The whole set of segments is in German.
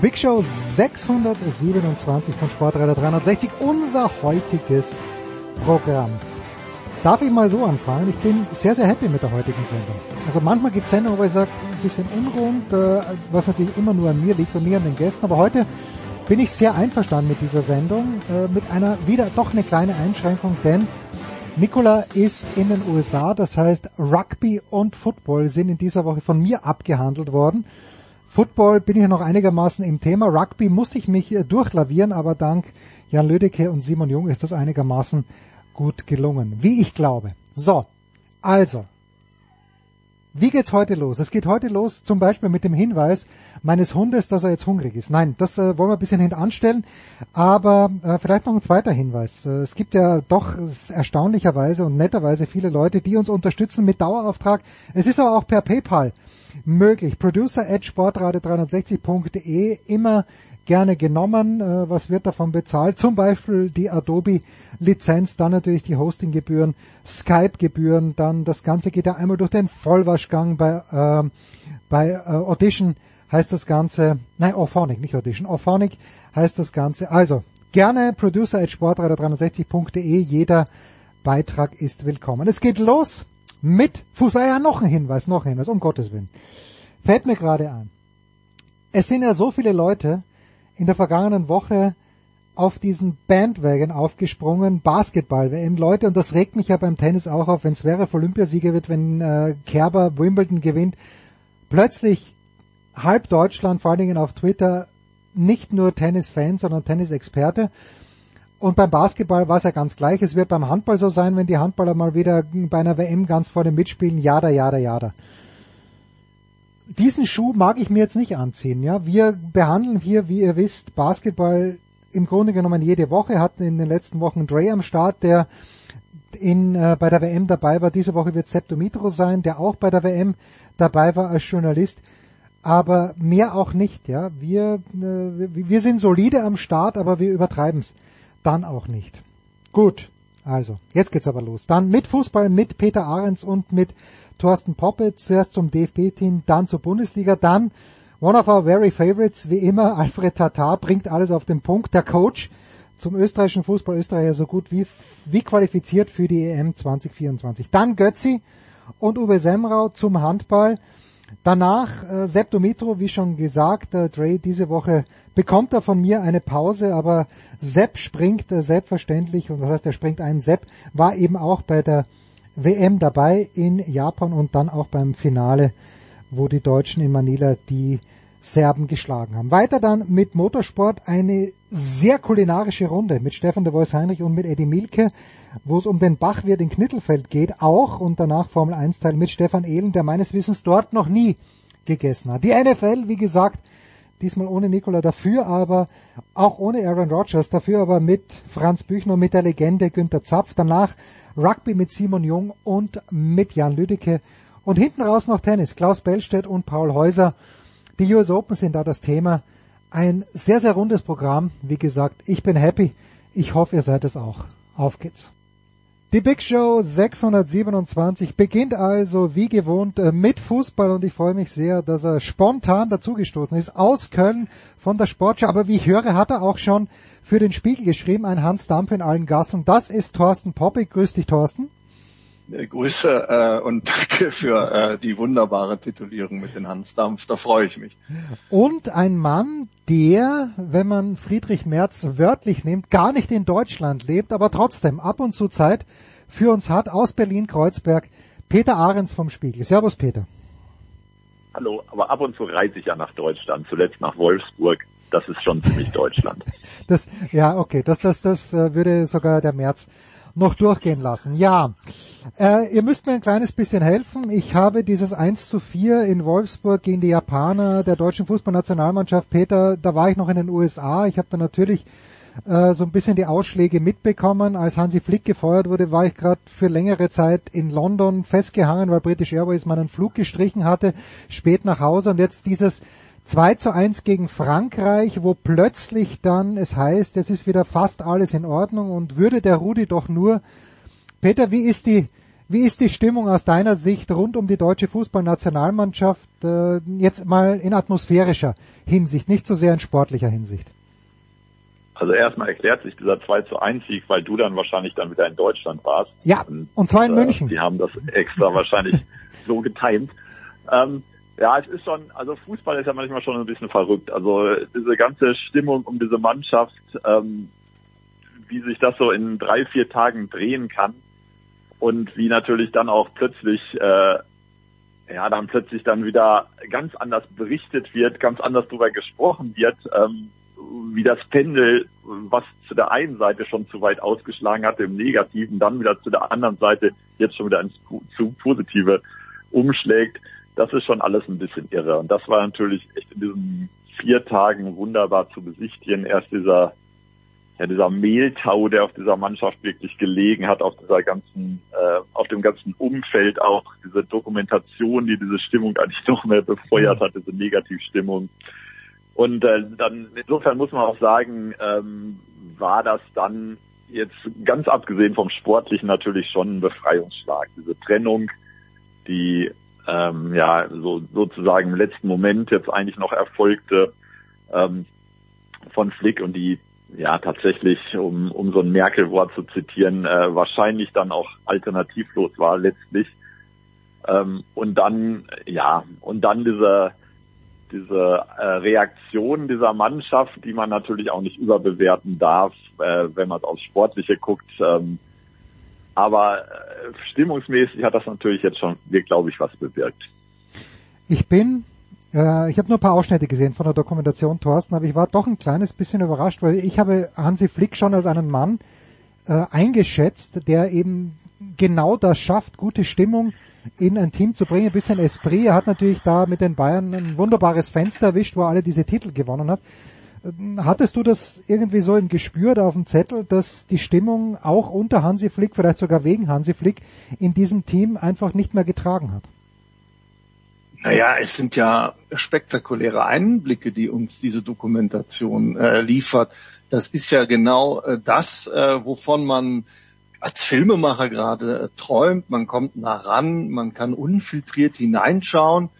Big Show 627 von Sportradar 360, unser heutiges Programm. Darf ich mal so anfangen? Ich bin sehr, sehr happy mit der heutigen Sendung. Also manchmal gibt es Sendungen, wo ich sage, ein bisschen unrund, äh, was natürlich immer nur an mir liegt, und mir an den Gästen, aber heute bin ich sehr einverstanden mit dieser Sendung, äh, mit einer wieder doch eine kleine Einschränkung, denn Nicola ist in den USA, das heißt Rugby und Football sind in dieser Woche von mir abgehandelt worden. Football bin ich noch einigermaßen im Thema. Rugby musste ich mich äh, durchlavieren, aber dank Jan Lödecke und Simon Jung ist das einigermaßen gut gelungen. Wie ich glaube. So, also. Wie geht's heute los? Es geht heute los zum Beispiel mit dem Hinweis meines Hundes, dass er jetzt hungrig ist. Nein, das äh, wollen wir ein bisschen hintanstellen. Aber äh, vielleicht noch ein zweiter Hinweis. Äh, es gibt ja doch erstaunlicherweise und netterweise viele Leute, die uns unterstützen mit Dauerauftrag. Es ist aber auch per PayPal möglich. Producer at sportrate360.de immer gerne genommen. Äh, was wird davon bezahlt? Zum Beispiel die Adobe Lizenz, dann natürlich die Hostinggebühren, Skype-Gebühren, dann das Ganze geht ja einmal durch den Vollwaschgang bei, äh, bei äh, Audition heißt das Ganze, nein, Orphonic, nicht Audition, Orphonic heißt das Ganze. Also, gerne producer at sportradar360.de, jeder Beitrag ist willkommen. Es geht los mit Fußball. Ja, noch ein Hinweis, noch ein Hinweis, um Gottes Willen. Fällt mir gerade ein. Es sind ja so viele Leute in der vergangenen Woche auf diesen Bandwagon aufgesprungen, Basketball-WM, Leute, und das regt mich ja beim Tennis auch auf, wenn Zverev Olympiasieger wird, wenn äh, Kerber Wimbledon gewinnt, plötzlich halb Deutschland, vor allen Dingen auf Twitter, nicht nur Tennis-Fan, sondern Tennis-Experte. Und beim Basketball war es ja ganz gleich. Es wird beim Handball so sein, wenn die Handballer mal wieder bei einer WM ganz vorne mitspielen. Jada, jada, jada. Diesen Schuh mag ich mir jetzt nicht anziehen. Ja, wir behandeln hier, wie ihr wisst, Basketball im Grunde genommen jede Woche. Hatten in den letzten Wochen Dre am Start, der in, äh, bei der WM dabei war. Diese Woche wird Sepp Dumitro sein, der auch bei der WM dabei war als Journalist. Aber mehr auch nicht. Ja, wir äh, wir sind solide am Start, aber wir übertreiben es dann auch nicht. Gut, also, jetzt geht's aber los. Dann mit Fußball, mit Peter Ahrens und mit Thorsten Poppe, zuerst zum DFB-Team, dann zur Bundesliga, dann one of our very favorites, wie immer, Alfred Tatar, bringt alles auf den Punkt. Der Coach zum österreichischen Fußball, Österreicher so gut wie, wie qualifiziert für die EM 2024. Dann Götzi und Uwe Semrau zum Handball. Danach äh, Sepp Dumitro, wie schon gesagt, äh, Dre diese Woche bekommt er von mir eine Pause, aber Sepp springt äh, selbstverständlich, und was heißt, er springt ein, Sepp war eben auch bei der WM dabei in Japan und dann auch beim Finale, wo die Deutschen in Manila die Serben geschlagen haben. Weiter dann mit Motorsport eine sehr kulinarische Runde mit Stefan de Vois Heinrich und mit Eddie Milke, wo es um den Bachwirt in Knittelfeld geht, auch und danach Formel 1 Teil mit Stefan Ehlen, der meines Wissens dort noch nie gegessen hat. Die NFL, wie gesagt, diesmal ohne Nikola dafür, aber auch ohne Aaron Rodgers, dafür aber mit Franz Büchner, mit der Legende Günter Zapf, danach Rugby mit Simon Jung und mit Jan Lüdecke und hinten raus noch Tennis, Klaus Bellstedt und Paul Häuser. Die US Open sind da das Thema. Ein sehr, sehr rundes Programm. Wie gesagt, ich bin happy. Ich hoffe, ihr seid es auch. Auf geht's. Die Big Show 627 beginnt also wie gewohnt äh, mit Fußball und ich freue mich sehr, dass er spontan dazugestoßen ist aus Köln von der Sportschau. Aber wie ich höre, hat er auch schon für den Spiegel geschrieben, ein Hans Dampf in allen Gassen. Das ist Thorsten Poppig. Grüß dich, Thorsten. Äh, Grüße äh, und danke für äh, die wunderbare Titulierung mit den Hansdampf. Da freue ich mich. Und ein Mann, der, wenn man Friedrich Merz wörtlich nimmt, gar nicht in Deutschland lebt, aber trotzdem ab und zu Zeit für uns hat aus Berlin-Kreuzberg. Peter Ahrens vom Spiegel. Servus, Peter. Hallo, aber ab und zu reise ich ja nach Deutschland, zuletzt nach Wolfsburg. Das ist schon ziemlich Deutschland. Das, ja, okay, das, das, das äh, würde sogar der März noch durchgehen lassen. Ja, äh, ihr müsst mir ein kleines bisschen helfen. Ich habe dieses 1 zu 4 in Wolfsburg gegen die Japaner der deutschen Fußballnationalmannschaft, Peter, da war ich noch in den USA. Ich habe da natürlich äh, so ein bisschen die Ausschläge mitbekommen. Als Hansi Flick gefeuert wurde, war ich gerade für längere Zeit in London festgehangen, weil British Airways meinen Flug gestrichen hatte, spät nach Hause und jetzt dieses 2 zu 1 gegen Frankreich, wo plötzlich dann es heißt, es ist wieder fast alles in Ordnung und würde der Rudi doch nur. Peter, wie ist die, wie ist die Stimmung aus deiner Sicht rund um die deutsche Fußballnationalmannschaft äh, jetzt mal in atmosphärischer Hinsicht, nicht so sehr in sportlicher Hinsicht? Also erstmal erklärt sich dieser 2 zu 1 Sieg, weil du dann wahrscheinlich dann wieder in Deutschland warst. Ja, und, und zwar in äh, München. Die haben das extra wahrscheinlich so getimt. Ähm, ja, es ist schon, also Fußball ist ja manchmal schon ein bisschen verrückt. Also diese ganze Stimmung um diese Mannschaft, ähm, wie sich das so in drei, vier Tagen drehen kann und wie natürlich dann auch plötzlich, äh, ja, dann plötzlich dann wieder ganz anders berichtet wird, ganz anders darüber gesprochen wird. Ähm, wie das Pendel, was zu der einen Seite schon zu weit ausgeschlagen hatte im Negativen, dann wieder zu der anderen Seite jetzt schon wieder ins zu Positive umschlägt. Das ist schon alles ein bisschen irre. Und das war natürlich echt in diesen vier Tagen wunderbar zu besichtigen. Erst dieser, ja, dieser Mehltau, der auf dieser Mannschaft wirklich gelegen hat, auf dieser ganzen, äh, auf dem ganzen Umfeld auch, diese Dokumentation, die diese Stimmung eigentlich noch mehr befeuert hat, diese Negativstimmung. Und äh, dann insofern muss man auch sagen, ähm, war das dann jetzt ganz abgesehen vom Sportlichen natürlich schon ein Befreiungsschlag. Diese Trennung, die ähm, ja so sozusagen im letzten Moment jetzt eigentlich noch erfolgte ähm, von Flick und die ja tatsächlich, um, um so ein Merkel-Wort zu zitieren, äh, wahrscheinlich dann auch alternativlos war letztlich. Ähm, und dann, ja, und dann dieser diese äh, Reaktion dieser Mannschaft, die man natürlich auch nicht überbewerten darf, äh, wenn man es aufs Sportliche guckt. Ähm, aber äh, stimmungsmäßig hat das natürlich jetzt schon, glaube ich, was bewirkt. Ich bin, äh, ich habe nur ein paar Ausschnitte gesehen von der Dokumentation Thorsten, aber ich war doch ein kleines bisschen überrascht, weil ich habe Hansi Flick schon als einen Mann äh, eingeschätzt, der eben genau das schafft, gute Stimmung in ein Team zu bringen, ein bisschen Esprit. Er hat natürlich da mit den Bayern ein wunderbares Fenster erwischt, wo er alle diese Titel gewonnen hat. Hattest du das irgendwie so im Gespür da auf dem Zettel, dass die Stimmung auch unter Hansi Flick, vielleicht sogar wegen Hansi Flick, in diesem Team einfach nicht mehr getragen hat? Naja, es sind ja spektakuläre Einblicke, die uns diese Dokumentation äh, liefert. Das ist ja genau äh, das, äh, wovon man als Filmemacher gerade äh, träumt. Man kommt nah ran, man kann unfiltriert hineinschauen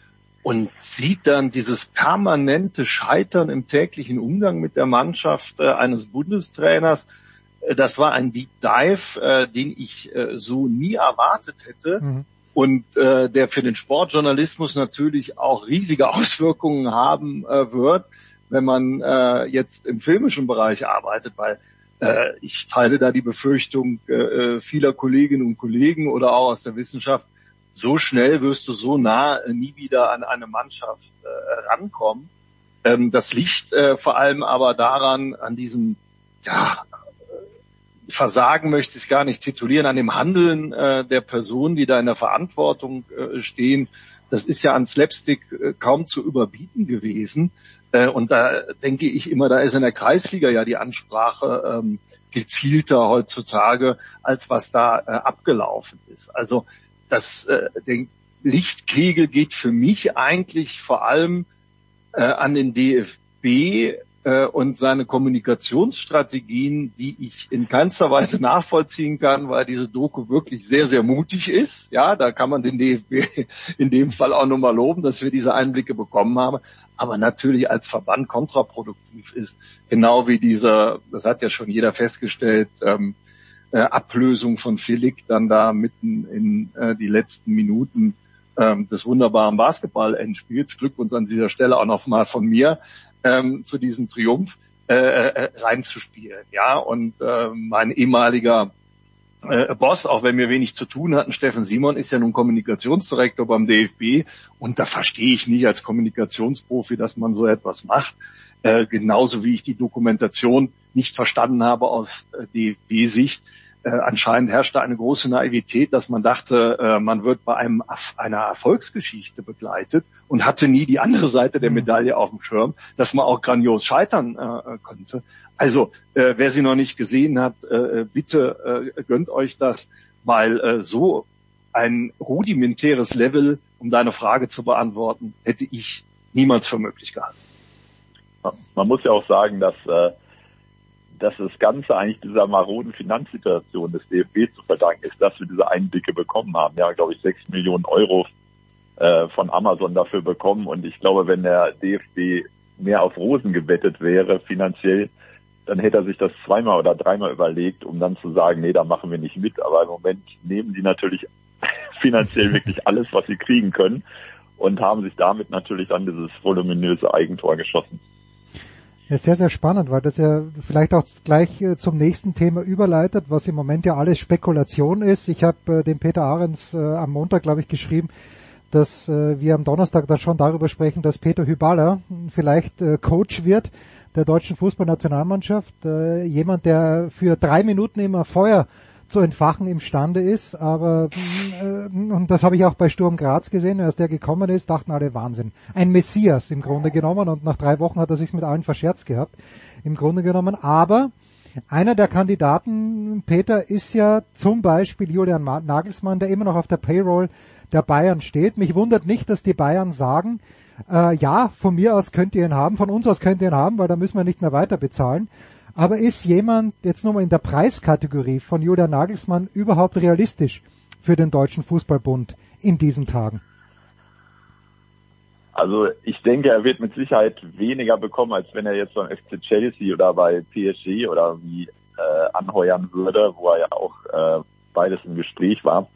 und sieht dann dieses permanente Scheitern im täglichen Umgang mit der Mannschaft äh, eines Bundestrainers. Äh, das war ein Deep Dive, äh, den ich äh, so nie erwartet hätte. Mhm. Und äh, der für den Sportjournalismus natürlich auch riesige Auswirkungen haben äh, wird, wenn man jetzt im filmischen Bereich arbeitet, weil ich teile da die Befürchtung vieler Kolleginnen und Kollegen oder auch aus der Wissenschaft, so schnell wirst du so nah äh, nie wieder an eine Mannschaft äh, rankommen. Ähm, das liegt äh, vor allem aber daran, an diesem, ja, Versagen möchte ich es gar nicht titulieren, an dem Handeln äh, der Personen, die da in der Verantwortung äh, stehen. Das ist ja an Slapstick äh, kaum zu überbieten gewesen. Äh, und da denke ich immer, da ist in der Kreisliga ja die Ansprache ähm, gezielter heutzutage, als was da äh, abgelaufen ist. Also das, äh, der Lichtkegel geht für mich eigentlich vor allem äh, an den DFB äh, und seine Kommunikationsstrategien, die ich in keinster Weise nachvollziehen kann, weil diese Doku wirklich sehr, sehr mutig ist. Ja, da kann man den DFB in dem Fall auch nochmal loben, dass wir diese Einblicke bekommen haben. Aber natürlich als Verband kontraproduktiv ist, genau wie dieser, das hat ja schon jeder festgestellt, ähm, äh, Ablösung von Felix dann da mitten in äh, die letzten Minuten ähm, des wunderbaren Basketball-Endspiels. Glückwunsch an dieser Stelle auch nochmal von mir ähm, zu diesem Triumph äh, äh, reinzuspielen. Ja, und äh, mein ehemaliger äh, Boss, auch wenn wir wenig zu tun hatten, Steffen Simon ist ja nun Kommunikationsdirektor beim DFB und da verstehe ich nicht als Kommunikationsprofi, dass man so etwas macht. Äh, genauso wie ich die Dokumentation nicht verstanden habe aus äh, DFB-Sicht, äh, anscheinend herrschte eine große Naivität, dass man dachte, äh, man wird bei einem einer Erfolgsgeschichte begleitet und hatte nie die andere Seite der mhm. Medaille auf dem Schirm, dass man auch grandios scheitern äh, könnte. Also äh, wer sie noch nicht gesehen hat, äh, bitte äh, gönnt euch das, weil äh, so ein rudimentäres Level, um deine Frage zu beantworten, hätte ich niemals für möglich gehalten. Man muss ja auch sagen, dass äh, dass das Ganze eigentlich dieser maroden Finanzsituation des DFB zu verdanken ist, dass wir diese Einblicke bekommen haben. Ja, glaube ich, sechs Millionen Euro äh, von Amazon dafür bekommen. Und ich glaube, wenn der DFB mehr auf Rosen gewettet wäre finanziell, dann hätte er sich das zweimal oder dreimal überlegt, um dann zu sagen, nee, da machen wir nicht mit. Aber im Moment nehmen die natürlich finanziell wirklich alles, was sie kriegen können und haben sich damit natürlich dann dieses voluminöse Eigentor geschossen. Ja, sehr, sehr spannend, weil das ja vielleicht auch gleich äh, zum nächsten Thema überleitet, was im Moment ja alles Spekulation ist. Ich habe äh, dem Peter Ahrens äh, am Montag, glaube ich, geschrieben, dass äh, wir am Donnerstag da schon darüber sprechen, dass Peter Hyballa vielleicht äh, Coach wird der deutschen Fußballnationalmannschaft. Äh, jemand, der für drei Minuten immer Feuer zu entfachen imstande ist. Aber äh, und das habe ich auch bei Sturm Graz gesehen, als der gekommen ist, dachten alle Wahnsinn. Ein Messias im Grunde genommen und nach drei Wochen hat er sich mit allen verscherzt gehabt, im Grunde genommen. Aber einer der Kandidaten, Peter, ist ja zum Beispiel Julian Nagelsmann, der immer noch auf der Payroll der Bayern steht. Mich wundert nicht, dass die Bayern sagen, äh, ja, von mir aus könnt ihr ihn haben, von uns aus könnt ihr ihn haben, weil da müssen wir nicht mehr weiter bezahlen. Aber ist jemand jetzt nur mal in der Preiskategorie von Julian Nagelsmann überhaupt realistisch für den Deutschen Fußballbund in diesen Tagen? Also ich denke, er wird mit Sicherheit weniger bekommen, als wenn er jetzt beim FC Chelsea oder bei PSG oder wie äh, anheuern würde, wo er ja auch äh, beides im Gespräch war.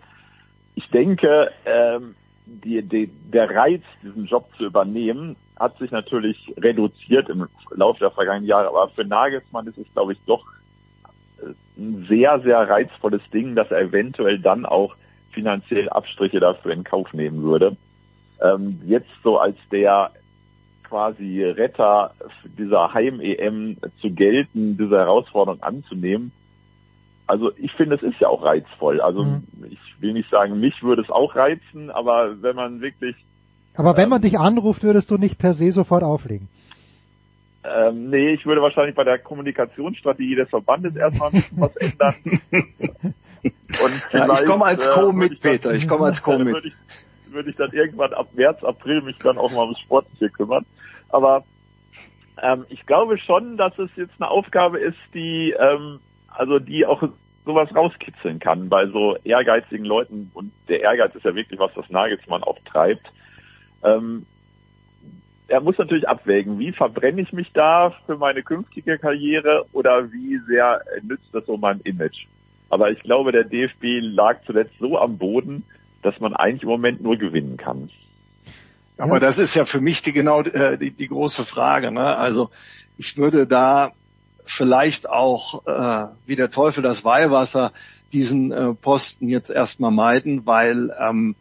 Ich denke, ähm, die, die, der Reiz, diesen Job zu übernehmen, hat sich natürlich reduziert im Laufe der vergangenen Jahre. Aber für Nagelsmann ist es, glaube ich, doch äh, ein sehr, sehr reizvolles Ding, dass er eventuell dann auch finanziell Abstriche dafür in Kauf nehmen würde. Ähm, jetzt so als der quasi Retter dieser Heim-EM zu gelten, diese Herausforderung anzunehmen, also ich finde, es ist ja auch reizvoll. Also mhm. ich will nicht sagen, mich würde es auch reizen, aber wenn man wirklich. Aber wenn man ähm, dich anruft, würdest du nicht per se sofort auflegen. Ähm, nee, ich würde wahrscheinlich bei der Kommunikationsstrategie des Verbandes erstmal was ändern. Und ja, ich komme als Co äh, mit, Peter. Ich komme als Co mit. Würde ich, würde ich dann irgendwann ab März, April mich dann auch mal ums Sportliche kümmern. Aber ähm, ich glaube schon, dass es jetzt eine Aufgabe ist, die ähm, also die auch sowas rauskitzeln kann bei so ehrgeizigen Leuten und der Ehrgeiz ist ja wirklich was, was Nagelsmann auch treibt. Ähm, er muss natürlich abwägen, wie verbrenne ich mich da für meine künftige Karriere oder wie sehr nützt das so meinem Image. Aber ich glaube, der DFB lag zuletzt so am Boden, dass man eigentlich im Moment nur gewinnen kann. Aber das ist ja für mich die genau äh, die, die große Frage. Ne? Also ich würde da vielleicht auch äh, wie der Teufel das Weihwasser diesen äh, Posten jetzt erstmal meiden, weil ähm,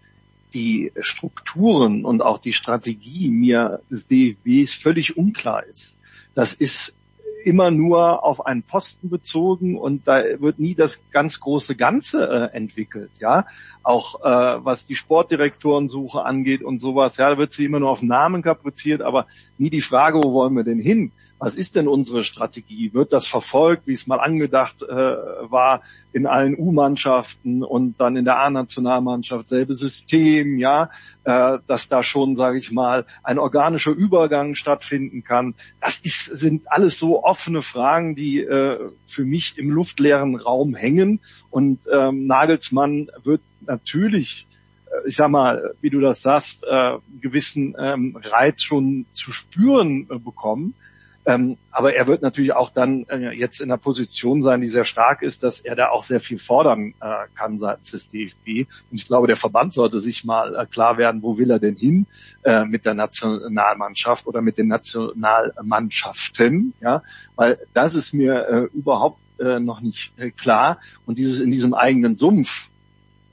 die Strukturen und auch die Strategie mir des DFBs völlig unklar ist. Das ist immer nur auf einen Posten bezogen und da wird nie das ganz große Ganze äh, entwickelt, ja. Auch äh, was die Sportdirektorensuche angeht und sowas, ja, da wird sie immer nur auf Namen kapriziert, aber nie die Frage, wo wollen wir denn hin? Was ist denn unsere Strategie? Wird das verfolgt, wie es mal angedacht äh, war in allen U-Mannschaften und dann in der A-Nationalmannschaft selbe System, ja, äh, dass da schon, sage ich mal, ein organischer Übergang stattfinden kann. Das ist, sind alles so offene Fragen, die äh, für mich im luftleeren Raum hängen. Und ähm, Nagelsmann wird natürlich äh, ich sag mal, wie du das sagst, äh, gewissen ähm, Reiz schon zu spüren äh, bekommen. Ähm, aber er wird natürlich auch dann äh, jetzt in der Position sein, die sehr stark ist, dass er da auch sehr viel fordern äh, kann seitens des DFB. Und ich glaube, der Verband sollte sich mal äh, klar werden, wo will er denn hin äh, mit der Nationalmannschaft oder mit den Nationalmannschaften, ja, weil das ist mir äh, überhaupt äh, noch nicht klar. Und dieses in diesem eigenen Sumpf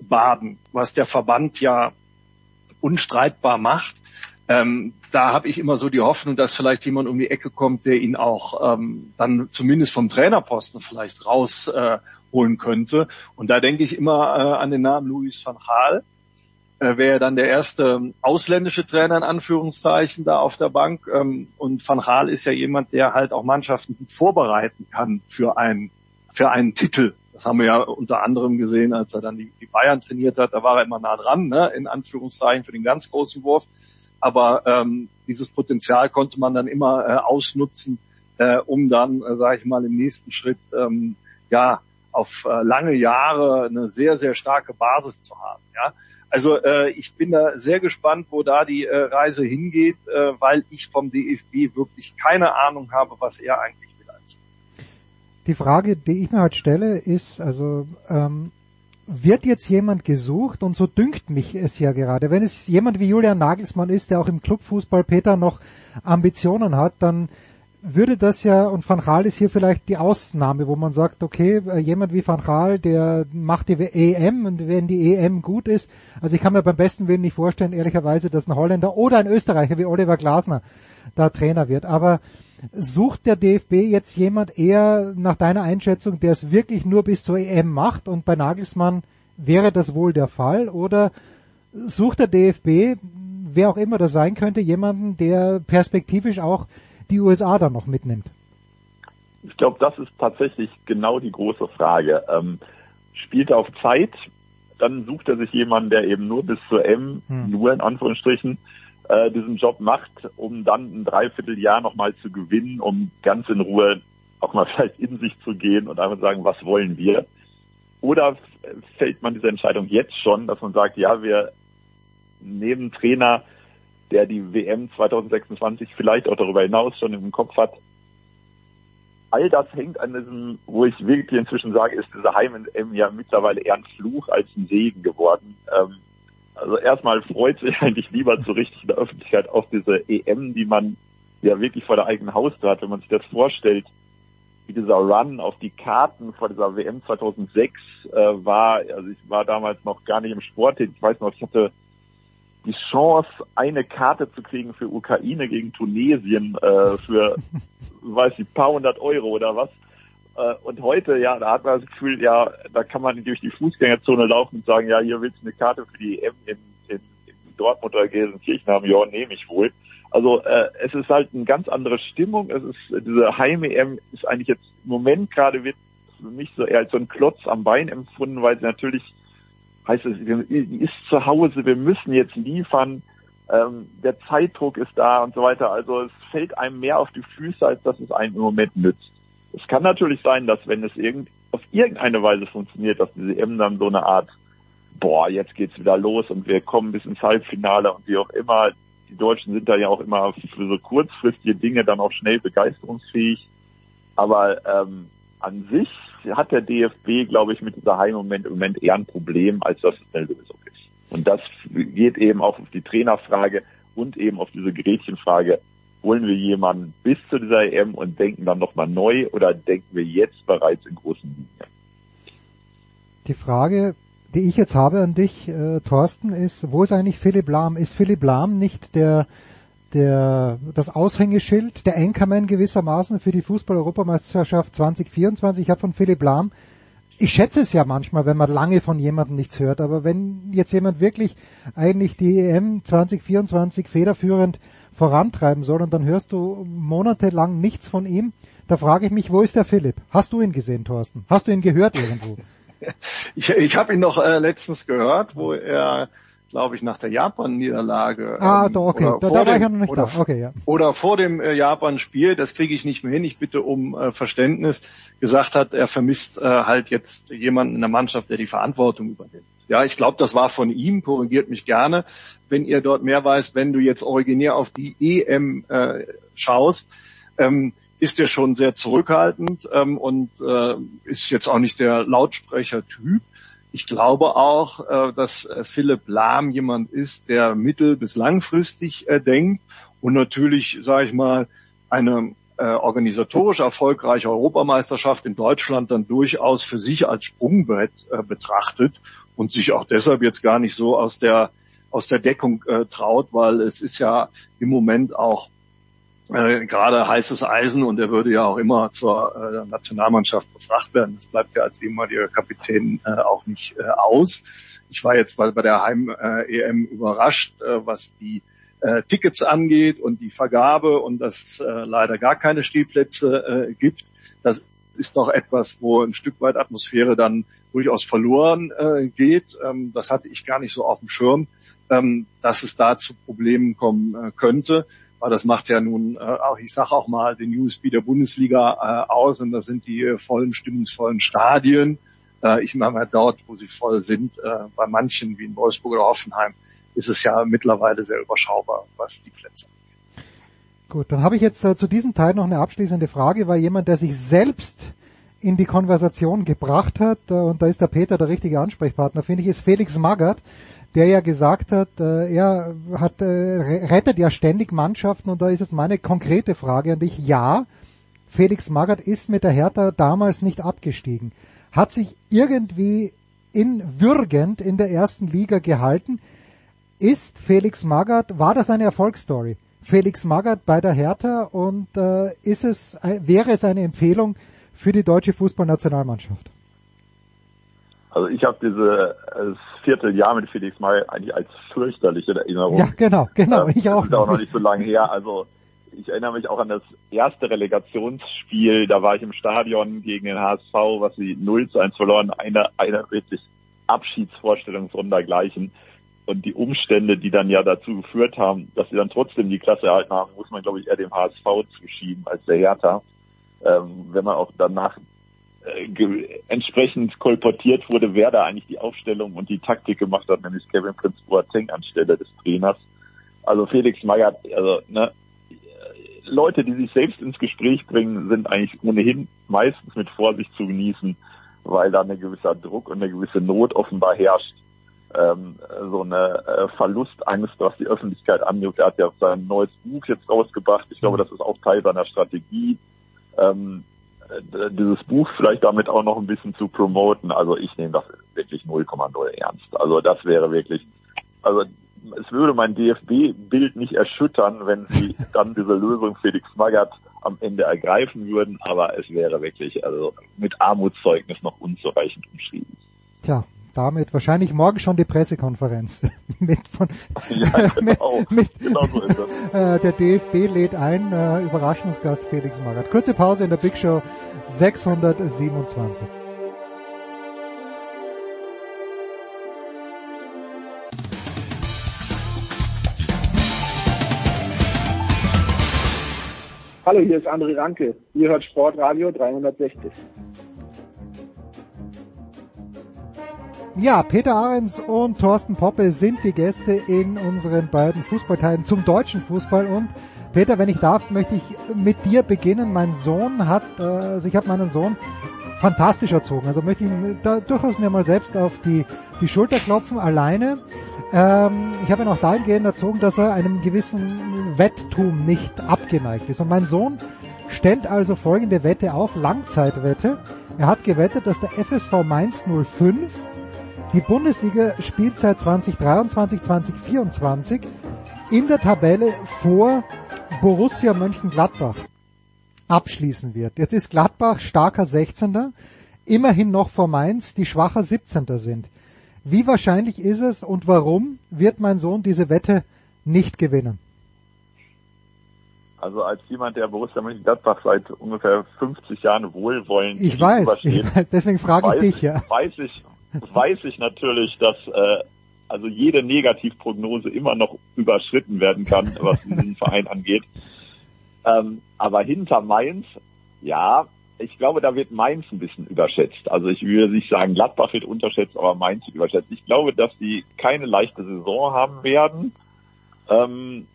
baden, was der Verband ja unstreitbar macht, ähm, da habe ich immer so die Hoffnung, dass vielleicht jemand um die Ecke kommt, der ihn auch ähm, dann zumindest vom Trainerposten vielleicht rausholen äh, könnte. Und da denke ich immer äh, an den Namen Luis van Gaal. Äh, wäre dann der erste ausländische Trainer in Anführungszeichen da auf der Bank. Ähm, und Van Gaal ist ja jemand, der halt auch Mannschaften gut vorbereiten kann für einen, für einen Titel. Das haben wir ja unter anderem gesehen, als er dann die Bayern trainiert hat. Da war er immer nah dran, ne, in Anführungszeichen für den ganz großen Wurf aber ähm, dieses Potenzial konnte man dann immer äh, ausnutzen, äh, um dann, äh, sage ich mal, im nächsten Schritt ähm, ja auf äh, lange Jahre eine sehr sehr starke Basis zu haben. Ja, also äh, ich bin da sehr gespannt, wo da die äh, Reise hingeht, äh, weil ich vom DFB wirklich keine Ahnung habe, was er eigentlich will. Die Frage, die ich mir halt stelle, ist also ähm, wird jetzt jemand gesucht und so dünkt mich es ja gerade. Wenn es jemand wie Julian Nagelsmann ist, der auch im Clubfußball Peter noch Ambitionen hat, dann würde das ja, und Van Gaal ist hier vielleicht die Ausnahme, wo man sagt, okay, äh, jemand wie Van Gaal, der macht die EM und wenn die EM gut ist, also ich kann mir beim besten Willen nicht vorstellen, ehrlicherweise, dass ein Holländer oder ein Österreicher wie Oliver Glasner da Trainer wird. Aber Sucht der DFB jetzt jemand eher nach deiner Einschätzung, der es wirklich nur bis zur EM macht und bei Nagelsmann wäre das wohl der Fall? Oder sucht der DFB, wer auch immer das sein könnte, jemanden, der perspektivisch auch die USA dann noch mitnimmt? Ich glaube, das ist tatsächlich genau die große Frage. Ähm, spielt er auf Zeit, dann sucht er sich jemanden, der eben nur bis zur M, hm. nur in Anführungsstrichen, äh, diesen Job macht, um dann ein Dreivierteljahr nochmal zu gewinnen, um ganz in Ruhe auch mal vielleicht in sich zu gehen und einfach sagen, was wollen wir? Oder fällt man diese Entscheidung jetzt schon, dass man sagt, ja, wir nehmen Trainer, der die WM 2026 vielleicht auch darüber hinaus schon im Kopf hat. All das hängt an diesem, wo ich wirklich inzwischen sage, ist diese Heim-M ja mittlerweile eher ein Fluch als ein Segen geworden. Ähm, also erstmal freut sich eigentlich lieber so richtig in der Öffentlichkeit auf diese EM, die man ja wirklich vor der eigenen Haustür hat. Wenn man sich das vorstellt, wie dieser Run auf die Karten vor dieser WM 2006 äh, war, also ich war damals noch gar nicht im Sport Ich weiß noch, ich hatte die Chance, eine Karte zu kriegen für Ukraine gegen Tunesien äh, für, weiß ich, paar hundert Euro oder was. Äh, und heute, ja, da hat man das Gefühl, ja, da kann man durch die Fußgängerzone laufen und sagen, ja, hier willst du eine Karte für die EM in, in, in Dortmund oder Gelsenkirchen haben, ja, nehme ich wohl. Also äh, es ist halt eine ganz andere Stimmung. Es ist diese Heim-EM ist eigentlich jetzt im Moment gerade wird für mich so eher als so ein Klotz am Bein empfunden, weil sie natürlich heißt es, ist zu Hause, wir müssen jetzt liefern, ähm, der Zeitdruck ist da und so weiter. Also es fällt einem mehr auf die Füße, als dass es einem im Moment nützt. Es kann natürlich sein, dass wenn es irgend, auf irgendeine Weise funktioniert, dass diese M dann so eine Art, boah, jetzt geht's wieder los und wir kommen bis ins Halbfinale und wie auch immer. Die Deutschen sind da ja auch immer für so kurzfristige Dinge dann auch schnell begeisterungsfähig. Aber ähm, an sich hat der DFB, glaube ich, mit dieser Heimmoment im Moment eher ein Problem, als dass es eine Lösung ist. Und das geht eben auch auf die Trainerfrage und eben auf diese Gretchenfrage, holen wir jemanden bis zu dieser EM und denken dann nochmal neu oder denken wir jetzt bereits in großen Linien? Die Frage, die ich jetzt habe an dich, äh, Thorsten, ist, wo ist eigentlich Philipp Lahm? Ist Philipp Lahm nicht der, der, das Aushängeschild, der Anchorman gewissermaßen für die Fußball-Europameisterschaft 2024? Ich habe von Philipp Lahm ich schätze es ja manchmal, wenn man lange von jemandem nichts hört, aber wenn jetzt jemand wirklich eigentlich die EM 2024 federführend vorantreiben soll und dann hörst du monatelang nichts von ihm, da frage ich mich, wo ist der Philipp? Hast du ihn gesehen, Thorsten? Hast du ihn gehört irgendwo? Ich, ich habe ihn noch äh, letztens gehört, wo er glaube ich, nach der Japan-Niederlage. Ah, ähm, doch, okay, da, da war ich ja noch nicht oder, da. Okay, ja. Oder vor dem äh, Japan-Spiel, das kriege ich nicht mehr hin, ich bitte um äh, Verständnis, gesagt hat, er vermisst äh, halt jetzt jemanden in der Mannschaft, der die Verantwortung übernimmt. Ja, ich glaube, das war von ihm, korrigiert mich gerne, wenn ihr dort mehr weißt, wenn du jetzt originär auf die EM äh, schaust, ähm, ist er schon sehr zurückhaltend ähm, und äh, ist jetzt auch nicht der Lautsprechertyp. Ich glaube auch, äh, dass äh, Philipp Lahm jemand ist, der mittel- bis langfristig äh, denkt und natürlich, sage ich mal, eine organisatorisch erfolgreiche Europameisterschaft in Deutschland dann durchaus für sich als Sprungbrett betrachtet und sich auch deshalb jetzt gar nicht so aus der aus der Deckung traut, weil es ist ja im Moment auch äh, gerade heißes Eisen und er würde ja auch immer zur äh, Nationalmannschaft befragt werden. Das bleibt ja als ehemaliger Kapitän äh, auch nicht äh, aus. Ich war jetzt bei, der Heim-EM überrascht, äh, was die äh, Tickets angeht und die Vergabe und dass es äh, leider gar keine Stehplätze äh, gibt. Das ist doch etwas, wo ein Stück weit Atmosphäre dann durchaus verloren äh, geht. Ähm, das hatte ich gar nicht so auf dem Schirm, ähm, dass es da zu Problemen kommen äh, könnte. Aber das macht ja nun äh, auch, ich sage auch mal, den USB der Bundesliga äh, aus und das sind die äh, vollen, stimmungsvollen Stadien. Äh, ich meine dort, wo sie voll sind, äh, bei manchen wie in Wolfsburg oder Hoffenheim, ist es ja mittlerweile sehr überschaubar, was die Plätze. Gut, dann habe ich jetzt äh, zu diesem Teil noch eine abschließende Frage, weil jemand, der sich selbst in die Konversation gebracht hat, äh, und da ist der Peter der richtige Ansprechpartner, finde ich, ist Felix Magath, der ja gesagt hat, äh, er hat, äh, rettet ja ständig Mannschaften und da ist jetzt meine konkrete Frage an dich. Ja, Felix Magath ist mit der Hertha damals nicht abgestiegen, hat sich irgendwie in würgend in der ersten Liga gehalten. Ist Felix Magath, war das eine Erfolgsstory? Felix Magath bei der Hertha und äh, ist es, äh, wäre es eine Empfehlung für die deutsche Fußballnationalmannschaft? Also ich habe diese das Vierteljahr mit Felix Magath eigentlich als fürchterliche Erinnerung. Ja, genau, genau, ich auch. Das ist auch noch nicht so lange her. Also ich erinnere mich auch an das erste Relegationsspiel. Da war ich im Stadion gegen den HSV, was sie 0 zu 1 verloren. Eine, eine wirklich Abschiedsvorstellung sondergleichen. Und die Umstände, die dann ja dazu geführt haben, dass sie dann trotzdem die Klasse erhalten haben, muss man, glaube ich, eher dem HSV zuschieben als der Hertha. Ähm, wenn man auch danach äh, entsprechend kolportiert wurde, wer da eigentlich die Aufstellung und die Taktik gemacht hat, nämlich Kevin Prince Boateng anstelle des Trainers. Also Felix Magath, also ne, Leute, die sich selbst ins Gespräch bringen, sind eigentlich ohnehin meistens mit Vorsicht zu genießen, weil da ein gewisser Druck und eine gewisse Not offenbar herrscht ähm, so eine äh, Verlustangst, was die Öffentlichkeit angeht. Er hat ja sein neues Buch jetzt rausgebracht. Ich glaube, das ist auch Teil seiner Strategie, ähm, äh, dieses Buch vielleicht damit auch noch ein bisschen zu promoten. Also ich nehme das wirklich 0,0 ernst. Also das wäre wirklich, also es würde mein DFB-Bild nicht erschüttern, wenn sie dann diese Lösung Felix Magath am Ende ergreifen würden, aber es wäre wirklich also mit Armutszeugnis noch unzureichend umschrieben. Tja, damit wahrscheinlich morgen schon die Pressekonferenz mit von ja, genau. mit, genau so ist das. Äh, der DFB lädt ein äh, Überraschungsgast Felix Magath. Kurze Pause in der Big Show 627. Hallo, hier ist André Ranke. Ihr hört Sportradio 360. Ja, Peter Ahrens und Thorsten Poppe sind die Gäste in unseren beiden Fußballteilen zum deutschen Fußball und Peter, wenn ich darf, möchte ich mit dir beginnen. Mein Sohn hat, äh, also ich habe meinen Sohn fantastisch erzogen. Also möchte ich da durchaus mir mal selbst auf die, die Schulter klopfen, alleine. Ähm, ich habe ihn auch dahingehend erzogen, dass er einem gewissen Wetttum nicht abgeneigt ist. Und mein Sohn stellt also folgende Wette auf, Langzeitwette. Er hat gewettet, dass der FSV Mainz 05 die Bundesliga Spielzeit 2023, 2024 in der Tabelle vor Borussia Mönchengladbach abschließen wird. Jetzt ist Gladbach starker 16. Immerhin noch vor Mainz, die schwacher 17. sind. Wie wahrscheinlich ist es und warum wird mein Sohn diese Wette nicht gewinnen? Also als jemand, der Borussia Mönchengladbach seit ungefähr 50 Jahren wohlwollend ich weiß, ich weiß, deswegen frage ich dich ja. Weiß ich, weiß ich natürlich, dass äh, also jede Negativprognose immer noch überschritten werden kann, was diesen Verein angeht. Ähm, aber hinter Mainz, ja, ich glaube, da wird Mainz ein bisschen überschätzt. Also ich würde nicht sagen, Gladbach wird unterschätzt, aber Mainz wird überschätzt. Ich glaube, dass die keine leichte Saison haben werden. Ähm,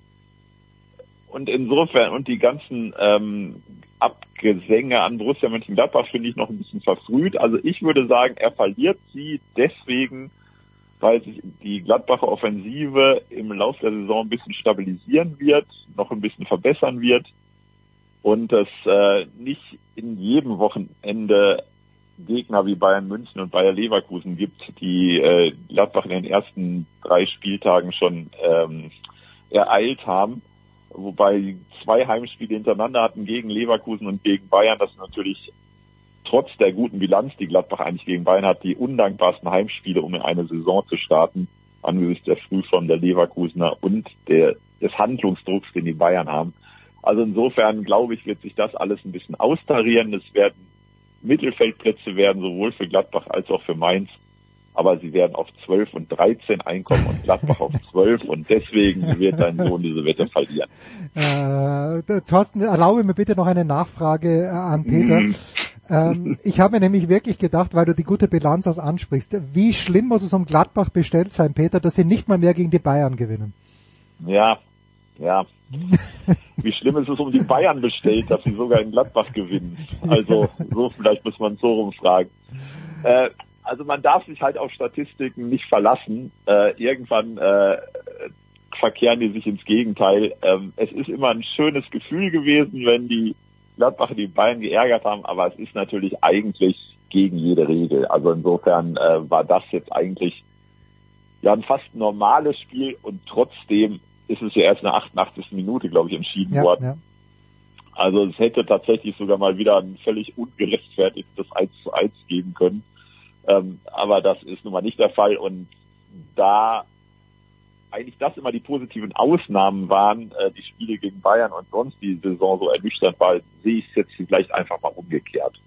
und insofern, und die ganzen ähm, Abgesänge an Borussia Mönchengladbach finde ich noch ein bisschen verfrüht. Also ich würde sagen, er verliert sie deswegen, weil sich die Gladbacher Offensive im Laufe der Saison ein bisschen stabilisieren wird, noch ein bisschen verbessern wird und es äh, nicht in jedem Wochenende Gegner wie Bayern München und Bayer Leverkusen gibt, die äh, Gladbach in den ersten drei Spieltagen schon ähm, ereilt haben wobei zwei Heimspiele hintereinander hatten gegen Leverkusen und gegen Bayern. Das natürlich trotz der guten Bilanz, die Gladbach eigentlich gegen Bayern hat, die undankbarsten Heimspiele, um in eine Saison zu starten, angesichts der Frühform der Leverkusener und der, des Handlungsdrucks, den die Bayern haben. Also insofern glaube ich, wird sich das alles ein bisschen austarieren. Es werden Mittelfeldplätze werden sowohl für Gladbach als auch für Mainz aber sie werden auf 12 und 13 einkommen und Gladbach auf 12 und deswegen wird dein Sohn diese Wette verlieren. Äh, Thorsten, erlaube mir bitte noch eine Nachfrage äh, an Peter. Mhm. Ähm, ich habe mir nämlich wirklich gedacht, weil du die gute Bilanz aus ansprichst, wie schlimm muss es um Gladbach bestellt sein, Peter, dass sie nicht mal mehr gegen die Bayern gewinnen? Ja, ja. Wie schlimm ist es um die Bayern bestellt, dass sie sogar in Gladbach gewinnen? Also so vielleicht muss man so rumfragen. Äh, also man darf sich halt auf Statistiken nicht verlassen. Äh, irgendwann äh, verkehren die sich ins Gegenteil. Ähm, es ist immer ein schönes Gefühl gewesen, wenn die Gladbacher die Bayern geärgert haben, aber es ist natürlich eigentlich gegen jede Regel. Also insofern äh, war das jetzt eigentlich ja ein fast normales Spiel und trotzdem ist es ja erst in der 88. Minute, glaube ich, entschieden ja, worden. Ja. Also es hätte tatsächlich sogar mal wieder ein völlig ungerechtfertigtes 1 zu 1 geben können. Ähm, aber das ist nun mal nicht der Fall und da eigentlich das immer die positiven Ausnahmen waren, äh, die Spiele gegen Bayern und sonst die Saison so ernüchternd war, sehe ich es jetzt vielleicht einfach mal umgekehrt.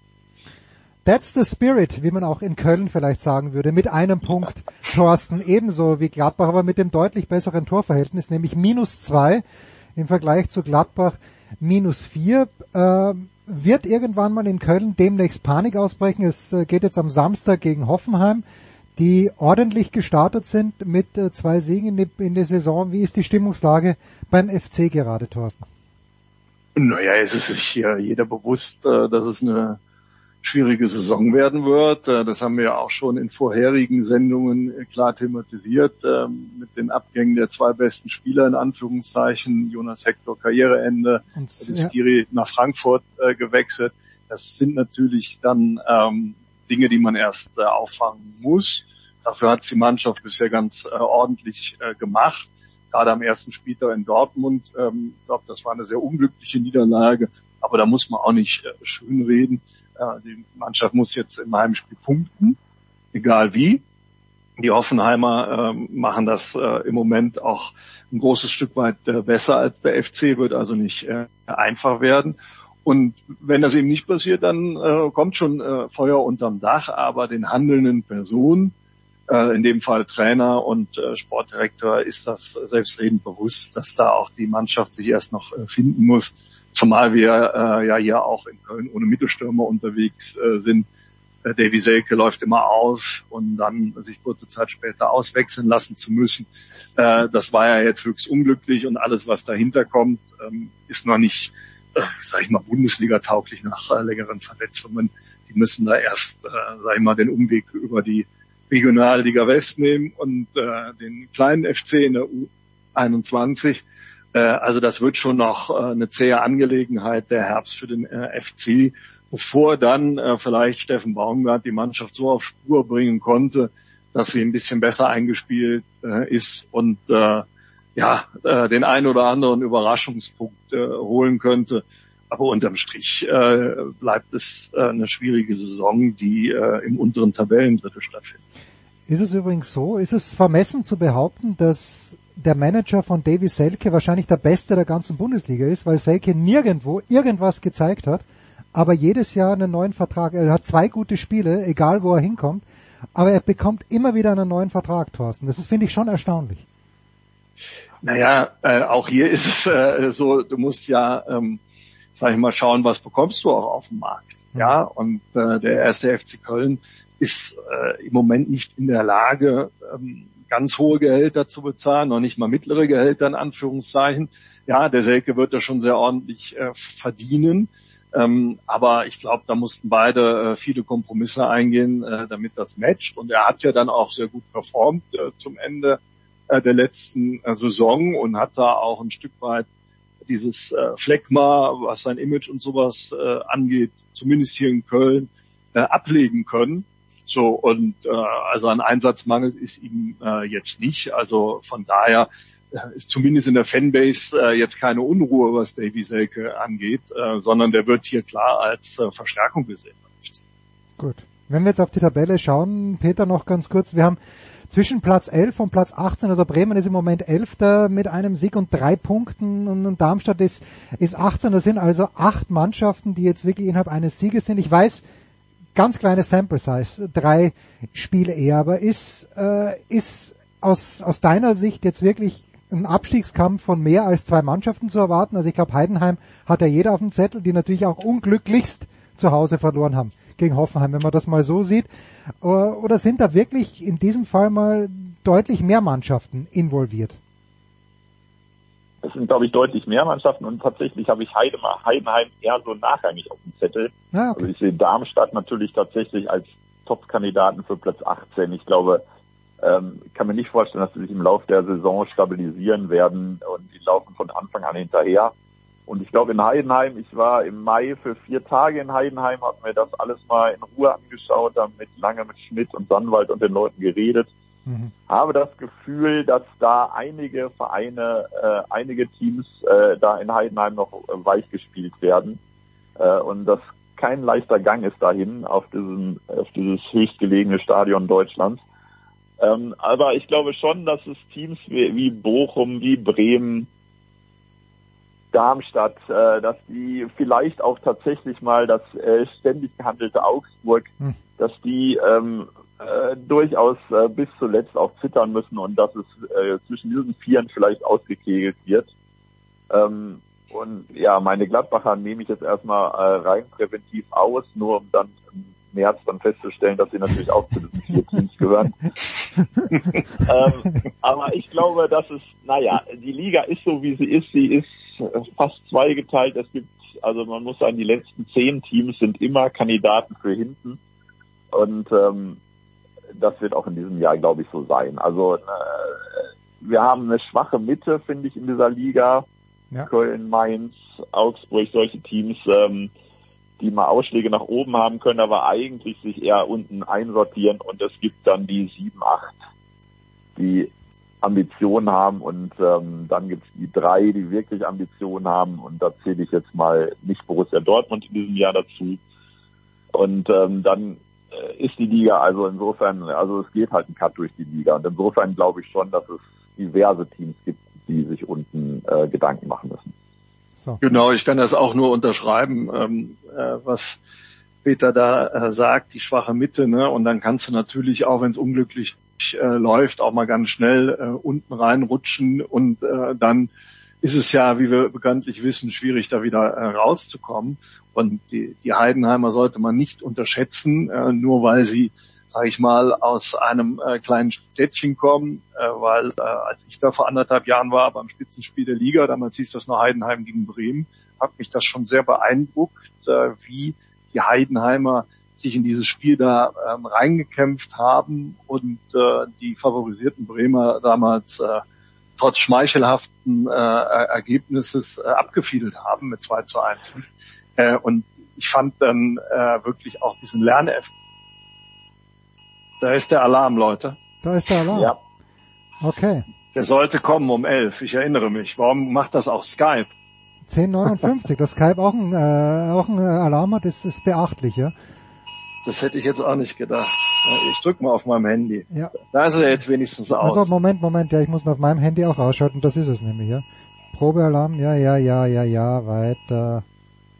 That's the spirit, wie man auch in Köln vielleicht sagen würde, mit einem Punkt, Thorsten, ebenso wie Gladbach, aber mit dem deutlich besseren Torverhältnis, nämlich minus zwei im Vergleich zu Gladbach minus vier. Äh, wird irgendwann mal in Köln demnächst Panik ausbrechen. Es äh, geht jetzt am Samstag gegen Hoffenheim, die ordentlich gestartet sind mit äh, zwei Siegen in, der Saison. Wie ist die Stimmungslage beim FC gerade, Thorsten? Naja, es ist sich hier jeder bewusst, äh, dass es eine schwierige Saison werden wird. Äh, das haben wir ja auch schon in vorherigen Sendungen äh, klar thematisiert, ähm, mit den Abgängen der zwei besten Spieler in Anführungszeichen. Jonas Hector Karriereende, Skiri ja. nach Frankfurt äh, gewechselt. Das sind natürlich dann ähm, Dinge, die man erst auffangen muss. Dafür hat die Mannschaft bisher ganz ordentlich gemacht gerade am ersten Spieltag in Dortmund. Ähm, ich glaube, das war eine sehr unglückliche Niederlage, aber da muss man auch nicht äh, schön reden. Äh, die Mannschaft muss jetzt im Heimspiel punkten, egal wie. Die Hoffenheimer äh, machen das äh, im Moment auch ein großes Stück weit äh, besser als der FC, wird also nicht äh, einfach werden. Und wenn das eben nicht passiert, dann äh, kommt schon äh, Feuer unterm Dach, aber den handelnden Personen, äh, in dem Fall Trainer und äh, Sportdirektor, ist das selbstredend bewusst, dass da auch die Mannschaft sich erst noch äh, finden muss. Zumal wir äh, ja hier auch in Köln ohne Mittelstürmer unterwegs äh, sind. Äh, Davy Selke läuft immer auf und dann sich kurze Zeit später auswechseln lassen zu müssen. Äh, das war ja jetzt höchst unglücklich und alles, was dahinter kommt, ähm, ist noch nicht äh, sag ich mal, Bundesliga tauglich nach äh, längeren Verletzungen. Die müssen da erst, äh, sag ich mal, den Umweg über die Regionalliga West nehmen und äh, den kleinen FC in der U21. Äh, also das wird schon noch äh, eine zähe Angelegenheit der Herbst für den äh, FC, bevor dann äh, vielleicht Steffen Baumgart die Mannschaft so auf Spur bringen konnte, dass sie ein bisschen besser eingespielt äh, ist und äh, ja äh, den ein oder anderen Überraschungspunkt äh, holen könnte. Aber unterm Strich äh, bleibt es äh, eine schwierige Saison, die äh, im unteren Tabellendrittel stattfindet. Ist es übrigens so, ist es vermessen zu behaupten, dass der Manager von Davy Selke wahrscheinlich der beste der ganzen Bundesliga ist, weil Selke nirgendwo irgendwas gezeigt hat, aber jedes Jahr einen neuen Vertrag. Er hat zwei gute Spiele, egal wo er hinkommt, aber er bekommt immer wieder einen neuen Vertrag, Thorsten. Das finde ich schon erstaunlich. Naja, äh, auch hier ist es äh, so, du musst ja ähm, sag ich mal, schauen, was bekommst du auch auf dem Markt. Mhm. Ja, und äh, der erste FC Köln ist äh, im Moment nicht in der Lage, ähm, ganz hohe Gehälter zu bezahlen, noch nicht mal mittlere Gehälter in Anführungszeichen. Ja, der Selke wird da schon sehr ordentlich äh, verdienen. Ähm, aber ich glaube, da mussten beide äh, viele Kompromisse eingehen, äh, damit das matcht. Und er hat ja dann auch sehr gut performt äh, zum Ende äh, der letzten äh, Saison und hat da auch ein Stück weit dieses äh, Fleckma, was sein Image und sowas äh, angeht, zumindest hier in Köln, äh, ablegen können. So und äh, also an Einsatzmangel ist ihm äh, jetzt nicht. Also von daher äh, ist zumindest in der Fanbase äh, jetzt keine Unruhe, was Davy Selke angeht, äh, sondern der wird hier klar als äh, Verstärkung gesehen. Gut. Wenn wir jetzt auf die Tabelle schauen, Peter noch ganz kurz, wir haben zwischen Platz 11 und Platz 18, also Bremen ist im Moment Elfter mit einem Sieg und drei Punkten und Darmstadt ist, ist 18. Das sind also acht Mannschaften, die jetzt wirklich innerhalb eines Sieges sind. Ich weiß, ganz kleine Sample Size, drei Spiele eher, aber ist, äh, ist aus, aus deiner Sicht jetzt wirklich ein Abstiegskampf von mehr als zwei Mannschaften zu erwarten? Also ich glaube, Heidenheim hat ja jeder auf dem Zettel, die natürlich auch unglücklichst zu Hause verloren haben gegen Hoffenheim, wenn man das mal so sieht. Oder sind da wirklich in diesem Fall mal deutlich mehr Mannschaften involviert? Es sind, glaube ich, deutlich mehr Mannschaften und tatsächlich habe ich Heidenheim eher so nachrangig auf dem Zettel. Ah, okay. Also ich sehe Darmstadt natürlich tatsächlich als Top-Kandidaten für Platz 18. Ich glaube, ähm, kann mir nicht vorstellen, dass sie sich im Laufe der Saison stabilisieren werden und die laufen von Anfang an hinterher. Und ich glaube in Heidenheim, ich war im Mai für vier Tage in Heidenheim, habe mir das alles mal in Ruhe angeschaut, damit lange mit Schmidt und Sandwald und den Leuten geredet. Mhm. Habe das Gefühl, dass da einige Vereine, äh, einige Teams äh, da in Heidenheim noch äh, weich gespielt werden. Äh, und das kein leichter Gang ist dahin auf diesem, auf dieses höchstgelegene Stadion Deutschlands. Ähm, aber ich glaube schon, dass es Teams wie, wie Bochum, wie Bremen, Darmstadt, äh, dass die vielleicht auch tatsächlich mal das äh, ständig gehandelte Augsburg, hm. dass die ähm, äh, durchaus äh, bis zuletzt auch zittern müssen und dass es äh, zwischen diesen Vieren vielleicht ausgekegelt wird. Ähm, und ja, meine Gladbacher nehme ich jetzt erstmal äh, rein präventiv aus, nur um dann im März dann festzustellen, dass sie natürlich auch zu diesen vier Teams gehören. ähm, aber ich glaube, dass es, naja, die Liga ist so, wie sie ist. Sie ist fast zweigeteilt. Es gibt, also man muss sagen, die letzten zehn Teams sind immer Kandidaten für hinten. Und ähm, das wird auch in diesem Jahr, glaube ich, so sein. Also äh, wir haben eine schwache Mitte, finde ich, in dieser Liga. Ja. Köln, Mainz, Augsburg, solche Teams, ähm, die mal Ausschläge nach oben haben können, aber eigentlich sich eher unten einsortieren. Und es gibt dann die sieben, acht, die Ambitionen haben und ähm, dann gibt's die drei, die wirklich Ambitionen haben und da zähle ich jetzt mal nicht Borussia Dortmund in diesem Jahr dazu. Und ähm, dann äh, ist die Liga also insofern, also es geht halt ein Cut durch die Liga und insofern glaube ich schon, dass es diverse Teams gibt, die sich unten äh, Gedanken machen müssen. So. Genau, ich kann das auch nur unterschreiben, ähm, äh, was Peter da äh, sagt, die schwache Mitte, ne? Und dann kannst du natürlich auch, wenn es unglücklich äh, läuft, auch mal ganz schnell äh, unten reinrutschen und äh, dann ist es ja, wie wir bekanntlich wissen, schwierig, da wieder äh, rauszukommen. Und die, die Heidenheimer sollte man nicht unterschätzen, äh, nur weil sie, sage ich mal, aus einem äh, kleinen Städtchen kommen, äh, weil äh, als ich da vor anderthalb Jahren war beim Spitzenspiel der Liga, damals hieß das noch Heidenheim gegen Bremen, hat mich das schon sehr beeindruckt, äh, wie die Heidenheimer sich in dieses Spiel da ähm, reingekämpft haben und äh, die favorisierten Bremer damals äh, trotz schmeichelhaften äh, Ergebnisses äh, abgefiedelt haben mit 2 zu 1. Äh, und ich fand dann äh, wirklich auch diesen Lerneffekt. Da ist der Alarm, Leute. Da ist der Alarm. Ja. Okay. Der sollte kommen um 11, ich erinnere mich. Warum macht das auch Skype? 10.59, dass Skype auch ein, äh, auch ein Alarm hat, ist, ist beachtlich, ja. Das hätte ich jetzt auch nicht gedacht. Ich drück mal auf meinem Handy. Ja. Da ist er jetzt wenigstens aus. Also Moment, Moment, ja, ich muss auf meinem Handy auch ausschalten, das ist es nämlich, ja. Probealarm, ja, ja, ja, ja, ja, weiter.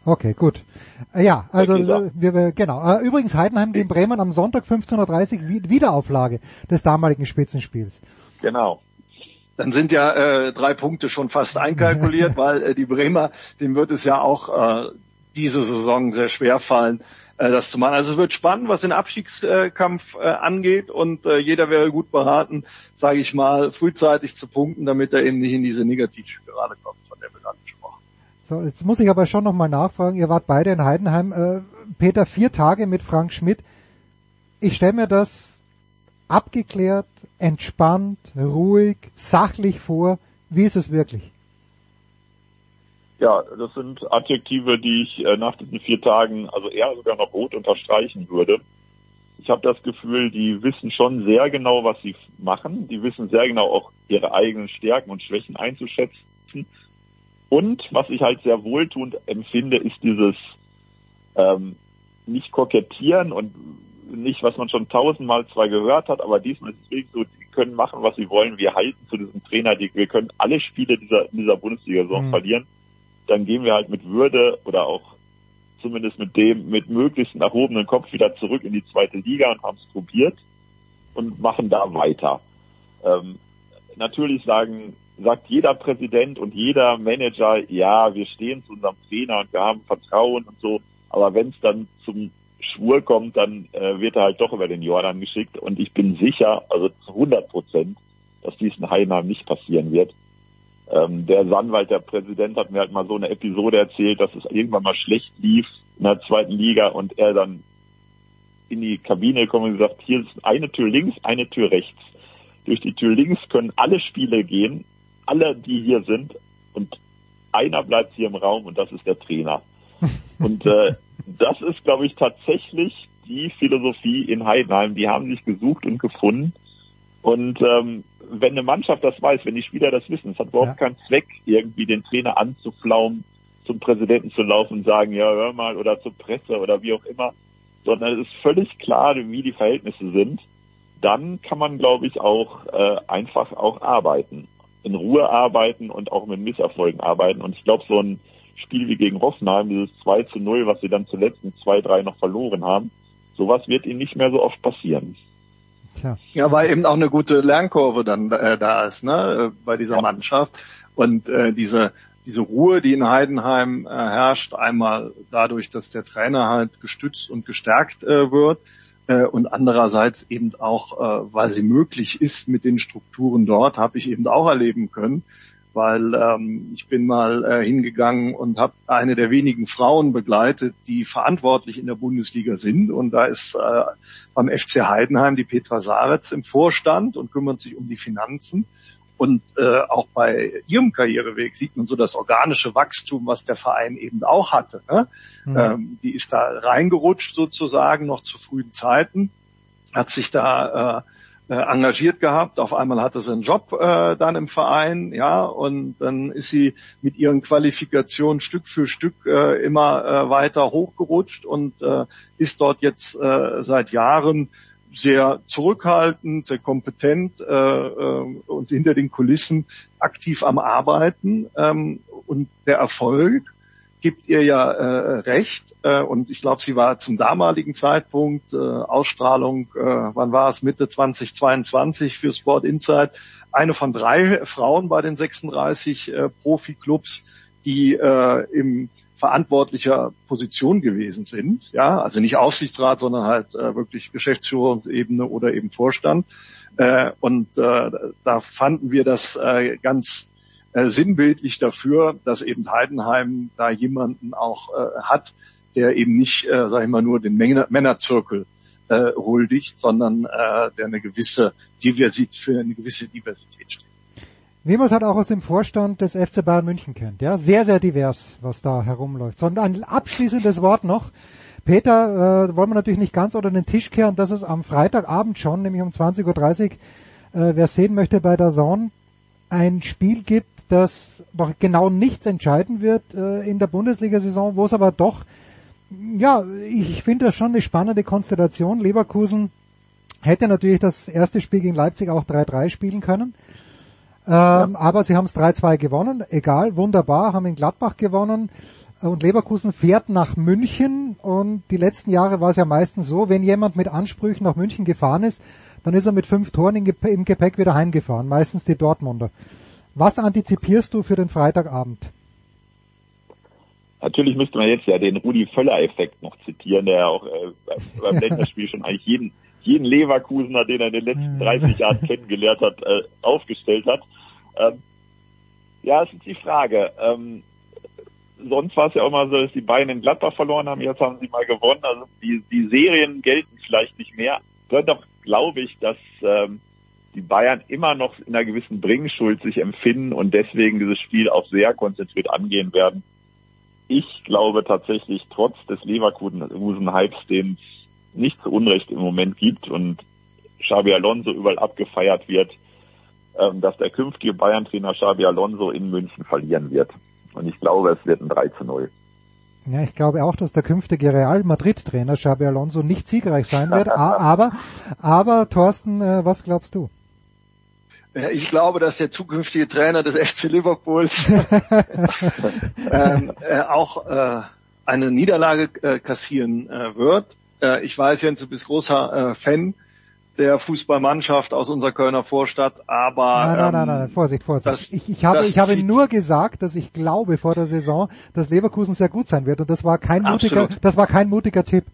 Okay, gut. Äh, ja, also okay, wir, wir, genau. Äh, übrigens Heidenheim gegen Bremen am Sonntag 15.30 Uhr Wiederauflage des damaligen Spitzenspiels. Genau. Dann sind ja äh, drei Punkte schon fast einkalkuliert, weil äh, die Bremer, dem wird es ja auch äh, diese Saison sehr schwer fallen, äh, das zu machen. Also es wird spannend, was den Abstiegskampf äh, angeht und äh, jeder wäre gut beraten, sage ich mal, frühzeitig zu punkten, damit er eben nicht in diese Negativspirale kommt, von der wir gerade gesprochen. So, jetzt muss ich aber schon nochmal nachfragen. Ihr wart beide in Heidenheim. Äh, Peter, vier Tage mit Frank Schmidt. Ich stelle mir das abgeklärt, entspannt, ruhig, sachlich vor. Wie ist es wirklich? Ja, das sind Adjektive, die ich äh, nach diesen vier Tagen also eher sogar noch rot unterstreichen würde. Ich habe das Gefühl, die wissen schon sehr genau, was sie machen. Die wissen sehr genau auch ihre eigenen Stärken und Schwächen einzuschätzen. Und was ich halt sehr wohltuend empfinde, ist dieses ähm, nicht kokettieren und nicht, was man schon tausendmal zwar gehört hat, aber diesmal ist es wirklich so, die können machen, was sie wollen. Wir halten zu diesem Trainer, die, wir können alle Spiele dieser, dieser Bundesliga-Saison mhm. verlieren dann gehen wir halt mit Würde oder auch zumindest mit dem, mit möglichst erhobenen Kopf wieder zurück in die zweite Liga und haben es probiert und machen da weiter. Ähm, natürlich sagen, sagt jeder Präsident und jeder Manager, ja, wir stehen zu unserem Trainer und wir haben Vertrauen und so, aber wenn es dann zum Schwur kommt, dann äh, wird er halt doch über den Jordan geschickt und ich bin sicher, also zu 100 Prozent, dass dies in Heidenheim nicht passieren wird. Ähm, der Sandwald, der Präsident, hat mir halt mal so eine Episode erzählt, dass es irgendwann mal schlecht lief in der zweiten Liga und er dann in die Kabine gekommen und gesagt, hier ist eine Tür links, eine Tür rechts. Durch die Tür links können alle Spiele gehen, alle, die hier sind, und einer bleibt hier im Raum und das ist der Trainer. Und äh, das ist, glaube ich, tatsächlich die Philosophie in Heidenheim. Die haben sich gesucht und gefunden. Und ähm, wenn eine Mannschaft das weiß, wenn die Spieler das wissen, es hat überhaupt ja. keinen Zweck, irgendwie den Trainer anzuflaumen, zum Präsidenten zu laufen und sagen, ja, hör mal, oder zur Presse oder wie auch immer, sondern es ist völlig klar, wie die Verhältnisse sind. Dann kann man, glaube ich, auch äh, einfach auch arbeiten, in Ruhe arbeiten und auch mit Misserfolgen arbeiten. Und ich glaube, so ein Spiel wie gegen Hoffenheim, dieses 2 zu 0, was sie dann zuletzt in 2-3 noch verloren haben, sowas wird ihnen nicht mehr so oft passieren. Tja. Ja, weil eben auch eine gute Lernkurve dann äh, da ist, ne, bei dieser ja. Mannschaft. Und äh, diese, diese Ruhe, die in Heidenheim äh, herrscht, einmal dadurch, dass der Trainer halt gestützt und gestärkt äh, wird, äh, und andererseits eben auch, äh, weil sie möglich ist mit den Strukturen dort, habe ich eben auch erleben können, weil ähm, ich bin mal äh, hingegangen und habe eine der wenigen Frauen begleitet, die verantwortlich in der Bundesliga sind. Und da ist äh, beim FC Heidenheim die Petra Saretz im Vorstand und kümmert sich um die Finanzen. Und äh, auch bei ihrem Karriereweg sieht man so das organische Wachstum, was der Verein eben auch hatte. Ne? Mhm. Ähm, die ist da reingerutscht sozusagen noch zu frühen Zeiten, hat sich da äh, äh, engagiert gehabt. Auf einmal hatte sie einen Job äh, dann im Verein, ja, und dann ist sie mit ihren Qualifikationen Stück für Stück äh, immer äh, weiter hochgerutscht und äh, ist dort jetzt äh, seit Jahren sehr zurückhaltend, sehr kompetent äh, äh, und hinter den Kulissen aktiv am Arbeiten. Ähm, und der Erfolg gibt ihr ja äh, recht äh, und ich glaube, sie war zum damaligen Zeitpunkt äh, Ausstrahlung, äh, wann war es? Mitte 2022 für Sport Insight eine von drei Frauen bei den 36 äh, Profi-Clubs, die äh, im verantwortlicher Position gewesen sind, ja, also nicht Aufsichtsrat, sondern halt äh, wirklich Geschäftsführungsebene oder eben Vorstand. Äh, und äh, da fanden wir das äh, ganz äh, sinnbildlich dafür, dass eben Heidenheim da jemanden auch äh, hat, der eben nicht, äh, sag ich mal, nur den Männer Männerzirkel äh, huldigt, sondern äh, der eine gewisse Diversität für eine gewisse Diversität steht. Wie man es halt auch aus dem Vorstand des FC Bayern München kennt, ja, sehr, sehr divers, was da herumläuft. Sondern ein abschließendes Wort noch. Peter, äh, wollen wir natürlich nicht ganz unter den Tisch kehren, dass es am Freitagabend schon, nämlich um 20.30 Uhr, äh, wer sehen möchte bei der Zone, ein Spiel gibt, das noch genau nichts entscheiden wird äh, in der Bundesliga-Saison, wo es aber doch, ja, ich finde das schon eine spannende Konstellation. Leverkusen hätte natürlich das erste Spiel gegen Leipzig auch 3-3 spielen können. Ähm, ja. Aber sie haben es 3-2 gewonnen, egal, wunderbar, haben in Gladbach gewonnen und Leverkusen fährt nach München und die letzten Jahre war es ja meistens so, wenn jemand mit Ansprüchen nach München gefahren ist, dann ist er mit fünf Toren im Gepäck wieder heimgefahren, meistens die Dortmunder. Was antizipierst du für den Freitagabend? Natürlich müsste man jetzt ja den Rudi Völler-Effekt noch zitieren, der auch äh, beim Länderspiel schon eigentlich jeden, jeden Leverkusener, den er in den letzten 30 Jahren kennengelernt hat, äh, aufgestellt hat. Ähm, ja, es ist die Frage. Ähm, sonst war es ja auch mal so, dass die Bayern in Gladbach verloren haben, jetzt haben sie mal gewonnen. Also die, die Serien gelten vielleicht nicht mehr. Doch glaube ich, dass ähm, die Bayern immer noch in einer gewissen Bringschuld sich empfinden und deswegen dieses Spiel auch sehr konzentriert angehen werden. Ich glaube tatsächlich, trotz des Leverkusen-Hypes, den es nicht zu Unrecht im Moment gibt und Xabi Alonso überall abgefeiert wird, ähm, dass der künftige Bayern-Trainer Xabi Alonso in München verlieren wird. Und ich glaube, es wird ein 3 zu 0. Ja, ich glaube auch, dass der künftige Real Madrid-Trainer Xabi Alonso nicht siegreich sein wird. aber, aber Thorsten, äh, was glaubst du? Ich glaube, dass der zukünftige Trainer des FC Liverpools ähm, äh, auch äh, eine Niederlage äh, kassieren äh, wird. Äh, ich weiß, Jens, du bist großer Fan der Fußballmannschaft aus unserer Kölner Vorstadt, aber nein, nein, nein, nein, nein. Vorsicht, Vorsicht. Das, ich, ich habe, ich habe nur gesagt, dass ich glaube vor der Saison, dass Leverkusen sehr gut sein wird und das war kein mutiger, das war kein mutiger Tipp.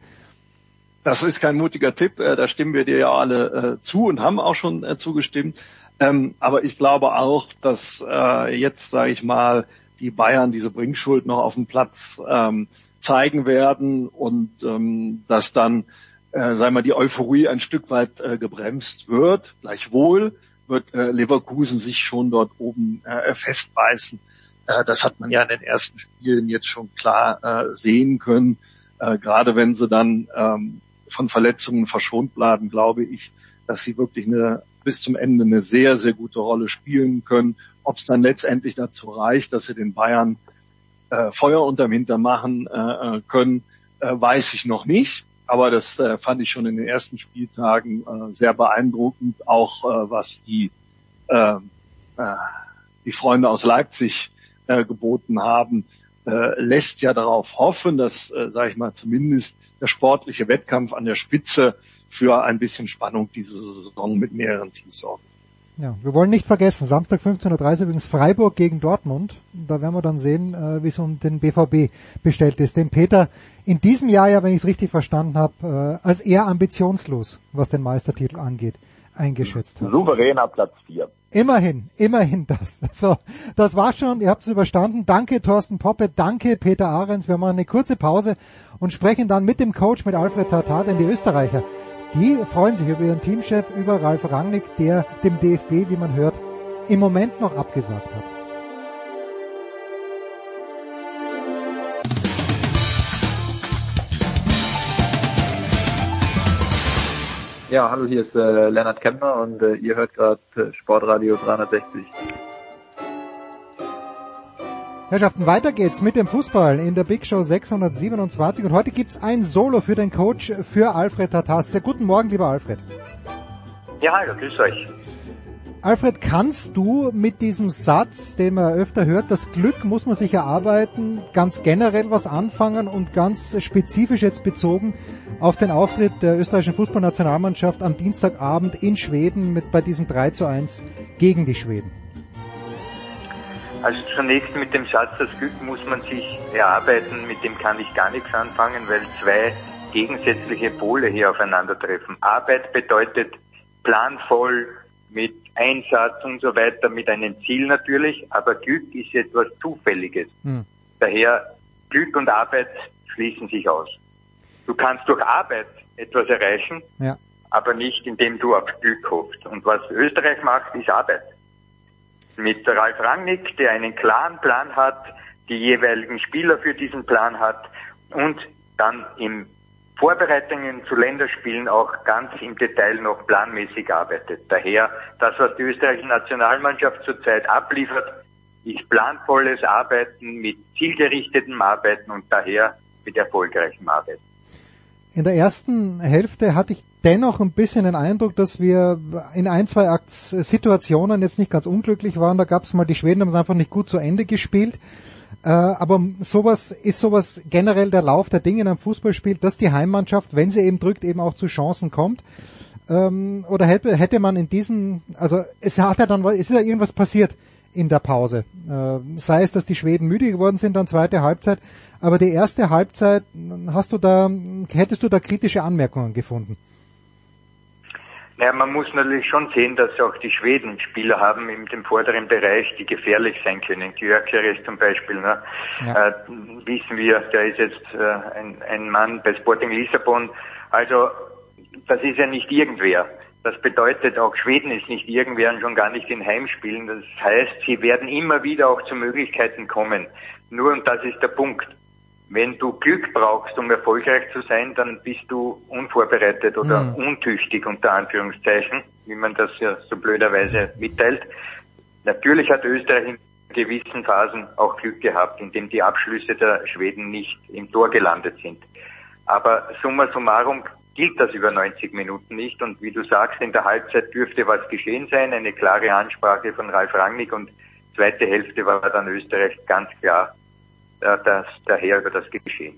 Das ist kein mutiger Tipp, äh, da stimmen wir dir ja alle äh, zu und haben auch schon äh, zugestimmt. Ähm, aber ich glaube auch, dass äh, jetzt, sage ich mal, die Bayern diese Bringschuld noch auf dem Platz ähm, zeigen werden und ähm, dass dann äh, sagen wir, die Euphorie ein Stück weit äh, gebremst wird. Gleichwohl wird äh, Leverkusen sich schon dort oben äh, festbeißen. Äh, das hat man ja in den ersten Spielen jetzt schon klar äh, sehen können. Äh, gerade wenn sie dann ähm, von Verletzungen verschont bleiben, glaube ich, dass sie wirklich eine, bis zum Ende eine sehr, sehr gute Rolle spielen können. Ob es dann letztendlich dazu reicht, dass sie den Bayern äh, Feuer unterm Hintern machen äh, äh können, äh, weiß ich noch nicht. Aber das äh, fand ich schon in den ersten Spieltagen äh, sehr beeindruckend, auch äh, was die, äh, äh, die Freunde aus Leipzig äh, geboten haben, äh, lässt ja darauf hoffen, dass, äh, sage ich mal, zumindest der sportliche Wettkampf an der Spitze für ein bisschen Spannung diese Saison mit mehreren Teams sorgt. Ja, wir wollen nicht vergessen, Samstag 15.30 Uhr übrigens Freiburg gegen Dortmund. Da werden wir dann sehen, äh, wie es um den BVB bestellt ist. Den Peter in diesem Jahr ja, wenn ich es richtig verstanden habe, äh, als eher ambitionslos, was den Meistertitel angeht, eingeschätzt hat. Souveräner Platz 4. Immerhin, immerhin das. So, das war's schon, ihr habt es überstanden. Danke Thorsten Poppe, danke Peter Ahrens. Wir machen eine kurze Pause und sprechen dann mit dem Coach, mit Alfred Tatar, denn die Österreicher die freuen sich über ihren Teamchef, über Ralf Rangnick, der dem DFB, wie man hört, im Moment noch abgesagt hat. Ja, hallo, hier ist äh, Lennart Kempner und äh, ihr hört gerade äh, Sportradio 360. Herrschaften, weiter geht's mit dem Fußball in der Big Show 627 und heute gibt's ein Solo für den Coach, für Alfred Tatas. Guten Morgen, lieber Alfred. Ja, hallo, grüß euch. Alfred, kannst du mit diesem Satz, den man öfter hört, das Glück muss man sich erarbeiten, ganz generell was anfangen und ganz spezifisch jetzt bezogen auf den Auftritt der österreichischen Fußballnationalmannschaft am Dienstagabend in Schweden mit bei diesem 3 zu 1 gegen die Schweden? Also zunächst mit dem Satz, das Glück muss man sich erarbeiten, mit dem kann ich gar nichts anfangen, weil zwei gegensätzliche Pole hier aufeinandertreffen. Arbeit bedeutet planvoll, mit Einsatz und so weiter, mit einem Ziel natürlich, aber Glück ist etwas Zufälliges. Hm. Daher Glück und Arbeit schließen sich aus. Du kannst durch Arbeit etwas erreichen, ja. aber nicht indem du auf Glück hoffst. Und was Österreich macht, ist Arbeit mit Ralf Rangnick, der einen klaren Plan hat, die jeweiligen Spieler für diesen Plan hat und dann im Vorbereitungen zu Länderspielen auch ganz im Detail noch planmäßig arbeitet. Daher, das, was die österreichische Nationalmannschaft zurzeit abliefert, ist planvolles Arbeiten mit zielgerichtetem Arbeiten und daher mit erfolgreichem Arbeiten. In der ersten Hälfte hatte ich dennoch ein bisschen den Eindruck, dass wir in ein, zwei Situationen jetzt nicht ganz unglücklich waren. Da gab es mal, die Schweden haben es einfach nicht gut zu Ende gespielt. Äh, aber sowas ist sowas generell der Lauf der Dinge in einem Fußballspiel, dass die Heimmannschaft, wenn sie eben drückt, eben auch zu Chancen kommt. Ähm, oder hätte, hätte man in diesem, also es hat ja dann, es ist ja irgendwas passiert in der Pause. Äh, sei es, dass die Schweden müde geworden sind dann zweite Halbzeit, aber die erste Halbzeit hast du da, hättest du da kritische Anmerkungen gefunden? Naja, man muss natürlich schon sehen, dass auch die Schweden Spieler haben in dem vorderen Bereich, die gefährlich sein können. Gyökeres zum Beispiel, ne? Ja. Äh, wissen wir, der ist jetzt äh, ein, ein Mann bei Sporting Lissabon. Also das ist ja nicht irgendwer. Das bedeutet, auch Schweden ist nicht irgendwer und schon gar nicht in Heimspielen. Das heißt, sie werden immer wieder auch zu Möglichkeiten kommen. Nur, und das ist der Punkt, wenn du Glück brauchst, um erfolgreich zu sein, dann bist du unvorbereitet oder mhm. untüchtig unter Anführungszeichen, wie man das ja so blöderweise mitteilt. Natürlich hat Österreich in gewissen Phasen auch Glück gehabt, indem die Abschlüsse der Schweden nicht im Tor gelandet sind. Aber summa summarum gilt das über 90 Minuten nicht. Und wie du sagst, in der Halbzeit dürfte was geschehen sein, eine klare Ansprache von Ralf Rangnick und zweite Hälfte war dann Österreich ganz klar das, daher über das Geschehen.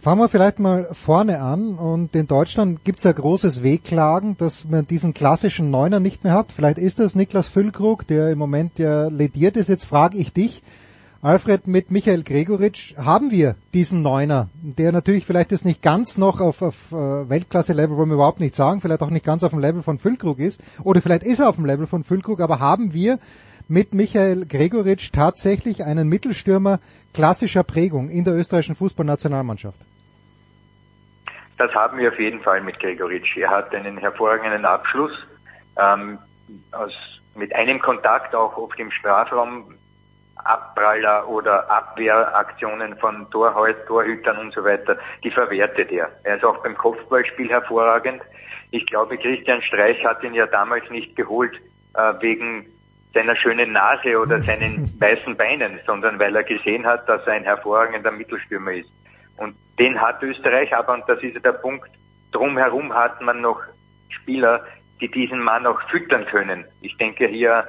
Fangen wir vielleicht mal vorne an und in Deutschland gibt es ja großes Wehklagen, dass man diesen klassischen Neuner nicht mehr hat. Vielleicht ist das Niklas Füllkrug, der im Moment ja lediert ist. Jetzt frage ich dich, Alfred, mit Michael Gregoritsch haben wir diesen Neuner, der natürlich vielleicht jetzt nicht ganz noch auf, auf äh, Weltklasse-Level, wollen wir überhaupt nicht sagen, vielleicht auch nicht ganz auf dem Level von Füllkrug ist, oder vielleicht ist er auf dem Level von Füllkrug, aber haben wir mit Michael Gregoritsch tatsächlich einen Mittelstürmer klassischer Prägung in der österreichischen Fußballnationalmannschaft? Das haben wir auf jeden Fall mit Gregoritsch. Er hat einen hervorragenden Abschluss ähm, aus, mit einem Kontakt auch auf dem Strafraum Abpraller oder Abwehraktionen von Torhäut, Torhütern und so weiter, die verwertet er. Er ist auch beim Kopfballspiel hervorragend. Ich glaube, Christian Streich hat ihn ja damals nicht geholt äh, wegen seiner schönen Nase oder seinen weißen Beinen, sondern weil er gesehen hat, dass er ein hervorragender Mittelstürmer ist. Und den hat Österreich aber, und das ist ja der Punkt, drumherum hat man noch Spieler, die diesen Mann auch füttern können. Ich denke hier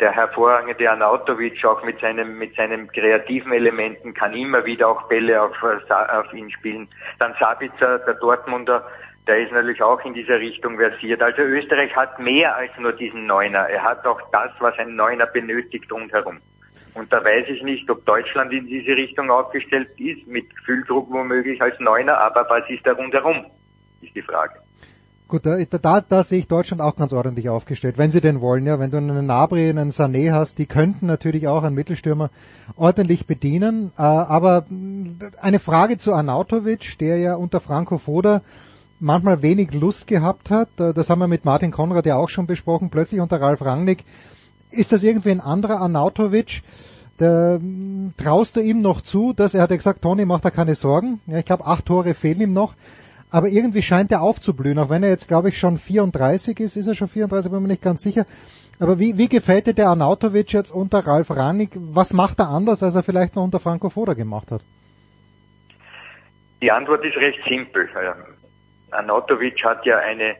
der hervorragende Anautovic auch mit seinem, mit seinem kreativen Elementen kann immer wieder auch Bälle auf, auf ihn spielen. Dann Sabitzer, der Dortmunder, der ist natürlich auch in dieser Richtung versiert. Also Österreich hat mehr als nur diesen Neuner. Er hat auch das, was ein Neuner benötigt rundherum. Und da weiß ich nicht, ob Deutschland in diese Richtung aufgestellt ist, mit Fühldruck womöglich als Neuner, aber was ist da rundherum, ist die Frage. Gut, da, da, da sehe ich Deutschland auch ganz ordentlich aufgestellt, wenn sie denn wollen, ja. Wenn du einen Nabri, einen Sané hast, die könnten natürlich auch einen Mittelstürmer ordentlich bedienen. Äh, aber eine Frage zu Arnautovic, der ja unter Franco Foda manchmal wenig Lust gehabt hat. Äh, das haben wir mit Martin Konrad ja auch schon besprochen, plötzlich unter Ralf Rangnick. Ist das irgendwie ein anderer Arnautovic? Da, traust du ihm noch zu, dass er hat ja gesagt, Toni, macht da keine Sorgen. Ja, ich glaube, acht Tore fehlen ihm noch aber irgendwie scheint er aufzublühen, auch wenn er jetzt, glaube ich, schon 34 ist, ist er schon 34, bin mir nicht ganz sicher. Aber wie, wie gefällt dir der Arnautovic jetzt unter Ralf Ranig? Was macht er anders, als er vielleicht noch unter Franco Foda gemacht hat? Die Antwort ist recht simpel. Arnautovic hat ja eine,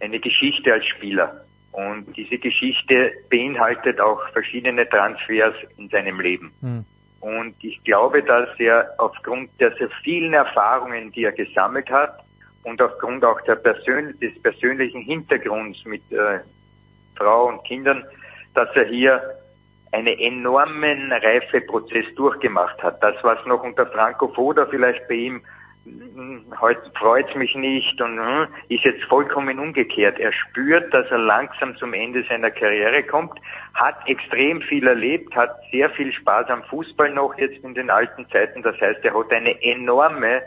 eine Geschichte als Spieler. Und diese Geschichte beinhaltet auch verschiedene Transfers in seinem Leben. Hm. Und ich glaube, dass er aufgrund der sehr vielen Erfahrungen, die er gesammelt hat und aufgrund auch der Persön des persönlichen Hintergrunds mit äh, Frau und Kindern, dass er hier einen enormen Reifeprozess durchgemacht hat. Das, was noch unter Franco Foda vielleicht bei ihm heute freut's mich nicht und hm, ist jetzt vollkommen umgekehrt. Er spürt, dass er langsam zum Ende seiner Karriere kommt, hat extrem viel erlebt, hat sehr viel Spaß am Fußball noch jetzt in den alten Zeiten. Das heißt, er hat eine enorme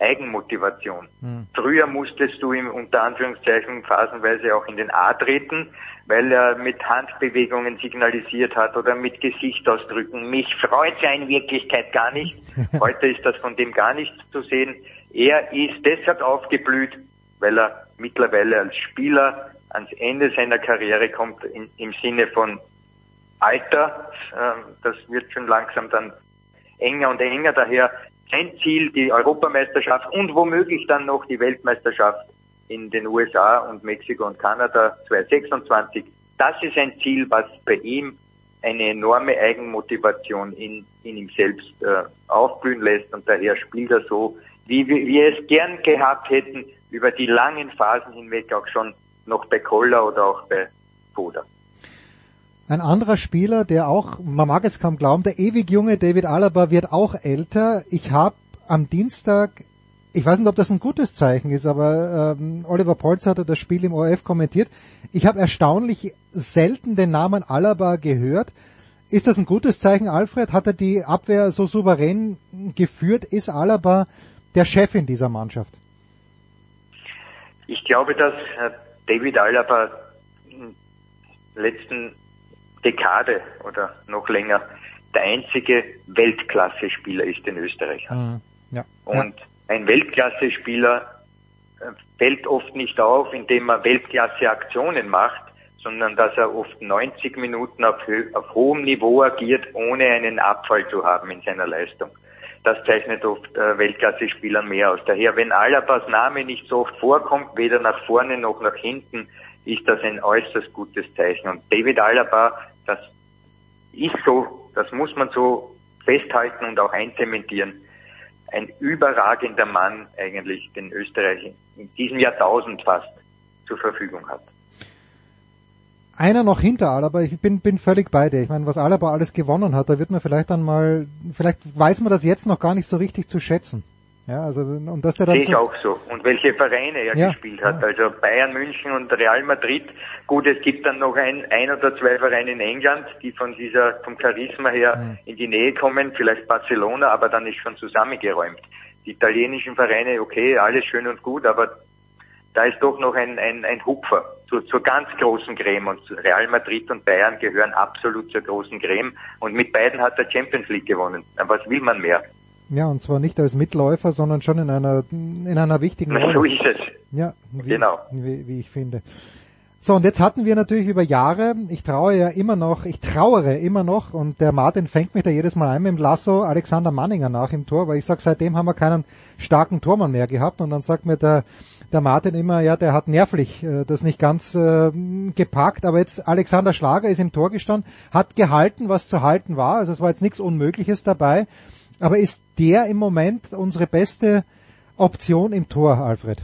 Eigenmotivation. Mhm. Früher musstest du ihm unter Anführungszeichen phasenweise auch in den A treten, weil er mit Handbewegungen signalisiert hat oder mit Gesichtsausdrücken. Mich freut ja in Wirklichkeit gar nicht. Heute ist das von dem gar nichts zu sehen. Er ist deshalb aufgeblüht, weil er mittlerweile als Spieler ans Ende seiner Karriere kommt in, im Sinne von Alter. Ähm, das wird schon langsam dann enger und enger. Daher sein Ziel die Europameisterschaft und womöglich dann noch die Weltmeisterschaft in den USA und Mexiko und Kanada 2026. Das ist ein Ziel, was bei ihm eine enorme Eigenmotivation in, in ihm selbst äh, aufblühen lässt und daher spielt er so, wie wir, wir es gern gehabt hätten, über die langen Phasen hinweg auch schon noch bei Koller oder auch bei Foda. Ein anderer Spieler, der auch, man mag es kaum glauben, der ewig junge David Alaba wird auch älter. Ich habe am Dienstag, ich weiß nicht, ob das ein gutes Zeichen ist, aber ähm, Oliver Polz hatte das Spiel im ORF kommentiert. Ich habe erstaunlich selten den Namen Alaba gehört. Ist das ein gutes Zeichen, Alfred? Hat er die Abwehr so souverän geführt? Ist Alaba der Chef in dieser Mannschaft? Ich glaube, dass David Alaba letzten Dekade oder noch länger der einzige Weltklasse-Spieler ist in Österreich. Mhm. Ja. Und ein Weltklasse-Spieler äh, fällt oft nicht auf, indem er Weltklasse-Aktionen macht, sondern dass er oft 90 Minuten auf, auf hohem Niveau agiert, ohne einen Abfall zu haben in seiner Leistung. Das zeichnet oft äh, Weltklasse-Spieler mehr aus. Daher, wenn Alabas Name nicht so oft vorkommt, weder nach vorne noch nach hinten, ist das ein äußerst gutes Zeichen. Und David Alaba, das ist so, das muss man so festhalten und auch einzementieren. Ein überragender Mann eigentlich, den Österreich in diesem Jahrtausend fast zur Verfügung hat einer noch hinter Alaba, ich bin, bin völlig bei dir. Ich meine, was Alaba alles gewonnen hat, da wird man vielleicht dann mal, vielleicht weiß man das jetzt noch gar nicht so richtig zu schätzen. Ja, also, und dass der dann Sehe ich auch so. Und welche Vereine er ja, gespielt hat. Ja. Also Bayern München und Real Madrid. Gut, es gibt dann noch ein, ein oder zwei Vereine in England, die von dieser, vom Charisma her ja. in die Nähe kommen. Vielleicht Barcelona, aber dann ist schon zusammengeräumt. Die italienischen Vereine, okay, alles schön und gut, aber da ist doch noch ein, ein, ein Hupfer zur, zur ganz großen Creme und Real Madrid und Bayern gehören absolut zur großen Creme und mit beiden hat er Champions League gewonnen. Was will man mehr? Ja, und zwar nicht als Mitläufer, sondern schon in einer in einer wichtigen Rolle. So ist es. Ja, wie, genau. Wie, wie ich finde. So, und jetzt hatten wir natürlich über Jahre, ich traue ja immer noch, ich trauere immer noch, und der Martin fängt mich da jedes Mal ein mit dem Lasso Alexander Manninger nach im Tor, weil ich sage, seitdem haben wir keinen starken Tormann mehr gehabt, und dann sagt mir der, der Martin immer, ja, der hat nervlich äh, das nicht ganz äh, gepackt, aber jetzt Alexander Schlager ist im Tor gestanden, hat gehalten, was zu halten war, also es war jetzt nichts Unmögliches dabei, aber ist der im Moment unsere beste Option im Tor, Alfred?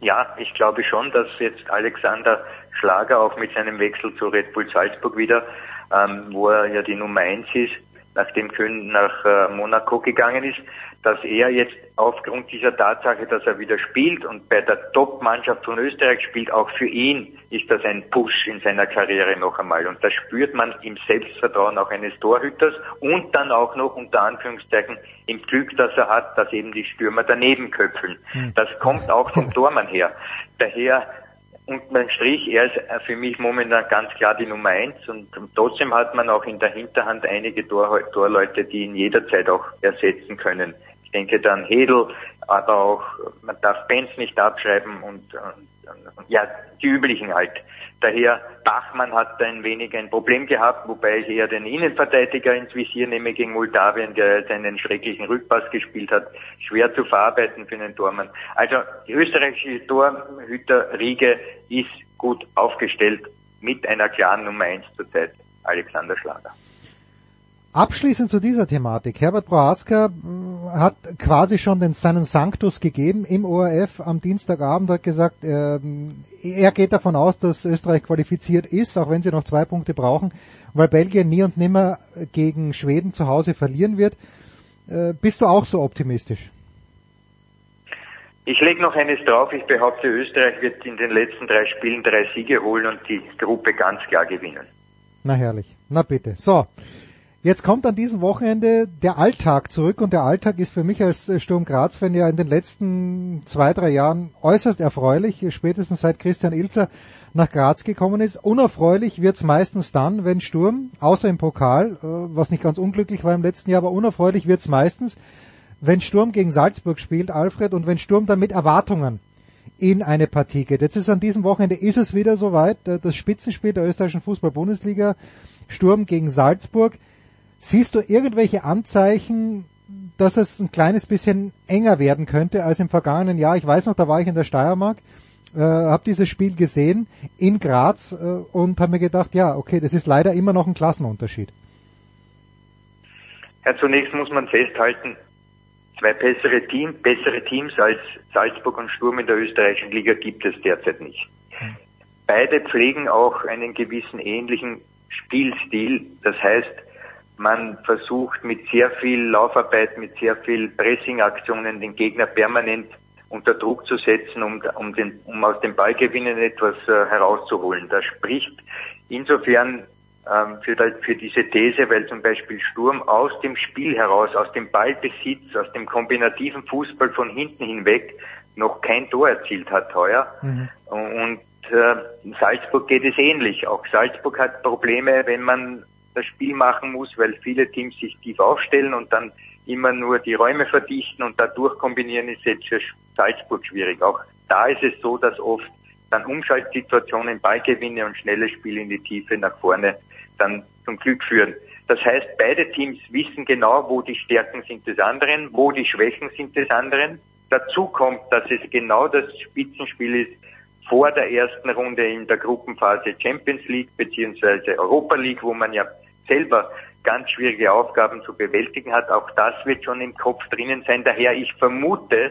Ja, ich glaube schon, dass jetzt Alexander Schlager auch mit seinem Wechsel zu Red Bull Salzburg wieder, ähm, wo er ja die Nummer eins ist, nachdem Köln nach äh, Monaco gegangen ist, dass er jetzt aufgrund dieser Tatsache, dass er wieder spielt und bei der Top-Mannschaft von Österreich spielt, auch für ihn ist das ein Push in seiner Karriere noch einmal. Und da spürt man im Selbstvertrauen auch eines Torhüters und dann auch noch unter Anführungszeichen im Glück, das er hat, dass eben die Stürmer daneben köpfeln. Hm. Das kommt auch vom Tormann her. Daher und mein Strich, er ist für mich momentan ganz klar die Nummer eins und, trotzdem hat man auch in der Hinterhand einige Tor, Torleute, die ihn jederzeit auch ersetzen können. Ich denke dann Hedel, aber auch, man darf Benz nicht abschreiben und, und ja, die üblichen halt. Daher, Bachmann hat ein wenig ein Problem gehabt, wobei ich eher den Innenverteidiger ins Visier nehme gegen Moldawien, der jetzt einen schrecklichen Rückpass gespielt hat. Schwer zu verarbeiten für einen Tormann. Also, die österreichische Torhüterriege ist gut aufgestellt mit einer klaren Nummer eins zurzeit, Alexander Schlager. Abschließend zu dieser Thematik. Herbert Prohaska äh, hat quasi schon den, seinen Sanctus gegeben im ORF am Dienstagabend, hat gesagt, äh, er geht davon aus, dass Österreich qualifiziert ist, auch wenn sie noch zwei Punkte brauchen, weil Belgien nie und nimmer gegen Schweden zu Hause verlieren wird. Äh, bist du auch so optimistisch? Ich lege noch eines drauf. Ich behaupte, Österreich wird in den letzten drei Spielen drei Siege holen und die Gruppe ganz klar gewinnen. Na herrlich. Na bitte. So. Jetzt kommt an diesem Wochenende der Alltag zurück und der Alltag ist für mich als äh, Sturm Graz-Fan ja in den letzten zwei, drei Jahren äußerst erfreulich, spätestens seit Christian Ilzer nach Graz gekommen ist. Unerfreulich wird's meistens dann, wenn Sturm, außer im Pokal, äh, was nicht ganz unglücklich war im letzten Jahr, aber unerfreulich wird's meistens, wenn Sturm gegen Salzburg spielt, Alfred, und wenn Sturm dann mit Erwartungen in eine Partie geht. Jetzt ist an diesem Wochenende ist es wieder soweit, äh, das Spitzenspiel der österreichischen Fußball-Bundesliga, Sturm gegen Salzburg. Siehst du irgendwelche Anzeichen, dass es ein kleines bisschen enger werden könnte als im vergangenen Jahr? Ich weiß noch, da war ich in der Steiermark, äh, habe dieses Spiel gesehen in Graz äh, und habe mir gedacht, ja, okay, das ist leider immer noch ein Klassenunterschied. Ja, zunächst muss man festhalten, zwei bessere, Team, bessere Teams als Salzburg und Sturm in der österreichischen Liga gibt es derzeit nicht. beide pflegen auch einen gewissen ähnlichen Spielstil. Das heißt, man versucht mit sehr viel Laufarbeit, mit sehr viel Pressingaktionen den Gegner permanent unter Druck zu setzen, um, um, den, um aus dem Ballgewinnen etwas äh, herauszuholen. Das spricht insofern ähm, für, für diese These, weil zum Beispiel Sturm aus dem Spiel heraus, aus dem Ballbesitz, aus dem kombinativen Fußball von hinten hinweg noch kein Tor erzielt hat heuer. Mhm. Und äh, in Salzburg geht es ähnlich. Auch Salzburg hat Probleme, wenn man das Spiel machen muss, weil viele Teams sich tief aufstellen und dann immer nur die Räume verdichten und dadurch kombinieren ist jetzt für Salzburg schwierig. Auch da ist es so, dass oft dann Umschaltsituationen, Ballgewinne und schnelle Spiele in die Tiefe nach vorne dann zum Glück führen. Das heißt, beide Teams wissen genau, wo die Stärken sind des anderen, wo die Schwächen sind des anderen. Dazu kommt, dass es genau das Spitzenspiel ist vor der ersten Runde in der Gruppenphase Champions League beziehungsweise Europa League, wo man ja selber ganz schwierige Aufgaben zu bewältigen hat. Auch das wird schon im Kopf drinnen sein. Daher ich vermute,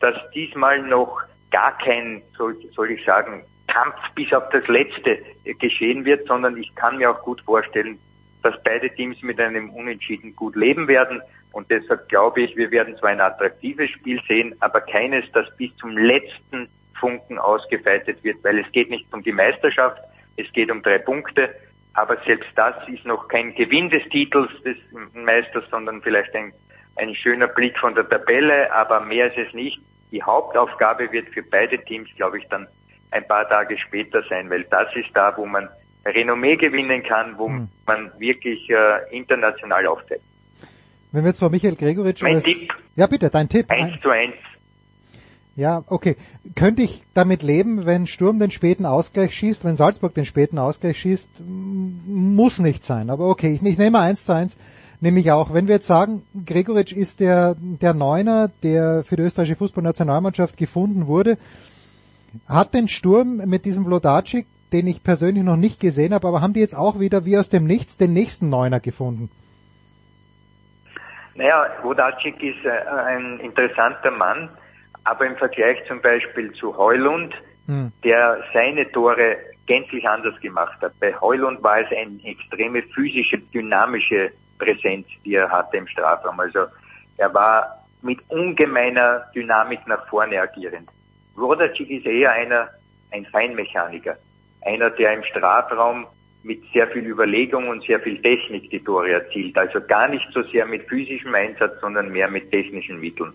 dass diesmal noch gar kein, soll, soll ich sagen, Kampf bis auf das Letzte geschehen wird, sondern ich kann mir auch gut vorstellen, dass beide Teams mit einem Unentschieden gut leben werden. Und deshalb glaube ich, wir werden zwar ein attraktives Spiel sehen, aber keines, das bis zum letzten Funken ausgefeitet wird, weil es geht nicht um die Meisterschaft, es geht um drei Punkte. Aber selbst das ist noch kein Gewinn des Titels des Meisters, sondern vielleicht ein, ein schöner Blick von der Tabelle, aber mehr ist es nicht. Die Hauptaufgabe wird für beide Teams, glaube ich, dann ein paar Tage später sein, weil das ist da, wo man Renommee gewinnen kann, wo hm. man wirklich äh, international auftritt. Wenn wir jetzt vor Michael Gregoritsch... Mein Tipp. Ja, bitte, dein Tipp. Eins zu eins. Ja, okay. Könnte ich damit leben, wenn Sturm den späten Ausgleich schießt, wenn Salzburg den späten Ausgleich schießt? Muss nicht sein, aber okay, ich, ich nehme eins zu eins. Nehme ich auch. Wenn wir jetzt sagen, Gregoritsch ist der, der Neuner, der für die österreichische Fußballnationalmannschaft gefunden wurde, hat den Sturm mit diesem Vlodacic, den ich persönlich noch nicht gesehen habe, aber haben die jetzt auch wieder wie aus dem Nichts den nächsten Neuner gefunden? Naja, Vlodacic ist äh, ein interessanter Mann, aber im Vergleich zum Beispiel zu Heulund, hm. der seine Tore gänzlich anders gemacht hat. Bei Heulund war es eine extreme physische, dynamische Präsenz, die er hatte im Strafraum. Also er war mit ungemeiner Dynamik nach vorne agierend. Rodacic ist eher einer, ein Feinmechaniker. Einer, der im Strafraum mit sehr viel Überlegung und sehr viel Technik die Tore erzielt. Also gar nicht so sehr mit physischem Einsatz, sondern mehr mit technischen Mitteln.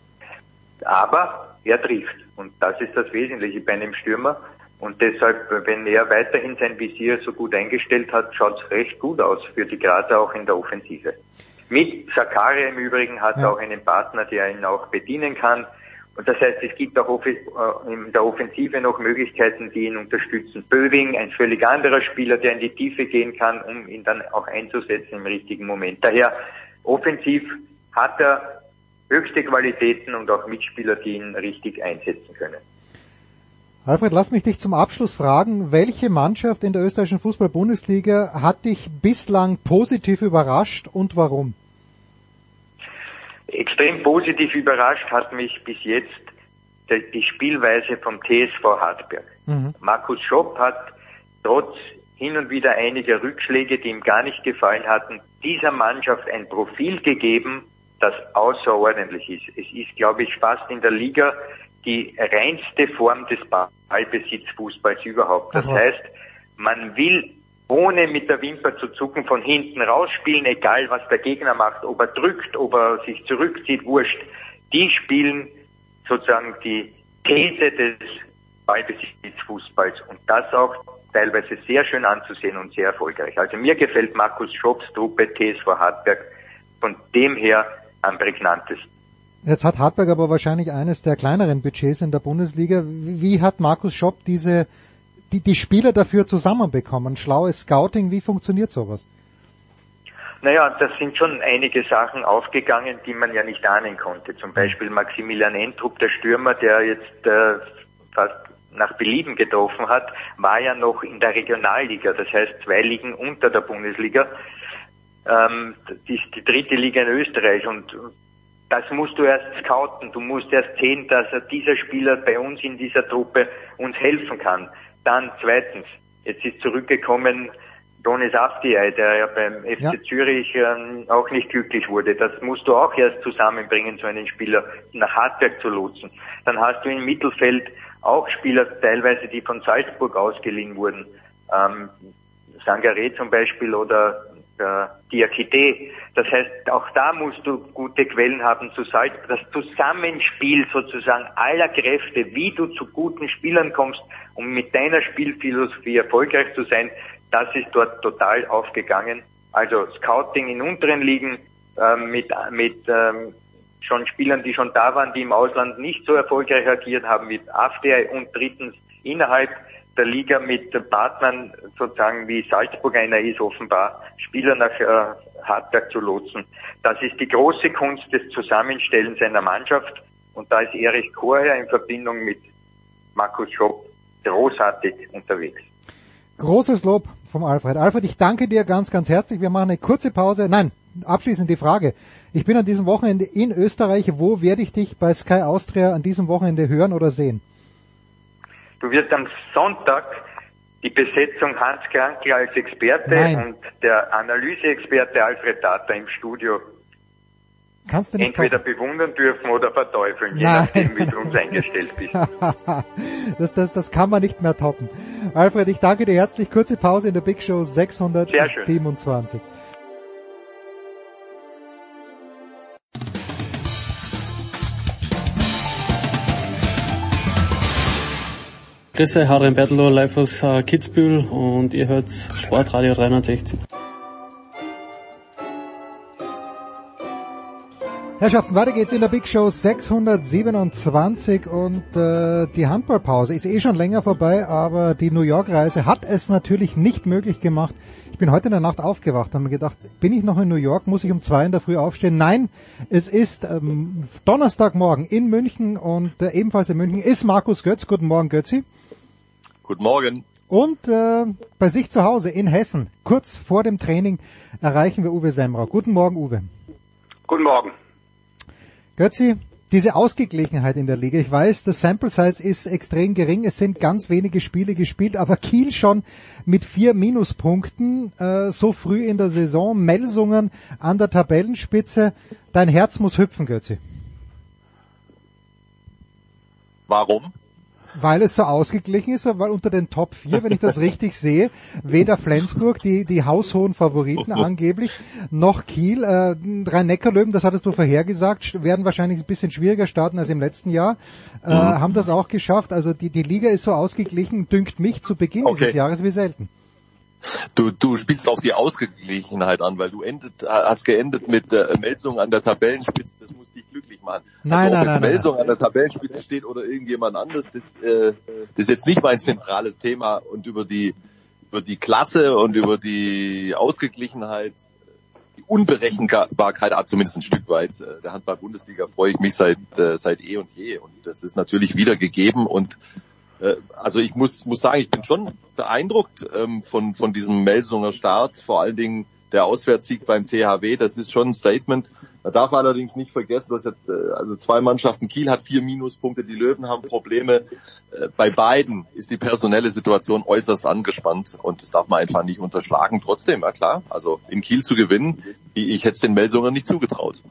Aber er trifft. Und das ist das Wesentliche bei einem Stürmer. Und deshalb, wenn er weiterhin sein Visier so gut eingestellt hat, schaut es recht gut aus für die Grazer auch in der Offensive. Mit Sakaria im Übrigen hat er ja. auch einen Partner, der ihn auch bedienen kann. Und das heißt, es gibt auch äh, in der Offensive noch Möglichkeiten, die ihn unterstützen. Böwing, ein völlig anderer Spieler, der in die Tiefe gehen kann, um ihn dann auch einzusetzen im richtigen Moment. Daher, offensiv hat er höchste Qualitäten und auch Mitspieler, die ihn richtig einsetzen können. Alfred, lass mich dich zum Abschluss fragen, welche Mannschaft in der österreichischen Fußball-Bundesliga hat dich bislang positiv überrascht und warum? Extrem positiv überrascht hat mich bis jetzt die Spielweise vom TSV Hartberg. Mhm. Markus Schopp hat trotz hin und wieder einiger Rückschläge, die ihm gar nicht gefallen hatten, dieser Mannschaft ein Profil gegeben, das außerordentlich ist. Es ist, glaube ich, fast in der Liga die reinste Form des Ballbesitzfußballs überhaupt. Das heißt, man will ohne mit der Wimper zu zucken von hinten rausspielen, egal was der Gegner macht, ob er drückt, ob er sich zurückzieht, wurscht. Die spielen sozusagen die These des Ballbesitzfußballs und das auch teilweise sehr schön anzusehen und sehr erfolgreich. Also mir gefällt Markus Schopps Truppe TSV Hartberg von dem her am prägnantesten. Jetzt hat Hartberg aber wahrscheinlich eines der kleineren Budgets in der Bundesliga. Wie hat Markus Schopp diese die, die Spieler dafür zusammenbekommen? Schlaues Scouting, wie funktioniert sowas? Naja, das sind schon einige Sachen aufgegangen, die man ja nicht ahnen konnte. Zum Beispiel Maximilian Entrup, der Stürmer, der jetzt äh, fast nach Belieben getroffen hat, war ja noch in der Regionalliga, das heißt zwei Ligen unter der Bundesliga. Ähm, die, die dritte Liga in Österreich und das musst du erst scouten. Du musst erst sehen, dass dieser Spieler bei uns in dieser Truppe uns helfen kann Dann zweitens, jetzt ist zurückgekommen Donis Afdiay, der ja beim FC Ja. Zürich ähm, auch nicht glücklich wurde. Das musst du auch erst zusammenbringen, so einen Spieler nach Hartberg zu lotsen. Dann hast du im Mittelfeld auch Spieler teilweise, die von Salzburg ausgeliehen wurden. Ähm, Sangaré zum Beispiel oder der Diakite. Das heißt, auch da musst du gute Quellen haben zu Salzburg. Das Zusammenspiel sozusagen aller Kräfte, wie du zu guten Spielern kommst, um mit deiner Spielphilosophie erfolgreich zu sein, das ist dort total aufgegangen. Also Scouting in unteren Ligen ähm, mit, mit ähm, schon Spielern, die schon da waren, die im Ausland nicht so erfolgreich agiert haben wie AfD und drittens innerhalb der Liga mit Partnern sozusagen wie Salzburg einer ist offenbar, Spieler nach äh, Hartberg zu lotsen. Das ist die große Kunst des Zusammenstellens einer Mannschaft und da ist Erich Korher in Verbindung mit Markus Schopp großartig unterwegs. Großes Lob vom Alfred. Alfred, ich danke dir ganz, ganz herzlich. Wir machen eine kurze Pause. Nein, abschließend die Frage. Ich bin an diesem Wochenende in Österreich. Wo werde ich dich bei Sky Austria an diesem Wochenende hören oder sehen? Du wirst am Sonntag die Besetzung Hans Krankel als Experte Nein. und der Analyseexperte Alfred Tata im Studio Kannst du nicht entweder bewundern dürfen oder verteufeln, je Nein. nachdem, wie du uns eingestellt bist. das, das, das kann man nicht mehr toppen. Alfred, ich danke dir herzlich. Kurze Pause in der Big Show 627. Grüße, Harry Bertelo, live aus äh, Kitzbühel und ihr hört Sportradio 360. Herrschaften, weiter geht's in der Big Show 627 und äh, die Handballpause ist eh schon länger vorbei, aber die New York Reise hat es natürlich nicht möglich gemacht. Ich bin heute in der Nacht aufgewacht und mir gedacht, bin ich noch in New York, muss ich um zwei in der Früh aufstehen? Nein, es ist ähm, Donnerstagmorgen in München und äh, ebenfalls in München ist Markus Götz. Guten Morgen, Götzi. Guten Morgen. Und äh, bei sich zu Hause in Hessen, kurz vor dem Training, erreichen wir Uwe Semrau. Guten Morgen, Uwe. Guten Morgen. Götzi, diese Ausgeglichenheit in der Liga. Ich weiß, das Sample Size ist extrem gering. Es sind ganz wenige Spiele gespielt, aber Kiel schon mit vier Minuspunkten äh, so früh in der Saison. Melsungen an der Tabellenspitze. Dein Herz muss hüpfen, Götzi. Warum? Weil es so ausgeglichen ist, weil unter den Top 4, wenn ich das richtig sehe, weder Flensburg, die, die haushohen Favoriten angeblich, noch Kiel, äh, Rhein-Neckar-Löwen, das hattest du vorhergesagt, werden wahrscheinlich ein bisschen schwieriger starten als im letzten Jahr, äh, haben das auch geschafft. Also die, die Liga ist so ausgeglichen, dünkt mich zu Beginn Okay. dieses Jahres wie selten. Du, du spielst auf die Ausgeglichenheit an, weil du endet, hast geendet mit äh, Melsung an der Tabellenspitze. Das muss machen. Nein, also, nein, ob jetzt nein, nein. Melsung an der Tabellenspitze steht oder irgendjemand anderes, das, äh, das ist jetzt nicht mein zentrales Thema. Und über die über die Klasse und über die Ausgeglichenheit, die Unberechenbarkeit, ah, zumindest ein Stück weit äh, der Handball-Bundesliga freue ich mich seit äh, seit eh und je. Und das ist natürlich wieder gegeben und äh, also ich muss, muss sagen, ich bin schon beeindruckt ähm, von, von diesem Melsunger Start, vor allen Dingen der Auswärtssieg beim THW, das ist schon ein Statement. Man darf allerdings nicht vergessen, dass äh, also zwei Mannschaften, Kiel hat vier Minuspunkte, die Löwen haben Probleme. Äh, bei beiden ist die personelle Situation äußerst angespannt und das darf man einfach nicht unterschlagen. Trotzdem, ja klar, also in Kiel zu gewinnen, ich hätte es den Melsungern nicht zugetraut.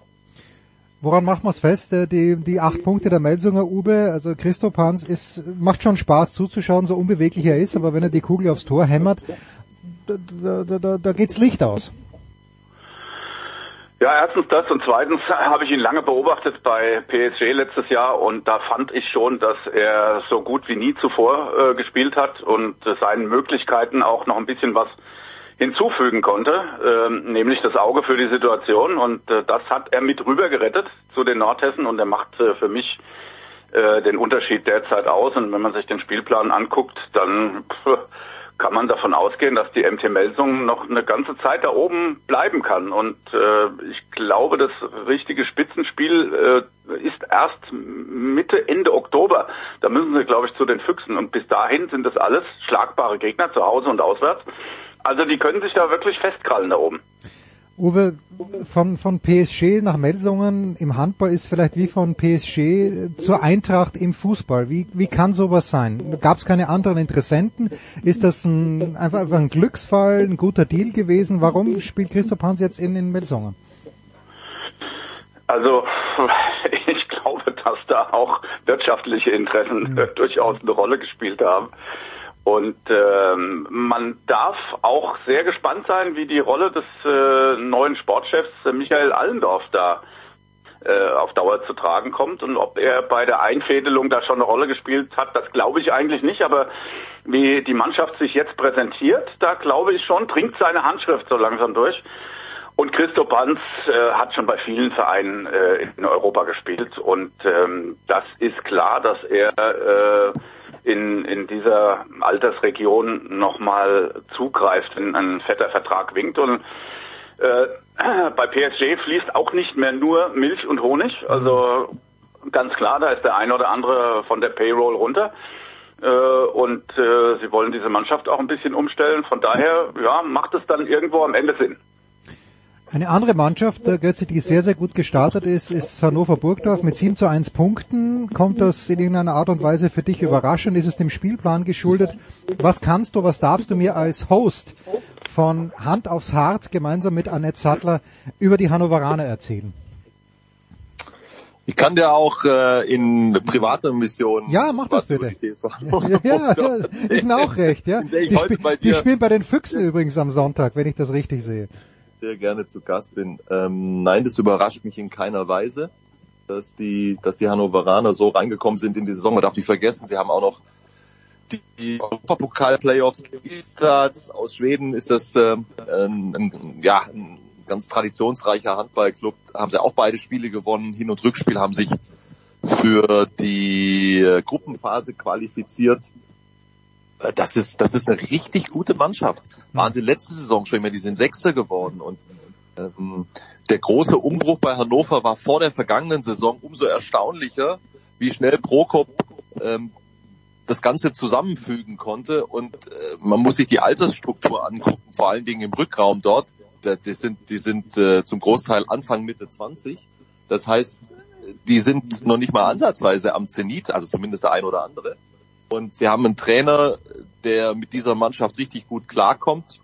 Woran machen wir es fest? Äh, Die, die acht Punkte der Melsunger Uwe, also Christoph Hans, ist, macht schon Spaß zuzuschauen, so unbeweglich er ist, aber wenn er die Kugel aufs Tor hämmert, da, da, da, da geht's Licht aus. Ja, erstens das und zweitens habe ich ihn lange beobachtet bei PSG letztes Jahr und da fand ich schon, dass er so gut wie nie zuvor äh, gespielt hat und seinen Möglichkeiten auch noch ein bisschen was hinzufügen konnte, ähm, nämlich das Auge für die Situation und äh, das hat er mit rüber gerettet zu den Nordhessen und er macht äh, für mich äh, den Unterschied derzeit aus und wenn man sich den Spielplan anguckt, dann pff, kann man davon ausgehen, dass die MT Melsung noch eine ganze Zeit da oben bleiben kann. Und äh, ich glaube, das richtige Spitzenspiel äh, ist erst Mitte, Ende Oktober. Da müssen sie, glaube ich, zu den Füchsen. Und bis dahin sind das alles schlagbare Gegner zu Hause und auswärts. Also die können sich da wirklich festkrallen da oben. Uwe, von, von PSG nach Melsungen im Handball ist vielleicht wie von PSG zur Eintracht im Fußball. Wie, wie kann sowas sein? Gab es keine anderen Interessenten? Ist das ein, einfach, ein Glücksfall, ein guter Deal gewesen? Warum spielt Christoph Hans jetzt in, in Melsungen? Also ich glaube, dass da auch wirtschaftliche Interessen mhm. durchaus eine Rolle gespielt haben. Und ähm, man darf auch sehr gespannt sein, wie die Rolle des äh, neuen Sportchefs äh, Michael Allendorf da äh, auf Dauer zu tragen kommt. Und ob er bei der Einfädelung da schon eine Rolle gespielt hat, das glaube ich eigentlich nicht, aber wie die Mannschaft sich jetzt präsentiert, da glaube ich schon, dringt seine Handschrift so langsam durch. Und Christo Banz äh, hat schon bei vielen Vereinen äh, in Europa gespielt. Und ähm, das ist klar, dass er äh, in, in dieser Altersregion nochmal zugreift, wenn ein fetter Vertrag winkt und äh, bei PSG fließt auch nicht mehr nur Milch und Honig, also ganz klar, da ist der eine oder andere von der Payroll runter. Äh, und äh, sie wollen diese Mannschaft auch ein bisschen umstellen. Von daher, ja, macht es dann irgendwo am Ende Sinn. Eine andere Mannschaft, der Götze, die sehr, sehr gut gestartet ist, ist Hannover Burgdorf mit 7 zu 1 Punkten. Kommt das in irgendeiner Art und Weise für dich überraschend? Ist es dem Spielplan geschuldet? Was kannst du, was darfst du mir als Host von Hand aufs Hart gemeinsam mit Annette Sattler über die Hannoveraner erzählen? Ich kann dir auch äh, in privater Mission. Ja, mach das bitte. Ja, ja, ja, ist mir auch recht, ja. Die, sp die spielen bei den Füchsen übrigens am Sonntag, wenn ich das richtig sehe sehr gerne zu Gast bin. Ähm, nein, das überrascht mich in keiner Weise, dass die, dass die Hannoveraner so reingekommen sind in die Saison. Man darf nicht vergessen, sie haben auch noch die, Europapokal-Playoffs Gestads aus Schweden ist das ähm, ein, ein, ja, ein ganz traditionsreicher Handballclub. Haben sie auch beide Spiele gewonnen. Hin- und Rückspiel haben sich für die äh, Gruppenphase qualifiziert. Äh, das ist, das ist eine richtig gute Mannschaft. Waren sie letzte Saison schon immer, die sind Sechster geworden und ähm, der große Umbruch bei Hannover war vor der vergangenen Saison umso erstaunlicher, wie schnell Prokop ähm, das Ganze zusammenfügen konnte und äh, man muss sich die Altersstruktur angucken, vor allen Dingen im Rückraum dort. Die sind, die sind äh, zum Großteil Anfang Mitte 20. Das heißt, die sind noch nicht mal ansatzweise am Zenit, also zumindest der ein oder andere. Und sie haben einen Trainer, der mit dieser Mannschaft richtig gut klarkommt.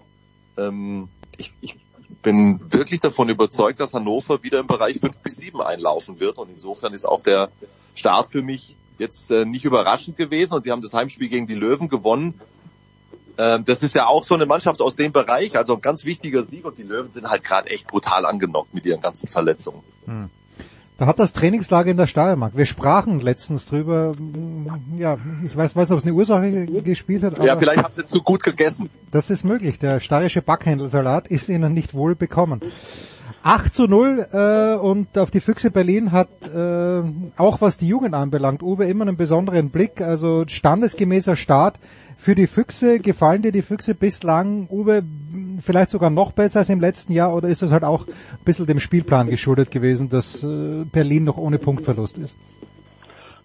Ähm, ich, ich bin wirklich davon überzeugt, dass Hannover wieder im Bereich 5 bis 7 einlaufen wird. Und insofern ist auch der Start für mich jetzt äh, nicht überraschend gewesen. Und sie haben das Heimspiel gegen die Löwen gewonnen. Ähm, das ist ja auch so eine Mannschaft aus dem Bereich, also ein ganz wichtiger Sieg. Und die Löwen sind halt gerade echt brutal angenockt mit ihren ganzen Verletzungen. Hm. Da hat das Trainingslager in der Steiermark. Wir sprachen letztens drüber. Ja, ich weiß, weiß nicht, ob es eine Ursache gespielt hat. ja, vielleicht haben sie zu gut gegessen. Das ist möglich. Der steirische Backhändelsalat ist ihnen nicht wohl bekommen. 8 zu 0 äh, und auf die Füchse Berlin hat äh, auch was die Jugend anbelangt, Uwe immer einen besonderen Blick, also standesgemäßer Start für die Füchse. Gefallen dir die Füchse bislang, Uwe, vielleicht sogar noch besser als im letzten Jahr oder ist es halt auch ein bisschen dem Spielplan geschuldet gewesen, dass äh, Berlin noch ohne Punktverlust ist?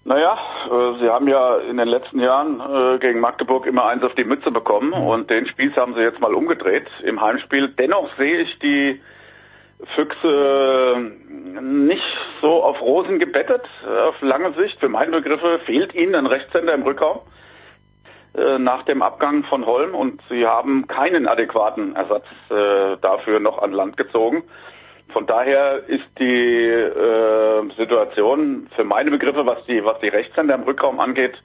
Naja, äh, sie haben ja in den letzten Jahren äh, gegen Magdeburg immer eins auf die Mütze bekommen mhm. und den Spieß haben sie jetzt mal umgedreht im Heimspiel. Dennoch sehe ich die Füchse nicht so auf Rosen gebettet, auf lange Sicht. Für meine Begriffe fehlt ihnen ein Rechtshänder im Rückraum äh, nach dem Abgang von Holm und sie haben keinen adäquaten Ersatz äh, dafür noch an Land gezogen. Von daher ist die äh, Situation für meine Begriffe, was die, was die Rechtshänder im Rückraum angeht,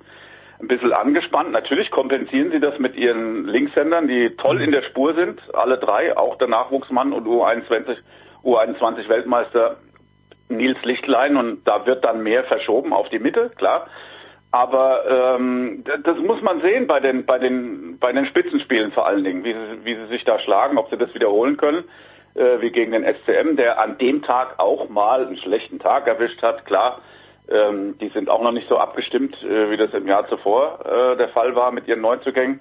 ein bisschen angespannt. Natürlich kompensieren sie das mit ihren Linkshändern, die toll in der Spur sind, alle drei, auch der Nachwuchsmann und U21 U21 Weltmeister Nils Lichtlein und da wird dann mehr verschoben auf die Mitte, klar. Aber ähm, das muss man sehen bei den bei den bei den Spitzenspielen vor allen Dingen, wie sie, wie sie sich da schlagen, ob sie das wiederholen können, äh, wie gegen den SCM, der an dem Tag auch mal einen schlechten Tag erwischt hat. Klar, ähm, die sind auch noch nicht so abgestimmt, äh, wie das im Jahr zuvor äh, der Fall war mit ihren Neuzugängen.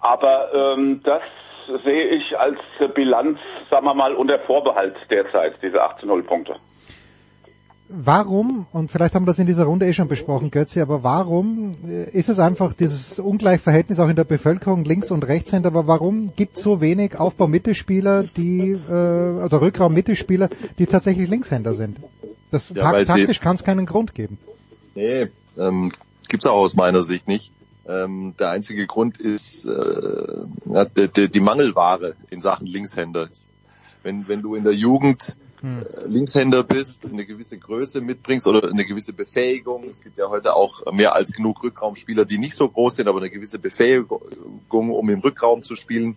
Aber ähm, das sehe ich als Bilanz, sagen wir mal, unter Vorbehalt derzeit, diese 18-0 Punkte. Warum, und vielleicht haben wir das in dieser Runde eh schon besprochen, Götze, aber warum äh, ist es einfach dieses Ungleichverhältnis auch in der Bevölkerung Links- und Rechtshänder, aber warum gibt es so wenig Aufbau-Mittelspieler, die, äh, oder Rückraum-Mittelspieler, die tatsächlich Linkshänder sind? Das, Ja, taktisch kann es keinen Grund geben. Nee, ähm, gibt's auch aus meiner Sicht nicht. Ähm, der einzige Grund ist äh, die, die Mangelware in Sachen Linkshänder. Wenn, wenn du in der Jugend Hm. äh, Linkshänder bist, eine gewisse Größe mitbringst oder eine gewisse Befähigung, es gibt ja heute auch mehr als genug Rückraumspieler, die nicht so groß sind, aber eine gewisse Befähigung, um im Rückraum zu spielen,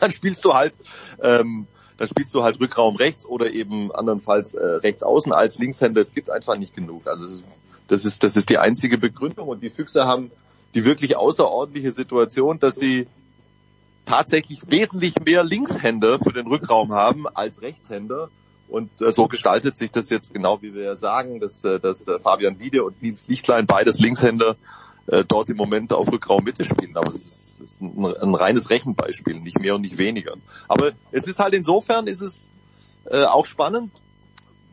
dann spielst du halt ähm, dann spielst du halt Rückraum rechts oder eben andernfalls äh, rechts außen als Linkshänder. Es gibt einfach nicht genug. Also das ist das ist die einzige Begründung und die Füchse haben die wirklich außerordentliche Situation, dass sie tatsächlich wesentlich mehr Linkshänder für den Rückraum haben als Rechtshänder. Und äh, so gestaltet sich das jetzt genau, wie wir ja sagen, dass, äh, dass äh, Fabian Wiede und Nils Lichtlein, beides Linkshänder, äh, dort im Moment auf Rückraum Mitte spielen. Aber es ist, ist ein, ein reines Rechenbeispiel, nicht mehr und nicht weniger. Aber es ist halt insofern, ist es äh, auch spannend,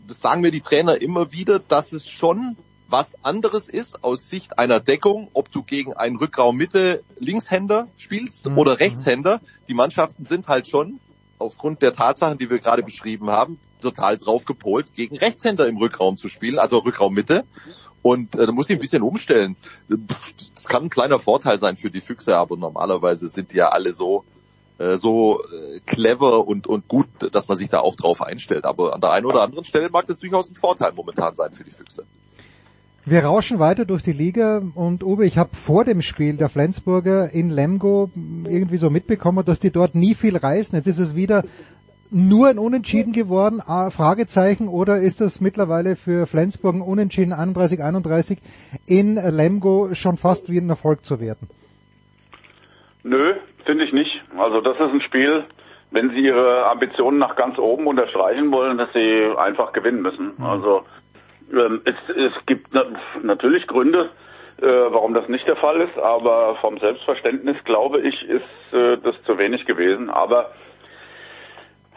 das sagen mir die Trainer immer wieder, dass es schon was anderes ist aus Sicht einer Deckung, ob du gegen einen Rückraum Mitte Linkshänder spielst Mhm. oder Rechtshänder. Die Mannschaften sind halt schon aufgrund der Tatsachen, die wir gerade beschrieben haben, total drauf gepolt, gegen Rechtshänder im Rückraum zu spielen, also Rückraum Mitte. Und äh, da muss ich ein bisschen umstellen. Das kann ein kleiner Vorteil sein für die Füchse, aber normalerweise sind die ja alle so äh, so äh, clever und, und gut, dass man sich da auch drauf einstellt. Aber an der einen oder anderen Stelle mag das durchaus ein Vorteil momentan sein für die Füchse. Wir rauschen weiter durch die Liga und Uwe, ich habe vor dem Spiel der Flensburger in Lemgo irgendwie so mitbekommen, dass die dort nie viel reißen. Jetzt ist es wieder nur ein Unentschieden geworden, Fragezeichen, oder ist das mittlerweile für Flensburg ein Unentschieden 31-31 in Lemgo schon fast wie ein Erfolg zu werten? Nö, finde ich nicht. Also das ist ein Spiel, wenn Sie Ihre Ambitionen nach ganz oben unterstreichen wollen, dass Sie einfach gewinnen müssen. Also ähm, es, es gibt na natürlich Gründe, äh, warum das nicht der Fall ist, aber vom Selbstverständnis glaube ich, ist äh, das zu wenig gewesen. Aber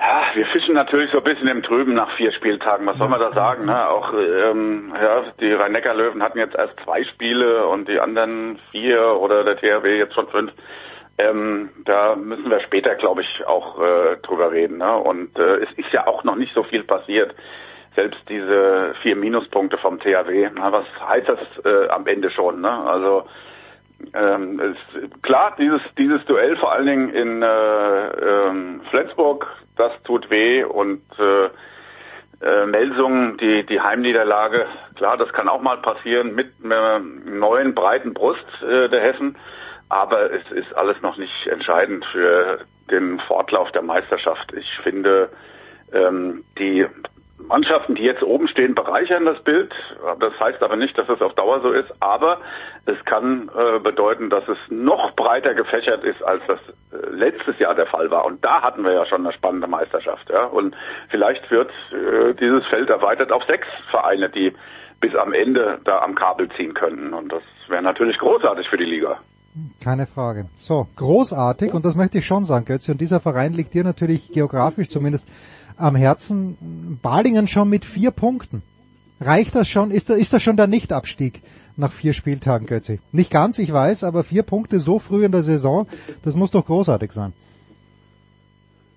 ja, wir fischen natürlich so ein bisschen im Trüben nach vier Spieltagen. Was soll man da sagen? Ne? Auch ähm, ja, die Rhein-Neckar-Löwen hatten jetzt erst zwei Spiele und die anderen vier oder der THW jetzt schon fünf. Ähm, da müssen wir später, glaube ich, auch äh, drüber reden. Ne? Und äh, es ist ja auch noch nicht so viel passiert. Selbst diese vier Minuspunkte vom THW, na, was heißt das äh, am Ende schon? Ne? Also ähm, es, klar, dieses dieses Duell vor allen Dingen in äh, ähm, Flensburg, das tut weh und äh, äh, Melsungen, die die Heimniederlage, klar, das kann auch mal passieren mit einer neuen breiten Brust äh, der Hessen, aber es ist alles noch nicht entscheidend für den Fortlauf der Meisterschaft. Ich finde, ähm, die Mannschaften, die jetzt oben stehen, bereichern das Bild. Das heißt aber nicht, dass es auf Dauer so ist. Aber es kann äh, bedeuten, dass es noch breiter gefächert ist, als das äh, letztes Jahr der Fall war. Und da hatten wir ja schon eine spannende Meisterschaft. Ja? Und vielleicht wird äh, dieses Feld erweitert auf sechs Vereine, die bis am Ende da am Kabel ziehen könnten. Und das wäre natürlich großartig für die Liga. Keine Frage. So, großartig, und das möchte ich schon sagen, Götze, und dieser Verein liegt dir natürlich geografisch zumindest am Herzen. Balingen schon mit vier Punkten. Reicht das schon? Ist, da, ist das schon der Nichtabstieg nach vier Spieltagen, Götze? Nicht ganz, ich weiß, aber vier Punkte so früh in der Saison, das muss doch großartig sein.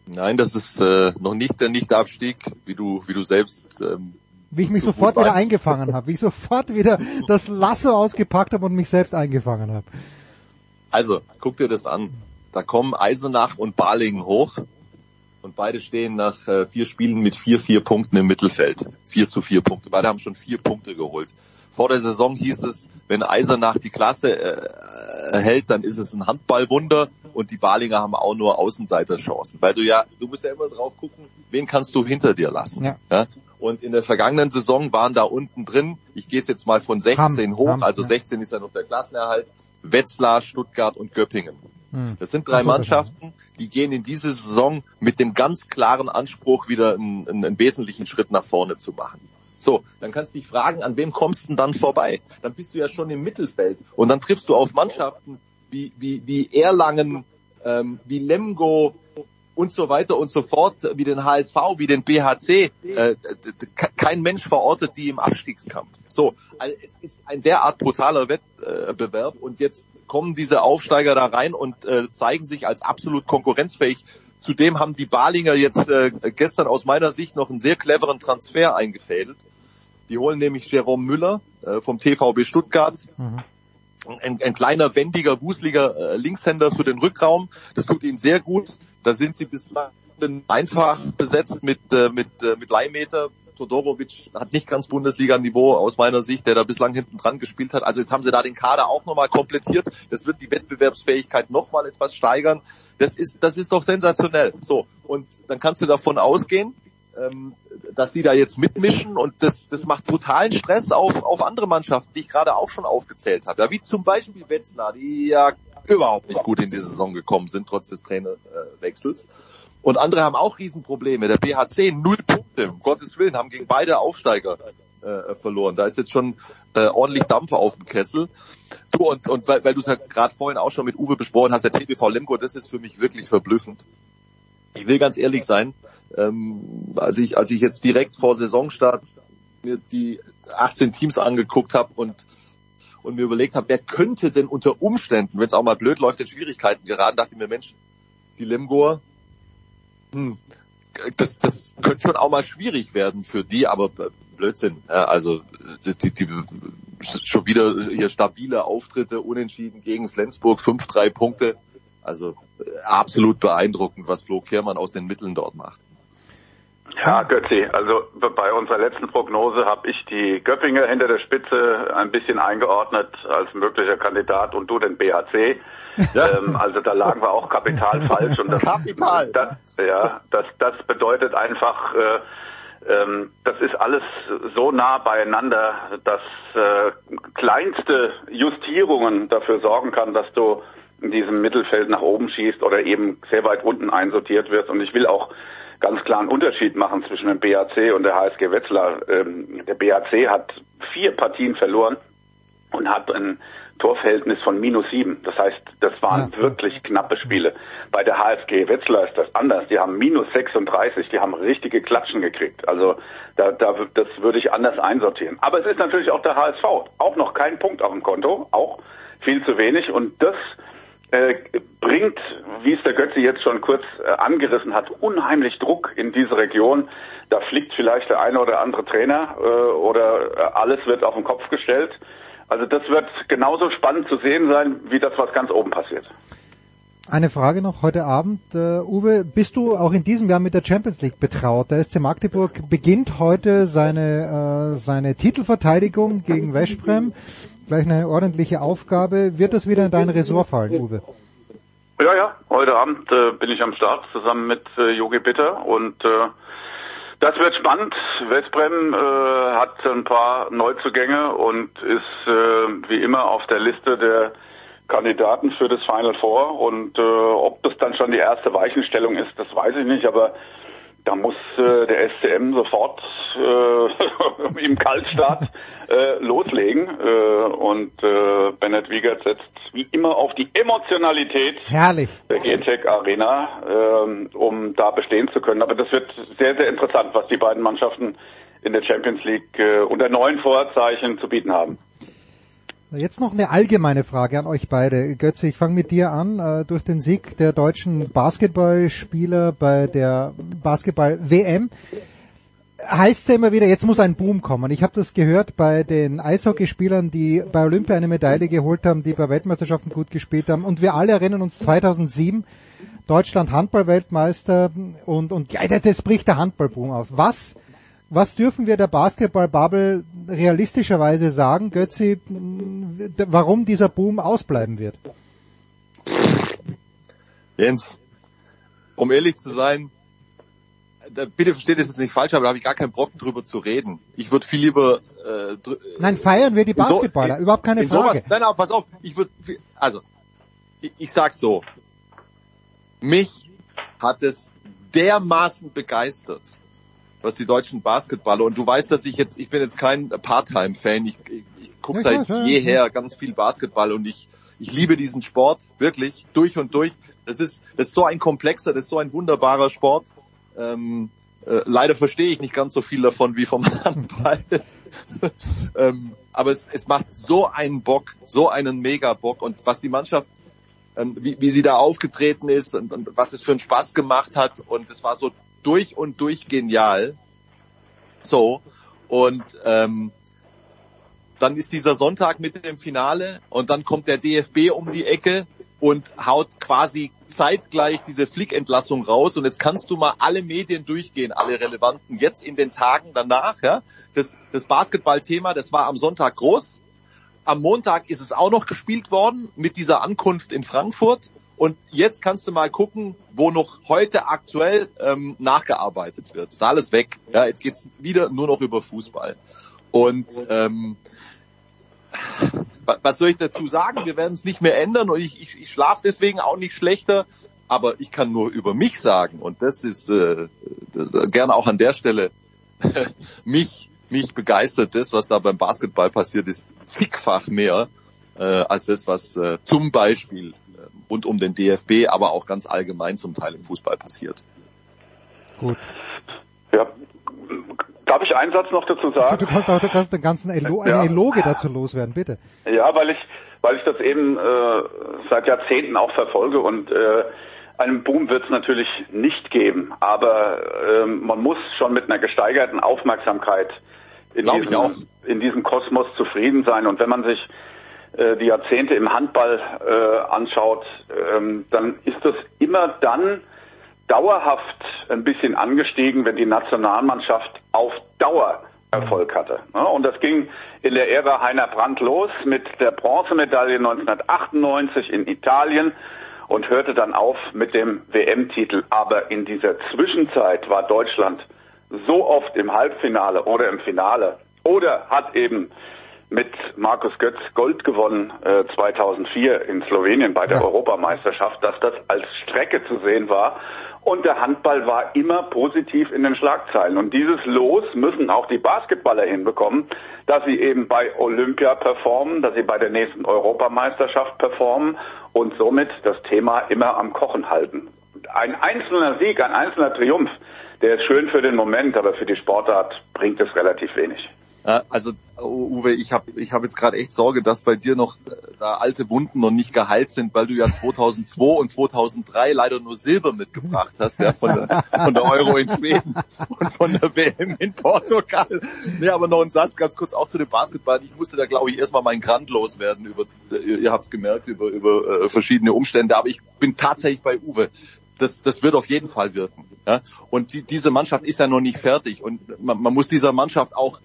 Nein, das ist äh, noch nicht der Nichtabstieg, wie du, wie du selbst ähm, Wie ich mich so sofort wieder weißt. eingefangen habe, wie ich sofort wieder das Lasso ausgepackt habe und mich selbst eingefangen habe. Also, guck dir das an. Da kommen Eisenach und Balingen hoch und beide stehen nach äh, vier Spielen mit vier, vier Punkten im Mittelfeld. Vier zu vier Punkte. Beide haben schon vier Punkte geholt. Vor der Saison hieß es, wenn Eisenach die Klasse äh, hält, dann ist es ein Handballwunder und die Balinger haben auch nur Außenseiterchancen. Weil du ja, du musst ja immer drauf gucken, wen kannst du hinter dir lassen. Ja. Ja? Und in der vergangenen Saison waren da unten drin, ich gehe jetzt mal von 16 Hamm, hoch, Hamm, also ja. 16 ist ja noch der Klassenerhalt, Wetzlar, Stuttgart und Göppingen. Hm. Das sind drei Mannschaften, die gehen in diese Saison mit dem ganz klaren Anspruch, wieder einen, einen, wesentlichen Schritt nach vorne zu machen. So, dann kannst du dich fragen, an wem kommst du denn dann vorbei? Dann bist du ja schon im Mittelfeld und dann triffst du auf Mannschaften wie, wie, wie Erlangen, ähm, wie Lemgo und so weiter und so fort, wie den HSV, wie den BHC. Äh, kein Mensch verortet die im Abstiegskampf. So, also es ist ein derart brutaler Wettbewerb und jetzt kommen diese Aufsteiger da rein und äh, zeigen sich als absolut konkurrenzfähig. Zudem haben die Balinger jetzt äh, gestern aus meiner Sicht noch einen sehr cleveren Transfer eingefädelt. Die holen nämlich Jerome Müller äh, vom TVB Stuttgart. Mhm. Ein, ein, kleiner, wendiger, wuseliger äh, Linkshänder für den Rückraum. Das tut ihnen sehr gut. Da sind sie bislang einfach besetzt mit, äh, mit, äh, mit Leihmeter. Todorovic hat nicht ganz Bundesliga-Niveau aus meiner Sicht, der da bislang hinten dran gespielt hat. Also jetzt haben sie da den Kader auch nochmal komplettiert. Das wird die Wettbewerbsfähigkeit nochmal etwas steigern. Das ist, das ist doch sensationell. So. Und dann kannst du davon ausgehen, ähm, dass die da jetzt mitmischen und das, das macht brutalen Stress auf, auf andere Mannschaften, die ich gerade auch schon aufgezählt habe. Ja, wie zum Beispiel Wetzlar, die ja überhaupt nicht gut in die Saison gekommen sind, trotz des Trainerwechsels. Und andere haben auch Riesenprobleme. Der BHC null Punkte, um Gottes Willen, haben gegen beide Aufsteiger äh, verloren. Da ist jetzt schon äh, ordentlich Dampfer auf dem Kessel. Du, und, und weil, weil du es ja gerade vorhin auch schon mit Uwe besprochen hast, der TBV Lemgo, das ist für mich wirklich verblüffend. Ich will ganz ehrlich sein, ähm, als ich als ich jetzt direkt vor Saisonstart mir die 18 Teams angeguckt habe und und mir überlegt habe, wer könnte denn unter Umständen, wenn es auch mal blöd läuft, in Schwierigkeiten geraten, dachte ich mir, Mensch, die Lemgoer, hm, das, das könnte schon auch mal schwierig werden für die, aber Blödsinn. Also die, die, schon wieder hier stabile Auftritte, unentschieden gegen Flensburg, 5-3 Punkte. Also absolut beeindruckend, was Flo Kehrmann aus den Mitteln dort macht. Ja, Götzi, also bei unserer letzten Prognose habe ich die Göppinger hinter der Spitze ein bisschen eingeordnet als möglicher Kandidat und du den BHC. Ja. Ähm, also da lagen wir auch kapital falsch. Und das, Kapital. Das, ja, das, das bedeutet einfach, äh, ähm, das ist alles so nah beieinander, dass äh, kleinste Justierungen dafür sorgen kann, dass du in diesem Mittelfeld nach oben schießt oder eben sehr weit unten einsortiert wirst. Und ich will auch ganz klar einen Unterschied machen zwischen dem BAC und der HSG Wetzlar. Ähm, der BAC hat vier Partien verloren und hat ein Torverhältnis von minus sieben. Das heißt, das waren ja. wirklich knappe Spiele. Bei der HSG Wetzlar ist das anders. Die haben minus 36, die haben richtige Klatschen gekriegt. Also da, da, das würde ich anders einsortieren. Aber es ist natürlich auch der HSV. Auch noch kein Punkt auf dem Konto, auch viel zu wenig. Und das bringt, wie es der Götze jetzt schon kurz äh, angerissen hat, unheimlich Druck in diese Region. Da fliegt vielleicht der eine oder andere Trainer äh, oder äh, alles wird auf den Kopf gestellt. Also das wird genauso spannend zu sehen sein, wie das, was ganz oben passiert. Eine Frage noch heute Abend, äh, Uwe, bist du auch in diesem Jahr mit der Champions League betraut? Der SC Magdeburg beginnt heute seine, äh, seine Titelverteidigung gegen Westbrem gleich eine ordentliche Aufgabe. Wird das wieder in dein Ressort fallen, Uwe? Ja, ja. Heute Abend äh, bin ich am Start zusammen mit äh, Jogi Bitter und äh, das wird spannend. Westbrem äh, hat ein paar Neuzugänge und ist äh, wie immer auf der Liste der Kandidaten für das Final Four. Und äh, ob das dann schon die erste Weichenstellung ist, das weiß ich nicht. Aber da muss äh, der SCM sofort äh, im Kaltstart äh, loslegen äh, und äh, Bennett Wiegert setzt wie immer auf die Emotionalität Herrlich. der GTEC Arena, äh, um da bestehen zu können. Aber das wird sehr, sehr interessant, was die beiden Mannschaften in der Champions League äh, unter neuen Vorzeichen zu bieten haben. Jetzt noch eine allgemeine Frage an euch beide. Götze, ich fange mit dir an. Äh, durch den Sieg der deutschen Basketballspieler bei der Basketball-WM heißt es ja immer wieder, jetzt muss ein Boom kommen. Ich habe das gehört bei den Eishockeyspielern, die bei Olympia eine Medaille geholt haben, die bei Weltmeisterschaften gut gespielt haben. Und wir alle erinnern uns 2007, Deutschland Handballweltmeister und, und ja, jetzt bricht der Handballboom aus. Was was dürfen wir der Basketball-Bubble realistischerweise sagen, Götzi, warum dieser Boom ausbleiben wird? Jens, um ehrlich zu sein, bitte versteht es jetzt nicht falsch, aber da habe ich gar keinen Brocken drüber zu reden. Ich würde viel lieber äh, Nein, feiern wir die Basketballer, so, überhaupt keine Frage. Sowas, nein, aber pass auf, ich würde also ich, ich sag so, mich hat es dermaßen begeistert, was die deutschen Basketballer und du weißt, dass ich jetzt, ich bin jetzt kein Part-Time-Fan, ich, ich, ich gucke ja, seit jeher ganz viel Basketball und ich, ich liebe diesen Sport, wirklich, durch und durch. Das ist, das ist so ein komplexer, das ist so ein wunderbarer Sport. Ähm, äh, leider verstehe ich nicht ganz so viel davon wie vom Handball. ähm, aber es, es macht so einen Bock, so einen Mega-Bock. Und was die Mannschaft, ähm, wie, wie sie da aufgetreten ist und, und was es für einen Spaß gemacht hat. Und es war so durch und durch genial. So. Und ähm, dann ist dieser Sonntag mit dem Finale und dann kommt der DFB um die Ecke und haut quasi zeitgleich diese Flickentlassung raus. Und jetzt kannst du mal alle Medien durchgehen, alle relevanten, jetzt in den Tagen danach. Ja, das, das Basketballthema, das war am Sonntag groß. Am Montag ist es auch noch gespielt worden mit dieser Ankunft in Frankfurt. Und jetzt kannst du mal gucken, wo noch heute aktuell ähm, nachgearbeitet wird. Ist alles weg. Ja, jetzt geht's wieder nur noch über Fußball. Und ähm, was soll ich dazu sagen? Wir werden es nicht mehr ändern und ich, ich, ich schlafe deswegen auch nicht schlechter. Aber ich kann nur über mich sagen und das ist äh, gerne auch an der Stelle mich mich begeistert das, was da beim Basketball passiert ist, zigfach mehr äh, als das, was äh, zum Beispiel äh, rund um den DFB, aber auch ganz allgemein zum Teil im Fußball passiert. Gut. Ja, Darf ich einen Satz noch dazu sagen? Du, du kannst auch du kannst den ganzen Elo eine Eloge dazu loswerden, bitte. Ja, weil ich, weil ich das eben äh, seit Jahrzehnten auch verfolge und äh, einen Boom wird es natürlich nicht geben, aber äh, man muss schon mit einer gesteigerten Aufmerksamkeit in diesem, in diesem Kosmos zufrieden sein. Und wenn man sich äh, die Jahrzehnte im Handball äh, anschaut, ähm, dann ist das immer dann dauerhaft ein bisschen angestiegen, wenn die Nationalmannschaft auf Dauer Erfolg hatte. Und das ging in der Ära Heiner Brandt los mit der Bronzemedaille 1998 in Italien und hörte dann auf mit dem WM-Titel. Aber in dieser Zwischenzeit war Deutschland so oft im Halbfinale oder im Finale oder hat eben mit Markus Götz Gold gewonnen äh, 2004 in Slowenien bei der ja. Europameisterschaft, dass das als Strecke zu sehen war und der Handball war immer positiv in den Schlagzeilen. Und dieses Los müssen auch die Basketballer hinbekommen, dass sie eben bei Olympia performen, dass sie bei der nächsten Europameisterschaft performen und somit das Thema immer am Kochen halten. Ein einzelner Sieg, ein einzelner Triumph, der ist schön für den Moment, aber für die Sportart bringt es relativ wenig. Also Uwe, ich habe ich hab jetzt gerade echt Sorge, dass bei dir noch äh, da alte Wunden noch nicht geheilt sind, weil du ja 2002 und 2003 leider nur Silber mitgebracht hast, ja, von der, von der Euro in Schweden und von der WM in Portugal. Nee, aber noch ein Satz ganz kurz auch zu dem Basketball. Ich musste da glaube ich erstmal mein Grand loswerden über, ihr habt es gemerkt, über, über äh, verschiedene Umstände, aber ich bin tatsächlich bei Uwe das, das wird auf jeden Fall wirken. Ja? Und die, diese Mannschaft ist ja noch nicht fertig und man, man muss dieser Mannschaft auch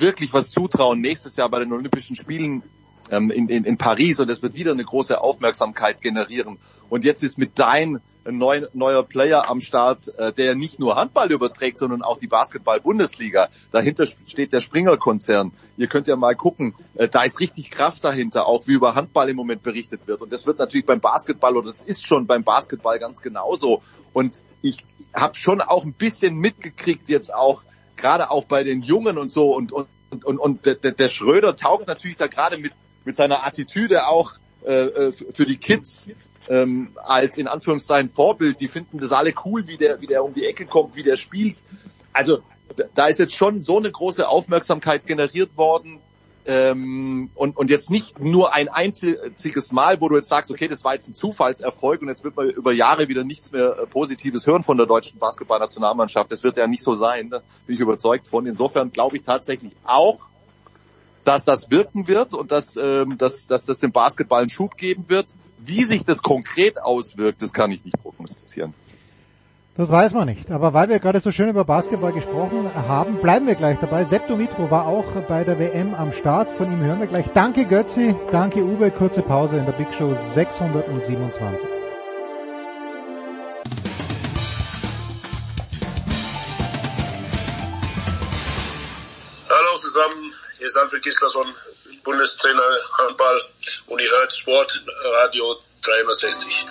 wirklich was zutrauen nächstes Jahr bei den Olympischen Spielen ähm, in, in, in Paris und es wird wieder eine große Aufmerksamkeit generieren. Und jetzt ist mit dein ein neu, neuer Player am Start, äh, der nicht nur Handball überträgt, sondern auch die Basketball-Bundesliga. Dahinter steht der Springer-Konzern. Ihr könnt ja mal gucken, äh, da ist richtig Kraft dahinter, auch wie über Handball im Moment berichtet wird. Und das wird natürlich beim Basketball oder das ist schon beim Basketball ganz genauso. Und ich habe schon auch ein bisschen mitgekriegt jetzt auch, gerade auch bei den Jungen und so und und und, und der, der Schröder taugt natürlich da gerade mit mit seiner Attitüde auch äh, äh für die Kids ähm, als in Anführungszeichen Vorbild. Die finden das alle cool, wie der wie der um die Ecke kommt, wie der spielt. Also da ist jetzt schon so eine große Aufmerksamkeit generiert worden ähm, und, und jetzt nicht nur ein einziges Mal, wo du jetzt sagst, okay, das war jetzt ein Zufallserfolg und jetzt wird man über Jahre wieder nichts mehr äh, Positives hören von der deutschen Basketballnationalmannschaft. Das wird ja nicht so sein, da bin ich überzeugt von. Insofern glaube ich tatsächlich auch, dass das wirken wird und dass, ähm, dass, dass das dem Basketball einen Schub geben wird. Wie sich das konkret auswirkt, das kann ich nicht prognostizieren. Das weiß man nicht. Aber weil wir gerade so schön über Basketball gesprochen haben, bleiben wir gleich dabei. Septo Mitro war auch bei der WM am Start. Von ihm hören wir gleich. Danke Götzi, danke Uwe. Kurze Pause in der Big Show 627. Hallo zusammen, hier ist Alfred Gislason, Bundestrainer Handball und ihr hört Sportradio 360.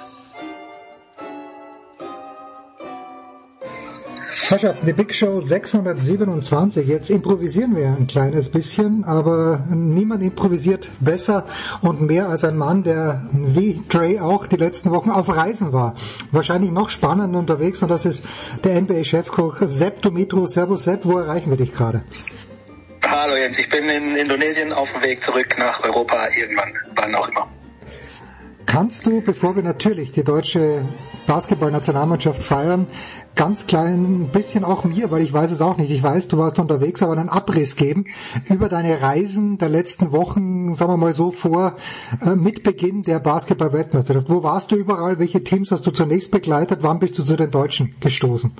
Herrschaften, die Big Show 627. Jetzt improvisieren wir ein kleines bisschen, aber niemand improvisiert besser und mehr als ein Mann, der wie Dre auch die letzten Wochen auf Reisen war. Wahrscheinlich noch spannender unterwegs und das ist der NBA-Chefkoch Sepp Dumitru. Servus Sepp, wo erreichen wir dich gerade? Hallo Jens, ich bin in Indonesien auf dem Weg zurück nach Europa irgendwann, wann auch immer. Kannst du, bevor wir natürlich die deutsche Basketballnationalmannschaft feiern, ganz klein bisschen auch mir, weil ich weiß es auch nicht. Ich weiß, du warst unterwegs, aber einen Abriss geben über deine Reisen der letzten Wochen, sagen wir mal so vor äh, mit Beginn der Basketball-Weltmeisterschaft. Wo warst du überall? Welche Teams hast du zunächst begleitet? Wann bist du zu den Deutschen gestoßen?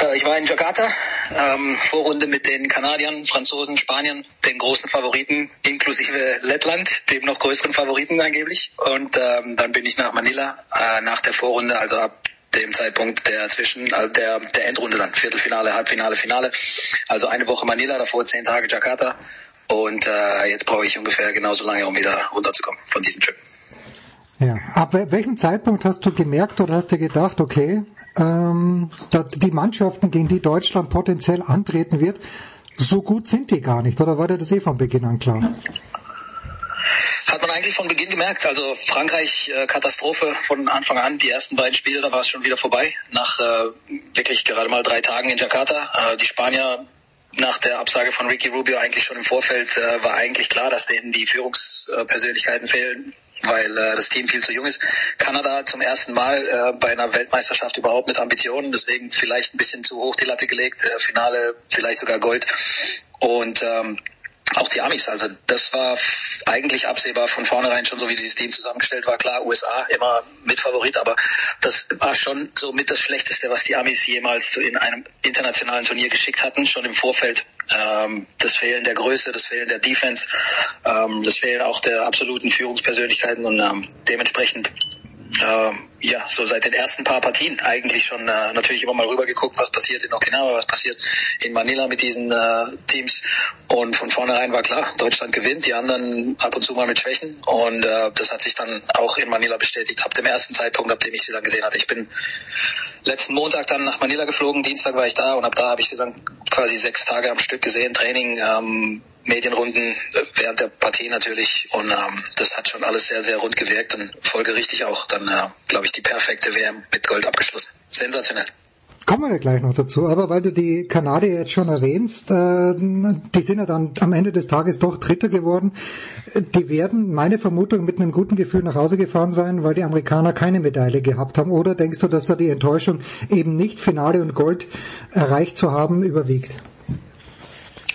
Äh, ich war in Jakarta, ähm, Vorrunde mit den Kanadiern, Franzosen, Spaniern, den großen Favoriten, inklusive Lettland, dem noch größeren Favoriten angeblich. Und ähm, dann bin ich nach Manila äh, nach der Vorrunde, also ab dem Zeitpunkt der Zwischen, also der, der Endrunde dann, Viertelfinale, Halbfinale, Finale. Also eine Woche Manila, davor zehn Tage Jakarta. Und äh, jetzt brauche ich ungefähr genauso lange, um wieder runterzukommen von diesem Trip. Ja. Ab welchem Zeitpunkt hast du gemerkt oder hast du gedacht, okay, ähm, die Mannschaften, gegen die Deutschland potenziell antreten wird, so gut sind die gar nicht? Oder war dir das eh von Beginn an klar? Hat man eigentlich von Beginn gemerkt. Also Frankreich äh, Katastrophe von Anfang an. Die ersten beiden Spiele, da war es schon wieder vorbei. Nach äh, wirklich gerade mal drei Tagen in Jakarta. Äh, die Spanier nach der Absage von Ricky Rubio eigentlich schon im Vorfeld äh, war eigentlich klar, dass denen die Führungspersönlichkeiten fehlen weil äh, das Team viel zu jung ist. Kanada zum ersten Mal äh, bei einer Weltmeisterschaft überhaupt mit Ambitionen, deswegen vielleicht ein bisschen zu hoch die Latte gelegt, äh, Finale vielleicht sogar Gold. Und ähm, auch die Amis, also das war eigentlich absehbar von vornherein schon so, wie dieses Team zusammengestellt war. Klar, USA immer mit Favorit, aber das war schon so mit das Schlechteste, was die Amis jemals in einem internationalen Turnier geschickt hatten, schon im Vorfeld. Ähm, das Fehlen der Größe, das Fehlen der Defense, ähm, das Fehlen auch der absoluten Führungspersönlichkeiten und ähm, dementsprechend äh, ja, so seit den ersten paar Partien eigentlich schon äh, natürlich immer mal rüber geguckt, was passiert in Okinawa, was passiert in Manila mit diesen äh, Teams. Und von vornherein war klar, Deutschland gewinnt, die anderen ab und zu mal mit Schwächen. Und äh, das hat sich dann auch in Manila bestätigt, ab dem ersten Zeitpunkt, ab dem ich sie dann gesehen hatte. Ich bin letzten Montag dann nach Manila geflogen, Dienstag war ich da und ab da habe ich sie dann quasi sechs Tage am Stück gesehen, Training, ähm, Medienrunden äh, während der Partie natürlich und ähm, das hat schon alles sehr, sehr rund gewirkt und folgerichtig auch dann, äh, glaube ich, die perfekte WM mit Gold abgeschlossen. Sensationell. Kommen wir gleich noch dazu, aber weil du die Kanadier jetzt schon erwähnst, äh, die sind ja dann am Ende des Tages doch Dritter geworden. Die werden, meine Vermutung, mit einem guten Gefühl nach Hause gefahren sein, weil die Amerikaner keine Medaille gehabt haben. Oder denkst du, dass da die Enttäuschung, eben nicht Finale und Gold erreicht zu haben, überwiegt?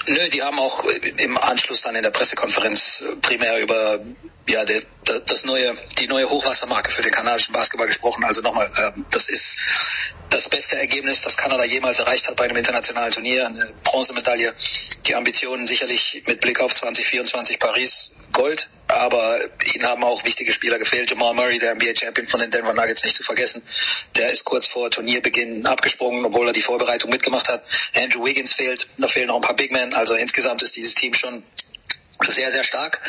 Nö, die haben auch im Anschluss dann in der Pressekonferenz primär über ja, der, das neue, die neue Hochwassermarke für den kanadischen Basketball gesprochen. Also nochmal, ähm, das ist das beste Ergebnis, das Kanada jemals erreicht hat bei einem internationalen Turnier. Eine Bronzemedaille. Die Ambitionen sicherlich mit Blick auf 2024 Paris Gold. Aber ihnen haben auch wichtige Spieler gefehlt. Jamal Murray, der NBA-Champion von den Denver Nuggets, nicht zu vergessen. Der ist kurz vor Turnierbeginn abgesprungen, obwohl er die Vorbereitung mitgemacht hat. Andrew Wiggins fehlt. Da fehlen noch ein paar Big Men. Also insgesamt ist dieses Team schon sehr, sehr stark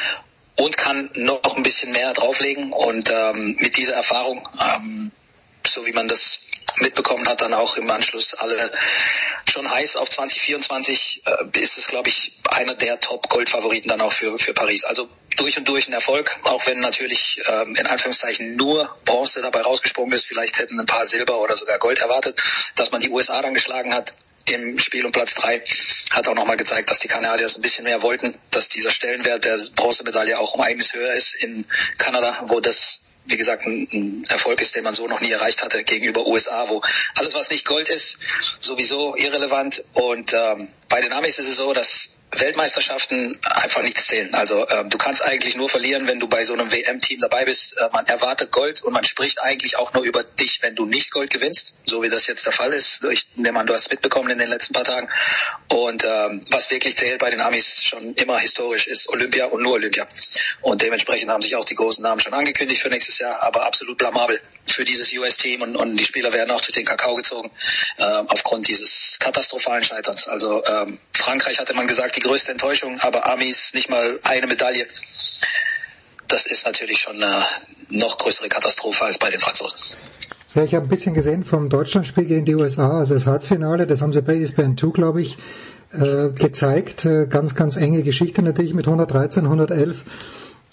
und kann noch ein bisschen mehr drauflegen. Und ähm, mit dieser Erfahrung, ähm, so wie man das mitbekommen hat, dann auch im Anschluss alle schon heiß auf 2024, äh, ist es, glaube ich, einer der Top-Gold-Favoriten dann auch für, für Paris. Also durch und durch ein Erfolg, auch wenn natürlich ähm, in Anführungszeichen nur Bronze dabei rausgesprungen ist. Vielleicht hätten ein paar Silber oder sogar Gold erwartet, dass man die USA dann geschlagen hat im Spiel um Platz drei hat auch nochmal gezeigt, dass die Kanadier ein bisschen mehr wollten, dass dieser Stellenwert der Bronzemedaille auch um einiges höher ist in Kanada, wo das wie gesagt, ein, Erfolg ist, den man so noch nie erreicht hatte gegenüber USA, wo alles, was nicht Gold ist, sowieso irrelevant. Und ähm, bei den Amis ist es so, dass Weltmeisterschaften einfach nichts zählen. Also ähm, du kannst eigentlich nur verlieren, wenn du bei so einem WM-Team dabei bist. Äh, man erwartet Gold und man spricht eigentlich auch nur über dich, wenn du nicht Gold gewinnst, so wie das jetzt der Fall ist. Ich nehme an, du hast mitbekommen in den letzten paar Tagen. Und ähm, was wirklich zählt bei den Amis schon immer historisch ist Olympia und nur Olympia. Und dementsprechend haben sich auch die großen Namen schon angekündigt für nächstes Jahr, aber absolut blamabel für dieses US-Team und, und die Spieler werden auch durch den Kakao gezogen äh, aufgrund dieses katastrophalen Scheiterns. Also ähm, Frankreich hatte man gesagt, die größte Enttäuschung, aber Amis nicht mal eine Medaille. Das ist natürlich schon eine noch größere Katastrophe als bei den Franzosen. Ja, ich habe ein bisschen gesehen vom Deutschlandspiel gegen die USA, also das Halbfinale, das haben sie bei ESPN 2, glaube ich, äh, gezeigt. Äh, ganz, ganz enge Geschichte natürlich mit 113, 111.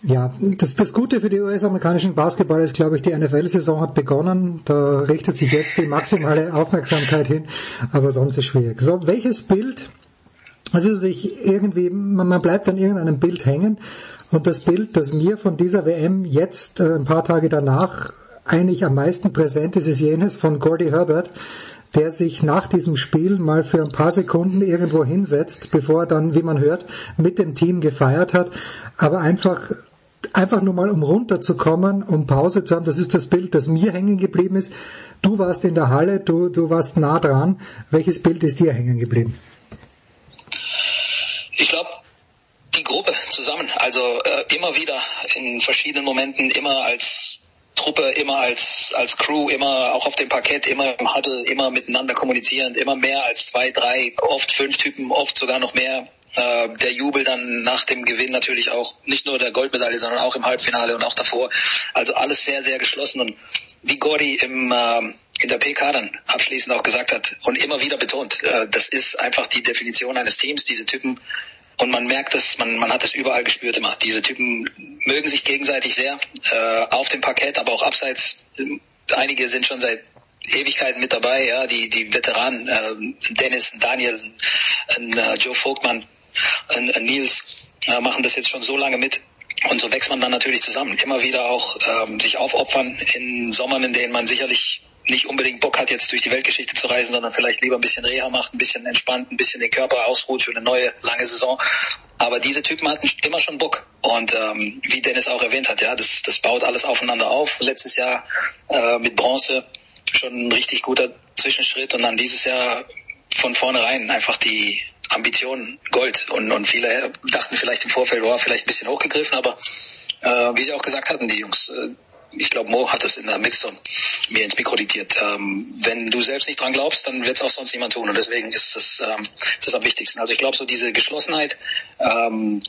Ja, das, das Gute für die US-amerikanischen Basketballer ist, glaube ich, die NFL-Saison hat begonnen. Da richtet sich jetzt die maximale Aufmerksamkeit hin, aber sonst ist schwierig. So, welches Bild, also natürlich irgendwie, man, bleibt an irgendeinem Bild hängen und das Bild, das mir von dieser WM jetzt äh, ein paar Tage danach eigentlich am meisten präsent ist, ist jenes von Gordy Herbert, der sich nach diesem Spiel mal für ein paar Sekunden irgendwo hinsetzt, bevor er dann, wie man hört, mit dem Team gefeiert hat, aber einfach einfach nur mal um runterzukommen, um Pause zu haben. Das ist das Bild, das mir hängen geblieben ist. Du warst in der Halle, du, du warst nah dran. Welches Bild ist dir hängen geblieben? Ich glaube, die Gruppe zusammen, also äh, immer wieder in verschiedenen Momenten, immer als Truppe, immer als, als Crew, immer auch auf dem Parkett, immer im Huddle, immer miteinander kommunizierend, immer mehr als zwei, drei, oft fünf Typen, oft sogar noch mehr. Äh, der Jubel dann nach dem Gewinn natürlich auch nicht nur der Goldmedaille, sondern auch im Halbfinale und auch davor. Also alles sehr, sehr geschlossen und wie Gordy im äh, in der PK dann abschließend auch gesagt hat und immer wieder betont, äh, das ist einfach die Definition eines Teams, diese Typen und man merkt es, man, man hat es überall gespürt immer. Diese Typen mögen sich gegenseitig sehr, äh, auf dem Parkett, aber auch abseits. Einige sind schon seit Ewigkeiten mit dabei, ja, die, die Veteranen, äh, Dennis, Daniel, äh, Joe Vogtmann, äh, Nils, äh, machen das jetzt schon so lange mit. Und so wächst man dann natürlich zusammen. Immer wieder auch ähm, sich aufopfern in Sommern, in denen man sicherlich nicht unbedingt Bock hat, jetzt durch die Weltgeschichte zu reisen, sondern vielleicht lieber ein bisschen Reha macht, ein bisschen entspannt, ein bisschen den Körper ausruht für eine neue, lange Saison. Aber diese Typen hatten immer schon Bock. Und ähm, wie Dennis auch erwähnt hat, ja, das, das baut alles aufeinander auf. Letztes Jahr äh, mit Bronze schon ein richtig guter Zwischenschritt und dann dieses Jahr von vornherein einfach die Ambition Gold. Und, und viele dachten vielleicht im Vorfeld, war oh, vielleicht ein bisschen hochgegriffen, aber äh, wie sie auch gesagt hatten, die Jungs, äh, ich glaube, Mo hat es in der Mixzone mir ins Mikro diktiert. Ähm, wenn du selbst nicht dran glaubst, dann wird es auch sonst niemand tun. Und deswegen ist das, ähm, ist das am wichtigsten. Also ich glaube, so diese Geschlossenheit, ähm,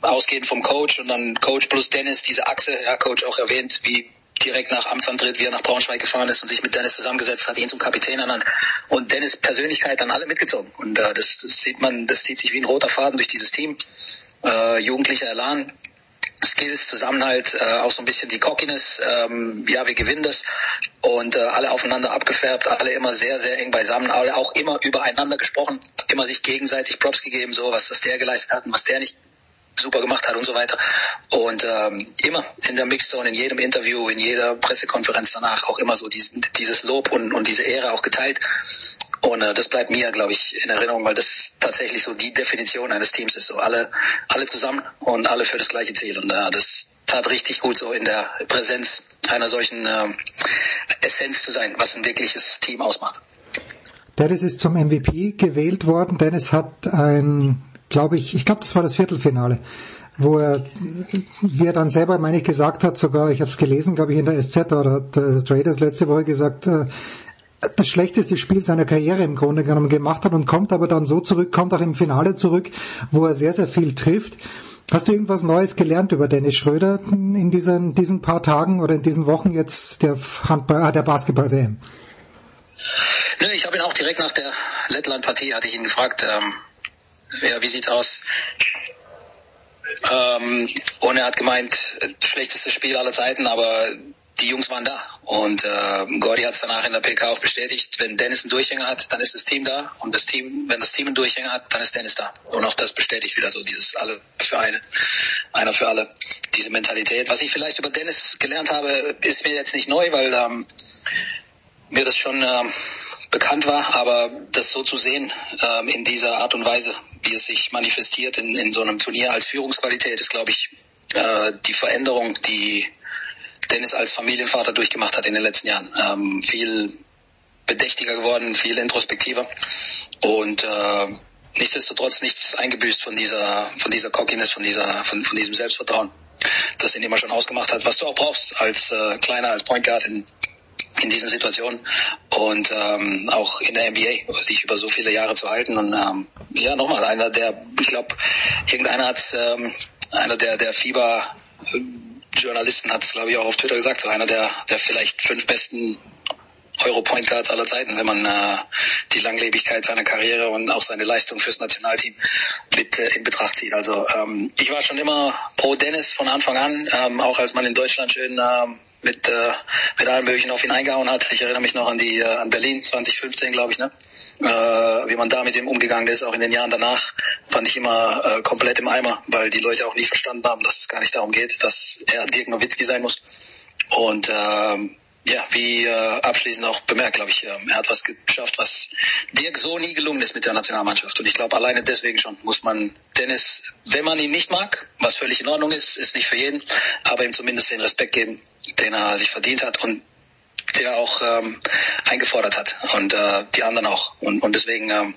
ausgehend vom Coach und dann Coach plus Dennis, diese Achse, ja, Coach auch erwähnt, wie direkt nach Amtsantritt, wie er nach Braunschweig gefahren ist und sich mit Dennis zusammengesetzt hat, ihn zum Kapitän ernannt und Dennis Persönlichkeit dann alle mitgezogen. Und äh, das, das sieht man, das zieht sich wie ein roter Faden durch dieses Team. Äh, jugendlicher Elan, Skills, Zusammenhalt, äh, auch so ein bisschen die Cockiness, ähm, ja, wir gewinnen das und äh, alle aufeinander abgefärbt, alle immer sehr, sehr eng beisammen, alle auch immer übereinander gesprochen, immer sich gegenseitig Props gegeben, so was, was der geleistet hat und was der nicht super gemacht hat und so weiter. Und ähm, immer in der Mixzone, in jedem Interview, in jeder Pressekonferenz danach auch immer so diesen, dieses Lob und, und diese Ehre auch geteilt. Und äh, das bleibt mir, glaube ich, in Erinnerung, weil das tatsächlich so die Definition eines Teams ist. So alle, alle zusammen und alle für das gleiche Ziel. Und äh, das tat richtig gut, so in der Präsenz einer solchen äh, Essenz zu sein, was ein wirkliches Team ausmacht. Dennis ist zum MVP gewählt worden. Dennis hat ein, glaube ich, ich glaube, das war das Viertelfinale, wo er, wie er dann selber, meine ich, gesagt hat, sogar, ich habe es gelesen, glaube ich, in der SZ oder hat äh, Traders letzte Woche gesagt, äh, das schlechteste Spiel seiner Karriere im Grunde genommen gemacht hat und kommt aber dann so zurück, kommt auch im Finale zurück, wo er sehr, sehr viel trifft. Hast du irgendwas Neues gelernt über Dennis Schröder in diesen, diesen paar Tagen oder in diesen Wochen jetzt der Handball, ah, der Basketball-WM? Nö, ich habe ihn auch direkt nach der Lettland-Partie hatte ich ihn gefragt, ähm, ja, wie sieht's aus? Ähm, und er hat gemeint, schlechtestes Spiel aller Zeiten, aber die Jungs waren da. Und äh, Gordy hat es danach in der PK auch bestätigt, wenn Dennis einen Durchhänger hat, dann ist das Team da. Und das Team, wenn das Team einen Durchhänger hat, dann ist Dennis da. Und auch das bestätigt wieder so dieses alle für eine, einer für alle, diese Mentalität. Was ich vielleicht über Dennis gelernt habe, ist mir jetzt nicht neu, weil ähm, mir das schon ähm, bekannt war, aber das so zu sehen ähm, in dieser Art und Weise, wie es sich manifestiert in, in so einem Turnier als Führungsqualität, ist, glaube ich, äh, die Veränderung, die Dennis als Familienvater durchgemacht hat in den letzten Jahren. Ähm, viel bedächtiger geworden, viel introspektiver. Und äh, nichtsdestotrotz nichts eingebüßt von dieser, von dieser Cockiness, von dieser, von, von diesem Selbstvertrauen, das ihn immer schon ausgemacht hat, was du auch brauchst als äh, Kleiner, als Point Guard in, in diesen Situationen und ähm, auch in der NBA sich über so viele Jahre zu halten. Und ähm, ja nochmal einer der ich glaube irgendeiner hat ähm, einer der der Fieber Journalisten hat es, glaube ich, auch auf Twitter gesagt, so einer der, der vielleicht fünf besten Euro-Point Guards aller Zeiten, wenn man äh, die Langlebigkeit seiner Karriere und auch seine Leistung fürs Nationalteam mit äh, in Betracht zieht. Also ähm, ich war schon immer pro Dennis von Anfang an, ähm, auch als man in Deutschland schön ähm, mit, äh, mit allen möglichen auf ihn eingehauen hat. Ich erinnere mich noch an die äh, an Berlin 2015, glaube ich, ne? Äh, wie man da mit ihm umgegangen ist, auch in den Jahren danach, fand ich immer äh, komplett im Eimer, weil die Leute auch nie verstanden haben, dass es gar nicht darum geht, dass er Dirk Nowitzki sein muss. Und ähm, ja, wie äh, abschließend auch bemerkt, glaube ich, ähm, er hat was geschafft, was Dirk so nie gelungen ist mit der Nationalmannschaft. Und ich glaube, alleine deswegen schon muss man Dennis, wenn man ihn nicht mag, was völlig in Ordnung ist, ist nicht für jeden, aber ihm zumindest den Respekt geben, den er sich verdient hat und der auch ähm, eingefordert hat und äh, die anderen auch. Und, und deswegen ähm,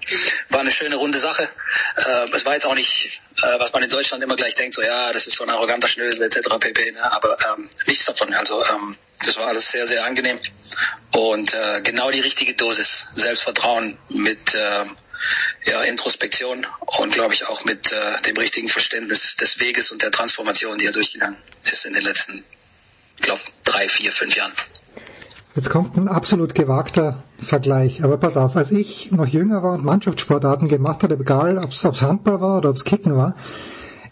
war eine schöne runde Sache. Äh, es war jetzt auch nicht, äh, was man in Deutschland immer gleich denkt, so ja, das ist so ein arroganter Schnösel etc. pp. Ne? Aber ähm, nichts davon. Also ähm, das war alles sehr, sehr angenehm und äh, genau die richtige Dosis Selbstvertrauen mit äh, ja, Introspektion und glaube ich auch mit äh, dem richtigen Verständnis des Weges und der Transformation, die er durchgegangen ist in den letzten, glaube drei, vier, fünf Jahren. Jetzt kommt ein absolut gewagter Vergleich. Aber pass auf, als ich noch jünger war und Mannschaftssportarten gemacht hatte, egal ob es Handball war oder ob es Kicken war,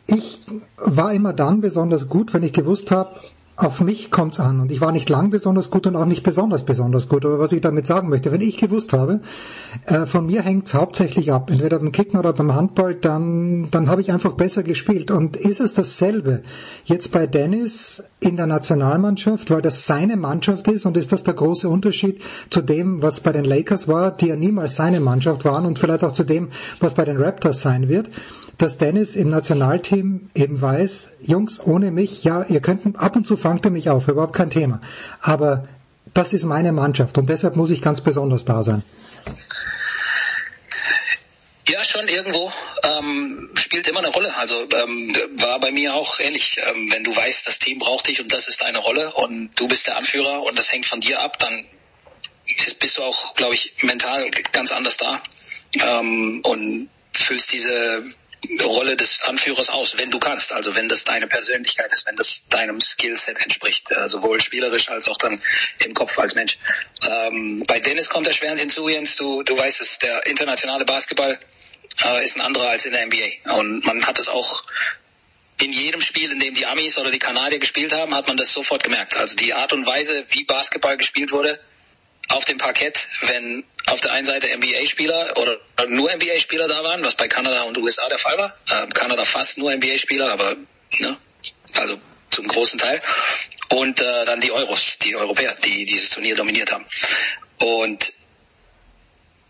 ich war immer dann besonders gut, wenn ich gewusst habe, auf mich kommt's an. Und ich war nicht lang besonders gut und auch nicht besonders besonders gut. Aber was ich damit sagen möchte, wenn ich gewusst habe, äh, von mir hängt's hauptsächlich ab, entweder beim Kicken oder beim Handball, dann, dann habe ich einfach besser gespielt. Und ist es dasselbe jetzt bei Dennis in der Nationalmannschaft, weil das seine Mannschaft ist und ist das der große Unterschied zu dem, was bei den Lakers war, die ja niemals seine Mannschaft waren und vielleicht auch zu dem, was bei den Raptors sein wird? dass Dennis im Nationalteam eben weiß, Jungs, ohne mich, ja, ihr könnt, ab und zu fangt ihr mich auf, überhaupt kein Thema. Aber das ist meine Mannschaft und deshalb muss ich ganz besonders da sein. Ja, schon irgendwo ähm, spielt immer eine Rolle. Also ähm, war bei mir auch ähnlich. Ähm, wenn du weißt, das Team braucht dich und das ist deine Rolle und du bist der Anführer und das hängt von dir ab, dann bist du auch, glaube ich, mental ganz anders da ähm, und füllst diese Rolle des Anführers aus, wenn du kannst, also wenn das deine Persönlichkeit ist, wenn das deinem Skillset entspricht, äh, sowohl spielerisch als auch dann im Kopf als Mensch. Ähm, bei Dennis kommt erschwerend hinzu, Jens, du, du weißt es, der internationale Basketball äh, ist ein anderer als in der NBA. Und man hat es auch in jedem Spiel, in dem die Amis oder die Kanadier gespielt haben, hat man das sofort gemerkt. Also die Art und Weise, wie Basketball gespielt wurde, auf dem Parkett, wenn auf der einen Seite NBA-Spieler oder nur NBA-Spieler da waren, was bei Kanada und USA der Fall war. Äh, Kanada fast nur NBA-Spieler, aber ne, also zum großen Teil. Und äh, dann die Euros, die Europäer, die dieses Turnier dominiert haben. Und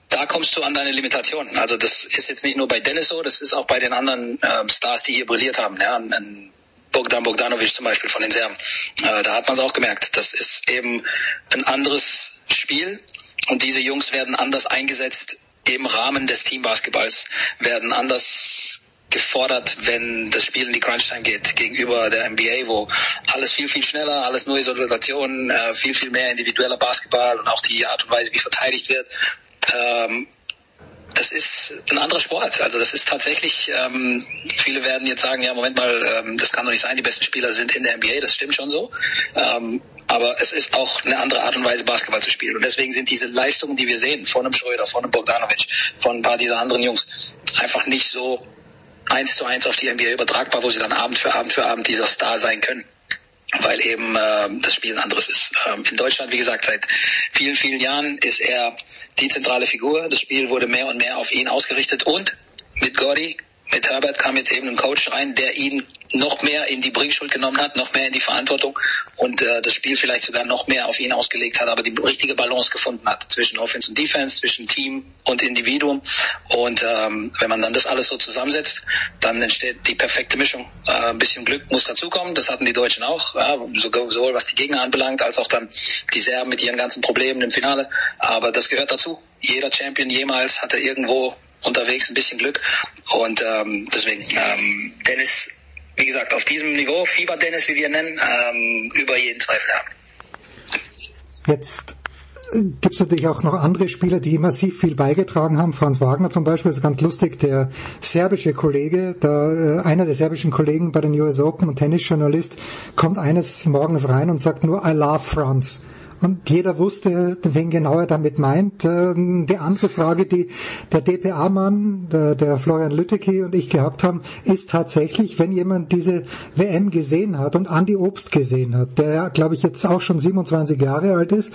da kommst du an deine Limitationen. Also das ist jetzt nicht nur bei Dennis so, das ist auch bei den anderen äh, Stars, die hier brilliert haben. Ja, ein Bogdan Bogdanovic zum Beispiel von den Serben. Äh, da hat man es auch gemerkt. Das ist eben ein anderes Spiel und diese Jungs werden anders eingesetzt im Rahmen des Teambasketballs, werden anders gefordert, wenn das Spiel in die Crunch-Time geht, gegenüber der NBA, wo alles viel, viel schneller, alles nur Isolation, äh, viel, viel mehr individueller Basketball und auch die Art und Weise, wie verteidigt wird, ähm, das ist ein anderer Sport. Also das ist tatsächlich, ähm, viele werden jetzt sagen, ja, Moment mal, ähm, das kann doch nicht sein, die besten Spieler sind in der NBA, das stimmt schon so. Aber es ist auch eine andere Art und Weise, Basketball zu spielen. Und deswegen sind diese Leistungen, die wir sehen, von einem Schröder, von einem Bogdanovic, von ein paar dieser anderen Jungs, einfach nicht so eins zu eins auf die NBA übertragbar, wo sie dann Abend für Abend für Abend dieser Star sein können weil eben äh, das Spiel ein anderes ist. Ähm, in Deutschland, wie gesagt, seit vielen, vielen Jahren ist er die zentrale Figur. Das Spiel wurde mehr und mehr auf ihn ausgerichtet und mit Gordy mit Herbert kam jetzt eben ein Coach rein, der ihn noch mehr in die Bringschuld genommen hat, noch mehr in die Verantwortung und äh, das Spiel vielleicht sogar noch mehr auf ihn ausgelegt hat, aber die richtige Balance gefunden hat zwischen Offense und Defense, zwischen Team und Individuum. Und ähm, wenn man dann das alles so zusammensetzt, dann entsteht die perfekte Mischung. Äh, ein bisschen Glück muss dazukommen, das hatten die Deutschen auch, ja, sowohl was die Gegner anbelangt, als auch dann die Serben mit ihren ganzen Problemen im Finale. Aber das gehört dazu. Jeder Champion jemals hatte irgendwo unterwegs ein bisschen Glück. Und ähm, deswegen, ähm, Dennis, wie gesagt, auf diesem Niveau, Fieber Dennis, wie wir nennen, ähm, über jeden Zweifel haben. Jetzt gibt es natürlich auch noch andere Spieler, die massiv viel beigetragen haben. Franz Wagner zum Beispiel ist ganz lustig, der serbische Kollege, der, äh, einer der serbischen Kollegen bei den US Open und Tennisjournalist, kommt eines Morgens rein und sagt nur I love Franz. Und jeder wusste, wen genau er damit meint. Ähm, die andere Frage, die der DPA-Mann, der, der Florian Lütteke und ich gehabt haben, ist tatsächlich, wenn jemand diese WM gesehen hat und Andy Obst gesehen hat, der glaube ich jetzt auch schon 27 Jahre alt ist,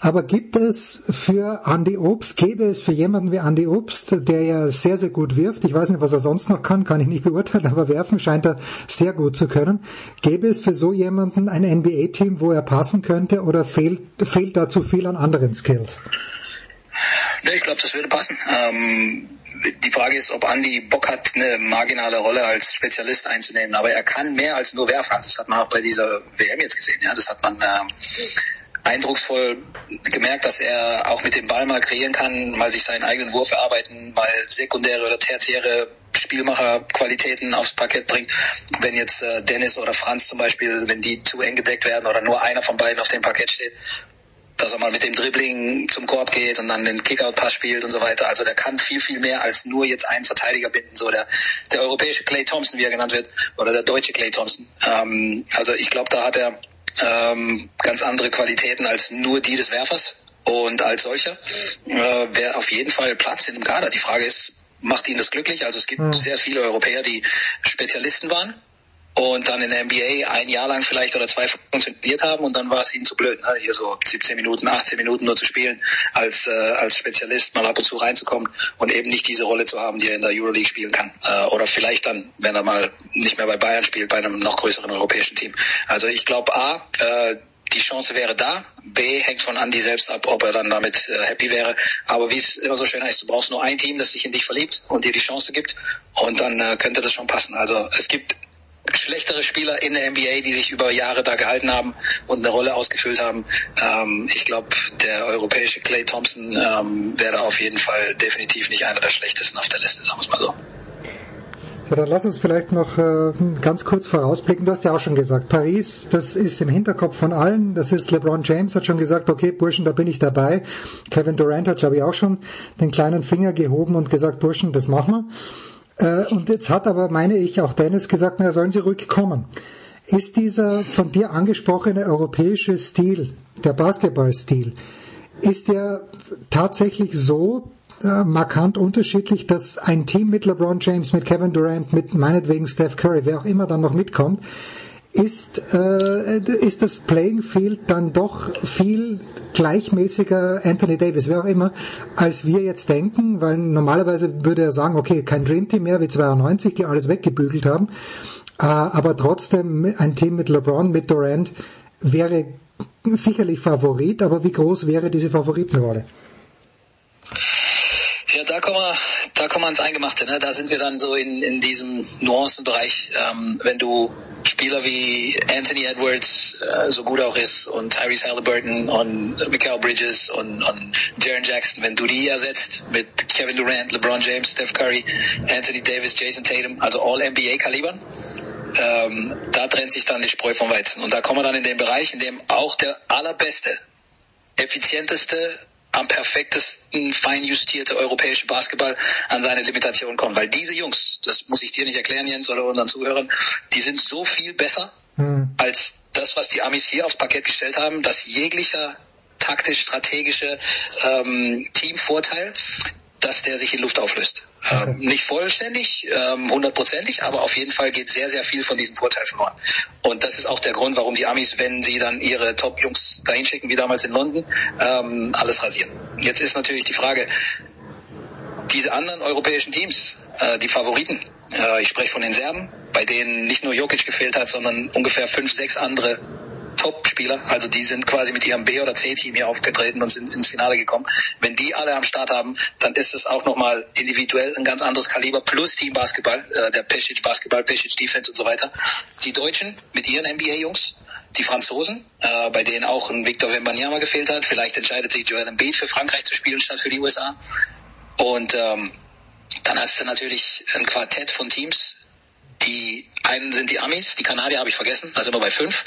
aber gibt es für Andy Obst, gäbe es für jemanden wie Andy Obst, der ja sehr, sehr gut wirft, ich weiß nicht, was er sonst noch kann, kann ich nicht beurteilen, aber werfen scheint er sehr gut zu können, gäbe es für so jemanden ein NBA-Team, wo er passen könnte oder fehlt, fehlt da zu viel an anderen Skills? Ja, ich glaube, das würde passen. Ähm, die Frage ist, ob Andy Bock hat, eine marginale Rolle als Spezialist einzunehmen. Aber er kann mehr als nur werfen. Das hat man auch bei dieser WM jetzt gesehen. Ja, das hat man äh, eindrucksvoll gemerkt, dass er auch mit dem Ball mal kreieren kann, mal sich seinen eigenen Wurf erarbeiten, mal sekundäre oder tertiäre Spielmacherqualitäten aufs Parkett bringt. Wenn jetzt äh, Dennis oder Franz zum Beispiel, wenn die zu eng gedeckt werden oder nur einer von beiden auf dem Parkett steht, dass er mal mit dem Dribbling zum Korb geht und dann den Kickout-Pass spielt und so weiter. Also der kann viel, viel mehr als nur jetzt einen Verteidiger binden. So der, der europäische Clay Thompson, wie er genannt wird, oder der deutsche Clay Thompson. Ähm, also ich glaube, da hat er ähm, ganz andere Qualitäten als nur die des Werfers. Und als solcher äh, wäre auf jeden Fall Platz in dem Kader. Die Frage ist, macht ihn das glücklich? Also es gibt mhm. sehr viele Europäer, die Spezialisten waren und dann in der NBA ein Jahr lang vielleicht oder zwei funktioniert haben und dann war es ihnen zu blöd, ne? hier so 17 Minuten, 18 Minuten nur zu spielen, als, äh, als Spezialist mal ab und zu reinzukommen und eben nicht diese Rolle zu haben, die er in der Euroleague spielen kann. Äh, oder vielleicht dann, wenn er mal nicht mehr bei Bayern spielt, bei einem noch größeren europäischen Team. Also ich glaube A, äh, die Chance wäre da. B hängt von Andy selbst ab, ob er dann damit äh, happy wäre. Aber wie es immer so schön heißt, du brauchst nur ein Team, das sich in dich verliebt und dir die Chance gibt. Und dann äh, könnte das schon passen. Also es gibt schlechtere Spieler in der NBA, die sich über Jahre da gehalten haben und eine Rolle ausgefüllt haben. Ähm, ich glaube, der europäische Clay Thompson ähm, wäre auf jeden Fall definitiv nicht einer der schlechtesten auf der Liste, sagen wir es mal so. Ja, dann lass uns vielleicht noch äh, ganz kurz vorausblicken. Du hast ja auch schon gesagt, Paris, das ist im Hinterkopf von allen. Das ist LeBron James hat schon gesagt, okay, Burschen, da bin ich dabei. Kevin Durant hat, glaube ich, auch schon den kleinen Finger gehoben und gesagt, Burschen, das machen wir. Äh, und jetzt hat aber, meine ich, auch Dennis gesagt, na, sollen sie ruhig kommen. Ist dieser von dir angesprochene europäische Stil, der Basketballstil, ist der tatsächlich so äh, markant unterschiedlich, dass ein Team mit LeBron James, mit Kevin Durant, mit meinetwegen Steph Curry, wer auch immer dann noch mitkommt, ist, äh, ist das Playing Field dann doch viel gleichmäßiger Anthony Davis, wer auch immer, als wir jetzt denken, weil normalerweise würde er sagen, okay, kein Dream Team mehr wie 92, die alles weggebügelt haben, äh, aber trotzdem ein Team mit LeBron, mit Durant wäre sicherlich Favorit, aber wie groß wäre diese Favoritenrolle? Ja, da kommen wir, da kommen wir ans Eingemachte. Ne? Da sind wir dann so in, in diesem Nuancenbereich. Ähm, wenn du Spieler wie Anthony Edwards äh, so gut auch ist und Tyrese Halliburton und Mikael Bridges und, und Jaron Jackson, wenn du die ersetzt mit Kevin Durant, LeBron James, Steph Curry, Anthony Davis, Jason Tatum, also All-NBA-Kalibern, ähm, da trennt sich dann die Spreu vom Weizen. Und da kommen wir dann in den Bereich, in dem auch der allerbeste, effizienteste am perfektesten feinjustierte europäische Basketball an seine Limitation kommt. Weil diese Jungs, das muss ich dir nicht erklären, Jens, oder unseren Zuhörern, die sind so viel besser hm. als das, was die Amis hier aufs Parkett gestellt haben, dass jeglicher taktisch-strategische ähm, Teamvorteil dass der sich in Luft auflöst. Ähm, nicht vollständig, ähm, hundertprozentig, aber auf jeden Fall geht sehr, sehr viel von diesem Vorteil verloren. Und das ist auch der Grund, warum die Amis, wenn sie dann ihre Top-Jungs dahin schicken, wie damals in London, ähm, alles rasieren. Jetzt ist natürlich die Frage, diese anderen europäischen Teams, äh, die Favoriten, äh, ich spreche von den Serben, bei denen nicht nur Jokic gefehlt hat, sondern ungefähr fünf, sechs andere Top-Spieler, also die sind quasi mit ihrem B- oder C-Team hier aufgetreten und sind ins Finale gekommen. Wenn die alle am Start haben, dann ist es auch nochmal individuell ein ganz anderes Kaliber plus Team-Basketball, äh, der Pesic-Basketball, Pesic-Defense und so weiter. Die Deutschen mit ihren NBA-Jungs, die Franzosen, äh, bei denen auch ein Victor Wembanyama gefehlt hat. Vielleicht entscheidet sich Joel Embiid für Frankreich zu spielen statt für die USA. Und ähm, dann hast du natürlich ein Quartett von Teams, die einen sind die Amis, die Kanadier habe ich vergessen, da sind wir bei fünf.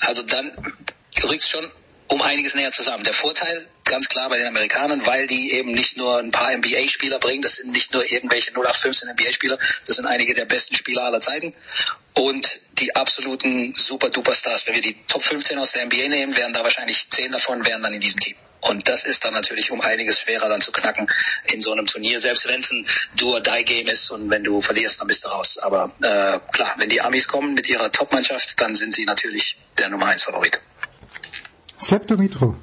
Also dann rückt es schon um einiges näher zusammen. Der Vorteil ganz klar bei den Amerikanern, weil die eben nicht nur ein paar NBA-Spieler bringen, das sind nicht nur irgendwelche 0815 NBA-Spieler, das sind einige der besten Spieler aller Zeiten und die absoluten Super-Duper-Stars. Wenn wir die Top 15 aus der NBA nehmen, wären da wahrscheinlich 10 davon wären dann in diesem Team. Und das ist dann natürlich um einiges schwerer dann zu knacken in so einem Turnier, selbst wenn es ein Do-or-Die-Game ist und wenn du verlierst, dann bist du raus. Aber äh, klar, wenn die Amis kommen mit ihrer Top-Mannschaft, dann sind sie natürlich der Nummer 1 Favorit. Sepp Dumitro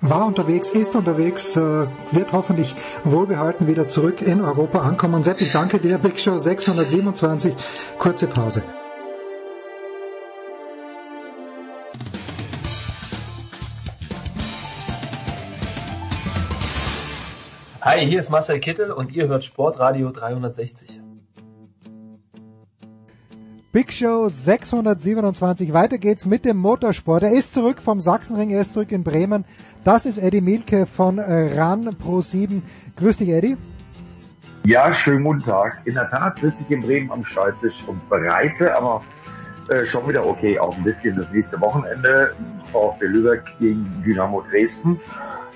war unterwegs, ist unterwegs, äh, wird hoffentlich wohlbehalten wieder zurück in Europa ankommen. Sepp, ich danke dir. Big Show 627. Kurze Pause. Hi, hier ist Marcel Kittel und ihr hört Sportradio 360. Big Show 627. Weiter geht's mit dem Motorsport. Er ist zurück vom Sachsenring, er ist zurück in Bremen. Das ist Eddie Mielke von RAN Pro 7. Grüß dich, Eddie. Ja, schönen guten Tag. In der Tat sitze ich in Bremen am Schreibtisch und bereite, aber äh, schon wieder okay, auch ein bisschen das nächste Wochenende. VfB Lübeck gegen Dynamo Dresden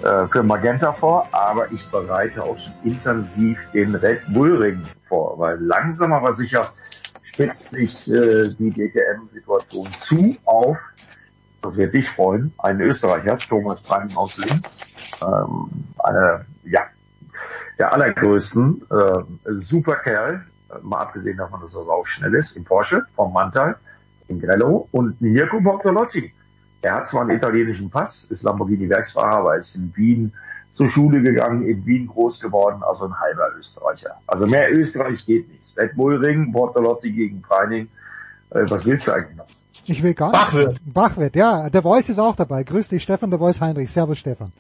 äh, für Magenta vor, aber ich bereite auch schon intensiv den Red Bull Ring vor, weil langsam aber sicher spitzt sich äh, die DTM-Situation zu auf, das wird dich freuen, einen Österreicher, Thomas Breim aus Linz, ähm, eine, ja, der allergrößten, äh, super Kerl, mal abgesehen davon, dass er auch schnell ist, im Porsche, vom Mantal, in Grello und Mirko Bortolotti, er hat zwar einen italienischen Pass, ist Lamborghini-Werksfahrer, aber ist in Wien zur Schule gegangen, in Wien groß geworden, also ein halber Österreicher. Also mehr Österreich geht nicht. Red Bull Ring, Bortolotti gegen Preining. Äh, was willst du eigentlich noch? Ich will gar Bachwirt. nicht. Bachwirt, ja. Der Voice ist auch dabei. Grüß dich, Stefan, der Voice Heinrich. Servus, Stefan.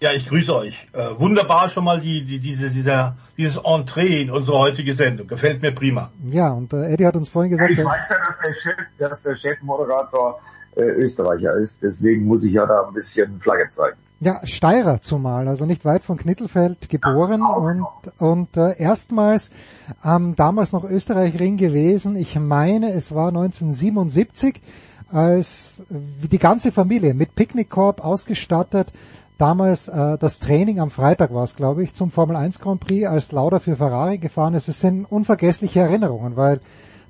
Ja, ich grüße euch. Äh, wunderbar schon mal die, die, diese, dieser, dieses Entree in unsere heutige Sendung. Gefällt mir prima. Ja, und äh, Eddie hat uns vorhin gesagt, ich weiß ja, dass der Chef, dass der Chefmoderator äh, Österreicher ist, deswegen muss ich ja da ein bisschen Flagge zeigen. Ja, Steirer zumal, also nicht weit von Knittelfeld geboren ja, und, und äh, erstmals ähm, damals noch Österreich-Ring gewesen. Ich meine, es war 1977, als die ganze Familie mit Picknickkorb ausgestattet damals äh, das Training am Freitag war es, glaube ich, zum Formel 1 Grand Prix, als Lauda für Ferrari gefahren ist. Es sind unvergessliche Erinnerungen, weil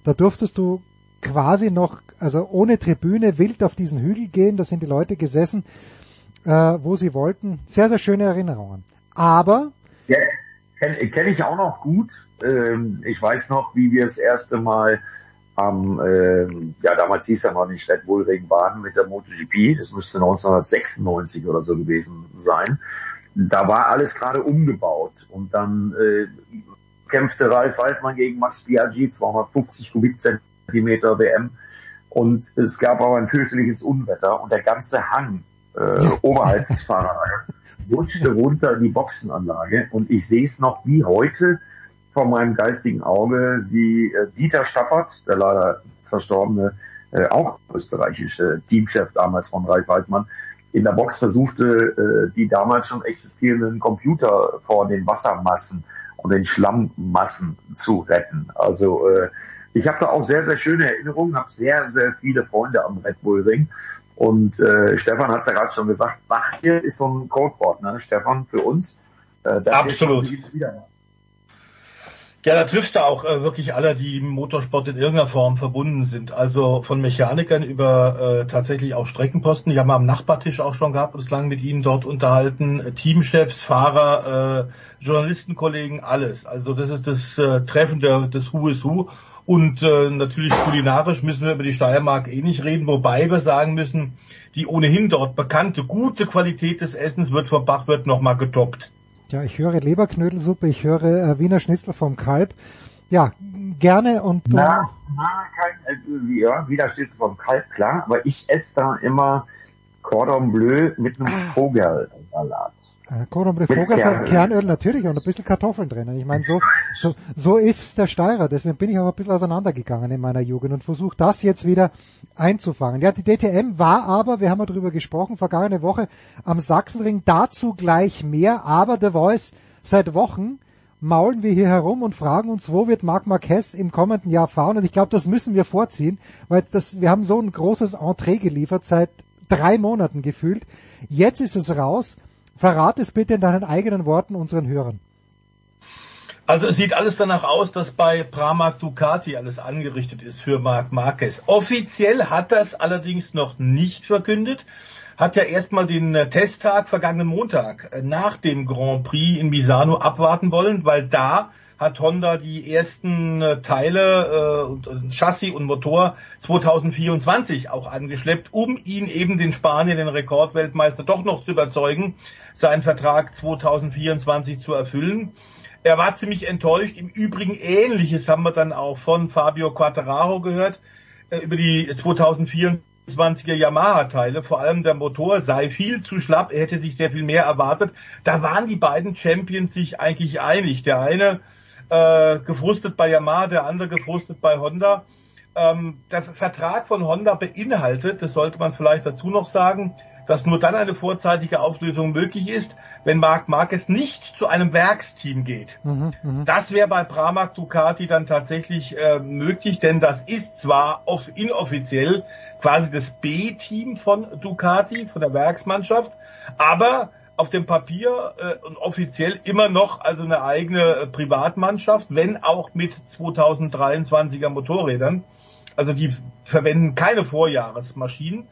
da durftest du quasi noch, also ohne Tribüne, wild auf diesen Hügel gehen. Da sind die Leute gesessen, äh, wo sie wollten. Sehr, sehr schöne Erinnerungen. Aber... Ja, kenne kenn ich auch noch gut. Ähm, ich weiß noch, wie wir das erste Mal am, äh, ja damals hieß er noch nicht Red Bull Ring Baden mit der MotoGP, das müsste 1996 oder so gewesen sein. Da war alles gerade umgebaut. Und dann äh, kämpfte Ralf Waldmann gegen Max Biaggi, 250 Kubikzentimeter WM und es gab aber ein fürchterliches Unwetter und der ganze Hang äh, oberhalb des Fahrrads rutschte runter in die Boxenanlage. Und ich sehe es noch wie heute vor meinem geistigen Auge, wie äh, Dieter Stappert, der leider verstorbene, äh, auch österreichische Teamchef damals von Ralf Waldmann, in der Box versuchte, äh, die damals schon existierenden Computer vor den Wassermassen und den Schlammmassen zu retten. Also äh, ich habe da auch sehr, sehr schöne Erinnerungen, habe sehr, sehr viele Freunde am Red Bull Ring. Und äh, Stefan hat es ja gerade schon gesagt, Bach hier ist so ein Codewort, ne, Stefan, für uns. Äh, Absolut. Ja, da triffst du auch äh, wirklich alle, die im Motorsport in irgendeiner Form verbunden sind. Also von Mechanikern über äh, tatsächlich auch Streckenposten. Ich habe mal am Nachbartisch auch schon gehabt, uns lang mit ihnen dort unterhalten. Äh, Teamchefs, Fahrer, äh, Journalistenkollegen, alles. Also das ist das äh, Treffen der, des Who is Who. Und äh, natürlich kulinarisch müssen wir über die Steiermark eh nicht reden, wobei wir sagen müssen, die ohnehin dort bekannte gute Qualität des Essens wird vom Bachwirt nochmal getoppt. Ja, ich höre Leberknödelsuppe, ich höre äh, Wiener Schnitzel vom Kalb. Ja, gerne und... Äh, na, na, kein, äh, ja, Wiener Schnitzel vom Kalb, klar, aber ich esse da immer Cordon Bleu mit einem Ah. Vogelsalat. Cordon Bleu Vogelsalat, Kernöl natürlich und ein bisschen Kartoffeln drinnen. Ich meine, so, so, so ist der Steirer. Deswegen bin ich aber ein bisschen auseinandergegangen in meiner Jugend und versuche das jetzt wieder einzufangen. Ja, die DTM war aber, wir haben ja drüber gesprochen, vergangene Woche am Sachsenring, dazu gleich mehr, aber The Voice seit Wochen maulen wir hier herum und fragen uns, wo wird Marc Marquez im kommenden Jahr fahren? Und ich glaube, das müssen wir vorziehen, weil das, wir haben so ein großes Entree geliefert seit drei Monaten gefühlt. Jetzt ist es raus. Verrat es bitte in deinen eigenen Worten unseren Hörern. Also es sieht alles danach aus, dass bei Pramac Ducati alles angerichtet ist für Marc Marquez. Offiziell hat das allerdings noch nicht verkündet. Hat ja erstmal den äh, Testtag vergangenen Montag äh, nach dem Grand Prix in Misano abwarten wollen, weil da hat Honda die ersten äh, Teile äh, und Chassis und Motor 2024 auch angeschleppt, um ihn eben den Spanier, den Rekordweltmeister, doch noch zu überzeugen, seinen Vertrag 2024 zu erfüllen. Er war ziemlich enttäuscht. Im Übrigen ähnliches haben wir dann auch von Fabio Quattararo gehört äh, über die 2024er Yamaha-Teile. Vor allem der Motor sei viel zu schlapp. Er hätte sich sehr viel mehr erwartet. Da waren die beiden Champions sich eigentlich einig. Der eine äh, gefrustet bei Yamaha, der andere gefrustet bei Honda. Ähm, der Vertrag von Honda beinhaltet, das sollte man vielleicht dazu noch sagen, dass nur dann eine vorzeitige Auflösung möglich ist, wenn Marc Marquez nicht zu einem Werksteam geht. Mhm, mh. Das wäre bei Pramac Ducati dann tatsächlich äh, möglich, denn das ist zwar off inoffiziell quasi das B-Team von Ducati, von der Werksmannschaft, aber auf dem Papier äh, und offiziell immer noch also eine eigene äh, Privatmannschaft, wenn auch mit 2023er Motorrädern. Also die verwenden keine Vorjahresmaschinen.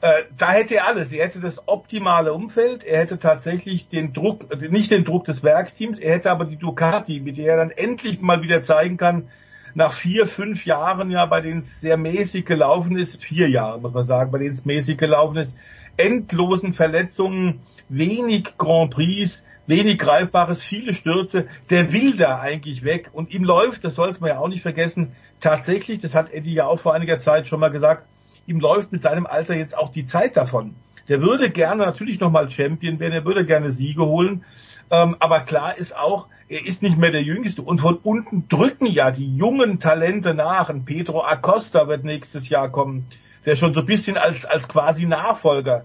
Äh, da hätte er alles. Er hätte das optimale Umfeld. Er hätte tatsächlich den Druck, äh, nicht den Druck des Werksteams. Er hätte aber die Ducati, mit der er dann endlich mal wieder zeigen kann, nach vier, fünf Jahren ja, bei denen es sehr mäßig gelaufen ist, vier Jahre muss man sagen, bei denen es mäßig gelaufen ist, endlosen Verletzungen, wenig Grand Prix, wenig Greifbares, viele Stürze, der will da eigentlich weg und ihm läuft, das sollte man ja auch nicht vergessen, tatsächlich, das hat Eddie ja auch vor einiger Zeit schon mal gesagt, ihm läuft mit seinem Alter jetzt auch die Zeit davon. Der würde gerne natürlich nochmal Champion werden, er würde gerne Siege holen. Ähm, aber klar ist auch, er ist nicht mehr der Jüngste. Und von unten drücken ja die jungen Talente nach. Ein Pedro Acosta wird nächstes Jahr kommen, der schon so ein bisschen als, als quasi Nachfolger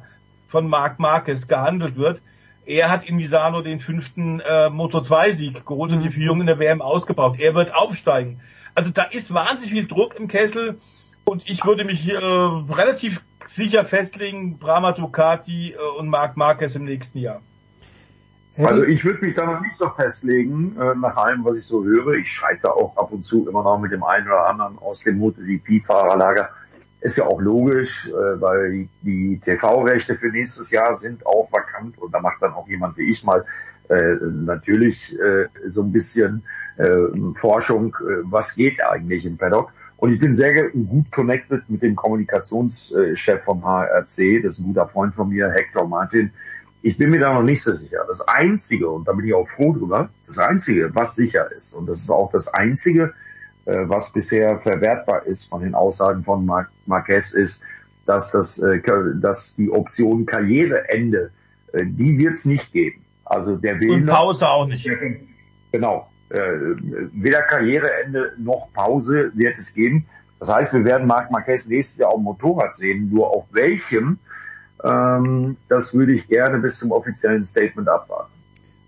von Marc Marquez gehandelt wird. Er hat in Misano den fünften äh, Moto2-Sieg geholt und die Führung in der WM ausgebaut. Er wird aufsteigen. Also da ist wahnsinnig viel Druck im Kessel. Und ich würde mich hier äh, relativ sicher festlegen, Brahma Ducati äh, und Marc Marquez im nächsten Jahr. Also ich würde mich da noch nicht so festlegen, äh, nach allem, was ich so höre. Ich schreibe da auch ab und zu immer noch mit dem einen oder anderen aus dem MotoGP-Fahrerlager. Ist ja auch logisch, äh, weil die, TV-Rechte für nächstes Jahr sind auch vakant und da macht dann auch jemand wie ich mal äh, natürlich äh, so ein bisschen äh, Forschung, äh, was geht eigentlich im Paddock. Und ich bin sehr gut connected mit dem Kommunikationschef vom HRC, das ist ein guter Freund von mir, Hector Martin. Ich bin mir da noch nicht so sicher. Das Einzige, und da bin ich auch froh drüber, das Einzige, was sicher ist, und das ist auch das Einzige, was bisher verwertbar ist von den Aussagen von Mar Marquez, ist, dass, das, äh, dass die Option Karriereende, äh, die wird es nicht geben. Also der will und Pause noch, auch nicht. Genau äh, weder Karriereende noch Pause wird es geben. Das heißt, wir werden Marc Marquez nächstes Jahr auf dem Motorrad sehen, nur auf welchem, ähm, das würde ich gerne bis zum offiziellen Statement abwarten.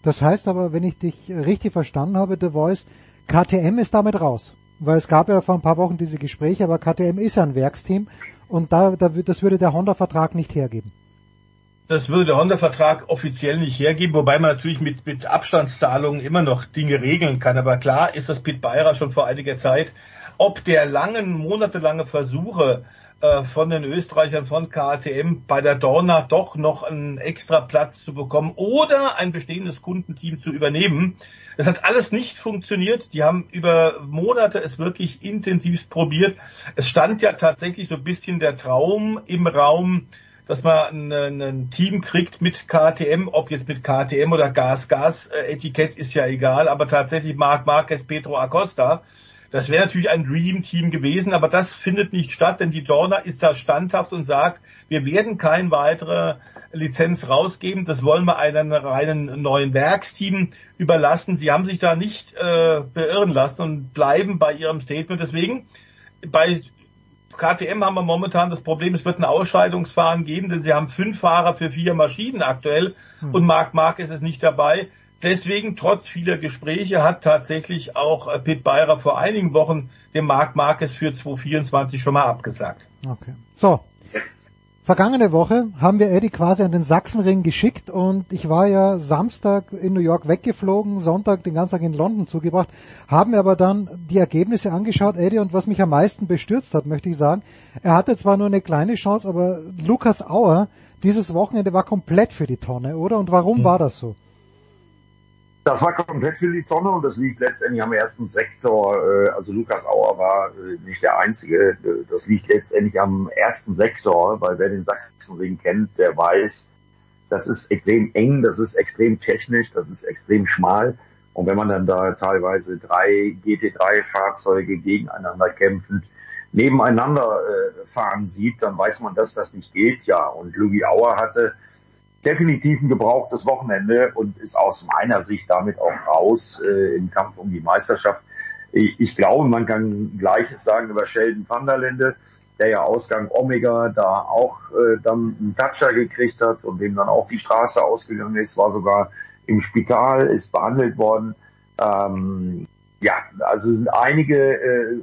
Das heißt aber, wenn ich dich richtig verstanden habe, The Voice, KTM ist damit raus. Weil es gab ja vor ein paar Wochen diese Gespräche, aber KTM ist ein Werksteam und da, da das würde der Honda-Vertrag nicht hergeben das würde der Honda-Vertrag offiziell nicht hergeben, wobei man natürlich mit, mit Abstandszahlungen immer noch Dinge regeln kann. Aber klar ist das Pit Beira schon vor einiger Zeit. Ob der langen, monatelange Versuche äh, von den Österreichern von KTM bei der Dorna doch noch einen extra Platz zu bekommen oder ein bestehendes Kundenteam zu übernehmen, das hat alles nicht funktioniert. Die haben über Monate es wirklich intensiv probiert. Es stand ja tatsächlich so ein bisschen der Traum im Raum, dass man ein, ein, Team kriegt mit KTM, ob jetzt mit KTM oder Gas-Gas-Etikett ist ja egal, aber tatsächlich Marc Marquez, Pedro Acosta. Das wäre natürlich ein Dream-Team gewesen, aber das findet nicht statt, denn die Dorner ist da standhaft und sagt, wir werden keine weitere Lizenz rausgeben, das wollen wir einem reinen neuen Werksteam überlassen. Sie haben sich da nicht äh, beirren lassen und bleiben bei ihrem Statement. Deswegen bei KTM haben wir momentan das Problem, es wird ein Ausscheidungsfahren geben, denn sie haben fünf Fahrer für vier Maschinen aktuell hm. und Marc Marquez ist nicht dabei. Deswegen, trotz vieler Gespräche, hat tatsächlich auch äh, Pit Beirer vor einigen Wochen dem Marc Marquez für 2024 schon mal abgesagt. Okay. So. Vergangene Woche haben wir Eddie quasi an den Sachsenring geschickt und ich war ja Samstag in New York weggeflogen, Sonntag den ganzen Tag in London zugebracht, haben mir aber dann die Ergebnisse angeschaut, Eddie, und was mich am meisten bestürzt hat, möchte ich sagen, er hatte zwar nur eine kleine Chance, aber Lukas Auer dieses Wochenende war komplett für die Tonne, oder? Und warum mhm. war das so? Das war komplett für die Tonne und das liegt letztendlich am ersten Sektor. Äh, also Lukas Auer war äh, nicht der Einzige. Das liegt letztendlich am ersten Sektor, weil wer den Sachsenring kennt, der weiß, das ist extrem eng, das ist extrem technisch, das ist extrem schmal. Und wenn man dann da teilweise drei GT3-Fahrzeuge gegeneinander kämpfend nebeneinander äh, fahren sieht, dann weiß man, dass das nicht geht. Ja, und Lugi Auer hatte definitiv ein gebrauchtes Wochenende und ist aus meiner Sicht damit auch raus äh, im Kampf um die Meisterschaft. Ich, ich glaube, man kann Gleiches sagen über Sheldon van der Linde, der ja Ausgang Omega da auch äh, dann einen Toucher gekriegt hat und dem dann auch die Straße ausgegangen ist, war sogar im Spital, ist behandelt worden. Ähm, ja, also sind einige, äh,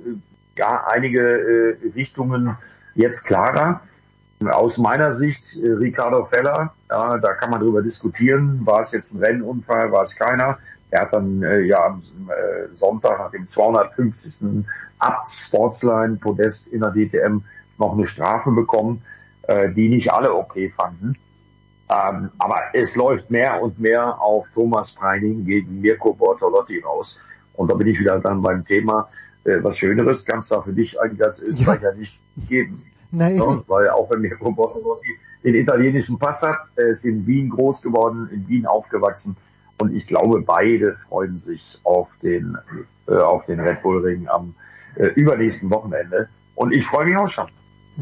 ja, einige äh, Richtungen jetzt klarer. Aus meiner Sicht äh, Ricardo Feller, ja, da kann man drüber diskutieren, war es jetzt ein Rennunfall, war es keiner. Er hat dann äh, ja am äh, Sonntag nach dem 250. Abt Sportsline Podest in der DTM noch eine Strafe bekommen, äh, die nicht alle okay fanden. Ähm, aber es läuft mehr und mehr auf Thomas Preining gegen Mirko Bortolotti raus. Und da bin ich wieder dann beim Thema, äh, was Schöneres kann es da für dich eigentlich als Österreicher ja. nicht geben. Nein, ja, weil auch wenn Mirko Bortolotti den italienischen Pass hat, er ist in Wien groß geworden, in Wien aufgewachsen und ich glaube, beide freuen sich auf den, äh, auf den Red Bull Ring am äh, übernächsten Wochenende und ich freue mich auch schon.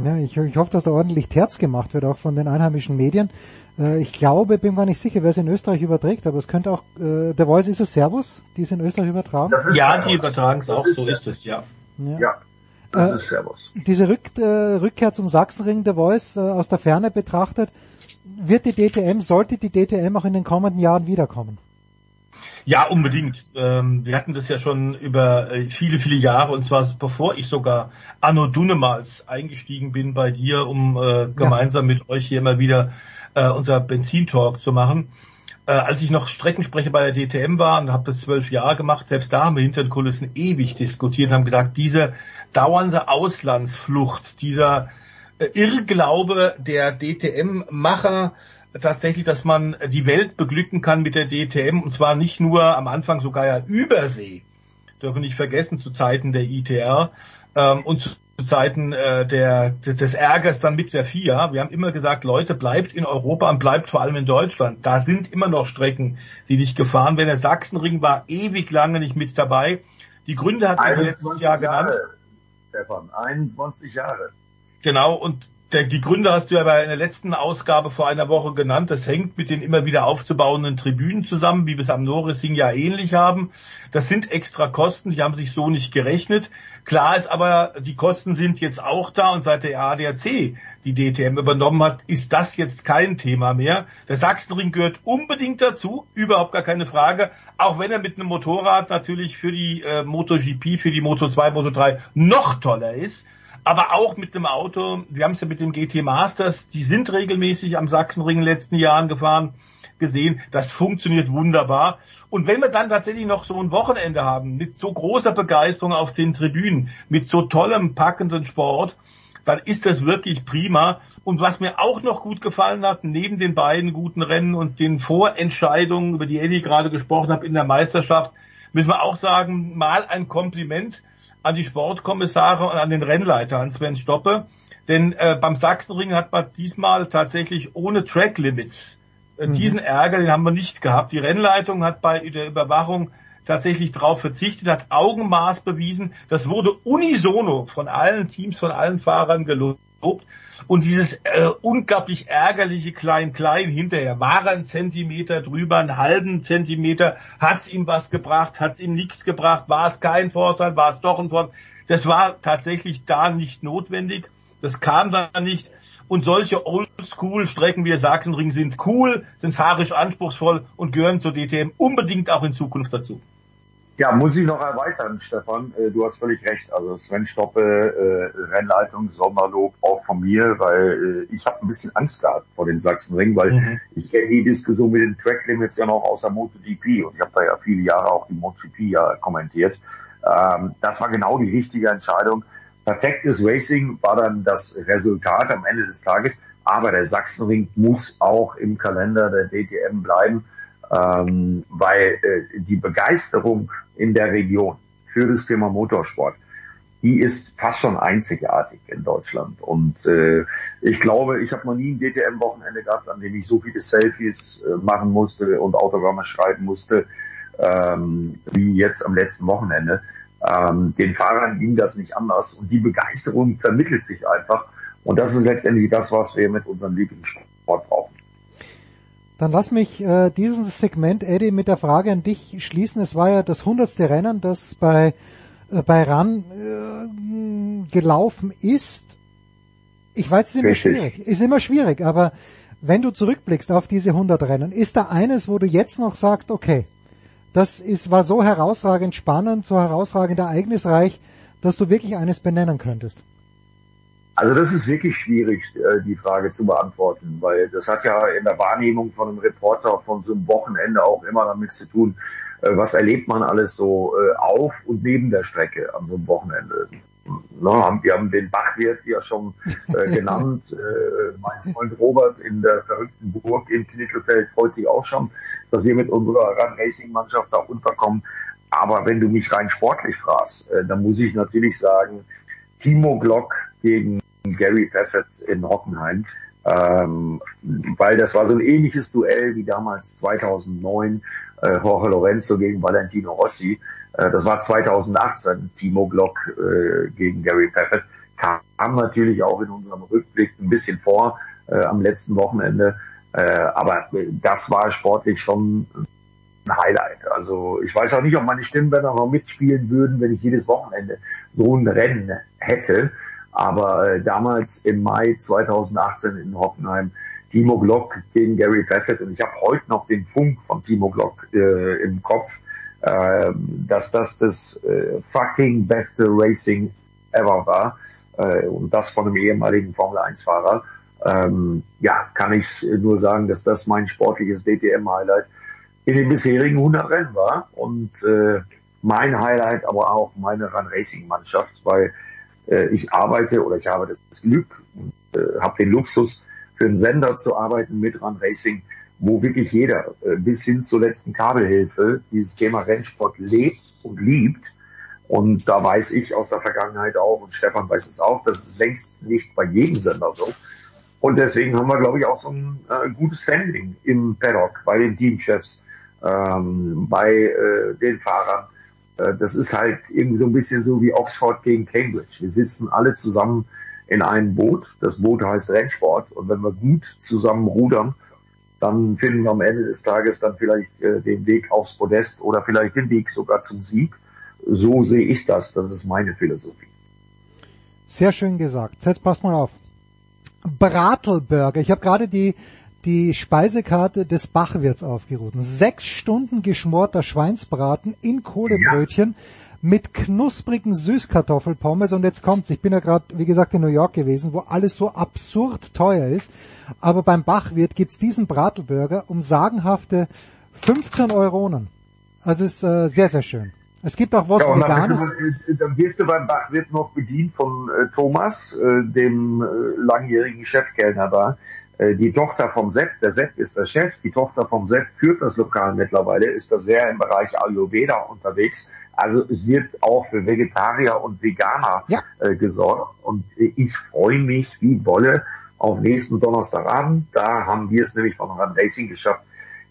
Ja, ich, ich hoffe, dass da ordentlich Terz gemacht wird, auch von den einheimischen Medien. Äh, ich glaube, bin gar nicht sicher, wer es in Österreich überträgt, aber es könnte auch, äh, der Voice ist es Servus, die es in Österreich übertragen? Ja, die übertragen es auch, so ist es, ja. ja. ja. Das ist Servus. Diese Rück, äh, Rückkehr zum Sachsenring der Voice äh, aus der Ferne betrachtet, wird die DTM, sollte die DTM auch in den kommenden Jahren wiederkommen? Ja, unbedingt. Ähm, wir hatten das ja schon über äh, viele, viele Jahre und zwar bevor ich sogar Anno Dunemals eingestiegen bin bei dir, um äh, gemeinsam ja. mit euch hier immer wieder äh, unser Benzintalk zu machen. Äh, als ich noch Streckensprecher bei der DTM war und habe das zwölf Jahre gemacht, selbst da haben wir hinter den Kulissen ewig diskutiert und haben gesagt, diese dauernde Auslandsflucht, dieser äh, Irrglaube der DTM-Macher, tatsächlich, dass man die Welt beglücken kann mit der DTM und zwar nicht nur am Anfang sogar ja Übersee. Dürfen nicht vergessen zu Zeiten der ITR ähm, und zu Zeiten äh, der, des Ärgers dann mit der FIA. Wir haben immer gesagt, Leute, bleibt in Europa und bleibt vor allem in Deutschland. Da sind immer noch Strecken, die nicht gefahren werden. Der Sachsenring war ewig lange nicht mit dabei. Die Gründe hat er letztes Jahr genannt. Stefan, 21 Jahre. Genau, und der, die Gründe hast du ja bei der letzten Ausgabe vor einer Woche genannt. Das hängt mit den immer wieder aufzubauenden Tribünen zusammen, wie wir es am Norrising ja ähnlich haben. Das sind extra Kosten, die haben sich so nicht gerechnet. Klar ist aber, die Kosten sind jetzt auch da und seit der ADAC die DTM übernommen hat, ist das jetzt kein Thema mehr. Der Sachsenring gehört unbedingt dazu, überhaupt gar keine Frage, auch wenn er mit einem Motorrad natürlich für die äh, MotoGP, für die Moto 2, Moto 3 noch toller ist aber auch mit dem Auto, wir haben es ja mit dem GT Masters, die sind regelmäßig am Sachsenring in den letzten Jahren gefahren, gesehen, das funktioniert wunderbar. Und wenn wir dann tatsächlich noch so ein Wochenende haben, mit so großer Begeisterung auf den Tribünen, mit so tollem, packenden Sport, dann ist das wirklich prima. Und was mir auch noch gut gefallen hat, neben den beiden guten Rennen und den Vorentscheidungen, über die Eddie gerade gesprochen hat in der Meisterschaft, müssen wir auch sagen, mal ein Kompliment an die Sportkommissare und an den Rennleiter, an Sven Stoppe. Denn äh, beim Sachsenring hat man diesmal tatsächlich ohne Track Limits äh, mhm. diesen Ärger, den haben wir nicht gehabt. Die Rennleitung hat bei der Überwachung tatsächlich darauf verzichtet, hat Augenmaß bewiesen. Das wurde unisono von allen Teams, von allen Fahrern gelobt. Und dieses äh, unglaublich ärgerliche Klein-Klein hinterher, war ein Zentimeter drüber, einen halben Zentimeter, hat's ihm was gebracht, hat's ihm nichts gebracht, war es kein Vorteil, war es doch ein Vorteil. Das war tatsächlich da nicht notwendig, das kam da nicht. Und solche Oldschool-Strecken wie der Sachsenring sind cool, sind fahrisch anspruchsvoll und gehören zur DTM unbedingt auch in Zukunft dazu. Ja, muss ich noch erweitern, Stefan. Äh, Du hast völlig recht. Also Sven Stoppe, äh, Rennleitung, Sommerlob auch von mir, weil äh, ich habe ein bisschen Angst gehabt vor den Sachsenring, weil Mhm. ich kenne die Diskussion mit den Track Limits ja noch aus der MotoGP und ich habe da ja viele Jahre auch die MotoGP ja kommentiert. Ähm, das war genau die richtige Entscheidung. Perfektes Racing war dann das Resultat am Ende des Tages, aber der Sachsenring muss auch im Kalender der DTM bleiben ähm, weil äh, die Begeisterung in der Region für das Thema Motorsport, die ist fast schon einzigartig in Deutschland. Und äh, ich glaube, ich habe noch nie ein DTM-Wochenende gehabt, an dem ich so viele Selfies äh, machen musste und Autogramme schreiben musste, ähm, wie jetzt am letzten Wochenende. Ähm, den Fahrern ging das nicht anders und die Begeisterung vermittelt sich einfach. Und das ist letztendlich das, was wir mit unserem Lieblingssport brauchen. Dann lass mich äh, dieses Segment, Eddie, mit der Frage an dich schließen. Es war ja das hundertste Rennen, das bei, äh, bei RAN äh, gelaufen ist. Ich weiß, es ist immer Richtig. schwierig. Ist immer schwierig, aber wenn du zurückblickst auf diese 100 Rennen, ist da eines, wo du jetzt noch sagst, okay, das ist, war so herausragend spannend, so herausragend ereignisreich, dass du wirklich eines benennen könntest? Also das ist wirklich schwierig, äh, die Frage zu beantworten, weil das hat ja in der Wahrnehmung von einem Reporter von so einem Wochenende auch immer damit zu tun, äh, was erlebt man alles so äh, auf und neben der Strecke an so einem Wochenende. Na, haben- wir haben den Bachwirt ja schon äh, genannt. Äh, mein Freund Robert in der verrückten Burg in Knittelfeld freut sich auch schon, dass wir mit unserer Run Racing Mannschaft da unterkommen. Aber wenn du mich rein sportlich fragst, äh, dann muss ich natürlich sagen, Timo Glock gegen Gary Paffett in Hockenheim, ähm, weil das war so ein ähnliches Duell wie damals 2009 äh, Jorge Lorenzo gegen Valentino Rossi. Äh, das war 2018 Timo Glock äh, gegen Gary Paffett. Kam natürlich auch in unserem Rückblick ein bisschen vor äh, am letzten Wochenende. Äh, aber das war sportlich schon ein Highlight. Also ich weiß auch nicht, ob meine Stimmbänder noch mitspielen würden, wenn ich jedes Wochenende so ein Rennen hätte. Aber äh, damals im Mai 2018 in Hockenheim Timo Glock gegen Gary Paffett und ich habe heute noch den Funk von Timo Glock äh, im Kopf, äh, dass das das äh, fucking beste Racing ever war äh, und das von einem ehemaligen Formel 1 Fahrer. Ähm, ja, kann ich nur sagen, dass das mein sportliches DTM-Highlight in den bisherigen 100 Rennen war und äh, mein Highlight, aber auch meine Run Racing Mannschaft, weil äh, ich arbeite oder ich habe das Glück und äh, habe den Luxus für einen Sender zu arbeiten mit Run Racing, wo wirklich jeder äh, bis hin zur letzten Kabelhilfe dieses Thema Rennsport lebt und liebt. Und da weiß ich aus der Vergangenheit auch, und Stefan weiß es auch, das ist längst nicht bei jedem Sender so. Und deswegen haben wir, glaube ich, auch so ein äh, gutes Standing im Paddock, bei den Teamchefs, ähm, bei äh, den Fahrern. Äh, das ist halt irgendwie so ein bisschen so wie Oxford gegen Cambridge. Wir sitzen alle zusammen in einem Boot. Das Boot heißt Rennsport. Und wenn wir gut zusammen rudern, dann finden wir am Ende des Tages dann vielleicht äh, den Weg aufs Podest oder vielleicht den Weg sogar zum Sieg. So sehe ich das. Das ist meine Philosophie. Sehr schön gesagt. Jetzt passt mal auf. Bratelburger. Ich habe gerade die die Speisekarte des Bachwirts aufgerufen. Sechs Stunden geschmorter Schweinsbraten in Kohlebrötchen mit knusprigen Süßkartoffelpommes und jetzt kommt's. Ich bin ja gerade, wie gesagt, in New York gewesen, wo alles so absurd teuer ist. Aber beim Bachwirt gibt's diesen Bratelburger um sagenhafte 15 Euronen. Also ist äh, sehr, sehr schön. Es gibt auch was Ja, Veganes. Dann, dann wirst du beim Bachwirt noch bedient von äh, Thomas, äh, dem äh, langjährigen Chefkellner da. Äh, die Tochter vom Sepp, der Sepp ist der Chef, die Tochter vom Sepp führt das Lokal mittlerweile, ist da sehr im Bereich Ayurveda unterwegs. Also es wird auch für Vegetarier und Veganer äh, gesorgt. Und äh, ich freue mich wie Bolle auf nächsten Donnerstagabend. Da haben wir es nämlich von Run Racing geschafft,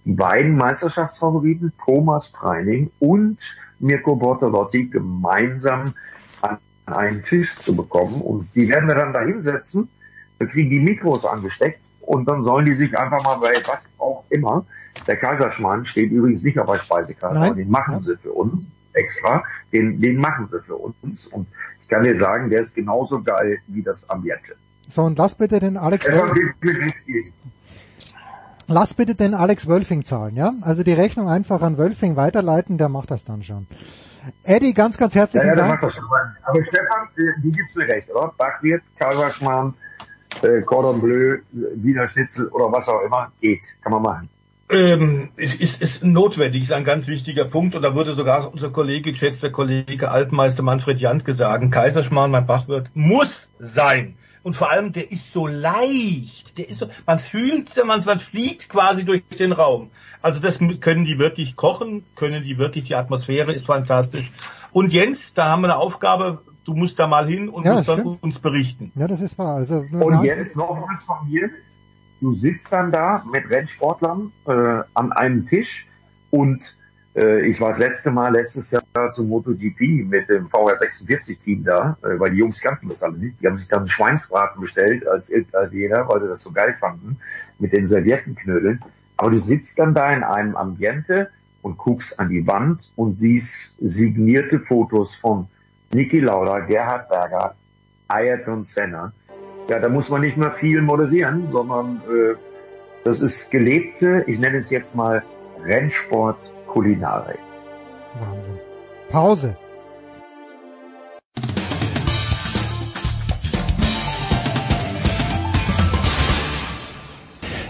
die beiden Meisterschaftsfavoriten, Thomas Preining und Mirko Bortolotti, gemeinsam an einen Tisch zu bekommen. Und die werden wir dann da hinsetzen, wir kriegen die Mikros angesteckt und dann sollen die sich einfach mal bei was auch immer, der Kaiserschmarrn steht übrigens nicht auf der Speisekarte, Nein. aber den machen sie für uns extra, den, den machen sie für uns und ich kann dir sagen, der ist genauso geil wie das Ambiente. So, und lass bitte den Alex lass bitte den Alex Wölfing zahlen, ja? Also die Rechnung einfach an Wölfing weiterleiten, der macht das dann schon. Eddie, ganz, ganz herzlichen Ja, ja, der Dank. macht das schon. Aber Stefan, äh, du gibst mir recht, oder? Backwirt, Kalberschmann, äh, Cordon Bleu, Wiener Schnitzel oder was auch immer, geht. Kann man machen. Ähm, ist, ist, notwendig, ist ein ganz wichtiger Punkt und da würde sogar unser Kollege, geschätzter Kollege Altmeister Manfred Jantke sagen, Kaiserschmarrn, mein Bachwirt, muss sein. Und vor allem, der ist so leicht, der ist so, man fühlt, man, man fliegt quasi durch den Raum. Also das können die wirklich kochen, können die wirklich, die Atmosphäre ist fantastisch. Und Jens, da haben wir eine Aufgabe, du musst da mal hin und Ja, musst dann stimmt. uns berichten. Ja, das ist wahr. Also, Und jetzt noch was von mir. Du sitzt dann da mit Rennsportlern äh, an einem Tisch und äh, ich war das letzte Mal letztes Jahr zum MotoGP mit dem VR46-Team da, äh, weil die Jungs kannten das alle nicht. Die haben sich dann einen Schweinsbraten bestellt als Italiener, weil sie das so geil fanden, mit den Serviettenknödeln. Aber du sitzt dann da in einem Ambiente und guckst an die Wand und siehst signierte Fotos von Niki Lauda, Gerhard Berger, Ayrton Senna. Ja, da muss man nicht mehr viel moderieren, sondern äh, das ist gelebte, ich nenne es jetzt mal Rennsport Kulinarik. Wahnsinn. Pause.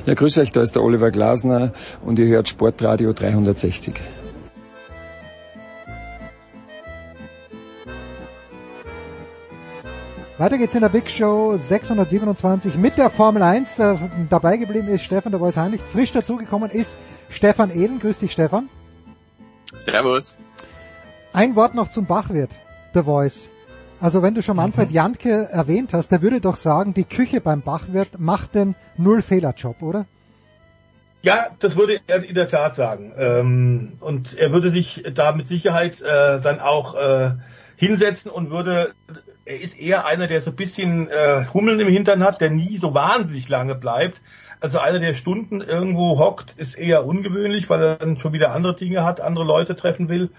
Ja, grüß euch, da ist der Oliver Glasner und ihr hört Sportradio 360. Weiter geht's in der Big Show 627 mit der Formel 1. Äh, dabei geblieben ist Stefan der Voice Heinrich. Frisch dazugekommen ist Stefan Ehlen. Grüß dich, Stefan. Servus. Ein Wort noch zum Bachwirt, The Voice. Also wenn du schon Manfred Jantke erwähnt hast, der würde doch sagen, die Küche beim Bachwirt macht den Null-Fehler-Job, oder? Ja, das würde er in der Tat sagen. Ähm, und er würde sich da mit Sicherheit äh, dann auch äh, hinsetzen und würde, er ist eher einer, der so ein bisschen äh, Hummeln im Hintern hat, der nie so wahnsinnig lange bleibt. Also einer, der Stunden irgendwo hockt, ist eher ungewöhnlich, weil er dann schon wieder andere Dinge hat, andere Leute treffen will.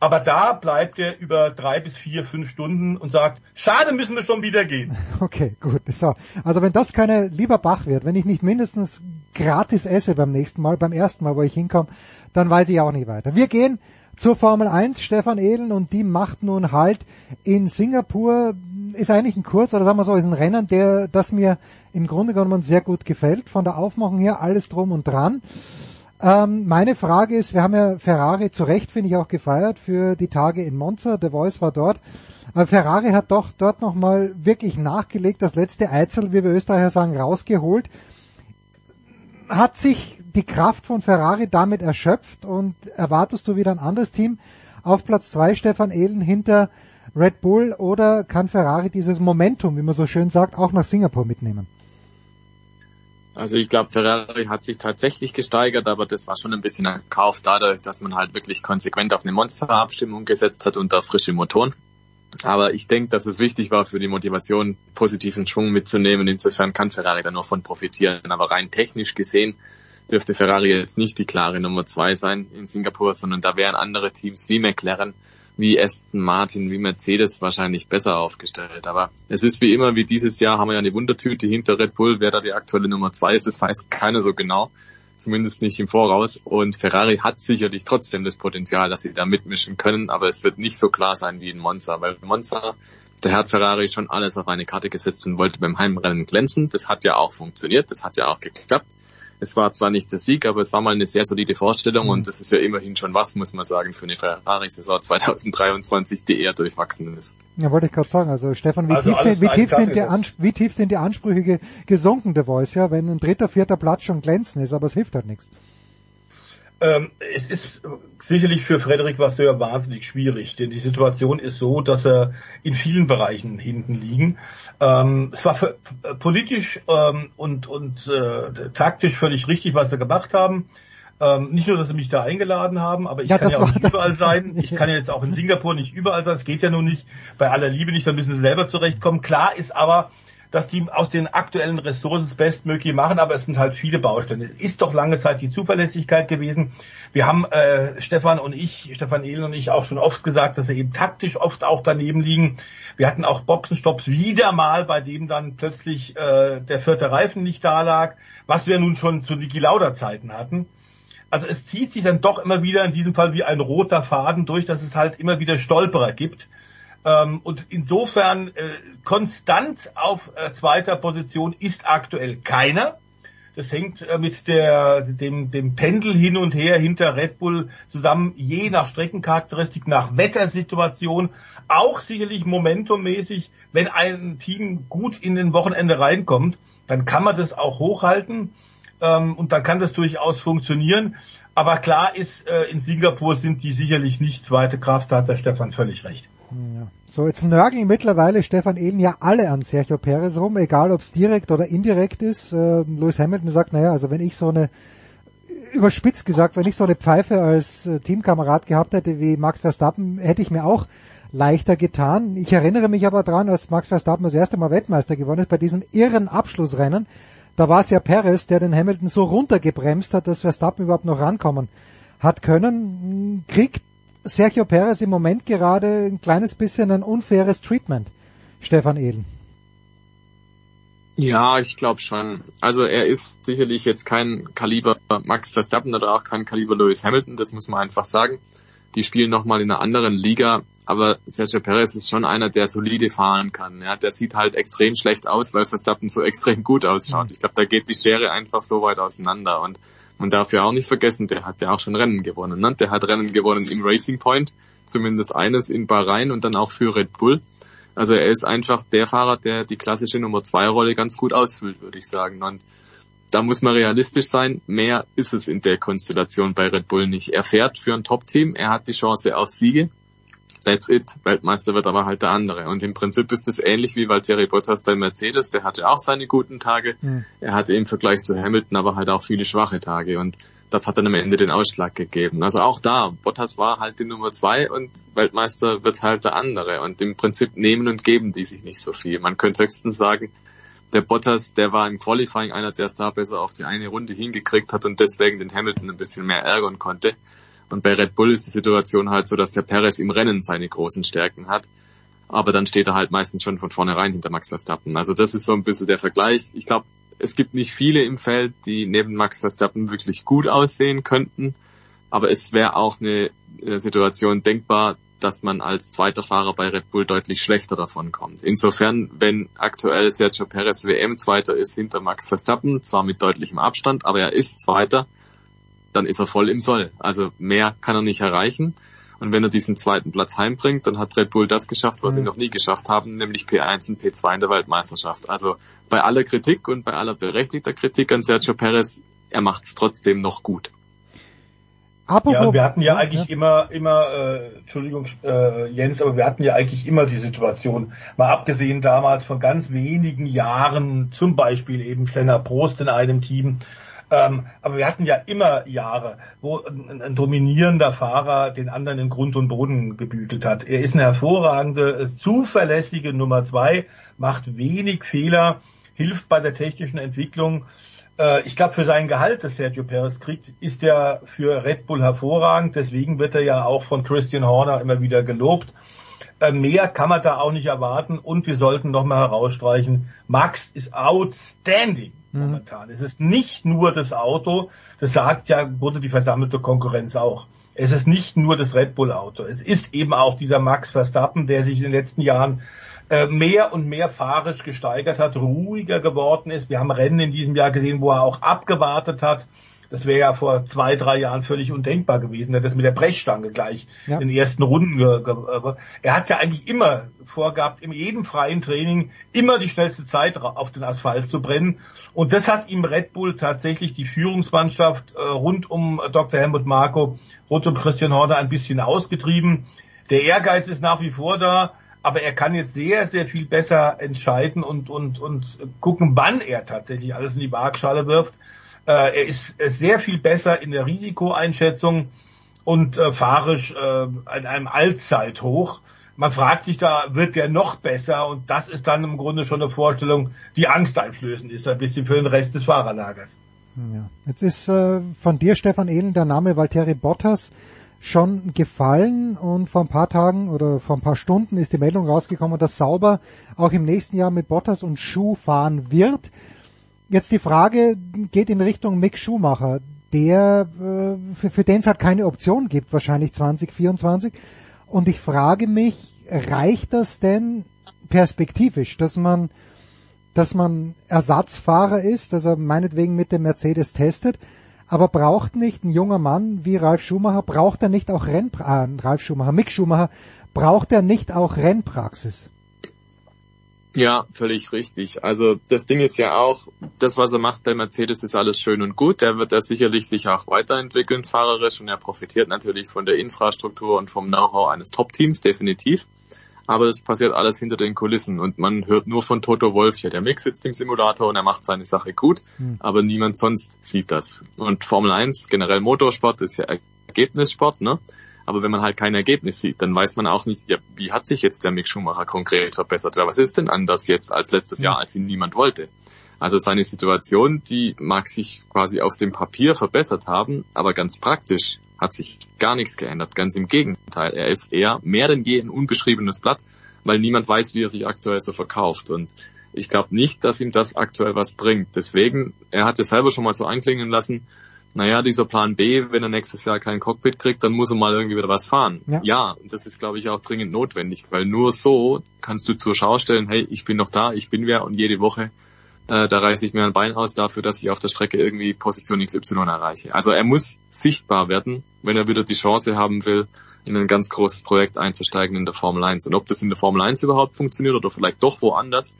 Aber da bleibt er über drei bis vier, fünf Stunden und sagt, schade, müssen wir schon wieder gehen. Okay, gut. So. Also wenn das keine lieber Bachwirt, wenn ich nicht mindestens gratis esse beim nächsten Mal, beim ersten Mal, wo ich hinkomme, dann weiß ich auch nicht weiter. Wir gehen zur Formel 1, Stefan Ehlen, und die macht nun halt in Singapur, ist eigentlich ein Kurs, oder sagen wir so, ist ein Rennen, der, das mir im Grunde genommen sehr gut gefällt, von der Aufmachung her, alles drum und dran. Ähm, meine Frage ist, wir haben ja Ferrari zu Recht, finde ich, auch gefeiert für die Tage in Monza, The Voice war dort, aber Ferrari hat doch dort nochmal wirklich nachgelegt, das letzte Eizel, wie wir Österreicher sagen, rausgeholt. Hat sich die Kraft von Ferrari damit erschöpft und erwartest du wieder ein anderes Team auf Platz zwei Stefan Ehlen hinter Red Bull oder kann Ferrari dieses Momentum, wie man so schön sagt, auch nach Singapur mitnehmen? Also ich glaube, Ferrari hat sich tatsächlich gesteigert, aber das war schon ein bisschen ein Kauf dadurch, dass man halt wirklich konsequent auf eine Monsterabstimmung gesetzt hat und auf frische Motoren. Aber ich denke, dass es wichtig war für die Motivation, positiven Schwung mitzunehmen. Insofern kann Ferrari da nur von profitieren. Aber rein technisch gesehen dürfte Ferrari jetzt nicht die klare Nummer zwei sein in Singapur, sondern da wären andere Teams wie McLaren, wie Aston Martin, wie Mercedes wahrscheinlich besser aufgestellt. Aber es ist wie immer, wie dieses Jahr haben wir ja eine Wundertüte hinter Red Bull, wer da die aktuelle Nummer zwei ist, das weiß keiner so genau. Zumindest nicht im Voraus. Und Ferrari hat sicherlich trotzdem das Potenzial, dass sie da mitmischen können, aber es wird nicht so klar sein wie in Monza, weil Monza, da hat Ferrari schon alles auf eine Karte gesetzt und wollte beim Heimrennen glänzen. Das hat ja auch funktioniert, das hat ja auch geklappt. Es war zwar nicht der Sieg, aber es war mal eine sehr solide Vorstellung und das ist ja immerhin schon was, muss man sagen, für eine Ferrari-Saison 2023, die eher durchwachsen ist. Ja, wollte ich gerade sagen. Also Stefan, wie Also tief, sind, wie, tief sind die wie tief sind die Ansprüche ge gesunken, The Voice, ja, wenn ein dritter, vierter Platz schon glänzen ist, aber es hilft halt nichts. Ähm, es ist sicherlich für Frederik Vasseur wahnsinnig schwierig, denn die Situation ist so, dass er in vielen Bereichen hinten liegen. Ähm, es war für, äh, politisch ähm, und, und äh, taktisch völlig richtig, was sie gemacht haben. Ähm, nicht nur, dass sie mich da eingeladen haben, aber ich Ja, kann ja auch nicht überall sein. Ich kann ja jetzt auch in Singapur nicht überall sein. Es geht ja nun nicht bei aller Liebe nicht, da müssen sie selber zurechtkommen. Klar ist aber, dass die aus den aktuellen Ressourcen das Bestmögliche machen, aber es sind halt viele Baustellen. Es ist doch lange Zeit die Zuverlässigkeit gewesen. Wir haben äh, Stefan und ich, Stefan Ehlen und ich auch schon oft gesagt, dass sie eben taktisch oft auch daneben liegen. Wir hatten auch Boxenstopps wieder mal, bei dem dann plötzlich äh, der vierte Reifen nicht da lag, was wir nun schon zu Niki Lauda Zeiten hatten. Also es zieht sich dann doch immer wieder in diesem Fall wie ein roter Faden durch, dass es halt immer wieder Stolperer gibt. Ähm, und insofern äh, konstant auf äh, zweiter Position ist aktuell keiner. Das hängt äh, mit der, dem, dem Pendel hin und her hinter Red Bull zusammen, je nach Streckencharakteristik, nach Wettersituation, auch sicherlich momentummäßig, wenn ein Team gut in den Wochenende reinkommt, dann kann man das auch hochhalten ähm, und dann kann das durchaus funktionieren. Aber klar ist, äh, in Singapur sind die sicherlich nicht zweite Kraft, da hat der Stefan völlig recht. Ja. So, jetzt nörgeln mittlerweile Stefan Ehlen ja alle an Sergio Perez rum, egal ob es direkt oder indirekt ist. Äh, Lewis Hamilton sagt, naja, also wenn ich so eine, überspitzt gesagt, wenn ich so eine Pfeife als äh, Teamkamerad gehabt hätte wie Max Verstappen, hätte ich mir auch leichter getan. Ich erinnere mich aber dran, als Max Verstappen das erste Mal Weltmeister geworden ist, bei diesem irren Abschlussrennen, da war es ja Perez, der den Hamilton so runtergebremst hat, dass Verstappen überhaupt noch rankommen hat können. Kriegt Sergio Perez im Moment gerade ein kleines bisschen ein unfaires Treatment, Stefan Ehlen? Ja, ich glaube schon. Also er ist sicherlich jetzt kein Kaliber Max Verstappen oder auch kein Kaliber Lewis Hamilton, das muss man einfach sagen. Die spielen nochmal in einer anderen Liga, aber Sergio Perez ist schon einer, der solide fahren kann. Ja, der sieht halt extrem schlecht aus, weil Verstappen so extrem gut ausschaut. Ich glaube, da geht die Schere einfach so weit auseinander und man darf ja auch nicht vergessen, der hat ja auch schon Rennen gewonnen. Ne? Der hat Rennen gewonnen im Racing Point, zumindest eines in Bahrain und dann auch für Red Bull. Also er ist einfach der Fahrer, der die klassische Nummer zwei Rolle ganz gut ausfüllt, würde ich sagen. Und da muss man realistisch sein. Mehr ist es in der Konstellation bei Red Bull nicht. Er fährt für ein Top-Team, er hat die Chance auf Siege. That's it. Weltmeister wird aber halt der andere. Und im Prinzip ist es ähnlich wie Valtteri Bottas bei Mercedes. Der hatte auch seine guten Tage. Mhm. Er hatte im Vergleich zu Hamilton aber halt auch viele schwache Tage. Und das hat dann am Ende den Ausschlag gegeben. Also auch da, Bottas war halt die Nummer zwei und Weltmeister wird halt der andere. Und im Prinzip nehmen und geben die sich nicht so viel. Man könnte höchstens sagen, der Bottas, der war im Qualifying einer, der es da besser auf die eine Runde hingekriegt hat und deswegen den Hamilton ein bisschen mehr ärgern konnte. Und bei Red Bull ist die Situation halt so, dass der Perez im Rennen seine großen Stärken hat. Aber dann steht er halt meistens schon von vornherein hinter Max Verstappen. Also das ist so ein bisschen der Vergleich. Ich glaube, es gibt nicht viele im Feld, die neben Max Verstappen wirklich gut aussehen könnten. Aber es wäre auch eine Situation denkbar, dass man als zweiter Fahrer bei Red Bull deutlich schlechter davon kommt. Insofern, wenn aktuell Sergio Perez WM Zweiter ist hinter Max Verstappen, zwar mit deutlichem Abstand, aber er ist Zweiter, dann ist er voll im Soll. Also mehr kann er nicht erreichen. Und wenn er diesen zweiten Platz heimbringt, dann hat Red Bull das geschafft, was mhm. sie noch nie geschafft haben, nämlich P1 und P2 in der Weltmeisterschaft. Also bei aller Kritik und bei aller berechtigter Kritik an Sergio Perez, er macht es trotzdem noch gut. Apropos, ja, wir hatten ja eigentlich ja. immer, immer, äh, Entschuldigung, äh, Jens, aber wir hatten ja eigentlich immer die Situation, mal abgesehen damals von ganz wenigen Jahren, zum Beispiel eben Senna Prost in einem Team, ähm, aber wir hatten ja immer Jahre, wo ein, ein, dominierender Fahrer den anderen in Grund und Boden gebügelt hat. Er ist eine hervorragende, äh, zuverlässige Nummer zwei, macht wenig Fehler, hilft bei der technischen Entwicklung. Äh, ich glaube, für sein Gehalt, das Sergio Perez kriegt, ist er für Red Bull hervorragend. Deswegen wird er ja auch von Christian Horner immer wieder gelobt. Äh, mehr kann man da auch nicht erwarten. Und wir sollten nochmal herausstreichen, Max ist outstanding mhm. momentan. Es ist nicht nur das Auto, das sagt ja, wurde die versammelte Konkurrenz auch. Es ist nicht nur das Red Bull Auto. Es ist eben auch dieser Max Verstappen, der sich in den letzten Jahren äh, mehr und mehr fahrisch gesteigert hat, ruhiger geworden ist. Wir haben Rennen in diesem Jahr gesehen, wo er auch abgewartet hat das wäre ja vor zwei, drei Jahren völlig undenkbar gewesen. Er hat das mit der Brechstange gleich ja. in den ersten Runden. Ge ge er hat ja eigentlich immer vorgehabt, in jedem freien Training immer die schnellste Zeit auf den Asphalt zu brennen. Und das hat ihm Red Bull tatsächlich die Führungsmannschaft äh, rund um Dr. Helmut Marko, rund um Christian Horner ein bisschen ausgetrieben. Der Ehrgeiz ist nach wie vor da aber er kann jetzt sehr, sehr viel besser entscheiden und, und, und gucken, wann er tatsächlich alles in die Waagschale wirft. Äh, er ist sehr viel besser in der Risikoeinschätzung und äh, fahrisch äh, an einem Allzeithoch. man fragt sich da, wird der noch besser? Und das ist dann im Grunde schon eine Vorstellung, die angsteinflößend ist, ein bisschen für den Rest des Fahrerlagers. Ja. Jetzt ist äh, von dir, Stefan Ehlen, der Name Valtteri Bottas schon gefallen und vor ein paar Tagen oder vor ein paar Stunden ist die Meldung rausgekommen, dass Sauber auch im nächsten Jahr mit Bottas und Schuh fahren wird. Jetzt die Frage geht in Richtung Mick Schumacher, der äh, für, für den es halt keine Option gibt, wahrscheinlich 2024. Und ich frage mich, reicht das denn perspektivisch, dass man dass man Ersatzfahrer ist, dass er meinetwegen mit dem Mercedes testet, aber braucht nicht ein junger Mann wie Ralf Schumacher, braucht er nicht auch Renn, äh, Ralf Schumacher, Mick Schumacher, braucht er nicht auch Rennpraxis? Ja, völlig richtig. Also das Ding ist ja auch, das, was er macht bei Mercedes, ist alles schön und gut. Der wird da sicherlich sich auch weiterentwickeln, fahrerisch, und er profitiert natürlich von der Infrastruktur und vom Know-how eines Top-Teams, definitiv aber das passiert alles hinter den Kulissen und man hört nur von Toto Wolf, ja, der Mix sitzt im Simulator und er macht seine Sache gut, mhm. aber niemand sonst sieht das. Und Formel 1, generell Motorsport, ist ja Ergebnissport, ne? Aber wenn man halt kein Ergebnis sieht, dann weiß man auch nicht, ja, wie hat sich jetzt der Mick Schumacher konkret verbessert? Was ist denn anders jetzt als letztes Jahr, als ihn niemand wollte? Also seine Situation, die mag sich quasi auf dem Papier verbessert haben, aber ganz praktisch hat sich gar nichts geändert. Ganz im Gegenteil. Er ist eher mehr denn je ein unbeschriebenes Blatt, weil niemand weiß, wie er sich aktuell so verkauft. Und ich glaube nicht, dass ihm das aktuell was bringt. Deswegen, er hat es selber schon mal so anklingen lassen, naja, dieser Plan B, wenn er nächstes Jahr kein Cockpit kriegt, dann muss er mal irgendwie wieder was fahren. Ja, ja und das ist, glaube ich, auch dringend notwendig, weil nur so kannst du zur Schau stellen, hey, ich bin noch da, ich bin wer und jede Woche äh, da reiße ich mir ein Bein aus dafür, dass ich auf der Strecke irgendwie Position XY erreiche. Also er muss sichtbar werden, wenn er wieder die Chance haben will, in ein ganz großes Projekt einzusteigen in der Formel 1. Und ob das in der Formel 1 überhaupt funktioniert oder vielleicht doch woanders,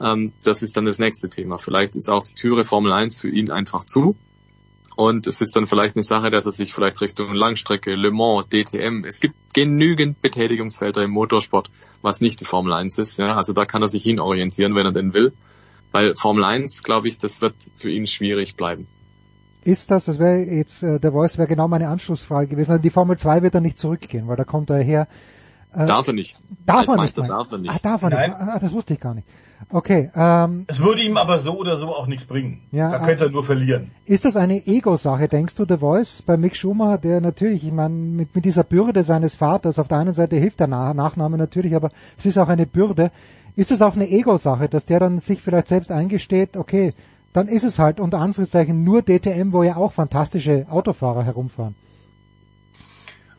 ähm, das ist dann das nächste Thema. Vielleicht ist auch die Türe Formel 1 für ihn einfach zu. Und es ist dann vielleicht eine Sache, dass er sich vielleicht Richtung Langstrecke, Le Mans, DTM, es gibt genügend Betätigungsfelder im Motorsport, was nicht die Formel 1 ist. Ja? Also da kann er sich hin orientieren, wenn er denn will. Weil Formel 1, glaube ich, das wird für ihn schwierig bleiben. Ist das, das wäre jetzt, äh, der Voice wäre genau meine Anschlussfrage gewesen. Also die Formel 2 wird er nicht zurückgehen, weil da kommt er her. Äh, darf er nicht. Darf er nicht. Darf er nicht. Ah, darf er nicht. Ah, das wusste ich gar nicht. Okay. Ähm, es würde ihm aber so oder so auch nichts bringen. Ja, da könnte er nur verlieren. Ist das eine Ego-Sache, denkst du, The Voice bei Mick Schumacher, der natürlich, ich meine, mit, mit dieser Bürde seines Vaters, auf der einen Seite hilft der Nachname natürlich, aber es ist auch eine Bürde. Ist es auch eine Ego-Sache, dass der dann sich vielleicht selbst eingesteht, okay, dann ist es halt unter Anführungszeichen nur DTM, wo ja auch fantastische Autofahrer herumfahren.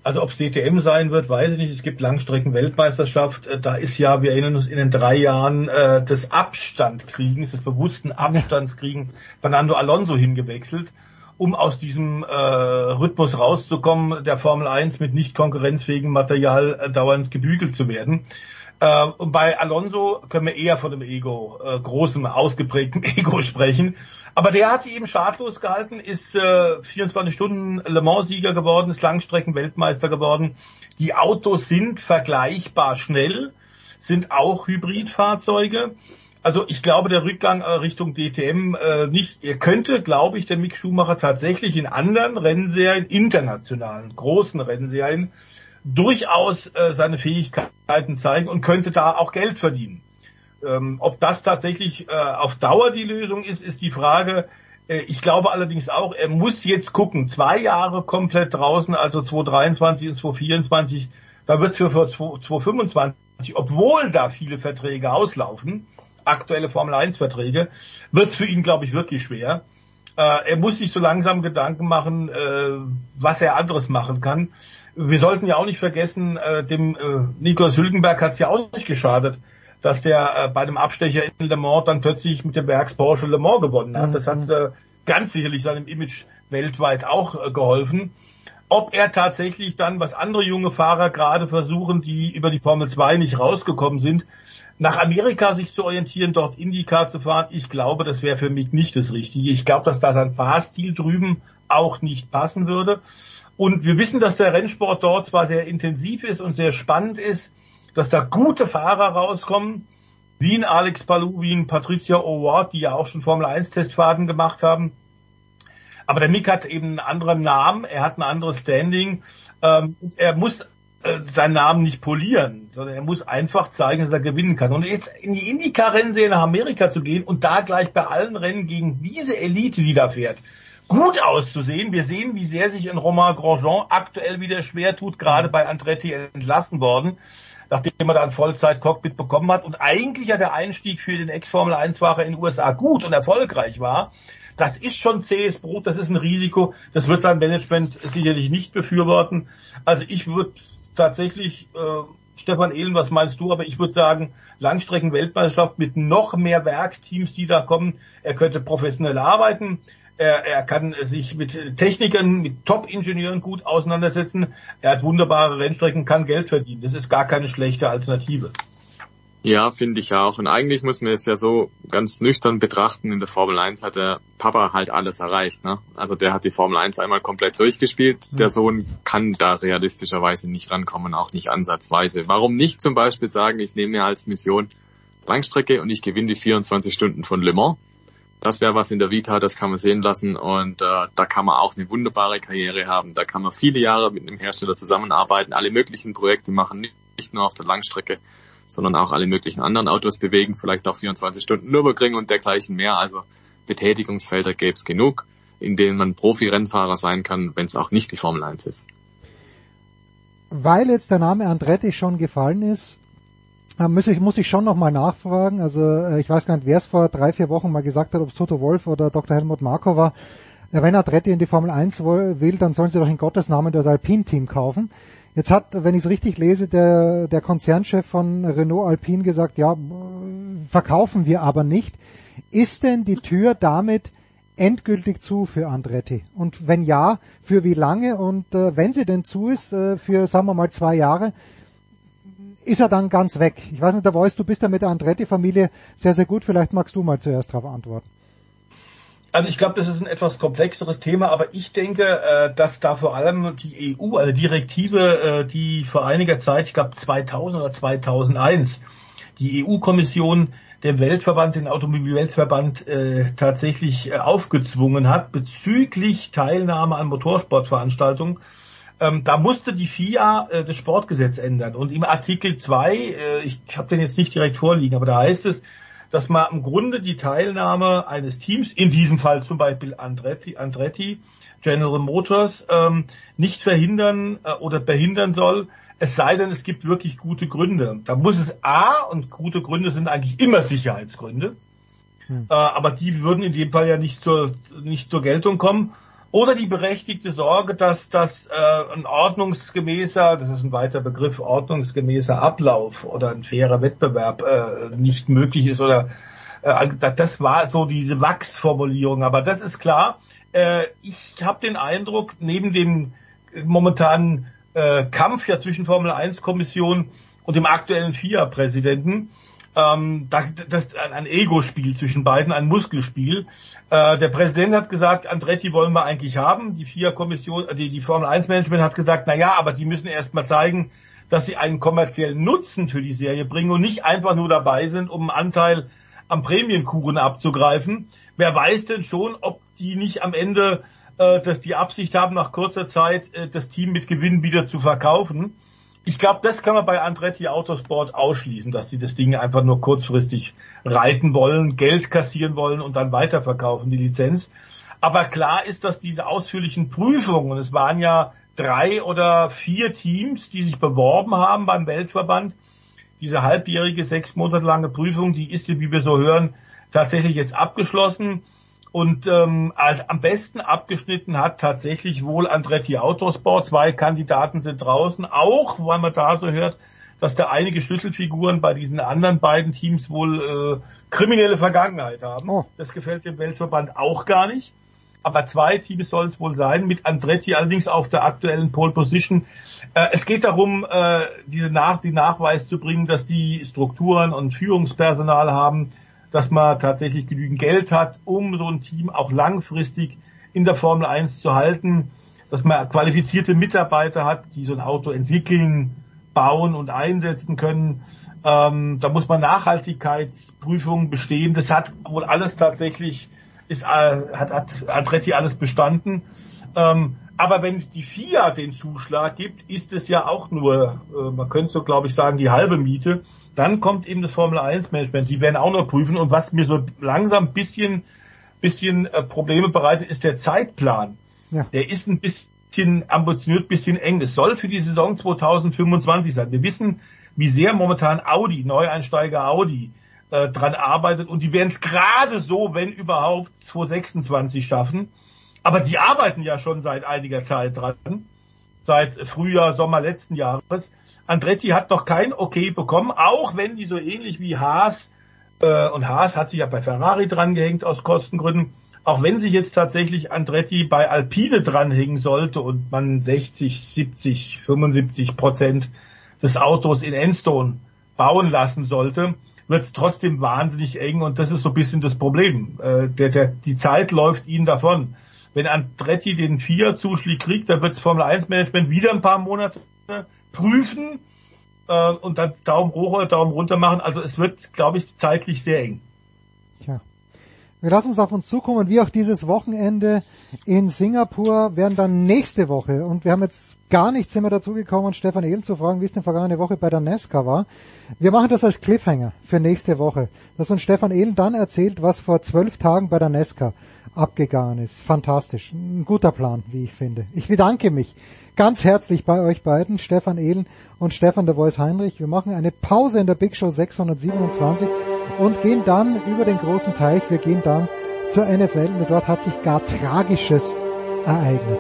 Also ob es DTM sein wird, weiß ich nicht. Es gibt Langstrecken-Weltmeisterschaft. Äh, da ist ja, wir erinnern uns in den drei Jahren äh, des Abstandkriegens, des bewussten Abstandskriegen, Fernando Alonso hingewechselt, um aus diesem äh, Rhythmus rauszukommen, der Formel 1 mit nicht konkurrenzfähigem Material äh, dauernd gebügelt zu werden. Äh, und bei Alonso können wir eher von einem Ego, äh, großem, ausgeprägtem Ego sprechen. Aber der hat sich eben schadlos gehalten, ist äh, 24 Stunden Le Mans-Sieger geworden, ist Langstrecken-Weltmeister geworden. Die Autos sind vergleichbar schnell, sind auch Hybridfahrzeuge. Also ich glaube, der Rückgang äh, Richtung DTM äh, nicht. Er könnte, glaube ich, der Mick Schumacher tatsächlich in anderen Rennserien, internationalen, großen Rennserien, durchaus äh, seine Fähigkeiten zeigen und könnte da auch Geld verdienen. Ähm, ob das tatsächlich äh, auf Dauer die Lösung ist, ist die Frage. Äh, ich glaube allerdings auch, er muss jetzt gucken, zwei Jahre komplett draußen, also 2023 und 2024, da wird es für 2025, obwohl da viele Verträge auslaufen, aktuelle Formel 1 Verträge, wird es für ihn, glaube ich, wirklich schwer. Äh, er muss sich so langsam Gedanken machen, äh, was er anderes machen kann wir sollten ja auch nicht vergessen, äh, dem äh, Nikolaus Hülkenberg hat es ja auch nicht geschadet, dass der äh, bei dem Abstecher in Le Mans dann plötzlich mit dem Werks Porsche Le Mans gewonnen hat. Das hat mhm. äh, ganz sicherlich seinem Image weltweit auch äh, geholfen. Ob er tatsächlich dann, was andere junge Fahrer gerade versuchen, die über die Formel 2 nicht rausgekommen sind, nach Amerika sich zu orientieren, dort IndyCar zu fahren, ich glaube, das wäre für mich nicht das Richtige. Ich glaube, dass da sein Fahrstil drüben auch nicht passen würde. Und wir wissen, dass der Rennsport dort zwar sehr intensiv ist und sehr spannend ist, dass da gute Fahrer rauskommen, wie ein Alex Palou, wie ein Patricia O'Ward, die ja auch schon Formel 1 Testfahrten gemacht haben. Aber der Mick hat eben einen anderen Namen, er hat ein anderes Standing. Ähm, er muss äh, seinen Namen nicht polieren, sondern er muss einfach zeigen, dass er gewinnen kann. Und jetzt in die Indycar-Rennserie nach Amerika zu gehen und da gleich bei allen Rennen gegen diese Elite, die da fährt, gut auszusehen. Wir sehen, wie sehr sich ein Romain Grosjean aktuell wieder schwer tut, gerade bei Andretti entlassen worden, nachdem er da ein Vollzeit-Cockpit bekommen hat. Und eigentlich ja der Einstieg für den Ex-Formel-1-Fahrer in den USA gut und erfolgreich war. Das ist schon zähes Brot, das ist ein Risiko. Das wird sein Management sicherlich nicht befürworten. Also ich würde tatsächlich, äh, Stefan Ehlen, was meinst du? Aber ich würde sagen, Langstrecken-Weltmeisterschaft mit noch mehr Werksteams, die da kommen. Er könnte professionell arbeiten. Er, er kann sich mit Technikern, mit Top-Ingenieuren gut auseinandersetzen. Er hat wunderbare Rennstrecken, kann Geld verdienen. Das ist gar keine schlechte Alternative. Ja, finde ich auch. Und eigentlich muss man es ja so ganz nüchtern betrachten. In der Formel 1 hat der Papa halt alles erreicht. Ne? Also der hat die Formel 1 einmal komplett durchgespielt. Der Sohn kann da realistischerweise nicht rankommen, auch nicht ansatzweise. Warum nicht zum Beispiel sagen, ich nehme mir als Mission Langstrecke und ich gewinne die 24 Stunden von Le Mans. Das wäre was in der Vita, das kann man sehen lassen und äh, da kann man auch eine wunderbare Karriere haben. Da kann man viele Jahre mit einem Hersteller zusammenarbeiten, alle möglichen Projekte machen, nicht nur auf der Langstrecke sondern auch alle möglichen anderen Autos bewegen, vielleicht auch 24 Stunden Nürburgring und dergleichen mehr. Also Betätigungsfelder gäbe es genug, in denen man Profi-Rennfahrer sein kann, wenn es auch nicht die Formel 1 ist. Weil jetzt der Name Andretti schon gefallen ist, muss ich, muss ich schon nochmal nachfragen. Also äh, ich weiß gar nicht, wer es vor drei, vier Wochen mal gesagt hat, ob es Toto Wolf oder Dr. Helmut Marko war. Wenn Andretti in die Formel 1 will, dann sollen sie doch in Gottes Namen das Alpine-Team kaufen. Jetzt hat, wenn ich es richtig lese, der, der Konzernchef von Renault Alpine gesagt, ja, verkaufen wir aber nicht. Ist denn die Tür damit endgültig zu für Andretti? Und wenn ja, für wie lange? Und äh, wenn sie denn zu ist, äh, für, sagen wir mal, zwei Jahre, ist er dann ganz weg? Ich weiß nicht, der Voice, du bist ja mit der Andretti-Familie sehr, sehr gut. Vielleicht magst du mal zuerst darauf antworten. Also ich glaube, das ist ein etwas komplexeres Thema, aber ich denke, äh, dass da vor allem die EU, also Direktive, äh, die vor einiger Zeit, ich glaube 2000 oder 2001, die EU-Kommission dem Weltverband, den Automobilweltverband äh, tatsächlich aufgezwungen hat bezüglich Teilnahme an Motorsportveranstaltungen. Ähm, da musste die FIA äh, das Sportgesetz ändern. Und im Artikel 2, äh, ich habe den jetzt nicht direkt vorliegen, aber da heißt es, dass man im Grunde die Teilnahme eines Teams, in diesem Fall zum Beispiel Andretti, Andretti General Motors, ähm, nicht verhindern äh, oder behindern soll, es sei denn, es gibt wirklich gute Gründe. Da muss es A, und gute Gründe sind eigentlich immer Sicherheitsgründe, hm. äh, aber die würden in dem Fall ja nicht zur, nicht zur Geltung kommen. Oder die berechtigte Sorge, dass das äh, ein ordnungsgemäßer, das ist ein weiter Begriff, ordnungsgemäßer Ablauf oder ein fairer Wettbewerb äh, nicht möglich ist oder äh, das war so diese Wachsformulierung. Aber das ist klar. Äh, ich habe den Eindruck, neben dem momentanen äh, Kampf ja zwischen Formel 1 Kommission und dem aktuellen FIA-Präsidenten, ähm, das, das ein Ego-Spiel zwischen beiden, ein Muskelspiel. Äh, der Präsident hat gesagt, Andretti wollen wir eigentlich haben. Die vier Kommission, die, die Formel 1 Management hat gesagt, na ja, aber die müssen erst mal zeigen, dass sie einen kommerziellen Nutzen für die Serie bringen und nicht einfach nur dabei sind, um einen Anteil am Prämienkuchen abzugreifen. Wer weiß denn schon, ob die nicht am Ende äh, dass die Absicht haben, nach kurzer Zeit äh, das Team mit Gewinn wieder zu verkaufen. Ich glaube, das kann man bei Andretti Autosport ausschließen, dass sie das Ding einfach nur kurzfristig reiten wollen, Geld kassieren wollen und dann weiterverkaufen, die Lizenz. Aber klar ist, dass diese ausführlichen Prüfungen, es waren ja drei oder vier Teams, die sich beworben haben beim Weltverband, diese halbjährige, sechs Monate lange Prüfung, die ist, wie wir so hören, tatsächlich jetzt abgeschlossen. Und ähm, am besten abgeschnitten hat tatsächlich wohl Andretti Autosport. Zwei Kandidaten sind draußen, auch weil man da so hört, dass da einige Schlüsselfiguren bei diesen anderen beiden Teams wohl äh, kriminelle Vergangenheit haben. Oh. Das gefällt dem Weltverband auch gar nicht. Aber zwei Teams soll es wohl sein, mit Andretti allerdings auf der aktuellen Pole Position. Äh, es geht darum, äh, diese Nach die Nachweis zu bringen, dass die Strukturen und Führungspersonal haben, dass man tatsächlich genügend Geld hat, um so ein Team auch langfristig in der Formel 1 zu halten, dass man qualifizierte Mitarbeiter hat, die so ein Auto entwickeln, bauen und einsetzen können. Ähm, da muss man Nachhaltigkeitsprüfungen bestehen. Das hat wohl alles tatsächlich, ist, äh, hat, hat Andretti alles bestanden. Ähm, Aber wenn die FIA den Zuschlag gibt, ist es ja auch nur, äh, man könnte so glaube ich sagen, die halbe Miete. Dann kommt eben das Formel 1 Management. Die werden auch noch prüfen. Und was mir so langsam ein bisschen, bisschen äh, Probleme bereitet, ist der Zeitplan. Ja. Der ist ein bisschen ambitioniert, bisschen eng. Es soll für die Saison 2025 sein. Wir wissen, wie sehr momentan Audi, Neueinsteiger Audi, äh, dran arbeitet. Und die werden es gerade so, wenn überhaupt, 2026 schaffen. Aber die arbeiten ja schon seit einiger Zeit dran. Seit Frühjahr, Sommer letzten Jahres. Andretti hat noch kein Okay bekommen, auch wenn die so ähnlich wie Haas, äh, und Haas hat sich ja bei Ferrari drangehängt aus Kostengründen, auch wenn sich jetzt tatsächlich Andretti bei Alpine dranhängen sollte und man 60, 70, 75 Prozent des Autos in Enstone bauen lassen sollte, wird es trotzdem wahnsinnig eng und das ist so ein bisschen das Problem. Äh, der, der, die Zeit läuft ihnen davon. Wenn Andretti den Vier-Zuschlag kriegt, dann wird das Formel 1 Management wieder ein paar Monate prüfen äh, und dann Daumen hoch oder Daumen runter machen. Also es wird, glaube ich, zeitlich sehr eng. Tja. Wir lassen es auf uns zukommen, wie auch dieses Wochenende in Singapur werden dann nächste Woche, und wir haben jetzt gar nichts immer dazu gekommen, Stefan Ehlen zu fragen, wie es denn vergangene Woche bei der Nesca war. Wir machen das als Cliffhanger für nächste Woche, dass uns Stefan Ehlen dann erzählt, was vor zwölf Tagen bei der Nesca abgegangen ist. Fantastisch. Ein guter Plan, wie ich finde. Ich bedanke mich ganz herzlich bei euch beiden, Stefan Ehlen und Stefan der Voice Heinrich. Wir machen eine Pause in der Big Show 627 und gehen dann über den großen Teich. Wir gehen dann zur NFL und dort hat sich gar Tragisches ereignet.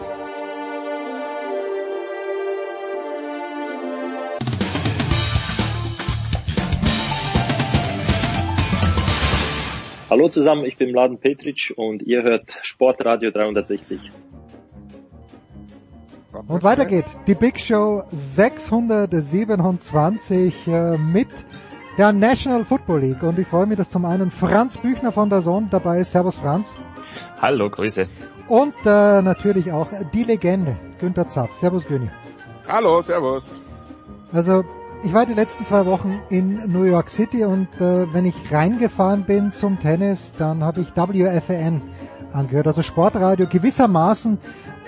Hallo zusammen, ich bin Mladen Petric und ihr hört Sportradio 360. Und weiter geht die Big Show 627 äh, mit der National Football League. Und ich freue mich, dass zum einen Franz Büchner von der Zone dabei ist. Servus Franz. Hallo, Grüße. Und äh, natürlich auch die Legende, Günther Zapp. Servus Güni. Hallo, servus. Also ich war die letzten zwei Wochen in New York City und äh, wenn ich reingefahren bin zum Tennis, dann habe ich WFAN angehört, also Sportradio, gewissermaßen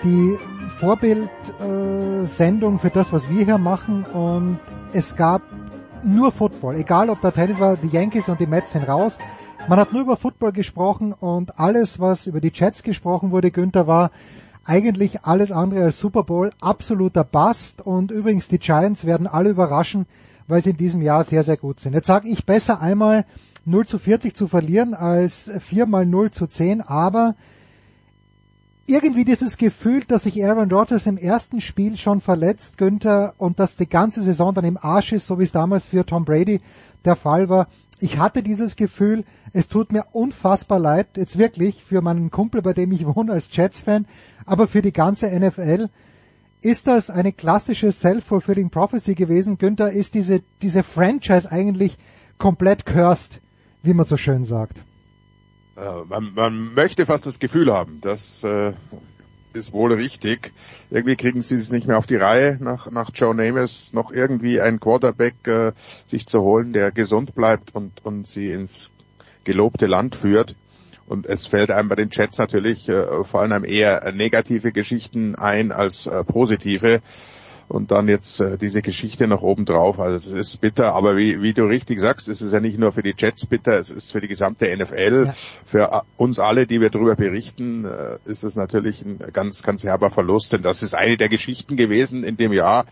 die Vorbildsendung äh, für das, was wir hier machen. Und es gab nur Football, egal ob der Tennis war, die Yankees und die Mets sind raus. Man hat nur über Football gesprochen und alles, was über die Jets gesprochen wurde, Günther, war eigentlich alles andere als Super Bowl, absoluter Bust und übrigens die Giants werden alle überraschen, weil sie in diesem Jahr sehr, sehr gut sind. Jetzt sage ich besser einmal 0 zu 40 zu verlieren als 4 mal 0 zu 10, aber irgendwie dieses Gefühl, dass sich Aaron Rodgers im ersten Spiel schon verletzt, Günther, und dass die ganze Saison dann im Arsch ist, so wie es damals für Tom Brady der Fall war. Ich hatte dieses Gefühl, es tut mir unfassbar leid, jetzt wirklich für meinen Kumpel, bei dem ich wohne als Jets-Fan, aber für die ganze NFL. Ist das eine klassische Self-Fulfilling Prophecy gewesen? Günther, ist diese, diese Franchise eigentlich komplett cursed, wie man so schön sagt? Äh, man, man möchte fast das Gefühl haben, das äh, ist wohl richtig. Irgendwie kriegen sie es nicht mehr auf die Reihe, nach, nach Joe Namath noch irgendwie einen Quarterback äh, sich zu holen, der gesund bleibt und, und sie ins gelobte Land führt. Und es fällt einem bei den Jets natürlich äh, vor allem eher negative Geschichten ein als äh, positive. Und dann jetzt äh, diese Geschichte noch oben drauf. Also das ist bitter, aber wie, wie du richtig sagst, es ist ja nicht nur für die Jets bitter, es ist für die gesamte NFL. Ja. Für äh, uns alle, die wir darüber berichten, äh, ist es natürlich ein ganz, ganz herber Verlust. Denn das ist eine der Geschichten gewesen in dem Jahr,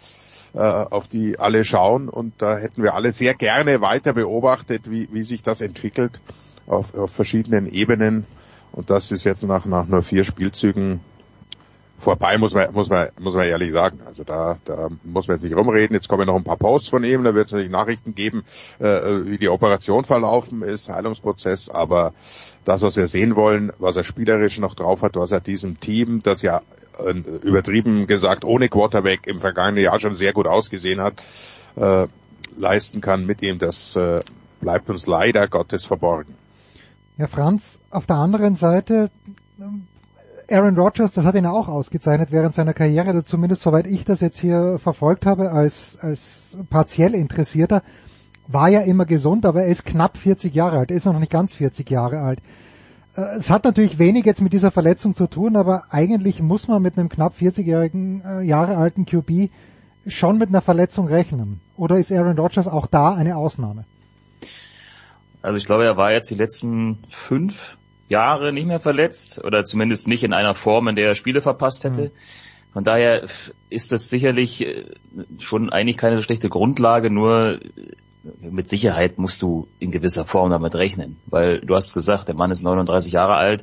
äh, auf die alle schauen. Und da hätten wir alle sehr gerne weiter beobachtet, wie, wie sich das entwickelt auf, auf verschiedenen Ebenen. Und das ist jetzt nach, nach nur vier Spielzügen vorbei, muss man, muss man, muss man ehrlich sagen. Also da, da muss man jetzt nicht rumreden. Jetzt kommen noch ein paar Posts von ihm, da wird es natürlich Nachrichten geben, äh, wie die Operation verlaufen ist, Heilungsprozess, aber das, was wir sehen wollen, was er spielerisch noch drauf hat, was er diesem Team, das ja äh, übertrieben gesagt ohne Quarterback im vergangenen Jahr schon sehr gut ausgesehen hat, äh, leisten kann mit ihm, das äh, bleibt uns leider Gottes verborgen. Ja, Franz, auf der anderen Seite, Aaron Rodgers, das hat ihn auch ausgezeichnet während seiner Karriere, zumindest soweit ich das jetzt hier verfolgt habe, als, als partiell Interessierter, war ja immer gesund, aber er ist knapp 40 Jahre alt, er ist noch nicht ganz 40 Jahre alt. Äh, es hat natürlich wenig jetzt mit dieser Verletzung zu tun, aber eigentlich muss man mit einem knapp 40-jährigen äh, Jahre alten QB schon mit einer Verletzung rechnen. Oder ist Aaron Rodgers auch da eine Ausnahme? Also ich glaube, er war jetzt die letzten fünf Jahre nicht mehr verletzt oder zumindest nicht in einer Form, in der er Spiele verpasst hätte. Mhm. Von daher ist das sicherlich äh, schon eigentlich keine so schlechte Grundlage, nur äh, mit Sicherheit musst du in gewisser Form damit rechnen, weil du hast gesagt, der Mann ist 39 Jahre alt,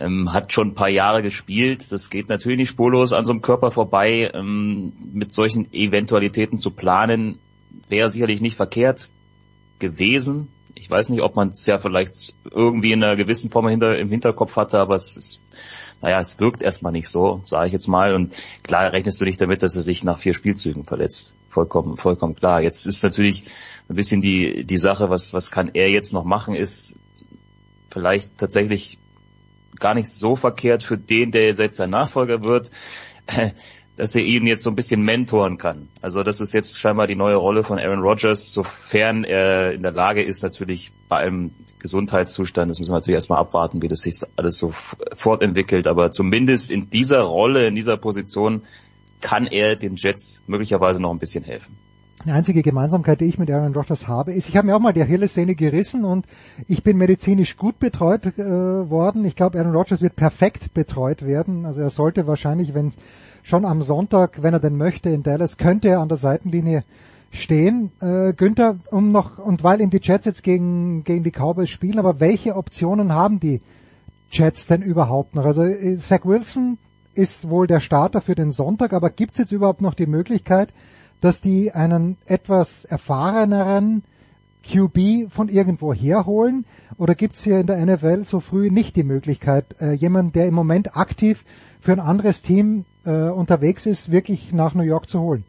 ähm, hat schon ein paar Jahre gespielt. Das geht natürlich nicht spurlos an so einem Körper vorbei. Ähm, mit solchen Eventualitäten zu planen, wäre sicherlich nicht verkehrt gewesen. Ich weiß nicht, ob man es ja vielleicht irgendwie in einer gewissen Form hinter, im Hinterkopf hatte, aber es ist, naja, es wirkt erstmal nicht so, sage ich jetzt mal. Und klar rechnest du nicht damit, dass er sich nach vier Spielzügen verletzt. Vollkommen, vollkommen klar. Jetzt ist natürlich ein bisschen die, die Sache, was, was kann er jetzt noch machen, ist vielleicht tatsächlich gar nicht so verkehrt für den, der jetzt sein Nachfolger wird, dass er ihn jetzt so ein bisschen mentoren kann. Also das ist jetzt scheinbar die neue Rolle von Aaron Rodgers, sofern er in der Lage ist, natürlich bei einem Gesundheitszustand, das müssen wir natürlich erstmal abwarten, wie das sich alles so fortentwickelt, aber zumindest in dieser Rolle, in dieser Position kann er den Jets möglicherweise noch ein bisschen helfen. Die einzige Gemeinsamkeit, die ich mit Aaron Rodgers habe, ist, ich habe mir auch mal die Achillessehne gerissen und ich bin medizinisch gut betreut äh, worden. Ich glaube, Aaron Rodgers wird perfekt betreut werden. Also er sollte wahrscheinlich, wenn schon am Sonntag, wenn er denn möchte, in Dallas, könnte er an der Seitenlinie stehen. Äh, Günther, um noch, und weil in die Jets jetzt gegen, gegen die Cowboys spielen, aber welche Optionen haben die Jets denn überhaupt noch? Also äh, Zach Wilson ist wohl der Starter für den Sonntag, aber gibt es jetzt überhaupt noch die Möglichkeit, dass die einen etwas erfahreneren QB von irgendwo herholen? Oder gibt es hier in der NFL so früh nicht die Möglichkeit, äh, jemanden, der im Moment aktiv für ein anderes Team äh, unterwegs ist, wirklich nach New York zu holen?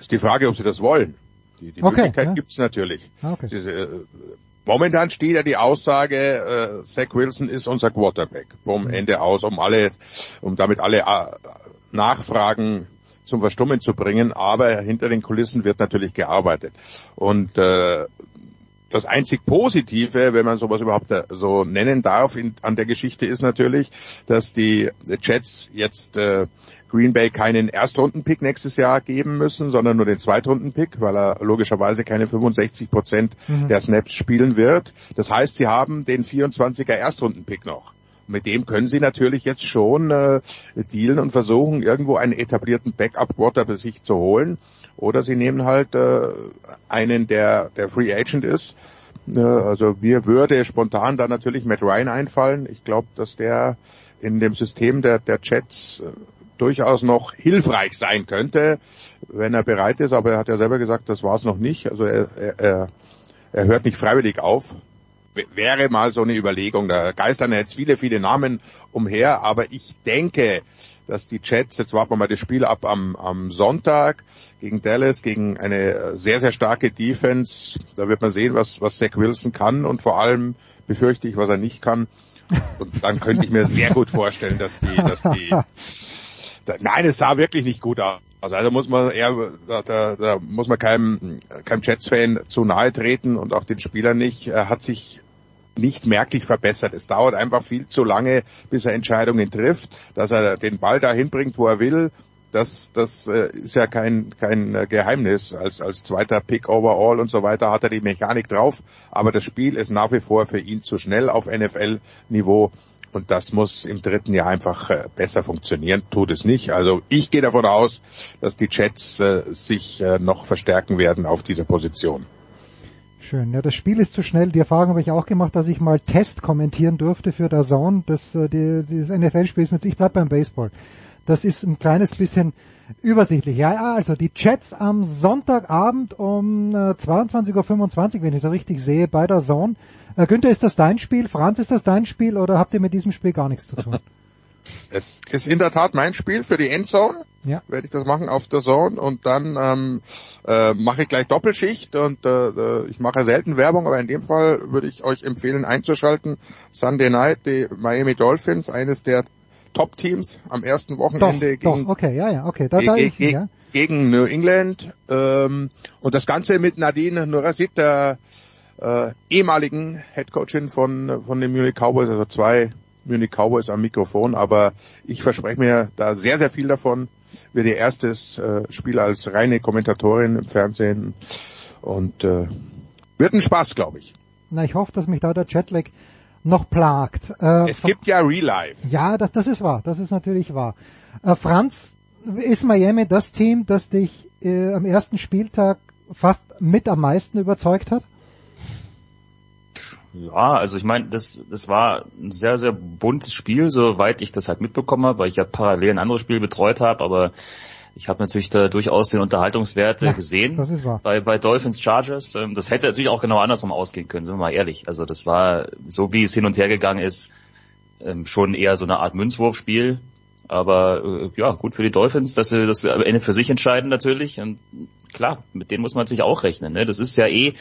Ist die Frage, ob sie das wollen. Die, die okay, Möglichkeit ja. gibt es natürlich. Ah, okay. Diese, äh, momentan steht ja die Aussage, äh, Zach Wilson ist unser Quarterback. Bumm, mhm. Ende aus, um alle, um damit alle äh, Nachfragen zum Verstummen zu bringen, aber hinter den Kulissen wird natürlich gearbeitet. Und äh, das einzig Positive, wenn man sowas überhaupt äh, so nennen darf, in, an der Geschichte ist natürlich, dass die Jets jetzt äh, Green Bay keinen Erstrundenpick nächstes Jahr geben müssen, sondern nur den Zweitrundenpick, weil er logischerweise keine 65 Prozent mhm. der Snaps spielen wird. Das heißt, sie haben den 24er Erstrundenpick noch mit dem können sie natürlich jetzt schon äh, dealen und versuchen, irgendwo einen etablierten Backup-Quarter bei sich zu holen. Oder sie nehmen halt äh, einen, der, der Free Agent ist. Äh, also mir würde spontan da natürlich Matt Ryan einfallen. Ich glaube, dass der in dem System der, der Jets äh, durchaus noch hilfreich sein könnte, wenn er bereit ist. Aber er hat ja selber gesagt, das war es noch nicht. Also er, er, er hört nicht freiwillig auf wäre mal so eine Überlegung. Da geistern jetzt viele, viele Namen umher, aber ich denke, dass die Jets, jetzt warten wir mal das Spiel ab am, am Sonntag gegen Dallas, gegen eine sehr, sehr starke Defense. Da wird man sehen, was, was Zach Wilson kann und vor allem befürchte ich, was er nicht kann. Und dann könnte ich mir sehr gut vorstellen, dass die, dass die, da, nein, es sah wirklich nicht gut aus. Also muss man eher, da, da, da muss man keinem, keinem Jets-Fan zu nahe treten und auch den Spieler nicht. Er hat sich nicht merklich verbessert. Es dauert einfach viel zu lange, bis er Entscheidungen trifft, dass er den Ball dahin bringt, wo er will. Das, das äh, ist ja kein, kein äh, Geheimnis. Als, als zweiter Pick overall und so weiter hat er die Mechanik drauf. Aber das Spiel ist nach wie vor für ihn zu schnell auf NFL-Niveau. Und das muss im dritten Jahr einfach äh, besser funktionieren. Tut es nicht. Also ich gehe davon aus, dass die Jets sich noch verstärken werden auf dieser Position. Schön. Ja, das Spiel ist zu schnell. Die Erfahrung habe ich auch gemacht, dass ich mal Test kommentieren durfte für der Zone. Das, äh, die, dieses NFL-Spiel ist mit, ich bleib beim Baseball. Das ist ein kleines bisschen übersichtlich. Ja, also die Jets am Sonntagabend um äh, 22.25 Uhr, wenn ich das richtig sehe, bei der Zone. Äh, Günther, ist das dein Spiel? Franz, ist das dein Spiel oder habt ihr mit diesem Spiel gar nichts zu tun? Es ist in der Tat mein Spiel für die Endzone. Ja. Werde ich das machen auf der Zone und dann ähm, äh, mache ich gleich Doppelschicht und äh, äh, ich mache selten Werbung, aber in dem Fall würde ich euch empfehlen einzuschalten. Sunday Night, die Miami Dolphins, eines der Top-Teams am ersten Wochenende doch, gegen, doch, okay, ja, ja, okay, da, da ge ge ja. gegen New England ähm, und das Ganze mit Nadine Nurasit, der äh, ehemaligen Headcoachin von, von den Munich Cowboys, also zwei Munich Cowboys am Mikrofon, aber ich verspreche mir da sehr, sehr viel davon. Wird ihr erstes äh, Spiel als reine Kommentatorin im Fernsehen und äh, wird ein Spaß, glaube ich. Na, ich hoffe, dass mich da der Jetlag noch plagt. Äh, es gibt ja Real Life. Ja, das, das ist wahr. Das ist natürlich wahr. Äh, Franz, ist Miami das Team, das dich äh, am ersten Spieltag fast mit am meisten überzeugt hat? Ja, also ich meine, das, das war ein sehr, sehr buntes Spiel, soweit ich das halt mitbekommen habe, weil ich ja parallel ein anderes Spiel betreut habe, aber ich habe natürlich da durchaus den Unterhaltungswert ja, gesehen das ist wahr. bei, bei Dolphins Chargers. Ähm, das hätte natürlich auch genau andersrum ausgehen können, sind wir mal ehrlich. Also das war, so wie es hin und her gegangen ist, ähm, schon eher so eine Art Münzwurfspiel. Aber äh, ja, gut für die Dolphins, dass sie das am Ende für sich entscheiden natürlich. Und klar, mit denen muss man natürlich auch rechnen. Ne? Das ist ja eh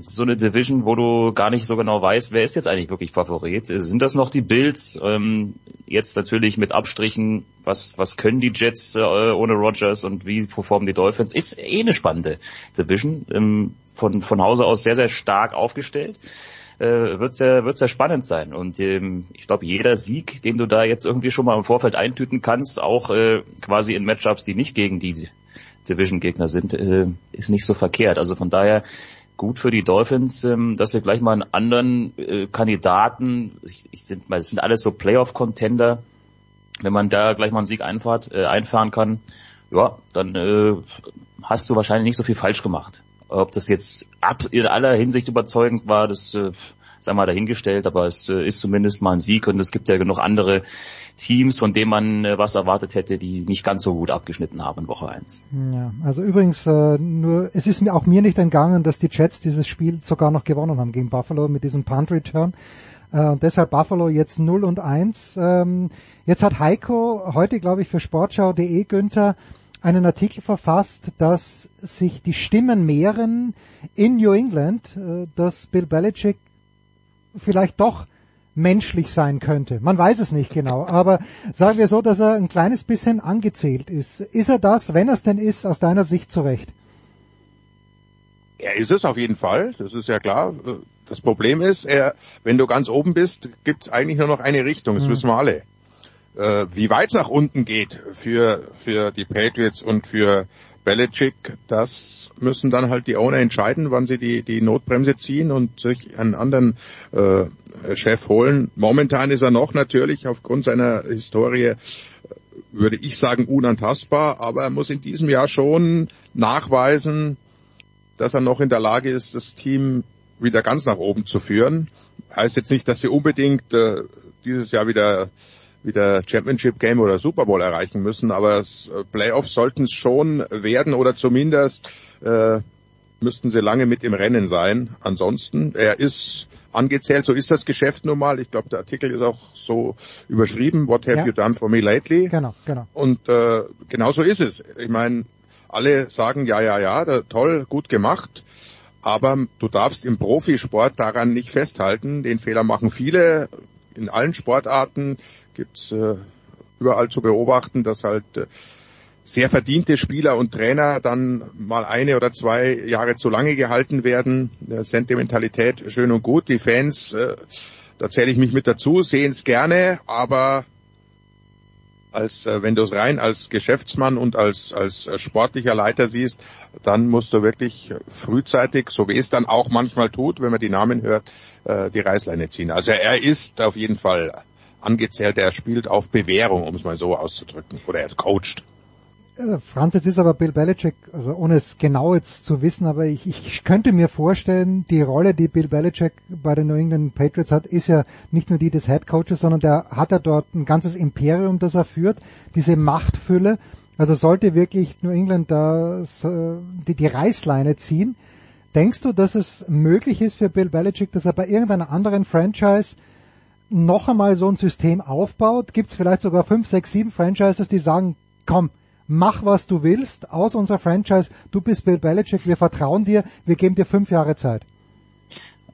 so eine Division, wo du gar nicht so genau weißt, wer ist jetzt eigentlich wirklich Favorit. Sind das noch die Bills? Ähm, jetzt natürlich mit Abstrichen, was, was können die Jets äh, ohne Rogers und wie performen die Dolphins? Ist eh eine spannende Division. Ähm, von, von Hause aus sehr, sehr stark aufgestellt äh, wird sehr, wird sehr spannend sein. Und ähm, ich glaube, jeder Sieg, den du da jetzt irgendwie schon mal im Vorfeld eintüten kannst, auch äh, quasi in Matchups, die nicht gegen die Division-Gegner sind, äh, ist nicht so verkehrt. Also von daher gut für die Dolphins, ähm, dass sie gleich mal einen anderen äh, Kandidaten, ich, ich sind, das sind alles so Playoff-Contender, wenn man da gleich mal einen Sieg einfahrt, äh, einfahren kann, ja, dann äh, hast du wahrscheinlich nicht so viel falsch gemacht. Ob das jetzt in aller Hinsicht überzeugend war, das äh, sei mal dahingestellt, aber es äh, ist zumindest mal ein Sieg und es gibt ja genug andere Teams, von denen man äh, was erwartet hätte, die nicht ganz so gut abgeschnitten haben in Woche 1. Ja, also übrigens, äh, nur es ist mir auch mir nicht entgangen, dass die Jets dieses Spiel sogar noch gewonnen haben gegen Buffalo mit diesem Punt Return. Äh, deshalb Buffalo jetzt 0 und 1. Ähm, jetzt hat Heiko heute, glaube ich, für Sportschau.de Günther einen Artikel verfasst, dass sich die Stimmen mehren in New England, äh, dass Bill Belichick vielleicht doch menschlich sein könnte. Man weiß es nicht genau, aber sagen wir so, dass er ein kleines bisschen angezählt ist. Ist er das, wenn er es denn ist, aus deiner Sicht zurecht? Er ist es auf jeden Fall, das ist ja klar. Das Problem ist, er, wenn du ganz oben bist, gibt es eigentlich nur noch eine Richtung, das mhm. wissen wir alle. Äh, wie weit es nach unten geht für, für die Patriots und für Belichick, das müssen dann halt die Owner entscheiden, wann sie die, die Notbremse ziehen und sich einen anderen äh, Chef holen. Momentan ist er noch natürlich aufgrund seiner Historie, würde ich sagen, unantastbar, aber er muss in diesem Jahr schon nachweisen, dass er noch in der Lage ist, das Team wieder ganz nach oben zu führen. Heißt jetzt nicht, dass sie unbedingt äh, dieses Jahr wieder wieder Championship Game oder Super Bowl erreichen müssen, aber äh, Playoffs sollten es schon werden oder zumindest äh, müssten sie lange mit im Rennen sein. Ansonsten, er ist angezählt, so ist das Geschäft nun mal. Ich glaube, der Artikel ist auch so überschrieben, What have ja. you done for me lately? Genau, genau. Und äh, genau so ist es. Ich meine, alle sagen ja, ja, ja, da, toll, gut gemacht. Aber du darfst im Profisport daran nicht festhalten. Den Fehler machen viele in allen Sportarten gibt's äh, überall zu beobachten, dass halt äh, sehr verdiente Spieler und Trainer dann mal eine oder zwei Jahre zu lange gehalten werden. Äh, Sentimentalität schön und gut. Die Fans, äh, da zähle ich mich mit dazu, sehen es gerne, aber als äh, wenn du es rein als Geschäftsmann und als als äh, sportlicher Leiter siehst, dann musst du wirklich frühzeitig, so wie es dann auch manchmal tut, wenn man die Namen hört, äh, die Reißleine ziehen. Also er ist auf jeden Fall angezählt, er spielt auf Bewährung, um es mal so auszudrücken, oder er coacht. Franz, jetzt ist aber Bill Belichick, also ohne es genau jetzt zu wissen, aber ich, ich könnte mir vorstellen, die Rolle, die Bill Belichick bei den New England Patriots hat, ist ja nicht nur die des Head Coaches, sondern der hat er dort ein ganzes Imperium, das er führt, diese Machtfülle. Also sollte wirklich New England da die, die Reißleine ziehen. Denkst du, dass es möglich ist für Bill Belichick, dass er bei irgendeiner anderen Franchise noch einmal so ein System aufbaut? Gibt es vielleicht sogar fünf, sechs, sieben Franchises, die sagen, komm, mach was du willst aus unserer Franchise, du bist Bill Belichick, wir vertrauen dir, wir geben dir fünf Jahre Zeit.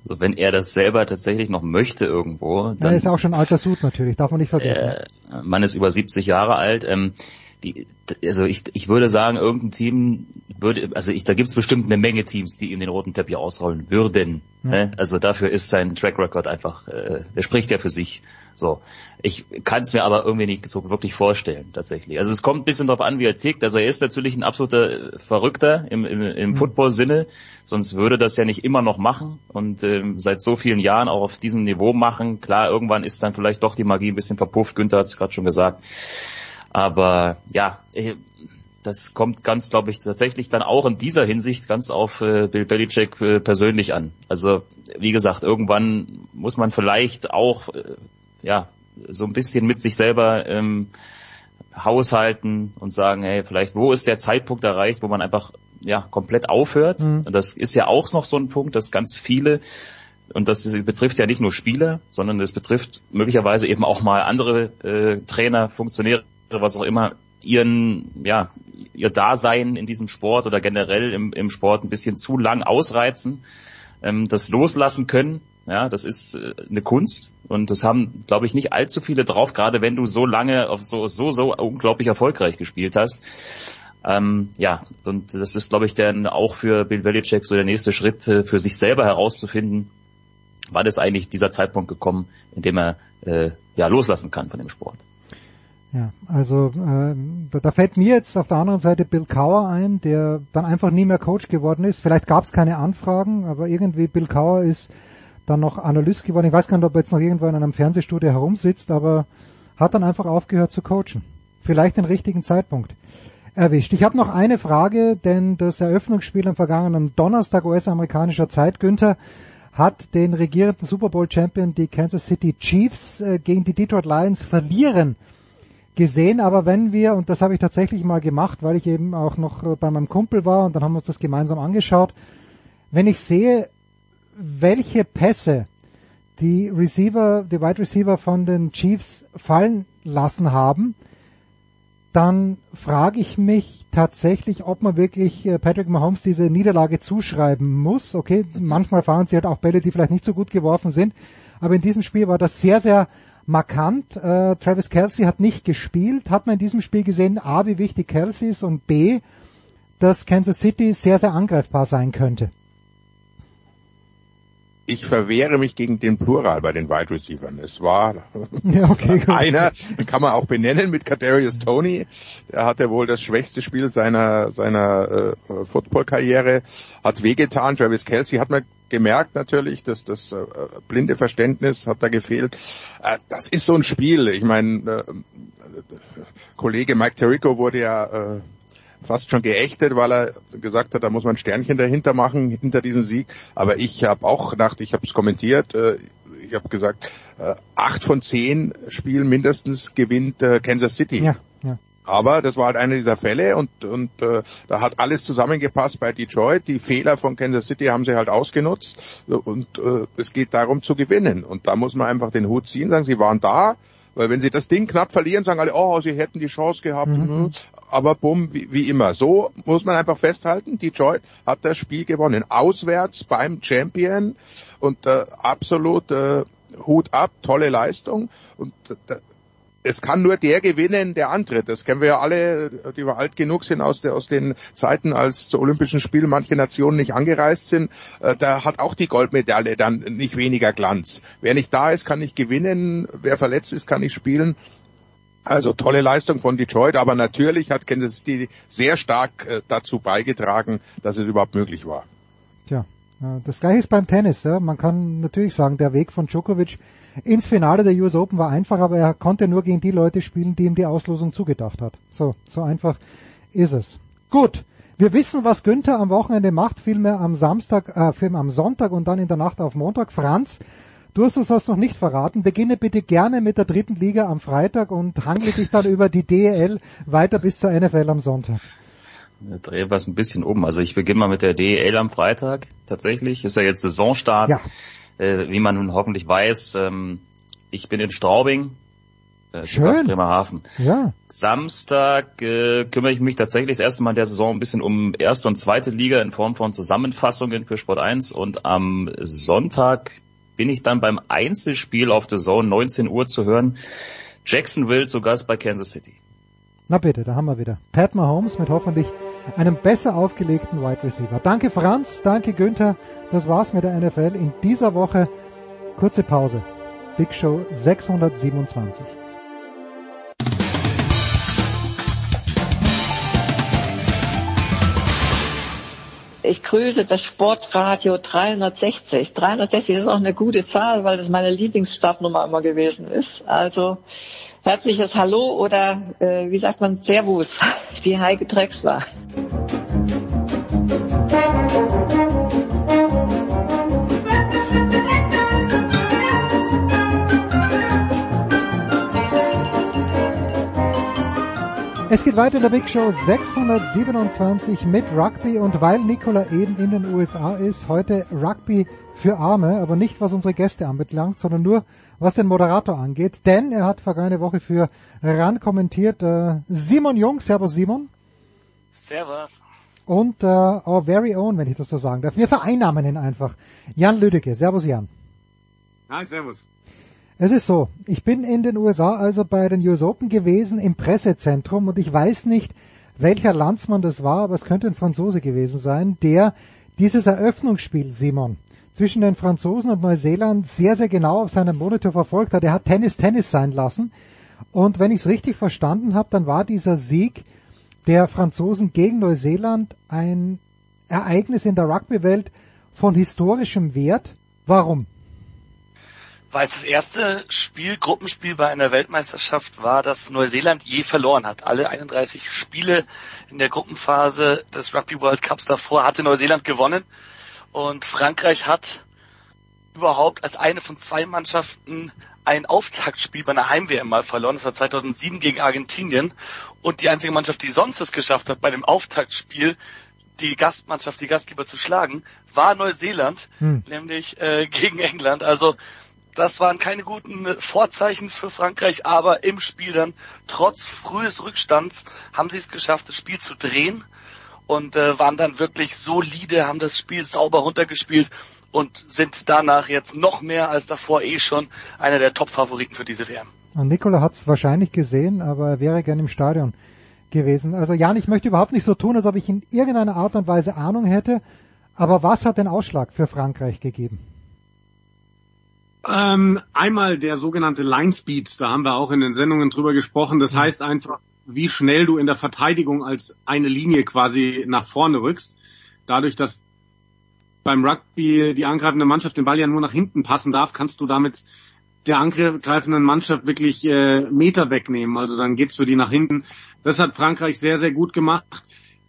Also wenn er das selber tatsächlich noch möchte irgendwo, dann... Er ist auch schon alter Sud natürlich, darf man nicht vergessen. Äh, man ist über 70 Jahre alt, ähm, die, also ich, ich würde sagen, irgendein Team würde, also ich, da gibt es bestimmt eine Menge Teams, die ihm den roten Teppich ausrollen würden. Ja. Ne? Also dafür ist sein Track Record einfach, äh, der spricht ja für sich. So, ich kann es mir aber irgendwie nicht so wirklich vorstellen tatsächlich. Also es kommt ein bisschen darauf an, wie er tickt. Also er ist natürlich ein absoluter Verrückter im, im, im mhm. Football-Sinne, sonst würde das ja nicht immer noch machen und ähm, seit so vielen Jahren auch auf diesem Niveau machen. Klar, irgendwann ist dann vielleicht doch die Magie ein bisschen verpufft. Günther hat es gerade schon gesagt. Aber ja, äh, das kommt ganz, glaube ich, tatsächlich dann auch in dieser Hinsicht ganz auf äh, Bill Belichick äh, persönlich an. Also wie gesagt, irgendwann muss man vielleicht auch äh, ja so ein bisschen mit sich selber ähm, haushalten und sagen, hey, vielleicht wo ist der Zeitpunkt erreicht, wo man einfach ja komplett aufhört. Mhm. Das ist ja auch noch so ein Punkt, dass ganz viele und das betrifft ja nicht nur Spieler, sondern es betrifft möglicherweise eben auch mal andere äh, Trainer, Funktionäre was auch immer, ihren, ja, ihr Dasein in diesem Sport oder generell im, im Sport ein bisschen zu lang ausreizen, ähm, das loslassen können. Ja, das ist äh, eine Kunst und das haben, glaube ich, nicht allzu viele drauf, gerade wenn du so lange auf so, so, so unglaublich erfolgreich gespielt hast. Ähm, ja, und das ist, glaube ich, dann auch für Bill Belichick so der nächste Schritt, äh, für sich selber herauszufinden, wann ist eigentlich dieser Zeitpunkt gekommen, in dem er äh, ja loslassen kann von dem Sport. Ja, also äh, da, da fällt mir jetzt auf der anderen Seite Bill Cower ein, der dann einfach nie mehr Coach geworden ist. Vielleicht gab es keine Anfragen, aber irgendwie Bill Cower ist dann noch Analyst geworden. Ich weiß gar nicht, ob er jetzt noch irgendwo in einem Fernsehstudio herumsitzt, aber hat dann einfach aufgehört zu coachen. Vielleicht den richtigen Zeitpunkt erwischt. Ich habe noch eine Frage, denn das Eröffnungsspiel am vergangenen Donnerstag US-amerikanischer Zeit, Günther, hat den regierenden Super Bowl Champion die Kansas City Chiefs äh, gegen die Detroit Lions verlieren gesehen, aber wenn wir, und das habe ich tatsächlich mal gemacht, weil ich eben auch noch äh, bei meinem Kumpel war und dann haben wir uns das gemeinsam angeschaut, wenn ich sehe, welche Pässe die Receiver, die Wide Receiver von den Chiefs fallen lassen haben, dann frage ich mich tatsächlich, ob man wirklich äh, Patrick Mahomes diese Niederlage zuschreiben muss. Okay, manchmal fahren sie halt auch Bälle, die vielleicht nicht so gut geworfen sind, aber in diesem Spiel war das sehr, sehr markant. Äh, Travis Kelsey hat nicht gespielt. Hat man in diesem Spiel gesehen, A, wie wichtig Kelsey ist und B, dass Kansas City sehr, sehr angreifbar sein könnte? ich verwehre mich gegen den Plural bei den Wide Receivers. Es war ja, okay, einer, kann man auch benennen mit Kadarius Tony. Der hatte wohl das schwächste Spiel seiner seiner äh, Football-Karriere, hat wehgetan. Travis Kelsey hat man gemerkt natürlich, dass das äh, blinde Verständnis hat da gefehlt. Äh, das ist so ein Spiel. Ich meine, äh, Kollege Mike Tirico wurde ja äh, fast schon geächtet, weil er gesagt hat, da muss man ein Sternchen dahinter machen, hinter diesem Sieg. Aber ich habe auch gedacht, ich habe es kommentiert, äh, ich habe gesagt, äh, acht von zehn Spielen mindestens gewinnt äh, Kansas City. Ja. Aber das war halt einer dieser Fälle und, und äh, da hat alles zusammengepasst bei Detroit. Die Fehler von Kansas City haben sie halt ausgenutzt und äh, es geht darum zu gewinnen. Und da muss man einfach den Hut ziehen, sagen, sie waren da, weil wenn sie das Ding knapp verlieren, sagen alle, oh, sie hätten die Chance gehabt. Mhm. Aber bumm, wie, wie, immer. So muss man einfach festhalten, Detroit hat das Spiel gewonnen. Auswärts beim Champion und äh, absolut äh, Hut ab, tolle Leistung. Und äh, es kann nur der gewinnen, der antritt. Das kennen wir ja alle, die wir alt genug sind aus, der, aus den Zeiten, als zu Olympischen Spielen manche Nationen nicht angereist sind. Äh, da hat auch die Goldmedaille dann nicht weniger Glanz. Wer nicht da ist, kann nicht gewinnen. Wer verletzt ist, kann nicht spielen. Also tolle Leistung von Detroit, aber natürlich hat Kansas City sehr stark äh, dazu beigetragen, dass es überhaupt möglich war. Tja, das gleiche ist beim Tennis. Ja. Man kann natürlich sagen, der Weg von Djokovic ins Finale der US Open war einfach, aber er konnte nur gegen die Leute spielen, die ihm die Auslosung zugedacht hat. So, so einfach ist es. Gut. Wir wissen, was Günther am Wochenende macht, vielmehr am Samstag, äh, vielmehr am Sonntag und dann in der Nacht auf Montag. Franz, du hast uns das noch nicht verraten. Beginne bitte gerne mit der dritten Liga am Freitag und hangle dich dann über die DEL weiter bis zur NFL am Sonntag. Drehen wir es ein bisschen um. Also ich beginne mal mit der DEL am Freitag. Tatsächlich ist ja jetzt Saisonstart. Ja äh, wie man nun hoffentlich weiß, ähm, ich bin in Straubing, äh, Schön. Bremerhaven. Ja. Samstag äh, kümmere ich mich tatsächlich das erste Mal in der Saison ein bisschen um erste und zweite Liga in Form von Zusammenfassungen für Sport 1 und am Sonntag bin ich dann beim Einzelspiel auf der Zone 19 Uhr zu hören. Jacksonville zu Gast bei Kansas City. Na bitte, da haben wir wieder. Pat Mahomes mit hoffentlich einem besser aufgelegten Wide Receiver. Danke Franz, danke Günther. Das war's mit der NFL in dieser Woche. Kurze Pause. Big Show 627. Ich grüße das Sportradio 360. 360 ist auch eine gute Zahl, weil das meine Lieblingsstartnummer immer gewesen ist. Also herzliches Hallo oder äh, wie sagt man Servus, die Heike Drexler. Es geht weiter in der Big Show 627 mit Rugby und weil Nicola eben in den USA ist, heute Rugby für Arme, aber nicht was unsere Gäste anbelangt, sondern nur was den Moderator angeht, denn er hat vergangene Woche für RAN kommentiert. Äh, Simon Jung, Servus Simon. Servus. Und äh, our very own, wenn ich das so sagen darf. Wir vereinnahmen ihn einfach. Jan Lüdecke, Servus Jan. Hi, Servus. Es ist so, ich bin in den USA also bei den US Open gewesen im Pressezentrum und ich weiß nicht, welcher Landsmann das war, aber es könnte ein Franzose gewesen sein, der dieses Eröffnungsspiel, Simon, zwischen den Franzosen und Neuseeland sehr, sehr genau auf seinem Monitor verfolgt hat. Er hat Tennis Tennis sein lassen. Und wenn ich es richtig verstanden habe, dann war dieser Sieg der Franzosen gegen Neuseeland ein Ereignis in der Rugby-Welt von historischem Wert. Warum? weil es das erste Spiel, Gruppenspiel bei einer Weltmeisterschaft war, das Neuseeland je verloren hat. Alle 31 Spiele in der Gruppenphase des Rugby World Cups davor hatte Neuseeland gewonnen und Frankreich hat überhaupt als eine von zwei Mannschaften ein Auftaktspiel bei einer Heim-WM mal verloren. Das war 2007 gegen Argentinien. Und die einzige Mannschaft, die sonst es geschafft hat, bei dem Auftaktspiel die Gastmannschaft, die Gastgeber zu schlagen, war Neuseeland, hm. nämlich äh, gegen England. Also das waren keine guten Vorzeichen für Frankreich, aber im Spiel dann, trotz frühes Rückstands, haben sie es geschafft, das Spiel zu drehen und äh, waren dann wirklich solide, haben das Spiel sauber runtergespielt und sind danach jetzt noch mehr als davor eh schon einer der Top-Favoriten für diese WM. Und Nikola hat es wahrscheinlich gesehen, aber er wäre gern im Stadion gewesen. Also Jan, ich möchte überhaupt nicht so tun, als ob ich in irgendeiner Art und Weise Ahnung hätte, aber was hat den Ausschlag für Frankreich gegeben? Ähm, einmal der sogenannte Line Speed, da haben wir auch in den Sendungen drüber gesprochen. Das heißt einfach, wie schnell du in der Verteidigung als eine Linie quasi nach vorne rückst. Dadurch, dass beim Rugby die angreifende Mannschaft den Ball ja nur nach hinten passen darf, kannst du damit der angreifenden Mannschaft wirklich äh, Meter wegnehmen. Also dann geht's für die nach hinten. Das hat Frankreich sehr, sehr gut gemacht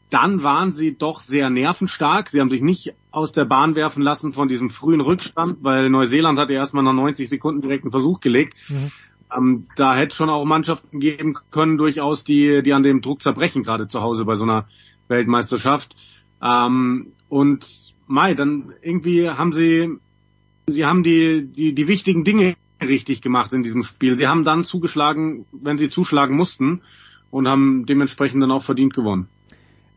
dann waren sie doch sehr nervenstark. Sie haben sich nicht aus der Bahn werfen lassen von diesem frühen Rückstand, weil Neuseeland hatte erstmal nach 90 Sekunden direkt einen Versuch gelegt. Mhm. Ähm, da hätte schon auch Mannschaften geben können, durchaus, die, die an dem Druck zerbrechen, gerade zu Hause bei so einer Weltmeisterschaft. Ähm, und Mai, dann irgendwie haben sie, sie haben die, die, die wichtigen Dinge richtig gemacht in diesem Spiel. Sie haben dann zugeschlagen, wenn sie zuschlagen mussten und haben dementsprechend dann auch verdient gewonnen.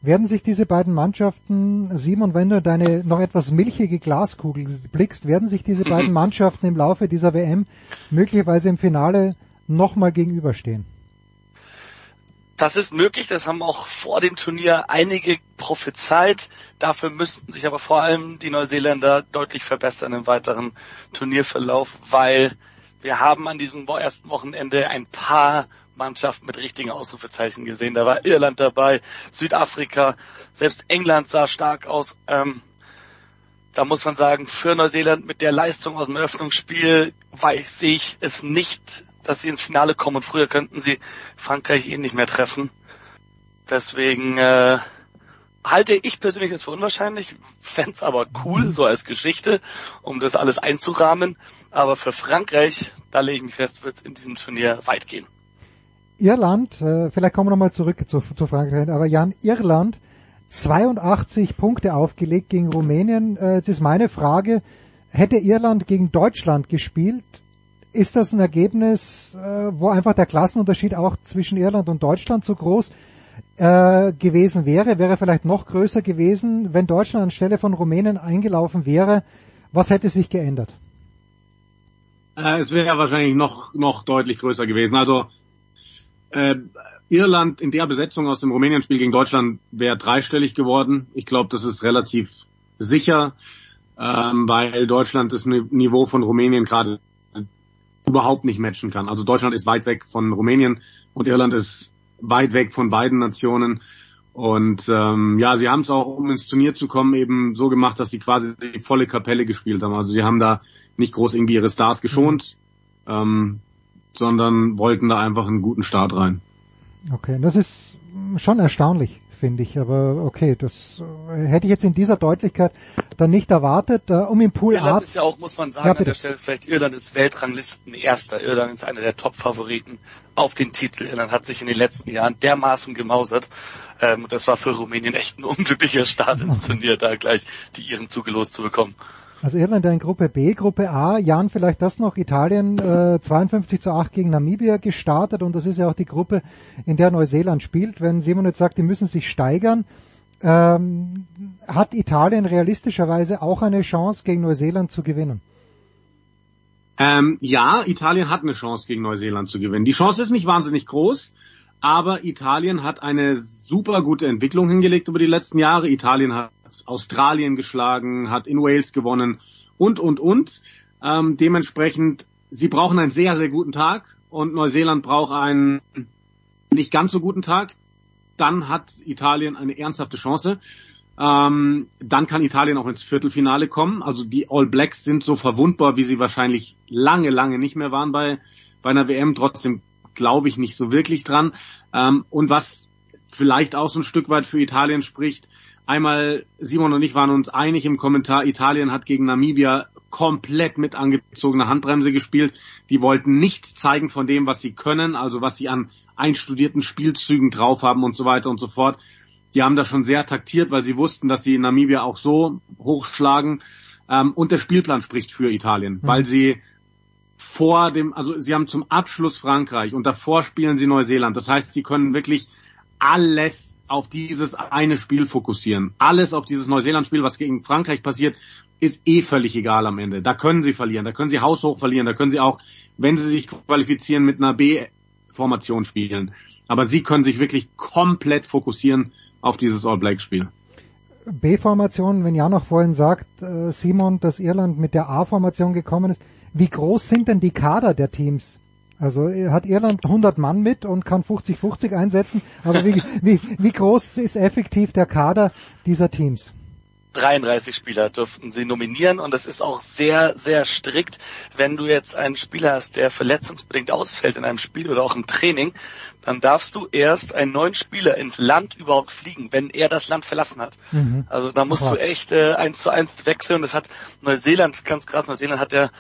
Werden sich diese beiden Mannschaften, Simon, wenn du deine noch etwas milchige Glaskugel blickst, werden sich diese beiden Mannschaften im Laufe dieser WM möglicherweise im Finale nochmal gegenüberstehen? Das ist möglich, das haben auch vor dem Turnier einige prophezeit. Dafür müssten sich aber vor allem die Neuseeländer deutlich verbessern im weiteren Turnierverlauf, weil wir haben an diesem ersten Wochenende ein paar Mannschaft mit richtigen Ausrufezeichen gesehen. Da war Irland dabei, Südafrika, selbst England sah stark aus. Ähm, da muss man sagen, für Neuseeland mit der Leistung aus dem Eröffnungsspiel weiß ich es nicht, dass sie ins Finale kommen früher könnten sie Frankreich eh nicht mehr treffen. Deswegen äh, halte ich persönlich das für unwahrscheinlich, fände aber cool, so als Geschichte, um das alles einzurahmen. Aber für Frankreich, da lege ich mich fest, wird es in diesem Turnier weit gehen. Irland, äh, vielleicht kommen wir nochmal zurück zu, zu Frankreich, aber Jan, Irland 82 Punkte aufgelegt gegen Rumänien. Äh, jetzt ist meine Frage, hätte Irland gegen Deutschland gespielt, ist das ein Ergebnis, äh, wo einfach der Klassenunterschied auch zwischen Irland und Deutschland so groß äh, gewesen wäre, wäre vielleicht noch größer gewesen, wenn Deutschland anstelle von Rumänien eingelaufen wäre. Was hätte sich geändert? Äh, es wäre wahrscheinlich noch, noch deutlich größer gewesen. Also äh, Irland in der Besetzung aus dem Rumänien-Spiel gegen Deutschland wäre dreistellig geworden. Ich glaube, das ist relativ sicher, ähm, weil Deutschland das Niveau von Rumänien gerade überhaupt nicht matchen kann. Also Deutschland ist weit weg von Rumänien und Irland ist weit weg von beiden Nationen. Und ähm, ja, sie haben es auch, um ins Turnier zu kommen, eben so gemacht, dass sie quasi die volle Kapelle gespielt haben. Also sie haben da nicht groß irgendwie ihre Stars geschont, ähm, sondern wollten da einfach einen guten Start rein. Okay, das ist schon erstaunlich, finde ich. Aber okay, das äh, hätte ich jetzt in dieser Deutlichkeit dann nicht erwartet. Äh, um im Pool Irland A ist ja auch, muss man sagen, Ja, an der Stelle vielleicht Irland ist Weltranglisten Erster. Irland ist einer der Top-Favoriten auf den Titel. Irland hat sich in den letzten Jahren dermaßen gemausert. Ähm, das war für Rumänien echt ein unglücklicher Start ins Turnier, da gleich die Iren zugelost zu bekommen. Also Irland in Gruppe B, Gruppe A, Jan, vielleicht das noch, Italien äh, 52 zu 8 gegen Namibia gestartet und das ist ja auch die Gruppe, in der Neuseeland spielt. Wenn Simon jetzt sagt, die müssen sich steigern, ähm, hat Italien realistischerweise auch eine Chance gegen Neuseeland zu gewinnen? Ähm, ja, Italien hat eine Chance gegen Neuseeland zu gewinnen. Die Chance ist nicht wahnsinnig groß, aber Italien hat eine super gute Entwicklung hingelegt über die letzten Jahre. Italien hat Australien geschlagen, hat in Wales gewonnen und, und, und. Ähm, dementsprechend, sie brauchen einen sehr, sehr guten Tag und Neuseeland braucht einen nicht ganz so guten Tag. Dann hat Italien eine ernsthafte Chance. Ähm, dann kann Italien auch ins Viertelfinale kommen. Also die All Blacks sind so verwundbar, wie sie wahrscheinlich lange, lange nicht mehr waren bei, bei einer WM. Trotzdem glaube ich nicht so wirklich dran. Ähm, und was vielleicht auch so ein Stück weit für Italien spricht, einmal Simon und ich waren uns einig im Kommentar, Italien hat gegen Namibia komplett mit angezogener Handbremse gespielt. Die wollten nichts zeigen von dem, was sie können, also was sie an einstudierten Spielzügen drauf haben und so weiter und so fort. Die haben das schon sehr taktiert, weil sie wussten, dass sie Namibia auch so hochschlagen. Ähm, und der Spielplan spricht für Italien, Mhm. weil sie vor dem, also sie haben zum Abschluss Frankreich und davor spielen sie Neuseeland. Das heißt, sie können wirklich alles auf dieses eine Spiel fokussieren. Alles auf dieses Neuseeland-Spiel, was gegen Frankreich passiert, ist eh völlig egal am Ende. Da können sie verlieren, da können sie haushoch verlieren, da können sie auch, wenn sie sich qualifizieren, mit einer B-Formation spielen. Aber sie können sich wirklich komplett fokussieren auf dieses All-Black-Spiel. B-Formation, wenn Jan noch vorhin sagt, äh, Simon, dass Irland mit der A-Formation gekommen ist, wie groß sind denn die Kader der Teams? Also äh, hat Irland 100 Mann mit und kann 50-50 einsetzen, aber wie, wie, wie groß ist effektiv der Kader dieser Teams? 33 Spieler dürften sie nominieren und das ist auch sehr, sehr strikt. Wenn du jetzt einen Spieler hast, der verletzungsbedingt ausfällt in einem Spiel oder auch im Training, dann darfst du erst einen neuen Spieler ins Land überhaupt fliegen, wenn er das Land verlassen hat. Mhm. Also da musst Krass. du echt äh, eins zu eins wechseln. Das hat Neuseeland, ganz krass, Neuseeland hat ja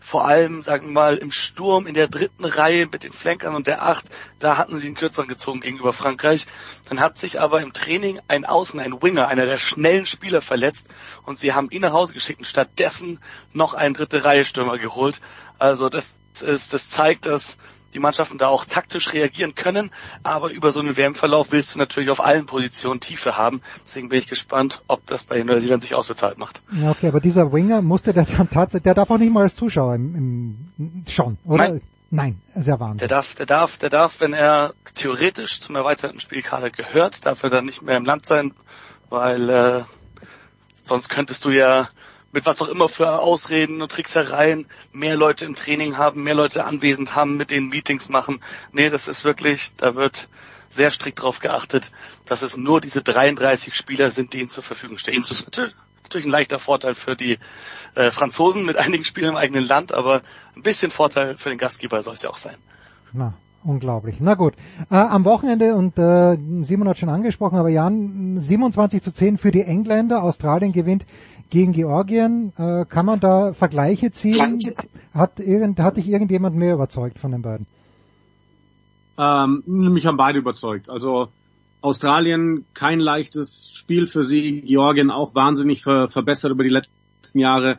vor allem, sagen wir mal, im Sturm in der dritten Reihe mit den Flankern und der Acht, da hatten sie einen kürzeren gezogen gegenüber Frankreich. Dann hat sich aber im Training ein Außen, ein Winger, einer der schnellen Spieler verletzt und sie haben ihn nach Hause geschickt und stattdessen noch einen dritte Reihe Stürmer geholt. Also das ist, das zeigt, dass die Mannschaften da auch taktisch reagieren können, aber über so einen WM-Verlauf willst du natürlich auf allen Positionen Tiefe haben. Deswegen bin ich gespannt, ob das bei Neuseeland sich ausbezahlt macht. Ja, okay, aber dieser Winger musste der dann tatsächlich, der darf auch nicht mal als Zuschauer im, im schon, oder? Nein. Nein, ja Wahnsinn. Der darf, der darf, der darf, wenn er theoretisch zum erweiterten Spielkader gehört, darf er dann nicht mehr im Land sein, weil äh, sonst könntest du ja mit was auch immer für Ausreden und Tricksereien mehr Leute im Training haben, mehr Leute anwesend haben, mit denen Meetings machen. Nee, das ist wirklich, da wird sehr strikt darauf geachtet, dass es nur diese 33 Spieler sind, die ihnen zur Verfügung stehen. Natürlich, natürlich ein leichter Vorteil für die äh, Franzosen mit einigen Spielern im eigenen Land, aber ein bisschen Vorteil für den Gastgeber soll es ja auch sein. Na, unglaublich. Na gut. Äh, am Wochenende, und äh, Simon hat schon angesprochen, aber Jan, 27 zu 10 für die Engländer. Australien gewinnt gegen Georgien. Äh, kann man da Vergleiche ziehen? Hat, irgend, hat dich irgendjemand mehr überzeugt von den beiden? Ähm, mich haben beide überzeugt. Also Australien kein leichtes Spiel für sie, Georgien auch wahnsinnig ver verbessert über die letzten Jahre,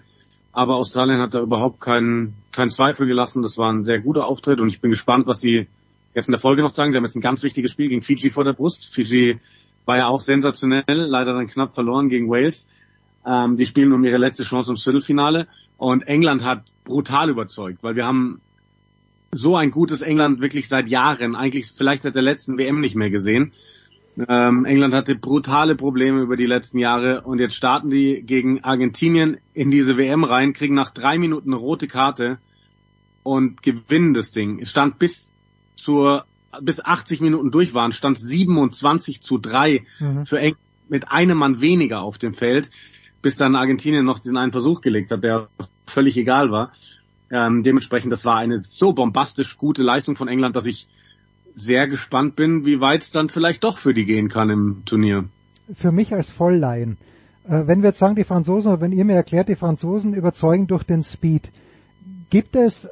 aber Australien hat da überhaupt keinen keinen Zweifel gelassen. Das war ein sehr guter Auftritt und ich bin gespannt, was sie jetzt in der Folge noch sagen. Sie haben jetzt ein ganz wichtiges Spiel gegen Fiji vor der Brust. Fiji war ja auch sensationell, leider dann knapp verloren gegen Wales. Ähm, die spielen um ihre letzte Chance ums Viertelfinale und England hat brutal überzeugt, weil wir haben so ein gutes England wirklich seit Jahren, eigentlich vielleicht seit der letzten WM nicht mehr gesehen. Ähm, England hatte brutale Probleme über die letzten Jahre und jetzt starten die gegen Argentinien in diese WM rein, kriegen nach drei Minuten eine rote Karte und gewinnen das Ding. Es stand bis zur bis 80 Minuten durch waren, stand 27 zu 3 mhm. für England mit einem Mann weniger auf dem Feld, bis dann Argentinien noch diesen einen Versuch gelegt hat, der völlig egal war. Ähm, dementsprechend, das war eine so bombastisch gute Leistung von England, dass ich sehr gespannt bin, wie weit es dann vielleicht doch für die gehen kann im Turnier. Für mich als Vollleihen, äh, wenn wir jetzt sagen, die Franzosen, oder wenn ihr mir erklärt, die Franzosen überzeugen durch den Speed, gibt es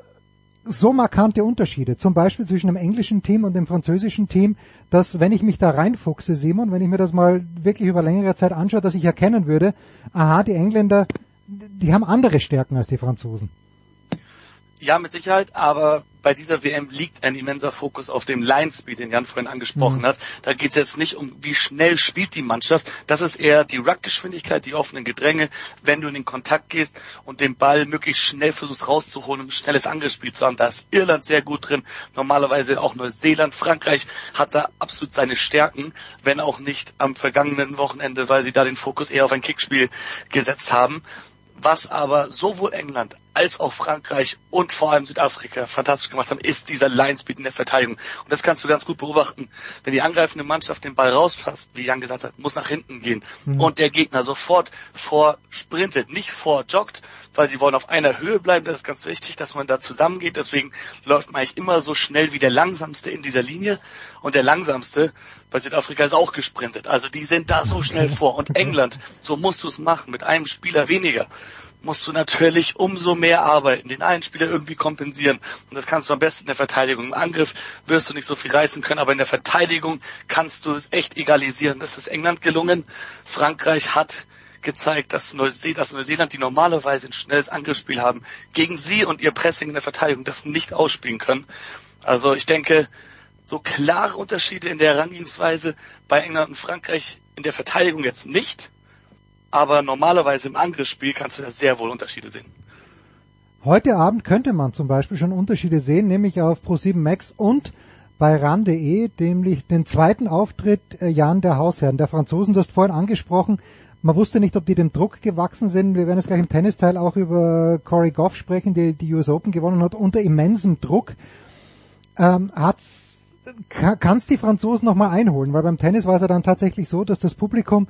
so markante Unterschiede, zum Beispiel zwischen dem englischen Team und dem französischen Team, dass wenn ich mich da reinfuchse, Simon, wenn ich mir das mal wirklich über längere Zeit anschaue, dass ich erkennen würde, aha, die Engländer, die haben andere Stärken als die Franzosen. Ja, mit Sicherheit, aber bei dieser WM liegt ein immenser Fokus auf dem Line Speed, den Jan vorhin angesprochen mhm. hat. Da geht es jetzt nicht um, wie schnell spielt die Mannschaft. Das ist eher die Ruckgeschwindigkeit, die offenen Gedränge, wenn du in den Kontakt gehst und den Ball möglichst schnell versuchst rauszuholen, um ein schnelles Angriffsspiel zu haben. Da ist Irland sehr gut drin, normalerweise auch Neuseeland. Frankreich hat da absolut seine Stärken, wenn auch nicht am vergangenen Wochenende, weil sie da den Fokus eher auf ein Kickspiel gesetzt haben was aber sowohl England als auch Frankreich und vor allem Südafrika fantastisch gemacht haben, ist dieser Linespeed in der Verteidigung. Und das kannst du ganz gut beobachten. Wenn die angreifende Mannschaft den Ball rauspasst, wie Jan gesagt hat, muss nach hinten gehen mhm. und der Gegner sofort vorsprintet, nicht vorjoggt, weil sie wollen auf einer Höhe bleiben. Das ist ganz wichtig, dass man da zusammengeht. Deswegen läuft man eigentlich immer so schnell wie der Langsamste in dieser Linie. Und der Langsamste bei Südafrika ist auch gesprintet. Also die sind da so schnell vor. Und England, so musst du es machen, mit einem Spieler weniger musst du natürlich umso mehr arbeiten, den einen Spieler irgendwie kompensieren. Und das kannst du am besten in der Verteidigung. Im Angriff wirst du nicht so viel reißen können, aber in der Verteidigung kannst du es echt egalisieren. Das ist England gelungen. Frankreich hat gezeigt, dass, Neusee dass Neuseeland, die normalerweise ein schnelles Angriffsspiel haben, gegen sie und ihr Pressing in der Verteidigung das nicht ausspielen können. Also ich denke, so klare Unterschiede in der Herangehensweise bei England und Frankreich in der Verteidigung jetzt nicht, aber normalerweise im Angriffsspiel kannst du da sehr wohl Unterschiede sehen. Heute Abend könnte man zum Beispiel schon Unterschiede sehen, nämlich auf Pro7 Max und bei RAN.de, nämlich den zweiten Auftritt äh, Jan der Hausherren, der Franzosen. Du hast vorhin angesprochen, man wusste nicht, ob die dem Druck gewachsen sind. Wir werden jetzt gleich im Tennisteil auch über Corey Goff sprechen, die die US Open gewonnen hat, unter immensem Druck. Ähm, hat's, kann es die Franzosen nochmal einholen? Weil beim Tennis war es ja dann tatsächlich so, dass das Publikum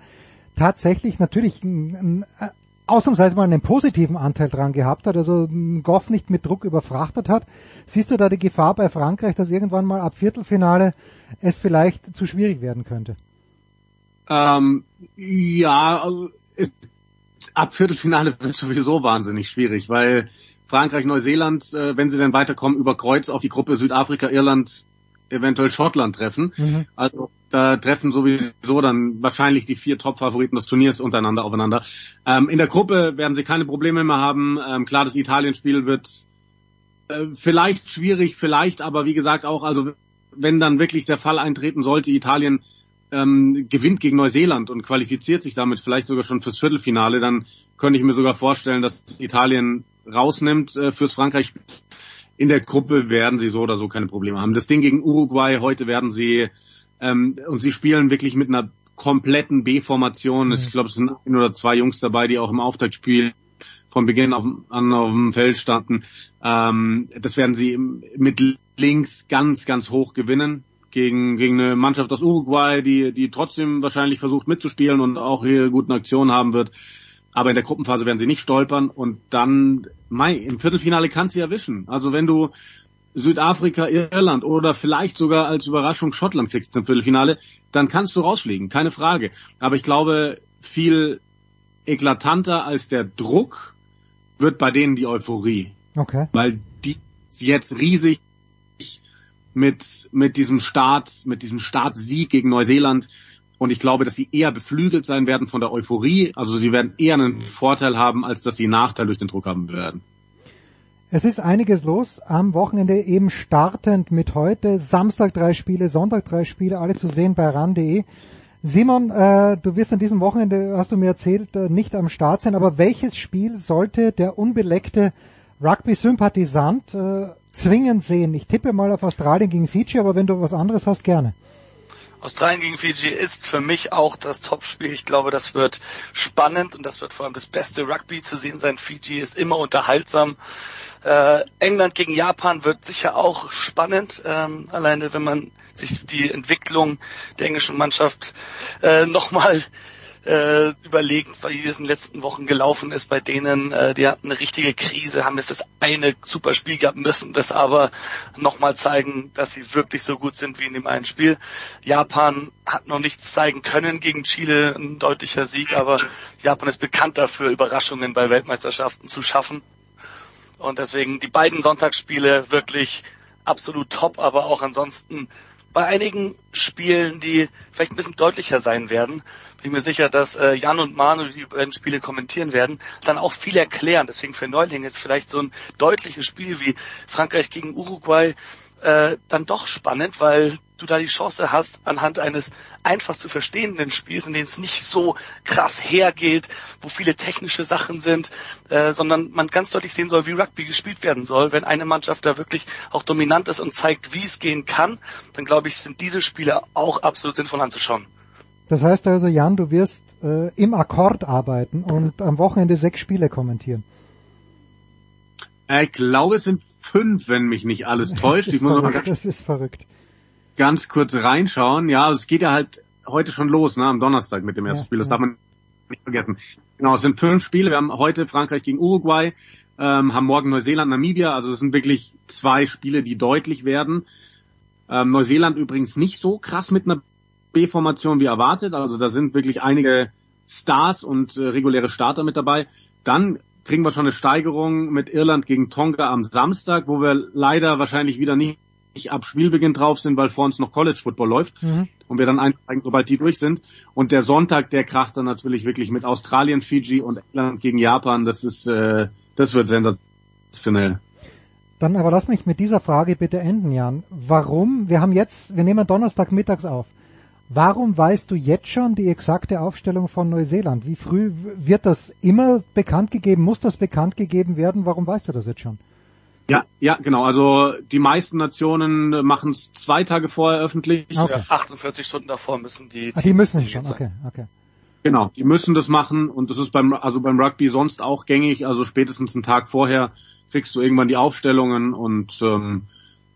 tatsächlich natürlich ein, ein, ausnahmsweise mal einen positiven Anteil dran gehabt hat, also Goff nicht mit Druck überfrachtet hat. Siehst du da die Gefahr bei Frankreich, dass irgendwann mal ab Viertelfinale es vielleicht zu schwierig werden könnte? Ähm, ja, also, äh, ab Viertelfinale wird sowieso wahnsinnig schwierig, weil Frankreich, Neuseeland, äh, wenn sie dann weiterkommen, über Kreuz auf die Gruppe Südafrika, Irland, eventuell Schottland treffen. Mhm. Also da treffen sowieso dann wahrscheinlich die vier Top-Favoriten des Turniers untereinander aufeinander. Ähm, in der Gruppe werden sie keine Probleme mehr haben. Ähm, klar, das Italien-Spiel wird äh, vielleicht schwierig, vielleicht, aber wie gesagt auch, also wenn dann wirklich der Fall eintreten sollte, Italien ähm, gewinnt gegen Neuseeland und qualifiziert sich damit vielleicht sogar schon fürs Viertelfinale, dann könnte ich mir sogar vorstellen, dass Italien rausnimmt äh, fürs Frankreich. In der Gruppe werden sie so oder so keine Probleme haben. Das Ding gegen Uruguay, heute werden sie, ähm, und sie spielen wirklich mit einer kompletten B-Formation. Mhm. Ich glaube, es sind ein oder zwei Jungs dabei, die auch im Auftaktspiel von Beginn auf, an auf dem Feld standen. Ähm, das werden sie mit links ganz, ganz hoch gewinnen gegen, gegen eine Mannschaft aus Uruguay, die, die trotzdem wahrscheinlich versucht mitzuspielen und auch hier guten Aktionen haben wird. Aber in der Gruppenphase werden sie nicht stolpern und dann, Mai, im Viertelfinale kann sie erwischen. Also wenn du Südafrika, Irland oder vielleicht sogar als Überraschung Schottland kriegst im Viertelfinale, dann kannst du rausfliegen, keine Frage. Aber ich glaube, viel eklatanter als der Druck wird bei denen die Euphorie. Okay. Weil die jetzt riesig mit, mit diesem Start, mit diesem Startsieg gegen Neuseeland. Und ich glaube, dass sie eher beflügelt sein werden von der Euphorie. Also sie werden eher einen Vorteil haben, als dass sie einen Nachteil durch den Druck haben werden. Es ist einiges los am Wochenende eben startend mit heute. Samstag drei Spiele, Sonntag drei Spiele, alle zu sehen bei ran.de. Simon, äh, du wirst an diesem Wochenende, hast du mir erzählt, äh, nicht am Start sein, aber welches Spiel sollte der unbeleckte Rugby-Sympathisant äh, zwingend sehen. Ich tippe mal auf Australien gegen Fiji, aber wenn du was anderes hast, gerne. Australien gegen Fiji ist für mich auch das Topspiel. Ich glaube, das wird spannend und das wird vor allem das beste Rugby zu sehen sein. Fiji ist immer unterhaltsam. Äh, England gegen Japan wird sicher auch spannend, ähm, alleine wenn man sich die Entwicklung der englischen Mannschaft äh, nochmal äh, überlegen, wie es in den letzten Wochen gelaufen ist bei denen. Äh, die hatten eine richtige Krise, haben jetzt das eine super Spiel gehabt, müssen das aber nochmal zeigen, dass sie wirklich so gut sind wie in dem einen Spiel. Japan hat noch nichts zeigen können gegen Chile, ein deutlicher Sieg, aber Japan ist bekannt dafür, Überraschungen bei Weltmeisterschaften zu schaffen. Und deswegen die beiden Sonntagsspiele wirklich absolut top, aber auch ansonsten bei einigen Spielen, die vielleicht ein bisschen deutlicher sein werden, bin ich mir sicher, dass äh, Jan und Manu, die beiden Spiele kommentieren werden, dann auch viel erklären. Deswegen für Neulinge ist vielleicht so ein deutliches Spiel wie Frankreich gegen Uruguay äh, dann doch spannend, weil du da die Chance hast, anhand eines einfach zu verstehenden Spiels, in dem es nicht so krass hergeht, wo viele technische Sachen sind, äh, sondern man ganz deutlich sehen soll, wie Rugby gespielt werden soll. Wenn eine Mannschaft da wirklich auch dominant ist und zeigt, wie es gehen kann, dann glaube ich, sind diese Spiele auch absolut sinnvoll anzuschauen. Das heißt also, Jan, du wirst äh, im Akkord arbeiten und am Wochenende sechs Spiele kommentieren. Ich glaube, es sind fünf, wenn mich nicht alles täuscht. Das ist, verrückt, das ist verrückt. Ganz kurz reinschauen. Ja, es geht ja halt heute schon los, ne, am Donnerstag mit dem ersten ja, Spiel. Das ja. darf man nicht vergessen. Genau, es sind fünf Spiele. Wir haben heute Frankreich gegen Uruguay, ähm, haben morgen Neuseeland, Namibia. Also es sind wirklich zwei Spiele, die deutlich werden. Ähm, Neuseeland übrigens nicht so krass mit einer B-Formation wie erwartet. Also da sind wirklich einige Stars und äh, reguläre Starter mit dabei. Dann kriegen wir schon eine Steigerung mit Irland gegen Tonga am Samstag, wo wir leider wahrscheinlich wieder nicht ab Spielbeginn drauf sind, weil vor uns noch College Football läuft mhm. und wir dann einsteigen, sobald die durch sind. Und der Sonntag, der kracht dann natürlich wirklich mit Australien, Fiji und England gegen Japan. Das ist, äh, das wird sensationell. Dann aber lass mich mit dieser Frage bitte enden, Jan. Warum? Wir haben jetzt, wir nehmen Donnerstag mittags auf. Warum weißt du jetzt schon die exakte Aufstellung von Neuseeland? Wie früh wird das immer bekannt gegeben? Muss das bekannt gegeben werden? Warum weißt du das jetzt schon? Ja, ja, genau. Also die meisten Nationen machen es zwei Tage vorher öffentlich. Okay. 48 Stunden davor müssen die. Ah, die müssen schon. Okay, okay. Genau, die müssen das machen und das ist beim also beim Rugby sonst auch gängig. Also spätestens einen Tag vorher kriegst du irgendwann die Aufstellungen und ähm,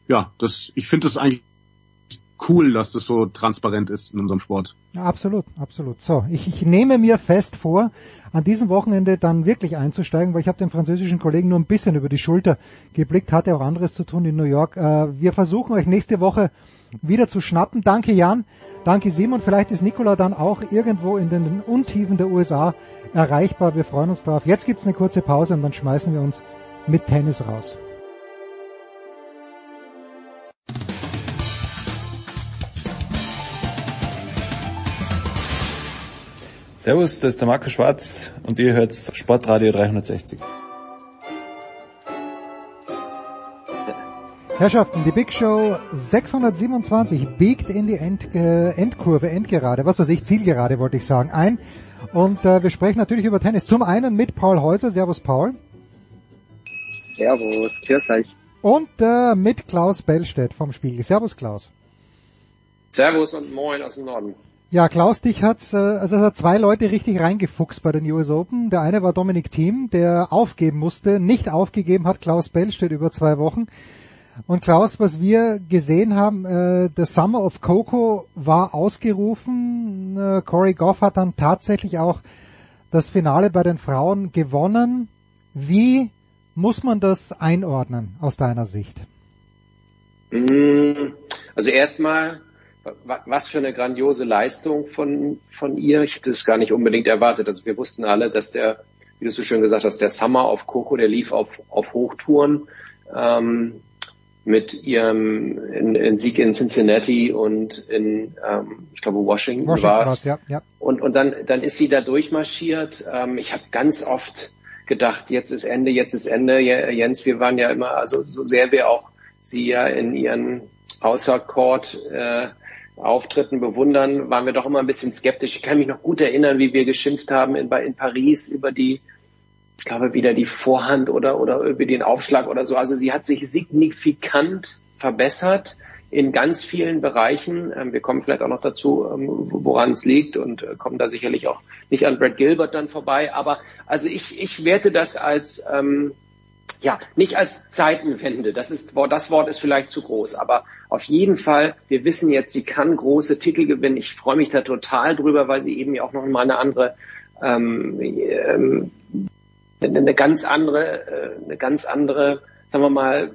ja, das ich finde das eigentlich cool, dass das so transparent ist in unserem Sport. Ja, absolut, absolut. So, ich, ich nehme mir fest vor, an diesem Wochenende dann wirklich einzusteigen, weil ich habe den französischen Kollegen nur ein bisschen über die Schulter geblickt, hatte auch anderes zu tun in New York. Äh, wir versuchen euch nächste Woche wieder zu schnappen. Danke Jan, danke Simon. Vielleicht ist Nikola dann auch irgendwo in den Untiefen der USA erreichbar. Wir freuen uns drauf. Jetzt gibt's eine kurze Pause und dann schmeißen wir uns mit Tennis raus. Servus, das ist der Marco Schwarz und ihr hört Sportradio 360. Herrschaften, die Big Show 627 biegt in die End, äh, Endkurve, Endgerade, was weiß ich, Zielgerade wollte ich sagen, ein. Und äh, wir sprechen natürlich über Tennis. Zum einen mit Paul Häuser. Servus, Paul. Servus, grüß euch. Und äh, mit Klaus Bellstedt vom Spiegel. Servus, Klaus. Servus und moin aus dem Norden. Ja, Klaus, dich hat's, äh, also es hat zwei Leute richtig reingefuchst bei den US Open. Der eine war Dominik Thiem, der aufgeben musste, nicht aufgegeben hat Klaus Bell, steht über zwei Wochen. Und Klaus, was wir gesehen haben, äh, The Summer of Coco war ausgerufen. Äh, Corey Goff hat dann tatsächlich auch das Finale bei den Frauen gewonnen. Wie muss man das einordnen aus deiner Sicht? Mm, also erstmal was für eine grandiose Leistung von, von ihr. Ich hätte es gar nicht unbedingt erwartet. Also wir wussten alle, dass der, wie du so schön gesagt hast, der Summer auf Coco, der lief auf, auf Hochtouren ähm, mit ihrem in, in Sieg in Cincinnati und in, ähm, ich glaube, Washington, Washington war es. Ja, ja. Und, und dann, dann ist sie da durchmarschiert. Ähm, ich habe ganz oft gedacht, jetzt ist Ende, jetzt ist Ende. Jens, wir waren ja immer, also so sehr wir auch sie ja in ihren außer Court äh, Auftritten bewundern, waren wir doch immer ein bisschen skeptisch. Ich kann mich noch gut erinnern, wie wir geschimpft haben in, in Paris über die ich glaube, wieder die Vorhand oder, oder über den Aufschlag oder so. Also sie hat sich signifikant verbessert in ganz vielen Bereichen. Ähm, wir kommen vielleicht auch noch dazu, ähm, woran es liegt und äh, kommen da sicherlich auch nicht an Brad Gilbert dann vorbei. Aber also ich, ich werte das als ähm, ja nicht als Zeitenwende. Das ist das Wort ist vielleicht zu groß, aber auf jeden Fall. Wir wissen jetzt, sie kann große Titel gewinnen. Ich freue mich da total drüber, weil sie eben ja auch noch mal eine andere ähm, ähm, eine ganz andere, äh, eine ganz andere, sagen wir mal,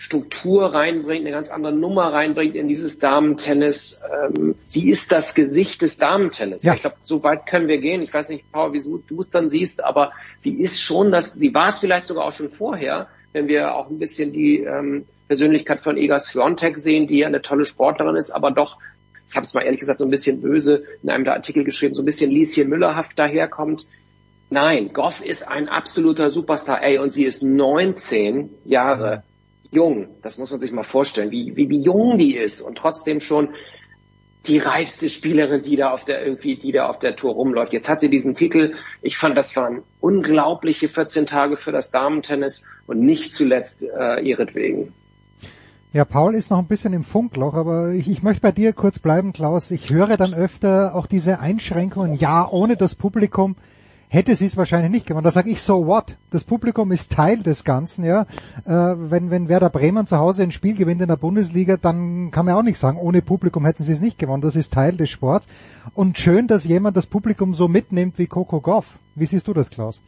Struktur reinbringt, eine ganz andere Nummer reinbringt in dieses Damentennis. Ähm, sie ist das Gesicht des Damentennis. Ja. Ich glaube, so weit können wir gehen. Ich weiß nicht, Paul, wieso du es dann siehst, aber sie ist schon das, sie war es vielleicht sogar auch schon vorher, wenn wir auch ein bisschen die ähm, Persönlichkeit von Egas Fiontek sehen, die ja eine tolle Sportlerin ist, aber doch, ich habe es mal ehrlich gesagt so ein bisschen böse in einem der Artikel geschrieben, so ein bisschen Lieschen Müllerhaft daherkommt. Nein, Goff ist ein absoluter Superstar. Ey, und sie ist 19 Jahre jung. Das muss man sich mal vorstellen, wie, wie, wie jung die ist und trotzdem schon die reifste Spielerin, die da auf der irgendwie, die da auf der Tour rumläuft. Jetzt hat sie diesen Titel. Ich fand, das waren unglaubliche 14 Tage für das Damentennis und nicht zuletzt äh, ihretwegen. Ja, Paul ist noch ein bisschen im Funkloch, aber ich, ich möchte bei dir kurz bleiben, Klaus. Ich höre dann öfter auch diese Einschränkungen. Ja, ohne das Publikum hätte sie es wahrscheinlich nicht gewonnen. Da sage ich so what? Das Publikum ist Teil des Ganzen, ja. Äh, wenn, wenn Werder Bremen zu Hause ein Spiel gewinnt in der Bundesliga, dann kann man auch nicht sagen, ohne Publikum hätten sie es nicht gewonnen. Das ist Teil des Sports. Und schön, dass jemand das Publikum so mitnimmt wie Coco Goff. Wie siehst du das, Klaus?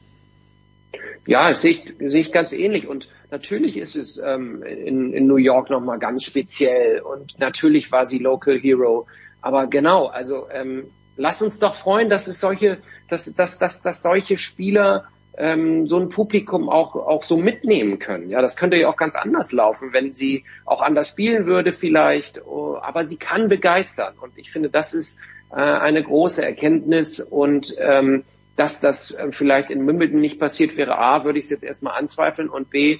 Ja, sehe ich, sehe ich ganz ähnlich. Und natürlich ist es ähm, in, in New York nochmal ganz speziell. Und natürlich war sie Local Hero. Aber genau, also ähm, lass uns doch freuen, dass es solche dass, dass, dass, dass solche Spieler ähm, so ein Publikum auch, auch so mitnehmen können. Ja, das könnte ja auch ganz anders laufen, wenn sie auch anders spielen würde vielleicht, oh, aber sie kann begeistern und ich finde, das ist äh, eine große Erkenntnis und ähm, dass das äh, vielleicht in Wimbledon nicht passiert wäre, A, würde ich es jetzt erstmal anzweifeln und B,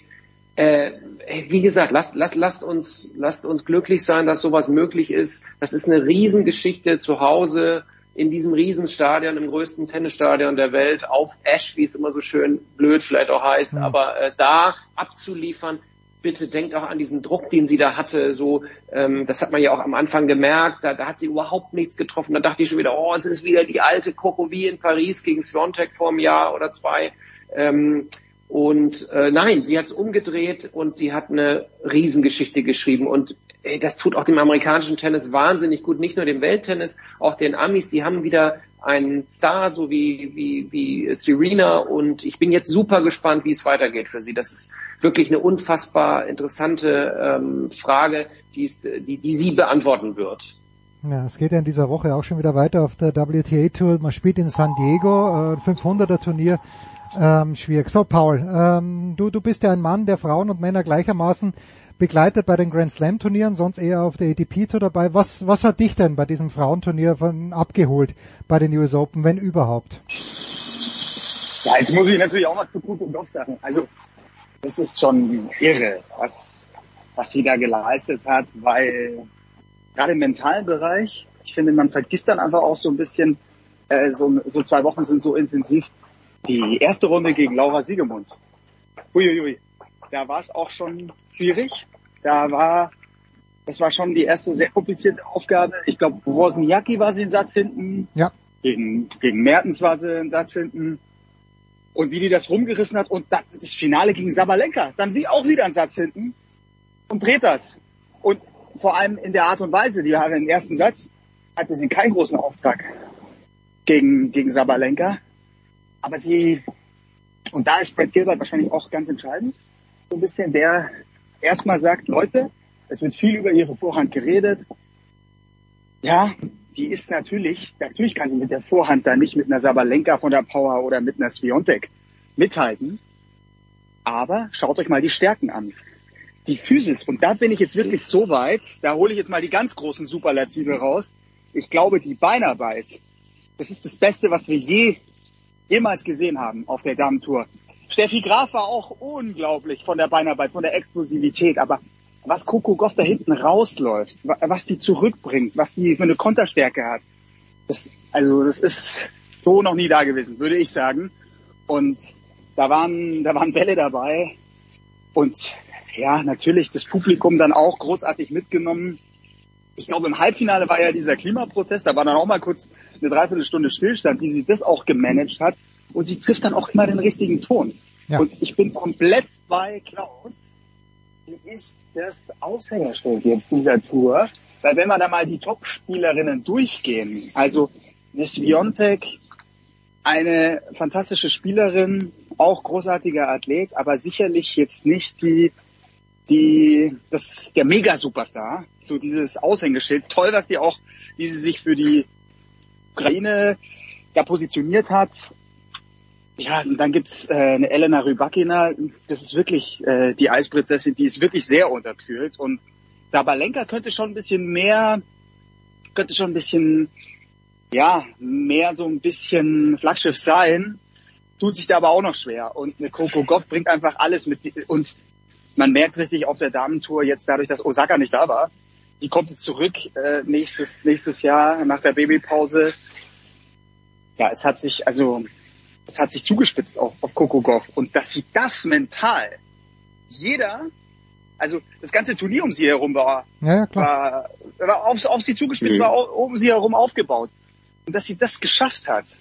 äh, wie gesagt, lasst, lasst, lasst, uns, lasst uns glücklich sein, dass sowas möglich ist. Das ist eine Riesengeschichte zu Hause in diesem Riesenstadion, im größten Tennisstadion der Welt, auf Ash, wie es immer so schön blöd vielleicht auch heißt, mhm. aber äh, da abzuliefern, bitte denkt auch an diesen Druck, den sie da hatte. So, ähm, das hat man ja auch am Anfang gemerkt. Da, da hat sie überhaupt nichts getroffen. Da dachte ich schon wieder, oh, es ist wieder die alte Coco wie in Paris gegen Sviontek vor einem Jahr oder zwei. Ähm, und äh, nein, sie hat es umgedreht und sie hat eine Riesengeschichte geschrieben. Und das tut auch dem amerikanischen Tennis wahnsinnig gut, nicht nur dem Welttennis, auch den Amis, die haben wieder einen Star, so wie, wie, wie Serena und ich bin jetzt super gespannt, wie es weitergeht für sie. Das ist wirklich eine unfassbar interessante ähm, Frage, die, ist, die, die sie beantworten wird. Ja, es geht ja in dieser Woche auch schon wieder weiter auf der WTA Tour. Man spielt in San Diego, äh, 500er Turnier. Ähm, schwierig. So, Paul, ähm, du, du bist ja ein Mann, der Frauen und Männer gleichermaßen begleitet bei den Grand Slam Turnieren, sonst eher auf der ATP Tour dabei. Was, was hat dich denn bei diesem Frauenturnier von, abgeholt bei den US Open, wenn überhaupt? Ja, jetzt muss ich natürlich auch was zu Kuto Golf sagen. Also, das ist schon irre, was, was sie da geleistet hat, weil gerade im mentalen Bereich, ich finde, man vergisst dann einfach auch so ein bisschen, äh, so, so zwei Wochen sind so intensiv. Die erste Runde gegen Laura Siegemund. Uiuiui, da war es auch schon schwierig. Da war, das war schon die erste sehr komplizierte Aufgabe. Ich glaube, Wozniacki war sie einen Satz hinten. Ja. Gegen, gegen Mertens war sie einen Satz hinten. Und wie die das rumgerissen hat und dann das Finale gegen Sabalenka, dann wie auch wieder einen Satz hinten und dreht das. Und vor allem in der Art und Weise, die hatte im ersten Satz, hatte sie keinen großen Auftrag gegen, gegen Sabalenka. Aber sie, und da ist Brad Gilbert wahrscheinlich auch ganz entscheidend, so ein bisschen, der erstmal sagt, Leute, es wird viel über ihre Vorhand geredet. Ja, die ist natürlich, natürlich kann sie mit der Vorhand da nicht mit einer Sabalenka von der Power oder mit einer Sviontek mithalten. Aber schaut euch mal die Stärken an. Die Physis, und da bin ich jetzt wirklich so weit, da hole ich jetzt mal die ganz großen Superlative raus. Ich glaube, die Beinarbeit, das ist das Beste, was wir je, jemals gesehen haben auf der Damentour. Steffi Graf war auch unglaublich von der Beinarbeit, von der Explosivität, aber was Coco Goff da hinten rausläuft, was die zurückbringt, was die für eine Konterstärke hat, das, also das ist so noch nie da gewesen, würde ich sagen. Und Da waren, da waren Bälle dabei. Und ja, natürlich das Publikum dann auch großartig mitgenommen. Ich glaube, im Halbfinale war ja dieser Klimaprotest, da war dann auch mal kurz eine Dreiviertelstunde Stillstand, wie sie das auch gemanagt hat. Und sie trifft dann auch immer den richtigen Ton. Ja. Und ich bin komplett bei Klaus. Sie ist das Aushängeschild jetzt dieser Tour. Weil wenn wir da mal die Top-Spielerinnen durchgehen, also Miss Biontek, eine fantastische Spielerin, auch großartiger Athlet, aber sicherlich jetzt nicht die, die, das, der Mega-Superstar, so dieses Aushängeschild. Toll, dass die auch, wie sie sich für die Ukraine da positioniert hat. Ja, und dann gibt's äh, eine Elena Rybakina, das ist wirklich äh, die Eisprinzessin, die ist wirklich sehr unterkühlt und Sabalenka könnte schon ein bisschen mehr, könnte schon ein bisschen, ja, mehr so ein bisschen Flaggschiff sein, tut sich da aber auch noch schwer. Und eine Coco Goff bringt einfach alles mit. Und man merkt richtig auf der Damentour jetzt dadurch, dass Osaka nicht da war, die kommt jetzt zurück äh, nächstes, nächstes Jahr nach der Babypause. Ja, es hat sich, also, es hat sich zugespitzt auf, auf Coco Goff. Und dass sie das mental, jeder also das ganze Turnier um sie herum war, ja, ja, klar. war, war auf, auf sie zugespitzt, Mhm. war um sie herum aufgebaut. Und dass sie das geschafft hat.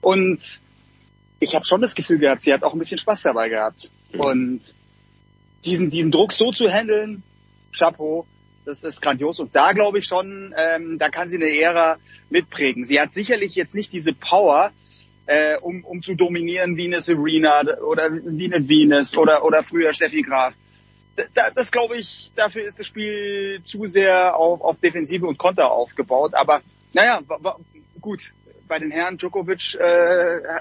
Und ich habe schon das Gefühl gehabt, sie hat auch ein bisschen Spaß dabei gehabt. Und diesen, diesen Druck so zu handeln, Chapeau, das ist grandios. Und da glaube ich schon, ähm, da kann sie eine Ära mitprägen. Sie hat sicherlich jetzt nicht diese Power, äh, um, um zu dominieren wie eine Serena oder wie eine Venus oder, oder früher Steffi Graf da, das glaube ich, dafür ist das Spiel zu sehr auf, auf Defensive und Konter aufgebaut. Aber naja, wa, wa, gut, bei den Herren Djokovic, äh,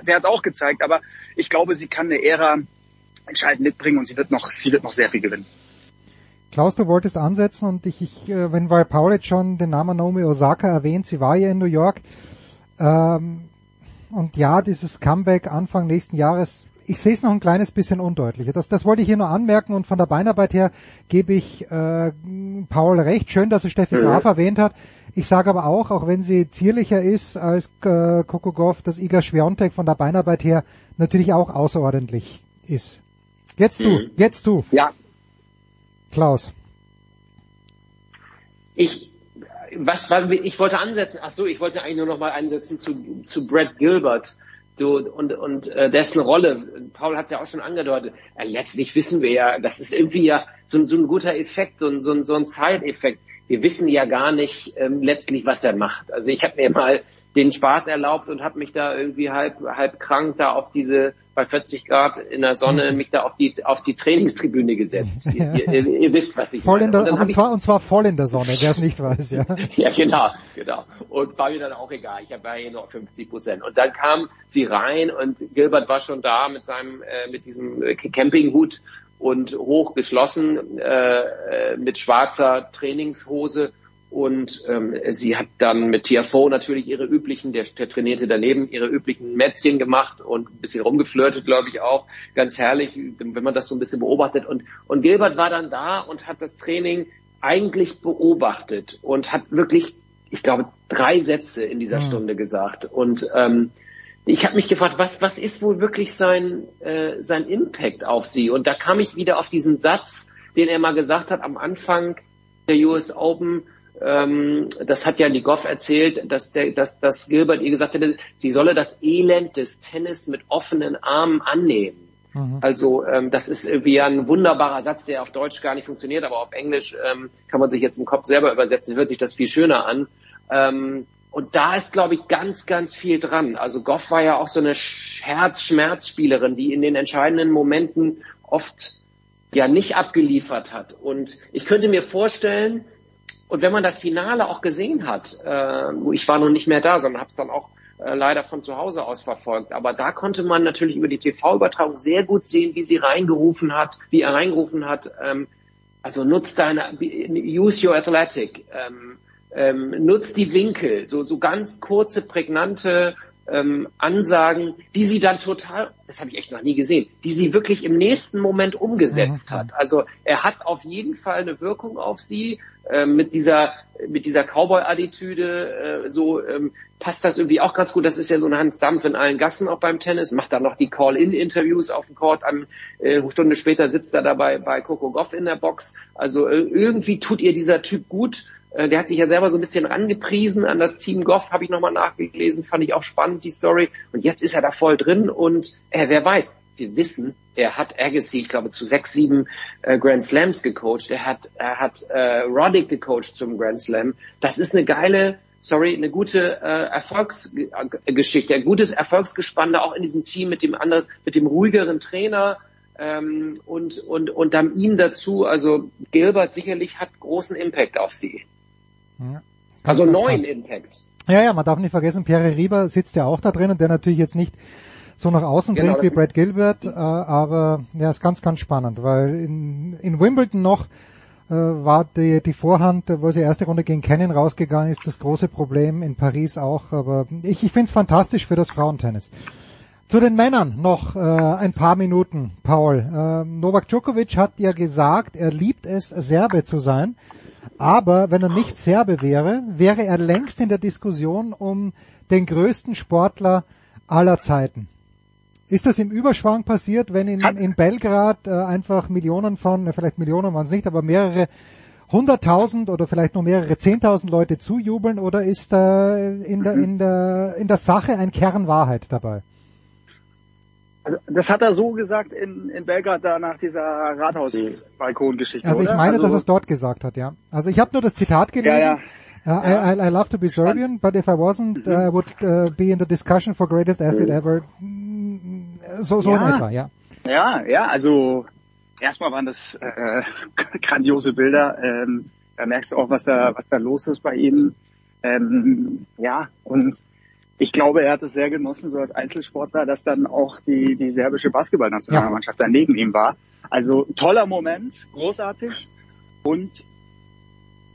der hat es auch gezeigt, aber ich glaube, sie kann eine Ära entscheidend mitbringen und sie wird noch, sie wird noch sehr viel gewinnen. Klaus, du wolltest ansetzen und ich, ich äh, wenn weil Paul jetzt schon den Namen Naomi Osaka erwähnt, sie war ja in New York. Ähm, und ja, dieses Comeback Anfang nächsten Jahres, ich sehe es noch ein kleines bisschen undeutlicher. Das, das wollte ich hier nur anmerken und von der Beinarbeit her gebe ich äh, Paul recht. Schön, dass er Steffi Mhm. Graf erwähnt hat. Ich sage aber auch, auch wenn sie zierlicher ist als äh, Coco Goff, dass Iga Swiatek von der Beinarbeit her natürlich auch außerordentlich ist. Jetzt du, Mhm. jetzt du. Ja. Klaus. Ich, was, was, ich wollte ansetzen, ach so, ich wollte eigentlich nur noch mal einsetzen zu, zu Brad Gilbert. Du, und, und äh, dessen Rolle, Paul hat es ja auch schon angedeutet, äh, letztlich wissen wir ja, das ist irgendwie ja so, ein- so ein guter Effekt, so ein, so ein, so ein Zeiteffekt. Wir wissen ja gar nicht ähm, letztlich, was er macht. Also ich habe mir mal den Spaß erlaubt und habe mich da irgendwie halb, halb krank da auf diese, bei 40 Grad in der Sonne, mich da auf die, auf die Trainingstribüne gesetzt. Ihr, ihr, ihr wisst, was ich Voll meine. in der, Und und ich- zwar, und zwar voll in der Sonne, wer es nicht weiß, ja. ja, genau, genau. Und war mir dann auch egal. Ich war hier noch 50 Prozent. Und dann kam sie rein und Gilbert war schon da mit seinem, äh, mit diesem Campinghut und hoch geschlossen äh, äh, mit schwarzer Trainingshose. Und ähm, sie hat dann mit TFO natürlich ihre üblichen, der, der trainierte daneben, ihre üblichen Mätzchen gemacht und ein bisschen rumgeflirtet, glaube ich auch. Ganz herrlich, wenn man das so ein bisschen beobachtet. Und, und Gilbert war dann da und hat das Training eigentlich beobachtet und hat wirklich, ich glaube, drei Sätze in dieser Mhm. Stunde gesagt. Und ähm, ich habe mich gefragt, was, was ist wohl wirklich sein, äh, sein Impact auf sie? Und da kam ich wieder auf diesen Satz, den er mal gesagt hat am Anfang der US Open. Ähm, das hat ja die Goff erzählt, dass, der, dass, dass Gilbert ihr gesagt hätte, sie solle das Elend des Tennis mit offenen Armen annehmen. Also ähm, das ist irgendwie ein wunderbarer Satz, der auf Deutsch gar nicht funktioniert, aber auf Englisch ähm, kann man sich jetzt im Kopf selber übersetzen, hört sich das viel schöner an. Ähm, und da ist, glaube ich, ganz, ganz viel dran. Also Goff war ja auch so eine Sch- Herz-Schmerz-Spielerin, die in den entscheidenden Momenten oft ja nicht abgeliefert hat. Und ich könnte mir vorstellen, und wenn man das Finale auch gesehen hat, äh, ich war noch nicht mehr da, sondern habe es dann auch äh, leider von zu Hause aus verfolgt. Aber da konnte man natürlich über die TV-Übertragung sehr gut sehen, wie sie reingerufen hat, wie er reingerufen hat. Ähm, also nutzt deine, use your athletic, ähm, ähm, nutzt die Winkel, so so ganz kurze, prägnante ähm, Ansagen, die sie dann total, das habe ich echt noch nie gesehen, die sie wirklich im nächsten Moment umgesetzt Mhm. hat. Also er hat auf jeden Fall eine Wirkung auf sie äh, mit dieser mit dieser Cowboy-Attitüde. Äh, so ähm, passt das irgendwie auch ganz gut. Das ist ja so ein Hans Dampf in allen Gassen auch beim Tennis. Macht dann noch die Call-in-Interviews auf dem Court. An, äh, eine Stunde später sitzt er dabei bei Coco Goff in der Box. Also äh, irgendwie tut ihr dieser Typ gut. Äh, Der hat sich ja selber so ein bisschen rangepriesen an das Team Goff, habe ich nochmal nachgelesen, fand ich auch spannend, die Story. Und jetzt ist er da voll drin und äh, wer weiß, wir wissen, er hat Agassi, ich glaube, zu sechs, sieben äh, Grand Slams gecoacht. Er hat, er hat äh, Roddick gecoacht zum Grand Slam. Das ist eine geile, sorry, eine gute äh, Erfolgsgeschichte, ein gutes Erfolgsgespann da auch in diesem Team mit dem anders, mit dem ruhigeren Trainer ähm, und und und dann ihm dazu. Also Gilbert sicherlich hat großen Impact auf sie. Ja. Also Ganz neuen klar. Impact. Ja, ja, man darf nicht vergessen, Pierre Rieber sitzt ja auch da drinnen, der natürlich jetzt nicht so nach außen Genau, dringt wie Brad Gilbert, äh, aber ja, ist ganz, ganz spannend, weil in, in Wimbledon noch äh, war die, die Vorhand, wo sie erste Runde gegen Cannon rausgegangen ist, das große Problem in Paris auch, aber ich, ich finde es fantastisch für das Frauentennis. Zu den Männern noch äh, ein paar Minuten, Paul. Äh, Novak Djokovic hat ja gesagt, er liebt es, Serbe zu sein. Aber wenn er nicht Serbe wäre, wäre er längst in der Diskussion um den größten Sportler aller Zeiten. Ist das im Überschwang passiert, wenn in, in Belgrad äh, einfach Millionen von, äh, vielleicht Millionen waren es nicht, aber mehrere hunderttausend oder vielleicht nur mehrere zehntausend Leute zujubeln oder ist da in der, in der, in der Sache ein Kern Wahrheit dabei? Also, das hat er so gesagt in, in Belgrad da nach dieser Rathausbalkongeschichte, Also ich oder? meine, also, dass er es dort gesagt hat, ja. Also ich habe nur das Zitat gelesen. Ja, Uh, I, I, I love to be Serbian, but if I wasn't, uh, I would uh, be in the discussion for greatest athlete ever. Mm, So, so in Ja. etwa, ja. Ja, ja, also erstmal waren das äh, grandiose Bilder. Ähm, da merkst du auch, was da, was da los ist bei ihm. Ähm, ja, und ich glaube, er hat es sehr genossen, so als Einzelsportler, dass dann auch die, die serbische Basketballnationalmannschaft da neben ihm war. Also toller Moment, großartig. Und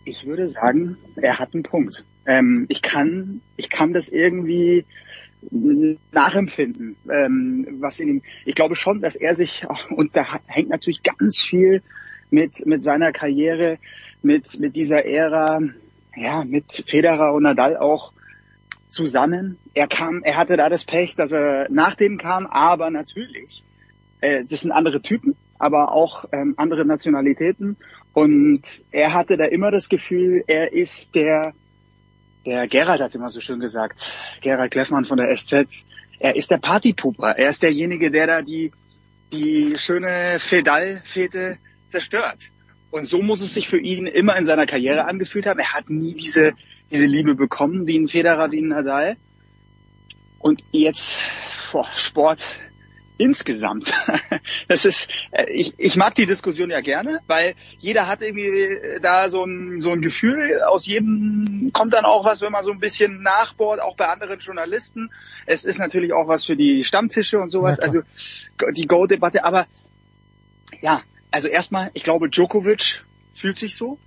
ich würde sagen, er hat einen Punkt. Ähm, ich kann, ich kann das irgendwie nachempfinden, ähm, was in ihm. Ich glaube schon, dass er sich und da hängt natürlich ganz viel mit mit seiner Karriere, mit mit dieser Ära, ja, mit Federer und Nadal auch zusammen. Er kam, er hatte da das Pech, dass er nach dem kam, aber natürlich, äh, das sind andere Typen, aber auch ähm, andere Nationalitäten und er hatte da immer das Gefühl, er ist der der Gerald hat immer so schön gesagt, Gerald Kleffmann von der FZ, er ist der Partypuper, er ist derjenige, der da die, die schöne Fedal-Fete zerstört. Und so muss es sich für ihn immer in seiner Karriere angefühlt haben. Er hat nie diese, diese Liebe bekommen, wie ein Federer, wie ein Nadal. Und jetzt, boah, Sport insgesamt. Das ist, äh, ich, ich mag die Diskussion ja gerne, weil jeder hat irgendwie äh, da so ein, so ein Gefühl, aus jedem kommt dann auch was, wenn man so ein bisschen nachbohrt, auch bei anderen Journalisten. Es ist natürlich auch was für die Stammtische und sowas, Ja, also die Go-Debatte, aber ja, also erstmal, ich glaube, Djokovic fühlt sich so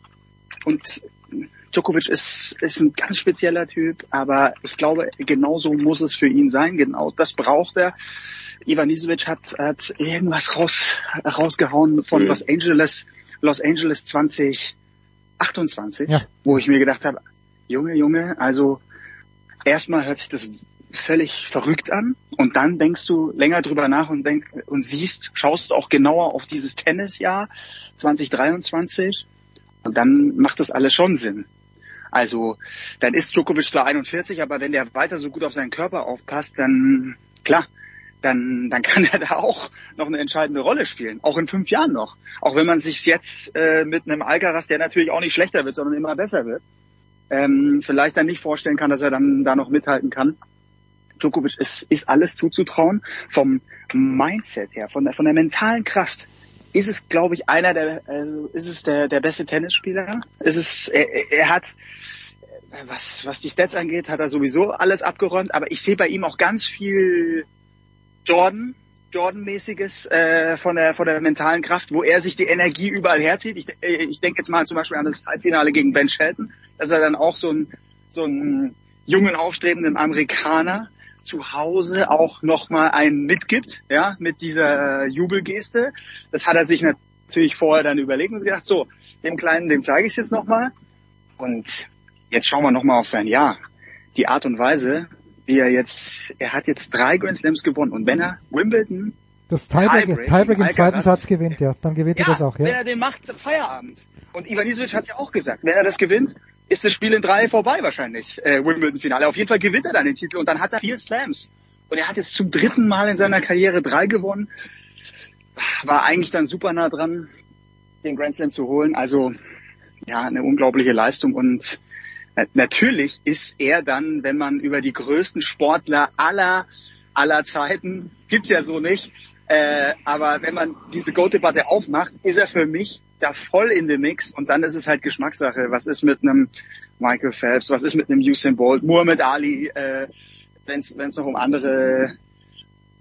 und Djokovic ist, ist ein ganz spezieller Typ, aber ich glaube, genauso muss es für ihn sein. Genau das braucht er. Ivan Isevic hat, hat irgendwas raus, rausgehauen von Mhm. Los Angeles, Los Angeles 2028, Ja. wo ich mir gedacht habe, Junge, Junge, also erstmal hört sich das völlig verrückt an und dann denkst du länger drüber nach und denk, und siehst, schaust auch genauer auf dieses Tennisjahr 2023 und dann macht das alles schon Sinn. Also, dann ist Djokovic zwar 41, aber wenn der weiter so gut auf seinen Körper aufpasst, dann, klar, dann, dann kann er da auch noch eine entscheidende Rolle spielen. Auch in fünf Jahren noch. Auch wenn man sich jetzt äh, mit einem Alcaraz, der natürlich auch nicht schlechter wird, sondern immer besser wird, ähm, vielleicht dann nicht vorstellen kann, dass er dann da noch mithalten kann. Djokovic ist, ist alles zuzutrauen. Vom Mindset her, von der, von der mentalen Kraft ist es, glaube ich, einer der, also ist es der, der beste Tennisspieler. Ist es, er, er hat, was, was die Stats angeht, hat er sowieso alles abgeräumt, aber ich sehe bei ihm auch ganz viel Jordan, Jordan-mäßiges äh, von der von der mentalen Kraft, wo er sich die Energie überall herzieht. Ich, äh, ich denke jetzt mal zum Beispiel an das Halbfinale gegen Ben Shelton, dass er dann auch so ein so einen jungen aufstrebenden Amerikaner zu Hause auch nochmal einen mitgibt, ja, mit dieser Jubelgeste. Das hat er sich natürlich vorher dann überlegt und gedacht, so, dem Kleinen, dem zeige ich es jetzt nochmal. Und jetzt schauen wir nochmal auf sein Jahr. Die Art und Weise, wie er jetzt, er hat jetzt drei Grand Slams gewonnen. Und wenn er Wimbledon das Tiebreak, Tiebreak im zweiten Satz gewinnt, ja, dann gewinnt ja, er das auch, ja. wenn er den macht, Feierabend. Und Ivan Isovic hat ja auch gesagt, wenn er das gewinnt, ist das Spiel in drei vorbei wahrscheinlich, äh, Wimbledon-Finale. Auf jeden Fall gewinnt er dann den Titel und dann hat er vier Slams. Und er hat jetzt zum dritten Mal in seiner Karriere drei gewonnen. War eigentlich dann super nah dran, den Grand Slam zu holen. Also ja, eine unglaubliche Leistung und äh, natürlich ist er dann, wenn man über die größten Sportler aller aller Zeiten, gibt's ja so nicht, äh, aber wenn man diese Goat-Debatte aufmacht, ist er für mich da voll in dem Mix und dann ist es halt Geschmackssache. Was ist mit einem Michael Phelps, was ist mit einem Usain Bolt, Muhammad Ali, äh, wenn es noch um andere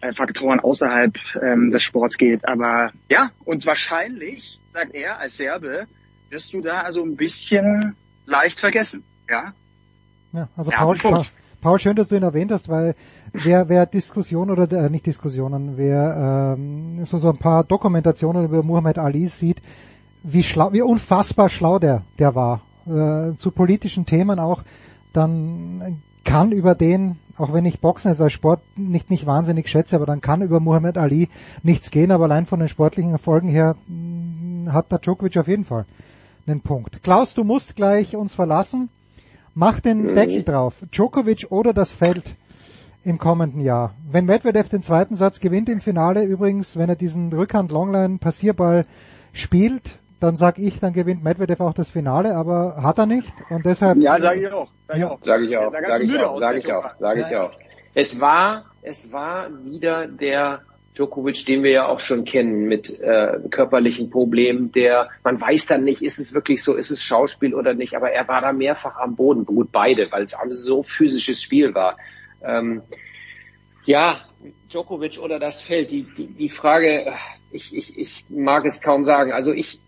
äh, Faktoren außerhalb ähm, des Sports geht. Aber ja, und wahrscheinlich, sagt er als Serbe, wirst du da also ein bisschen leicht vergessen. Ja, ja also Ja, Paul, Paul, schön, dass du ihn erwähnt hast, weil wer, wer Diskussion oder äh, nicht Diskussionen, wer ähm, so, so ein paar Dokumentationen über Muhammad Ali sieht, wie schlau, wie unfassbar schlau der, der war, äh, zu politischen Themen auch, dann kann über den, auch wenn ich Boxen als Sport nicht, nicht wahnsinnig schätze, aber dann kann über Muhammad Ali nichts gehen, aber allein von den sportlichen Erfolgen her mh, hat der Djokovic auf jeden Fall einen Punkt. Klaus, du musst gleich uns verlassen. Mach den Mhm. Deckel drauf. Djokovic oder das Feld im kommenden Jahr. Wenn Medvedev den zweiten Satz gewinnt im Finale, übrigens, wenn er diesen Rückhand-Longline-Passierball spielt, dann sag ich, dann gewinnt Medvedev auch das Finale, aber hat er nicht und deshalb. Ja, sage ich auch. Sag ich Ja. auch. Sage ich auch, sage ich auch, sage der ich auch, sage ich auch. Es war, es war wieder der Djokovic, den wir ja auch schon kennen, mit äh, körperlichen Problemen, der, man weiß dann nicht, ist es wirklich so, ist es Schauspiel oder nicht, aber er war da mehrfach am Boden, gut beide, weil es so physisches Spiel war. Ähm, ja, Djokovic oder das Feld, die, die, die Frage, ich, ich, ich mag es kaum sagen. Also ich,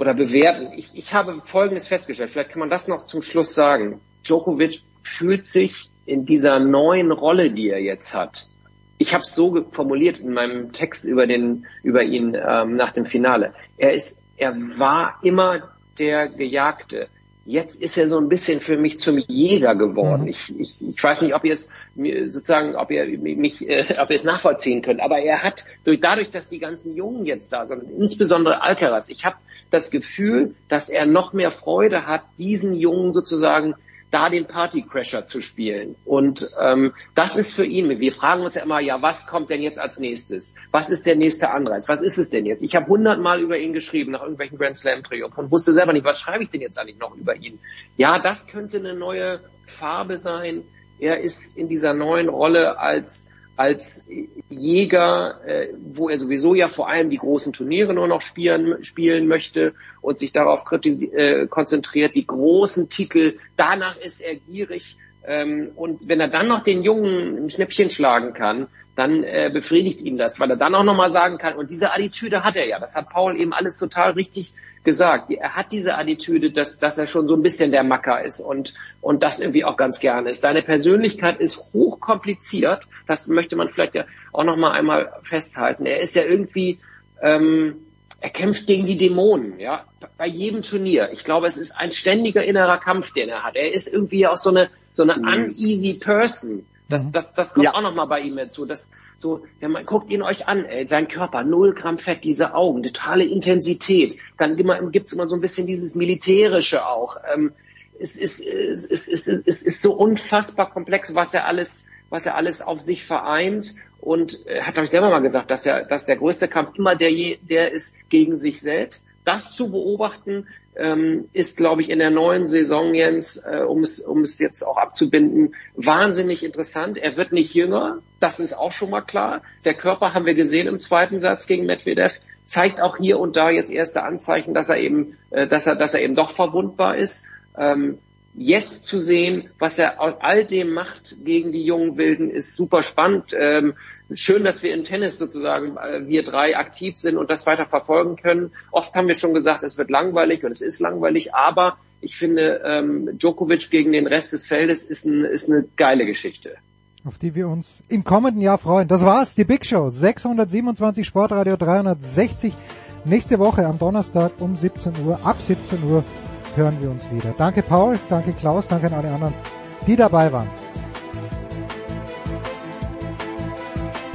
oder bewerten. Ich, ich habe Folgendes festgestellt, vielleicht kann man das noch zum Schluss sagen. Djokovic fühlt sich in dieser neuen Rolle, die er jetzt hat. Ich habe es so formuliert in meinem Text über den über ihn ähm, nach dem Finale. Er ist, er war immer der Gejagte. Jetzt ist er so ein bisschen für mich zum Jäger geworden. Mhm. Ich, ich, ich weiß nicht, ob ihr es mir sozusagen, ob ihr mich, äh, ob ihr es nachvollziehen könnt. Aber er hat durch, dadurch, dass die ganzen Jungen jetzt da sind, insbesondere Alcaraz, ich habe das Gefühl, dass er noch mehr Freude hat, diesen Jungen sozusagen da den Partycrasher zu spielen. Und ähm, das ist für ihn, wir fragen uns ja immer, ja, was kommt denn jetzt als nächstes? Was ist der nächste Anreiz? Was ist es denn jetzt? Ich habe hundertmal über ihn geschrieben nach irgendwelchen Grand Slam Triumph und wusste selber nicht, was schreibe ich denn jetzt eigentlich noch über ihn? Ja, das könnte eine neue Farbe sein. Er ist in dieser neuen Rolle als als Jäger, äh, wo er sowieso ja vor allem die großen Turniere nur noch spielen, spielen möchte und sich darauf äh, konzentriert, die großen Titel, danach ist er gierig. Ähm, und wenn er dann noch den Jungen ein Schnäppchen schlagen kann, dann äh, befriedigt ihn das, weil er dann auch nochmal sagen kann, und diese Attitüde hat er ja, das hat Paul eben alles total richtig gesagt. Er hat diese Attitüde, dass, dass er schon so ein bisschen der Macker ist und, und das irgendwie auch ganz gerne ist. Seine Persönlichkeit ist hochkompliziert, das möchte man vielleicht ja auch nochmal einmal festhalten. Er ist ja irgendwie, ähm, er kämpft gegen die Dämonen, ja, bei jedem Turnier. Ich glaube, es ist ein ständiger innerer Kampf, den er hat. Er ist irgendwie auch so eine, so eine uneasy person. Das, das, das kommt auch nochmal bei ihm hinzu. Das, so, wenn man guckt ihn euch an, ey, sein Körper, null Gramm Fett, diese Augen, totale Intensität. Dann immer, gibt's immer so ein bisschen dieses Militärische auch. Ähm, es, ist, es, ist, es, ist, es ist so unfassbar komplex, was er alles, was er alles auf sich vereint. Und er hat euch selber mal gesagt, dass er, dass der größte Kampf immer der, je- der ist gegen sich selbst. Das zu beobachten, ähm, ist, glaube ich, in der neuen Saison, Jens, äh, um, es, um es jetzt auch abzubinden, wahnsinnig interessant. Er wird nicht jünger, das ist auch schon mal klar. Der Körper haben wir gesehen im zweiten Satz gegen Medvedev, zeigt auch hier und da jetzt erste Anzeichen, dass er eben, äh, dass er, dass er eben doch verwundbar ist. Ähm, jetzt zu sehen, was er aus all dem macht gegen die jungen Wilden, ist super spannend. Ähm, schön, dass wir im Tennis sozusagen äh, wir drei aktiv sind und das weiter verfolgen können. Oft haben wir schon gesagt, es wird langweilig und es ist langweilig, aber ich finde, ähm, Djokovic gegen den Rest des Feldes ist, ein, ist eine geile Geschichte. auf die wir uns im kommenden Jahr freuen. Das war's, die Big Show 627 Sportradio 360. Nächste Woche am Donnerstag um 17 Uhr, ab 17 Uhr hören wir uns wieder. Danke Paul, danke Klaus, danke an alle anderen, die dabei waren.